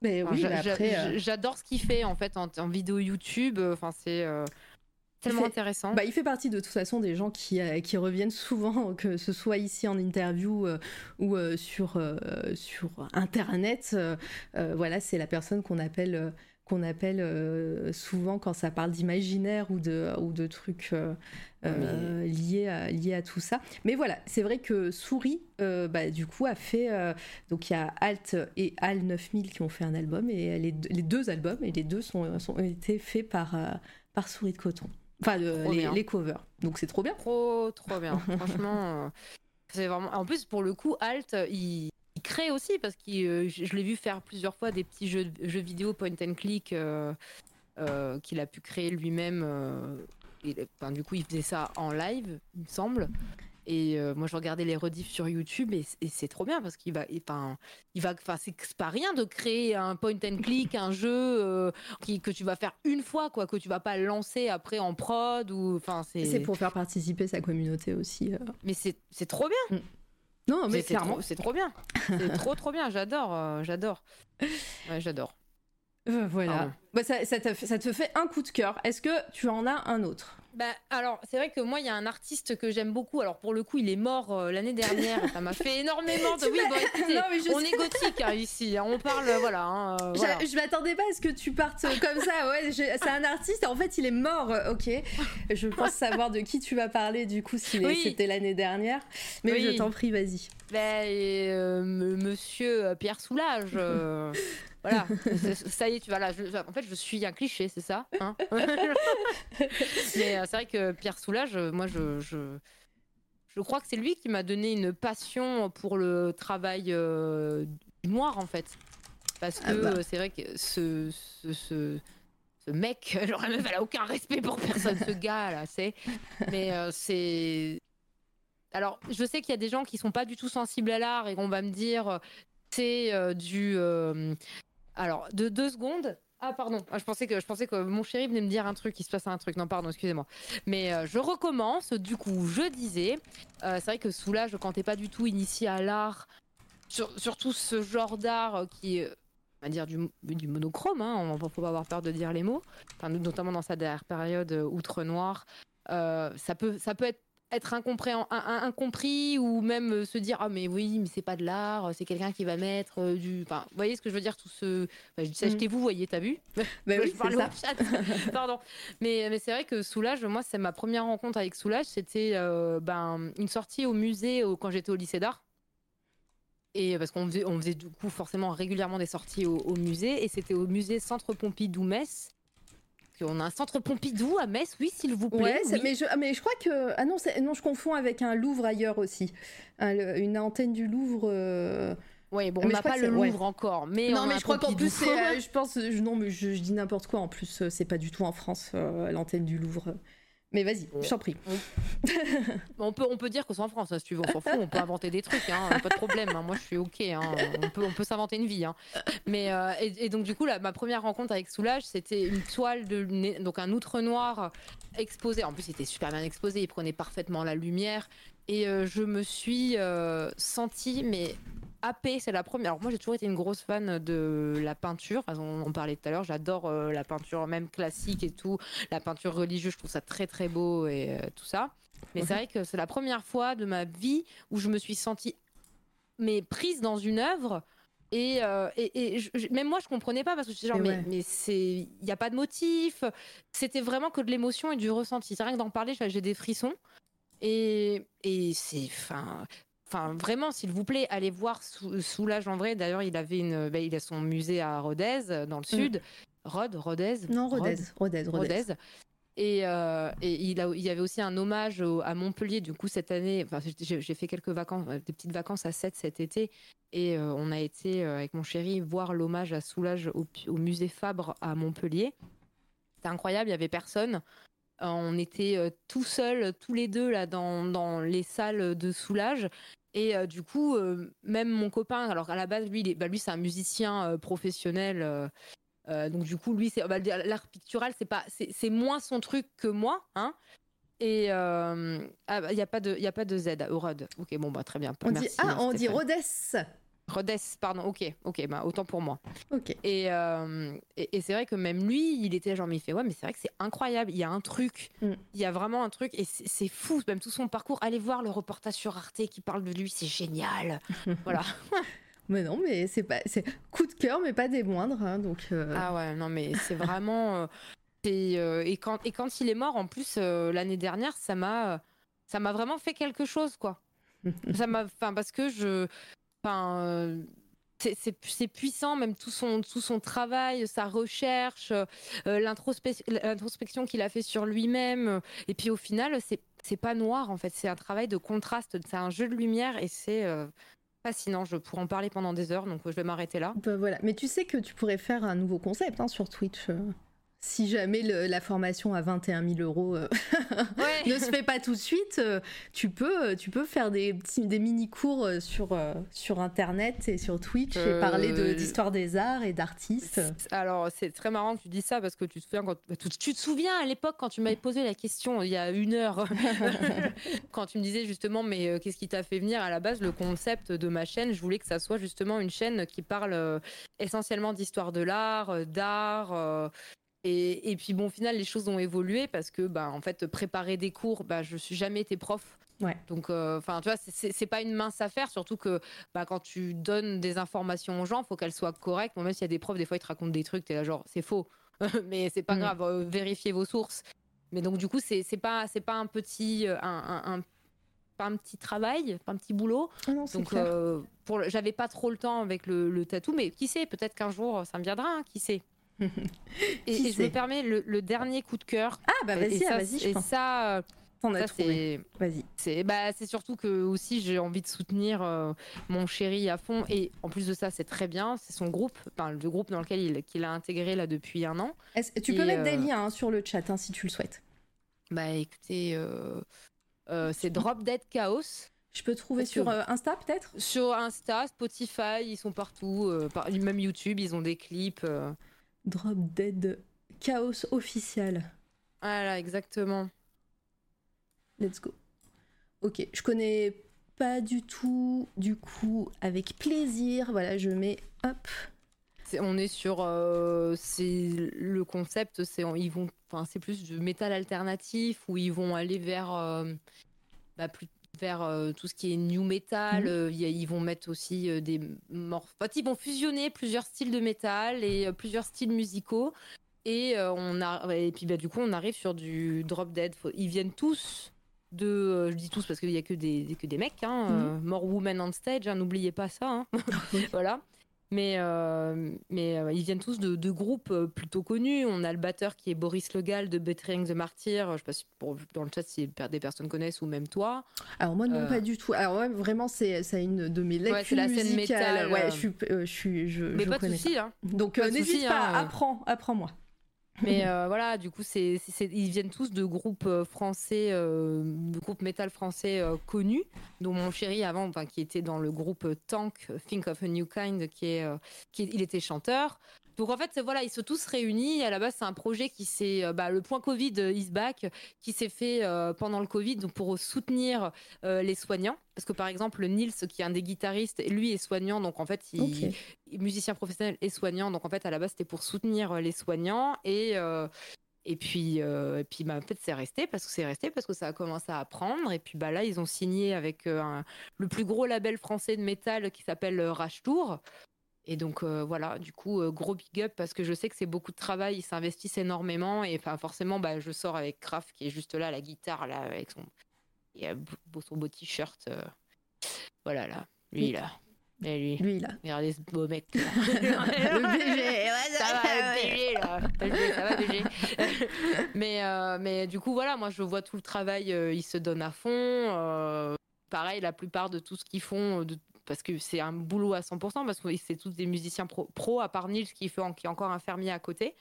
Mais Enfin, oui, euh, J'adore ce qu'il fait en fait en, en vidéo YouTube. Enfin, c'est euh, tellement fait- intéressant. Bah, il fait partie de toute façon des gens qui, euh, qui reviennent souvent, que ce soit ici en interview euh, ou euh, sur, euh, sur Internet. voilà, c'est la personne qu'on appelle, euh, qu'on appelle euh, souvent quand ça parle d'imaginaire ou de, ou de trucs euh, euh, liés, à, liés à tout ça. Mais voilà, c'est vrai que Souris, bah, du coup, a fait. donc il y a Alt et Al 9000 qui ont fait un album, et les, deux- les deux albums, et les deux sont, sont, ont été faits par, par Souris de coton. Enfin, les, les covers. Donc c'est trop bien. Trop, trop bien. Franchement, c'est vraiment. En plus, pour le coup, Alt, il crée aussi parce que je, je l'ai vu faire plusieurs fois des petits jeux, jeux vidéo point and click euh, euh, qu'il a pu créer lui-même. euh, et, du coup, il faisait ça en live, il me semble. Et euh, moi, je regardais les rediffs sur YouTube et, et c'est trop bien parce qu'il va, enfin, il va, enfin, c'est pas rien de créer un point and click, un jeu euh, qui, que tu vas faire une fois, quoi, que tu vas pas lancer après en prod ou, enfin, c'est. Pour faire participer sa communauté aussi. euh. Mais c'est c'est trop bien. Non, mais c'est clairement. trop- C'est trop bien. C'est trop trop bien. J'adore. euh, j'adore. Ouais, j'adore. Euh, voilà. Bah, ça, ça, te, fait- ça te fait un coup de cœur. Est-ce que tu en as un autre? Bah, alors, c'est vrai que moi, il y a un artiste que j'aime beaucoup. Alors, pour le coup, il est mort euh, l'année dernière. Ça m'a fait énormément de. Oui, bon, écoutez, Non, mais je on sais. est gothique hein, ici. hein, On parle, euh, voilà. hein, euh, voilà. Je m'attendais pas à ce que tu partes comme ça. Ouais, c'est un artiste. En fait, il est mort. Ok. Je pense savoir de qui tu vas parler. Du coup, si Oui. c'était l'année dernière. Mais Oui. je t'en prie, vas-y. Ben, euh, Monsieur Pierre Soulage. voilà. Ça y est, tu vois là. je- en fait, je suis un cliché, c'est ça. hein Mais euh, c'est vrai que Pierre Soulage, euh, moi, je, je, je crois que c'est lui qui m'a donné une passion pour le travail euh, noir, en fait. Parce que Ah bah. euh, c'est vrai que ce, ce, ce, ce mec, genre, la meuf, elle a aucun respect pour personne, ce gars là, c'est. Mais euh, c'est. Alors, je sais qu'il y a des gens qui sont pas du tout sensibles à l'art et qu'on va me dire c'est euh, du. euh, Alors, de deux secondes. Ah pardon, Ah, je pensais que mon chéri venait me dire un truc, il se passait un truc. Non pardon, excusez-moi. Mais euh, je recommence. Du coup, je disais, euh, c'est vrai que Soulage, quand t'es pas du tout initié à l'art, sur- surtout ce genre d'art euh, qui est, on va dire du, du monochrome, hein, on va faut pas avoir peur de dire les mots. Notamment dans sa dernière période outre noir, ça peut être être incompris ou même euh, se dire ah mais oui mais c'est pas de l'art euh, c'est quelqu'un qui va mettre euh, du enfin vous voyez ce que je veux dire tout ce enfin, je dis ça Mhm. jetez-vous voyez t'as vu oui, je parle ça. chat. Pardon. Mais, mais c'est vrai que Soulage, moi, c'est ma première rencontre avec Soulage. C'était euh, ben, une sortie au musée au- quand j'étais au lycée d'art. Et parce qu'on faisait, on faisait du coup forcément régulièrement des sorties au, au musée. Et c'était au musée Centre Pompidou-Metz. On a un centre Pompidou à Metz, oui, s'il vous plaît. Ouais, oui. mais, je, ah, mais je crois que. Ah non, non, je confonds avec un Louvre ailleurs aussi. Un- le- une antenne du Louvre. euh, Ouais, bon, Mais on n'a pas le ouais. Louvre encore. Mais on non, a mais un je crois qu'en plus, c'est, euh, je pense. je- non, mais je, je dis n'importe quoi. En plus, euh, c'est pas du tout en France, euh, l'antenne du Louvre. Mais vas-y, je t'en prie. On peut, on peut dire que c'est en France, hein, si tu veux, on s'en fout, on peut inventer des trucs, hein, pas de problème. hein, moi, je suis ok, hein, on peut, on peut s'inventer une vie. hein. Mais euh, et, et donc du coup, là, ma première rencontre avec Soulage, c'était une toile de donc un outre noir exposé. En plus, il était super bien exposé, il prenait parfaitement la lumière, et euh, je me suis euh, sentie mais happée. C'est la première. Alors moi, j'ai toujours été une grosse fan de la peinture. Enfin, on en parlait tout à l'heure. J'adore euh, la peinture, même classique et tout. La peinture religieuse, je trouve ça très très beau et euh, tout ça. Mais c'est vrai que c'est la première fois de ma vie où je me suis sentie mais prise dans une œuvre. Et, euh, et, et je- même moi, je comprenais pas parce que j'étais genre, Mais mais, ouais. mais c'est, il n'y a pas de motif. C'était vraiment que de l'émotion et du ressenti. C'est rien que d'en parler, j'ai j'ai des frissons. Et, et c'est, enfin, enfin, vraiment, s'il vous plaît, allez voir Sou- Soulage en vrai. D'ailleurs, il avait une, ben, il a son musée à Rodez, dans le Mm. sud. Rhodes, Rodez? Non, Rodez. Rodez, Rodez. Rodez. Et, il, a, il, y avait aussi un hommage à Montpellier. Du coup, cette année, enfin, j'ai fait quelques vacances, des petites vacances à 7 cet été. Et on a été, avec mon chéri, voir l'hommage à Soulage au, au, musée Fabre à Montpellier. C'était incroyable, il y avait personne. On était tout seuls, tous les deux, là, dans, dans les salles de Soulage. Et euh, du coup, euh, même mon copain, alors à la base, lui, bah, lui c'est un musicien euh, professionnel. donc du coup, lui, c'est bah, l'art pictural, c'est pas, c'est moins son truc que moi, hein. Et ah, bah, il n'y a pas de, il a pas de Z au Rod. Ok, bon bah très bien. On dit ah, on dit Rhodes. Rhodes, pardon, ok, ok, bah, autant pour moi. Ok. Et, euh, et, c'est vrai que même lui, il était genre, mais il fait, ouais, mais c'est vrai que c'est incroyable, il y a un truc, mm. il y a vraiment un truc, et c'est fou, même tout son parcours. Allez voir le reportage sur Arte qui parle de lui, c'est génial. voilà. Mais non, mais c'est pas, c'est coup de cœur, mais pas des moindres, hein, donc. Euh. Ah ouais, non, mais c'est vraiment. Euh, et, quand, et quand il est mort, en plus, l'année dernière, ça m'a, ça m'a vraiment fait quelque chose, quoi. ça m'a, enfin, parce que je, Euh, c'est puissant, même tout son, travail, sa recherche, euh, l'introspection qu'il a fait sur lui-même. Et puis au final, c'est pas noir en fait, c'est un travail de contraste, c'est un jeu de lumière et c'est euh, fascinant. Je pourrais en parler pendant des heures, donc je vais m'arrêter là. Bah, voilà, mais tu sais que tu pourrais faire un nouveau concept hein, sur Twitch si jamais la formation à 21 000 euros euh, ne se fait pas tout de suite, euh, tu peux, euh, tu peux faire des, des mini-cours sur, sur Internet et sur Twitch et parler d'histoire des arts et d'artistes. Alors, c'est très marrant que tu dis ça parce que tu te souviens, quand, tu te souviens à l'époque quand tu m'avais posé la question il y a une heure, quand tu me disais justement, mais qu'est-ce qui t'a fait venir à la base Le concept de ma chaîne, je voulais que ça soit justement une chaîne qui parle essentiellement d'histoire de l'art, d'art et, puis bon, au final, les choses ont évolué parce que, bah, en fait, préparer des cours, bah, je suis jamais été prof. Ouais. Donc, euh, enfin, tu vois, c'est pas une mince affaire, surtout que bah, quand tu donnes des informations aux gens, il faut qu'elles soient correctes. Bon, même s'il y a des profs, des fois, ils te racontent des trucs, es là genre, c'est faux, mais c'est pas mm. grave, euh, vérifiez vos sources. Mais donc, du coup, c'est pas, pas un petit, euh, un, pas un petit travail, pas un petit boulot. Ah non, donc, pour, j'avais pas trop le temps avec le, le tatou, mais qui sait, peut-être qu'un jour, ça me viendra, hein, qui sait et, je me permets le, dernier coup de cœur. Ah bah vas-y, ah, vas-y. Et ça, T'en as trouvé. Vas-y. C'est bah, surtout que aussi j'ai envie de soutenir euh, mon chéri à fond et en plus de ça c'est très bien, c'est son groupe, enfin le groupe dans lequel il qu'il a intégré là depuis un an. tu peux mettre des euh, liens hein, sur le chat hein, si tu le souhaites. Bah écoutez, euh, c'est Drop Dead Chaos. Je peux trouver sur Insta peut-être? Sur Insta, Spotify, ils sont partout, même YouTube, ils ont des clips. Drop Dead Chaos officiel. Voilà, exactement. Let's go. Ok, je connais pas du tout, du coup, avec plaisir. Voilà, je mets hop. on est sur, euh, c'est le concept, c'est ils vont, enfin c'est plus du métal alternatif où ils vont aller vers, euh, bah, plus, vers euh, tout ce qui est new metal. Mhm. Euh, ils vont mettre aussi euh, des morph... ils vont fusionner plusieurs styles de métal et plusieurs styles musicaux. Et, on a... et puis bah, du coup, on arrive sur du drop dead. Ils viennent tous de. je dis tous parce qu'il n'y a que des, que des mecs. Hein, mhm. More Women on Stage, hein, n'oubliez pas ça. Hein. voilà. Mais, euh, mais euh, ils viennent tous de, de, groupes euh, plutôt connus. On a le batteur qui est Boris Legal de Bettering the Martyr. Je sais pas si pour, dans le chat si des personnes connaissent ou même toi. Alors moi non pas du tout. Alors ouais, vraiment c'est une de mes lectures ouais, c'est la scène métal. Ouais, je suis je je, Mais pas de souci hein. Donc n'hésite pas, hein. apprends apprends-moi. Mais euh, voilà, du coup, c'est, ils viennent tous de groupes euh, français, euh, de groupes métal français connus, dont mon chéri avant, enfin, qui était dans le groupe Tank, Think of a New Kind, qui est, qui il était chanteur. Donc en fait, voilà, ils se tous réunis. À la base, c'est un projet qui s'est, bah, le point Covid is back, qui s'est fait pendant le Covid, donc pour soutenir les soignants. Parce que par exemple, Nils, qui est un des guitaristes, lui est soignant, donc en fait, il musicien professionnel et soignant. Donc en fait, à la base, c'était pour soutenir les soignants et et puis, et puis bah, en fait, c'est resté parce que c'est resté parce que ça a commencé à apprendre. Et puis bah là, ils ont signé avec le plus gros label français de métal qui s'appelle Rage Tour. Et donc euh, voilà, du coup, euh, gros big up parce que je sais que c'est beaucoup de travail, ils s'investissent énormément. Et enfin, forcément, bah, je sors avec Kraft qui est juste là, la guitare, là, avec son, son beau t-shirt. Euh, voilà, là, lui, là. Et lui, Lui, là. regardez ce beau mec. là. le BG, ça va, le BG, là. Ça va, BG. mais, euh, mais du coup, voilà, moi, je vois tout le travail, euh, ils se donnent à fond. euh, pareil, la plupart de tout ce qu'ils font, euh, de- parce que c'est un boulot à 100%, parce que c'est tous des musiciens pro, pro, à part Nils qui, fait, qui est encore un fermier à côté.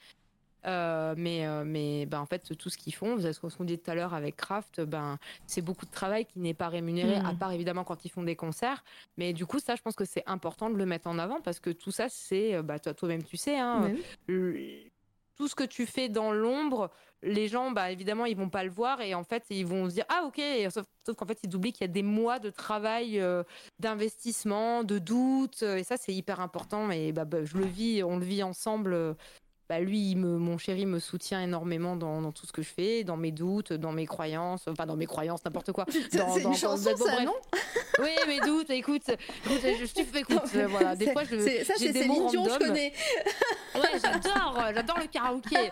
Euh, mais euh, mais ben, en fait, tout ce qu'ils font, c'est ce qu'on dit tout à l'heure avec Kraft, ben, c'est beaucoup de travail qui n'est pas rémunéré, à part évidemment quand ils font des concerts. Mais du coup, ça, je pense que c'est important de le mettre en avant parce que tout ça, c'est, euh, bah, toi- toi-même, tu sais, hein, tout ce que tu fais dans l'ombre, les gens, bah, évidemment, ils vont pas le voir et en fait, ils vont se dire ah ok, sauf, sauf qu'en fait, ils oublient qu'il y a des mois de travail, euh, d'investissement, de doute et ça, c'est hyper important. Et bah, bah, je le vis, on le vit ensemble. Bah, lui, il me, mon chéri me soutient énormément dans, dans tout ce que je fais, dans mes doutes, dans mes croyances, enfin dans mes croyances, n'importe quoi. Dans- C'est dans- une dans- chanson, bon, ça, non Oui, mes doutes, écoute, écoute, je, je suis écoute, euh, voilà, des fois je, Ça, j'ai des mots Dion, je connais. Ouais, j'adore, j'adore le karaoké.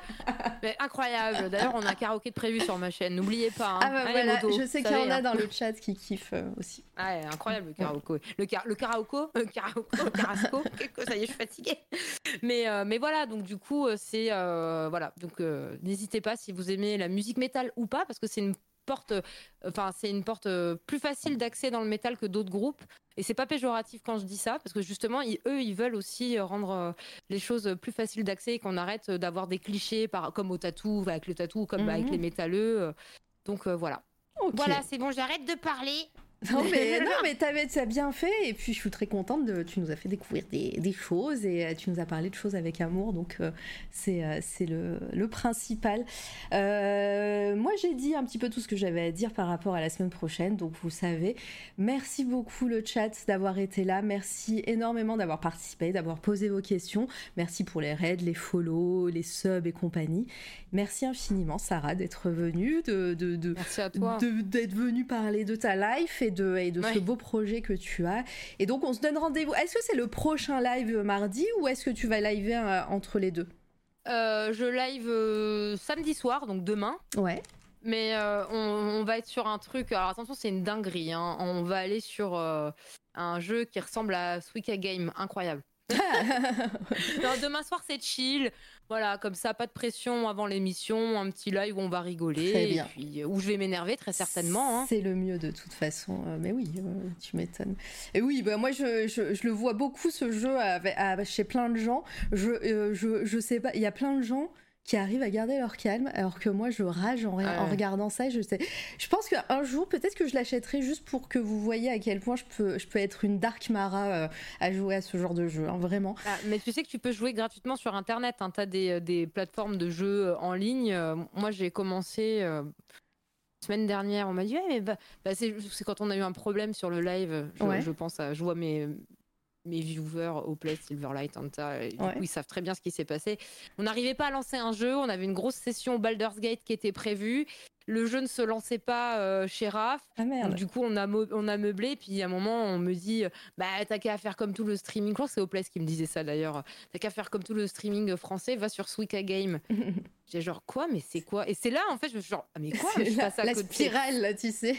Mais incroyable. D'ailleurs, on a un karaoké de prévu sur ma chaîne. N'oubliez pas. hein. Ah bah Allez, voilà, je sais qu'il y en a hein. dans le chat qui kiffent euh, aussi. Ah, incroyable le karaoké. Le, car- le karaoké, euh, karaoké, le carasco. Ça y est, je suis fatiguée. Mais, euh, mais voilà, donc du coup, euh, c'est euh, voilà. Donc euh, n'hésitez pas si vous aimez la musique métal ou pas, parce que c'est une porte, enfin c'est une porte plus facile d'accès dans le métal que d'autres groupes. Et c'est pas péjoratif quand je dis ça, parce que justement, ils- eux, ils veulent aussi rendre les choses plus faciles d'accès et qu'on arrête d'avoir des clichés par, comme au tatou, avec le tatou, comme bah, avec Mhm. les métalleux. Donc euh, voilà. Voilà, c'est bon, j'arrête de parler. Non mais, non, mais t'avais t'as bien fait et puis je suis très contente de tu nous as fait découvrir des, des choses et euh, tu nous as parlé de choses avec amour donc euh, c'est euh, c'est le, le principal. Euh, moi j'ai dit un petit peu tout ce que j'avais à dire par rapport à la semaine prochaine donc vous savez. Merci beaucoup le chat d'avoir été là, merci énormément d'avoir participé, d'avoir posé vos questions, merci pour les raids, les follow, les subs et compagnie. Merci infiniment Sarah d'être venue, de, de, de, Merci à toi. de- d'être venu parler de ta life et de, et de ce beau projet que tu as. Et donc, on se donne rendez-vous. Est-ce que c'est le prochain live mardi ou est-ce que tu vas liver euh, entre les deux? Euh, je live euh, samedi soir, donc demain. Ouais. Mais euh, on, on va être sur un truc. Alors attention, c'est une dinguerie. hein. On va aller sur un jeu qui ressemble à Suika Game, incroyable. Non, demain soir, c'est chill. Voilà, comme ça, pas de pression avant l'émission, un petit live où on va rigoler. Très et bien. puis, euh, où je vais m'énerver très certainement. hein. C'est le mieux de toute façon. Euh, mais oui, euh, tu m'étonnes. Et oui, bah, moi, je, je- je le vois beaucoup, ce jeu, avec- à- chez plein de gens. Je, je, je sais pas, il y a plein de gens qui arrivent à garder leur calme, alors que moi, je rage en, Ouais. en regardant ça. Je, sais. je pense qu'un jour, peut-être que je l'achèterai juste pour que vous voyez à quel point je peux, je peux être une Dark Mara euh, à jouer à ce genre de jeu, hein, vraiment. Ah, mais tu sais que tu peux jouer gratuitement sur Internet. Hein. Tu as des, des plateformes de jeux euh, en ligne. Euh, moi, j'ai commencé euh, semaine dernière. On m'a dit, mais bah, bah, c'est c'est quand on a eu un problème sur le live. Je, Ouais. je pense à, je vois mes, mes viewers au Play Silverlight Anta. Du Ouais. coup, ils savent très bien ce qui s'est passé. On n'arrivait pas à lancer un jeu. On avait une grosse session Baldur's Gate qui était prévue. Le jeu ne se lançait pas euh, chez Raph. Ah Donc, merde. du coup, on a, mo- on a meublé. Puis à un moment, on me dit Bah, t'as qu'à faire comme tout le streaming. Je crois que c'est Oplace qui me disait ça d'ailleurs. T'as qu'à faire comme tout le streaming français, va sur Suika Game. J'ai genre Quoi? Mais c'est quoi? Et c'est là, en fait, je me suis genre Ah, mais quoi? Je la, passée à la côté. spirale, là, tu sais.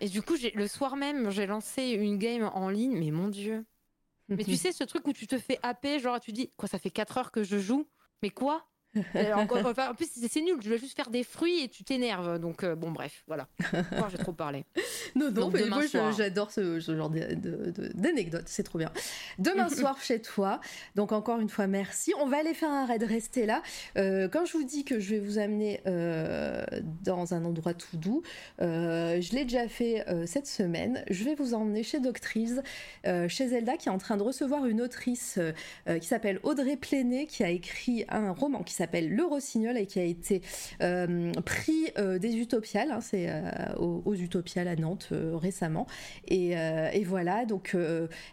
Et du coup, le soir même, j'ai lancé une game en ligne. Mais mon Dieu. Mais tu sais, ce truc où tu te fais happer, genre tu dis Quoi, ça fait 4 heures que je joue Mais quoi? encore- enfin, en plus, c'est nul, je dois juste faire des fruits et tu t'énerves. Donc, euh, bon, bref, voilà. Encore, j'ai trop parlé. Non, non, Donc, mais moi j'adore ce, ce genre d'anecdotes, c'est trop bien. Demain soir chez toi, donc encore une fois merci. On va aller faire un raid, restez là. Euh, quand je vous dis que je vais vous amener euh, dans un endroit tout doux, je l'ai déjà fait cette semaine. Je vais vous emmener chez Doctrice, chez Zelda qui est en train de recevoir une autrice qui s'appelle Audrey Pléné, qui a écrit un roman qui s'appelle Le Rossignol et qui a été euh, prix euh, des Utopiales, hein, c'est euh, aux, Utopiales à Nantes euh, récemment. Et, euh, et voilà, donc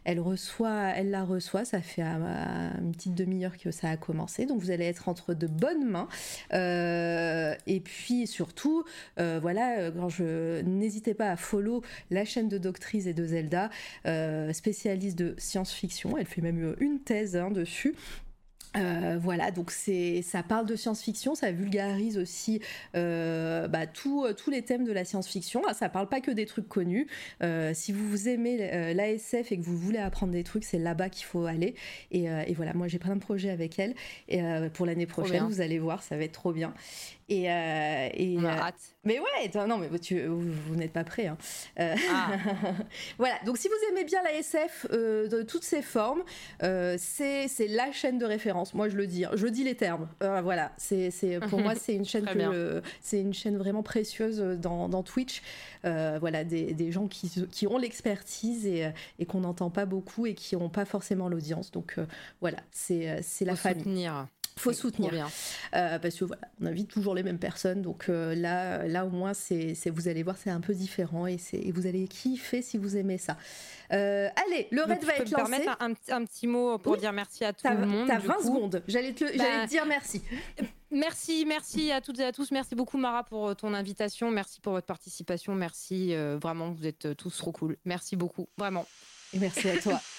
elle reçoit, elle la reçoit, ça fait une petite demi-heure que ça a commencé, donc vous allez être entre de bonnes mains. Et puis surtout, voilà, quand je n'hésitez pas à follow la chaîne de Doctrice et de Zelda, spécialiste de science-fiction. Elle fait même une thèse hein, dessus. Euh, voilà, donc c'est, ça parle de science-fiction, ça vulgarise aussi euh, bah, tous les thèmes de la science-fiction. Ah, ça parle pas que des trucs connus. Euh, si vous aimez l'ASF et que vous voulez apprendre des trucs, c'est là-bas qu'il faut aller. Et, et, voilà, moi j'ai plein de projets avec elle. Et pour l'année prochaine, vous allez voir, ça va être trop bien. Et, euh, et On a euh, hâte. Mais ouais, non, mais tu, vous, n'êtes pas prêts. Hein. Euh, ah. voilà, donc si vous aimez bien la SF de toutes ses formes, c'est la chaîne de référence. Moi, je le dis, hein. je dis les termes. voilà, c'est pour moi, c'est une chaîne c'est une chaîne vraiment précieuse dans, dans Twitch. voilà, des, des, gens qui, qui ont l'expertise et, et qu'on n'entend pas beaucoup et qui n'ont pas forcément l'audience. Donc voilà, c'est la famille. Soutenir faut soutenir bien. Euh, parce que voilà, on invite toujours les mêmes personnes, donc euh, là, là au moins c'est, vous allez voir, c'est un peu différent et, et vous allez kiffer si vous aimez ça. Euh, allez, le raid va être lancé. permettre un, un, petit mot pour dire merci à tout le monde. T'as 20 secondes. J'allais te, bah, te dire merci. Merci, merci à toutes et à tous. Merci beaucoup Mara pour ton invitation. Merci pour votre participation. Merci vraiment, vous êtes tous trop cool. Merci beaucoup, vraiment. Et merci à toi.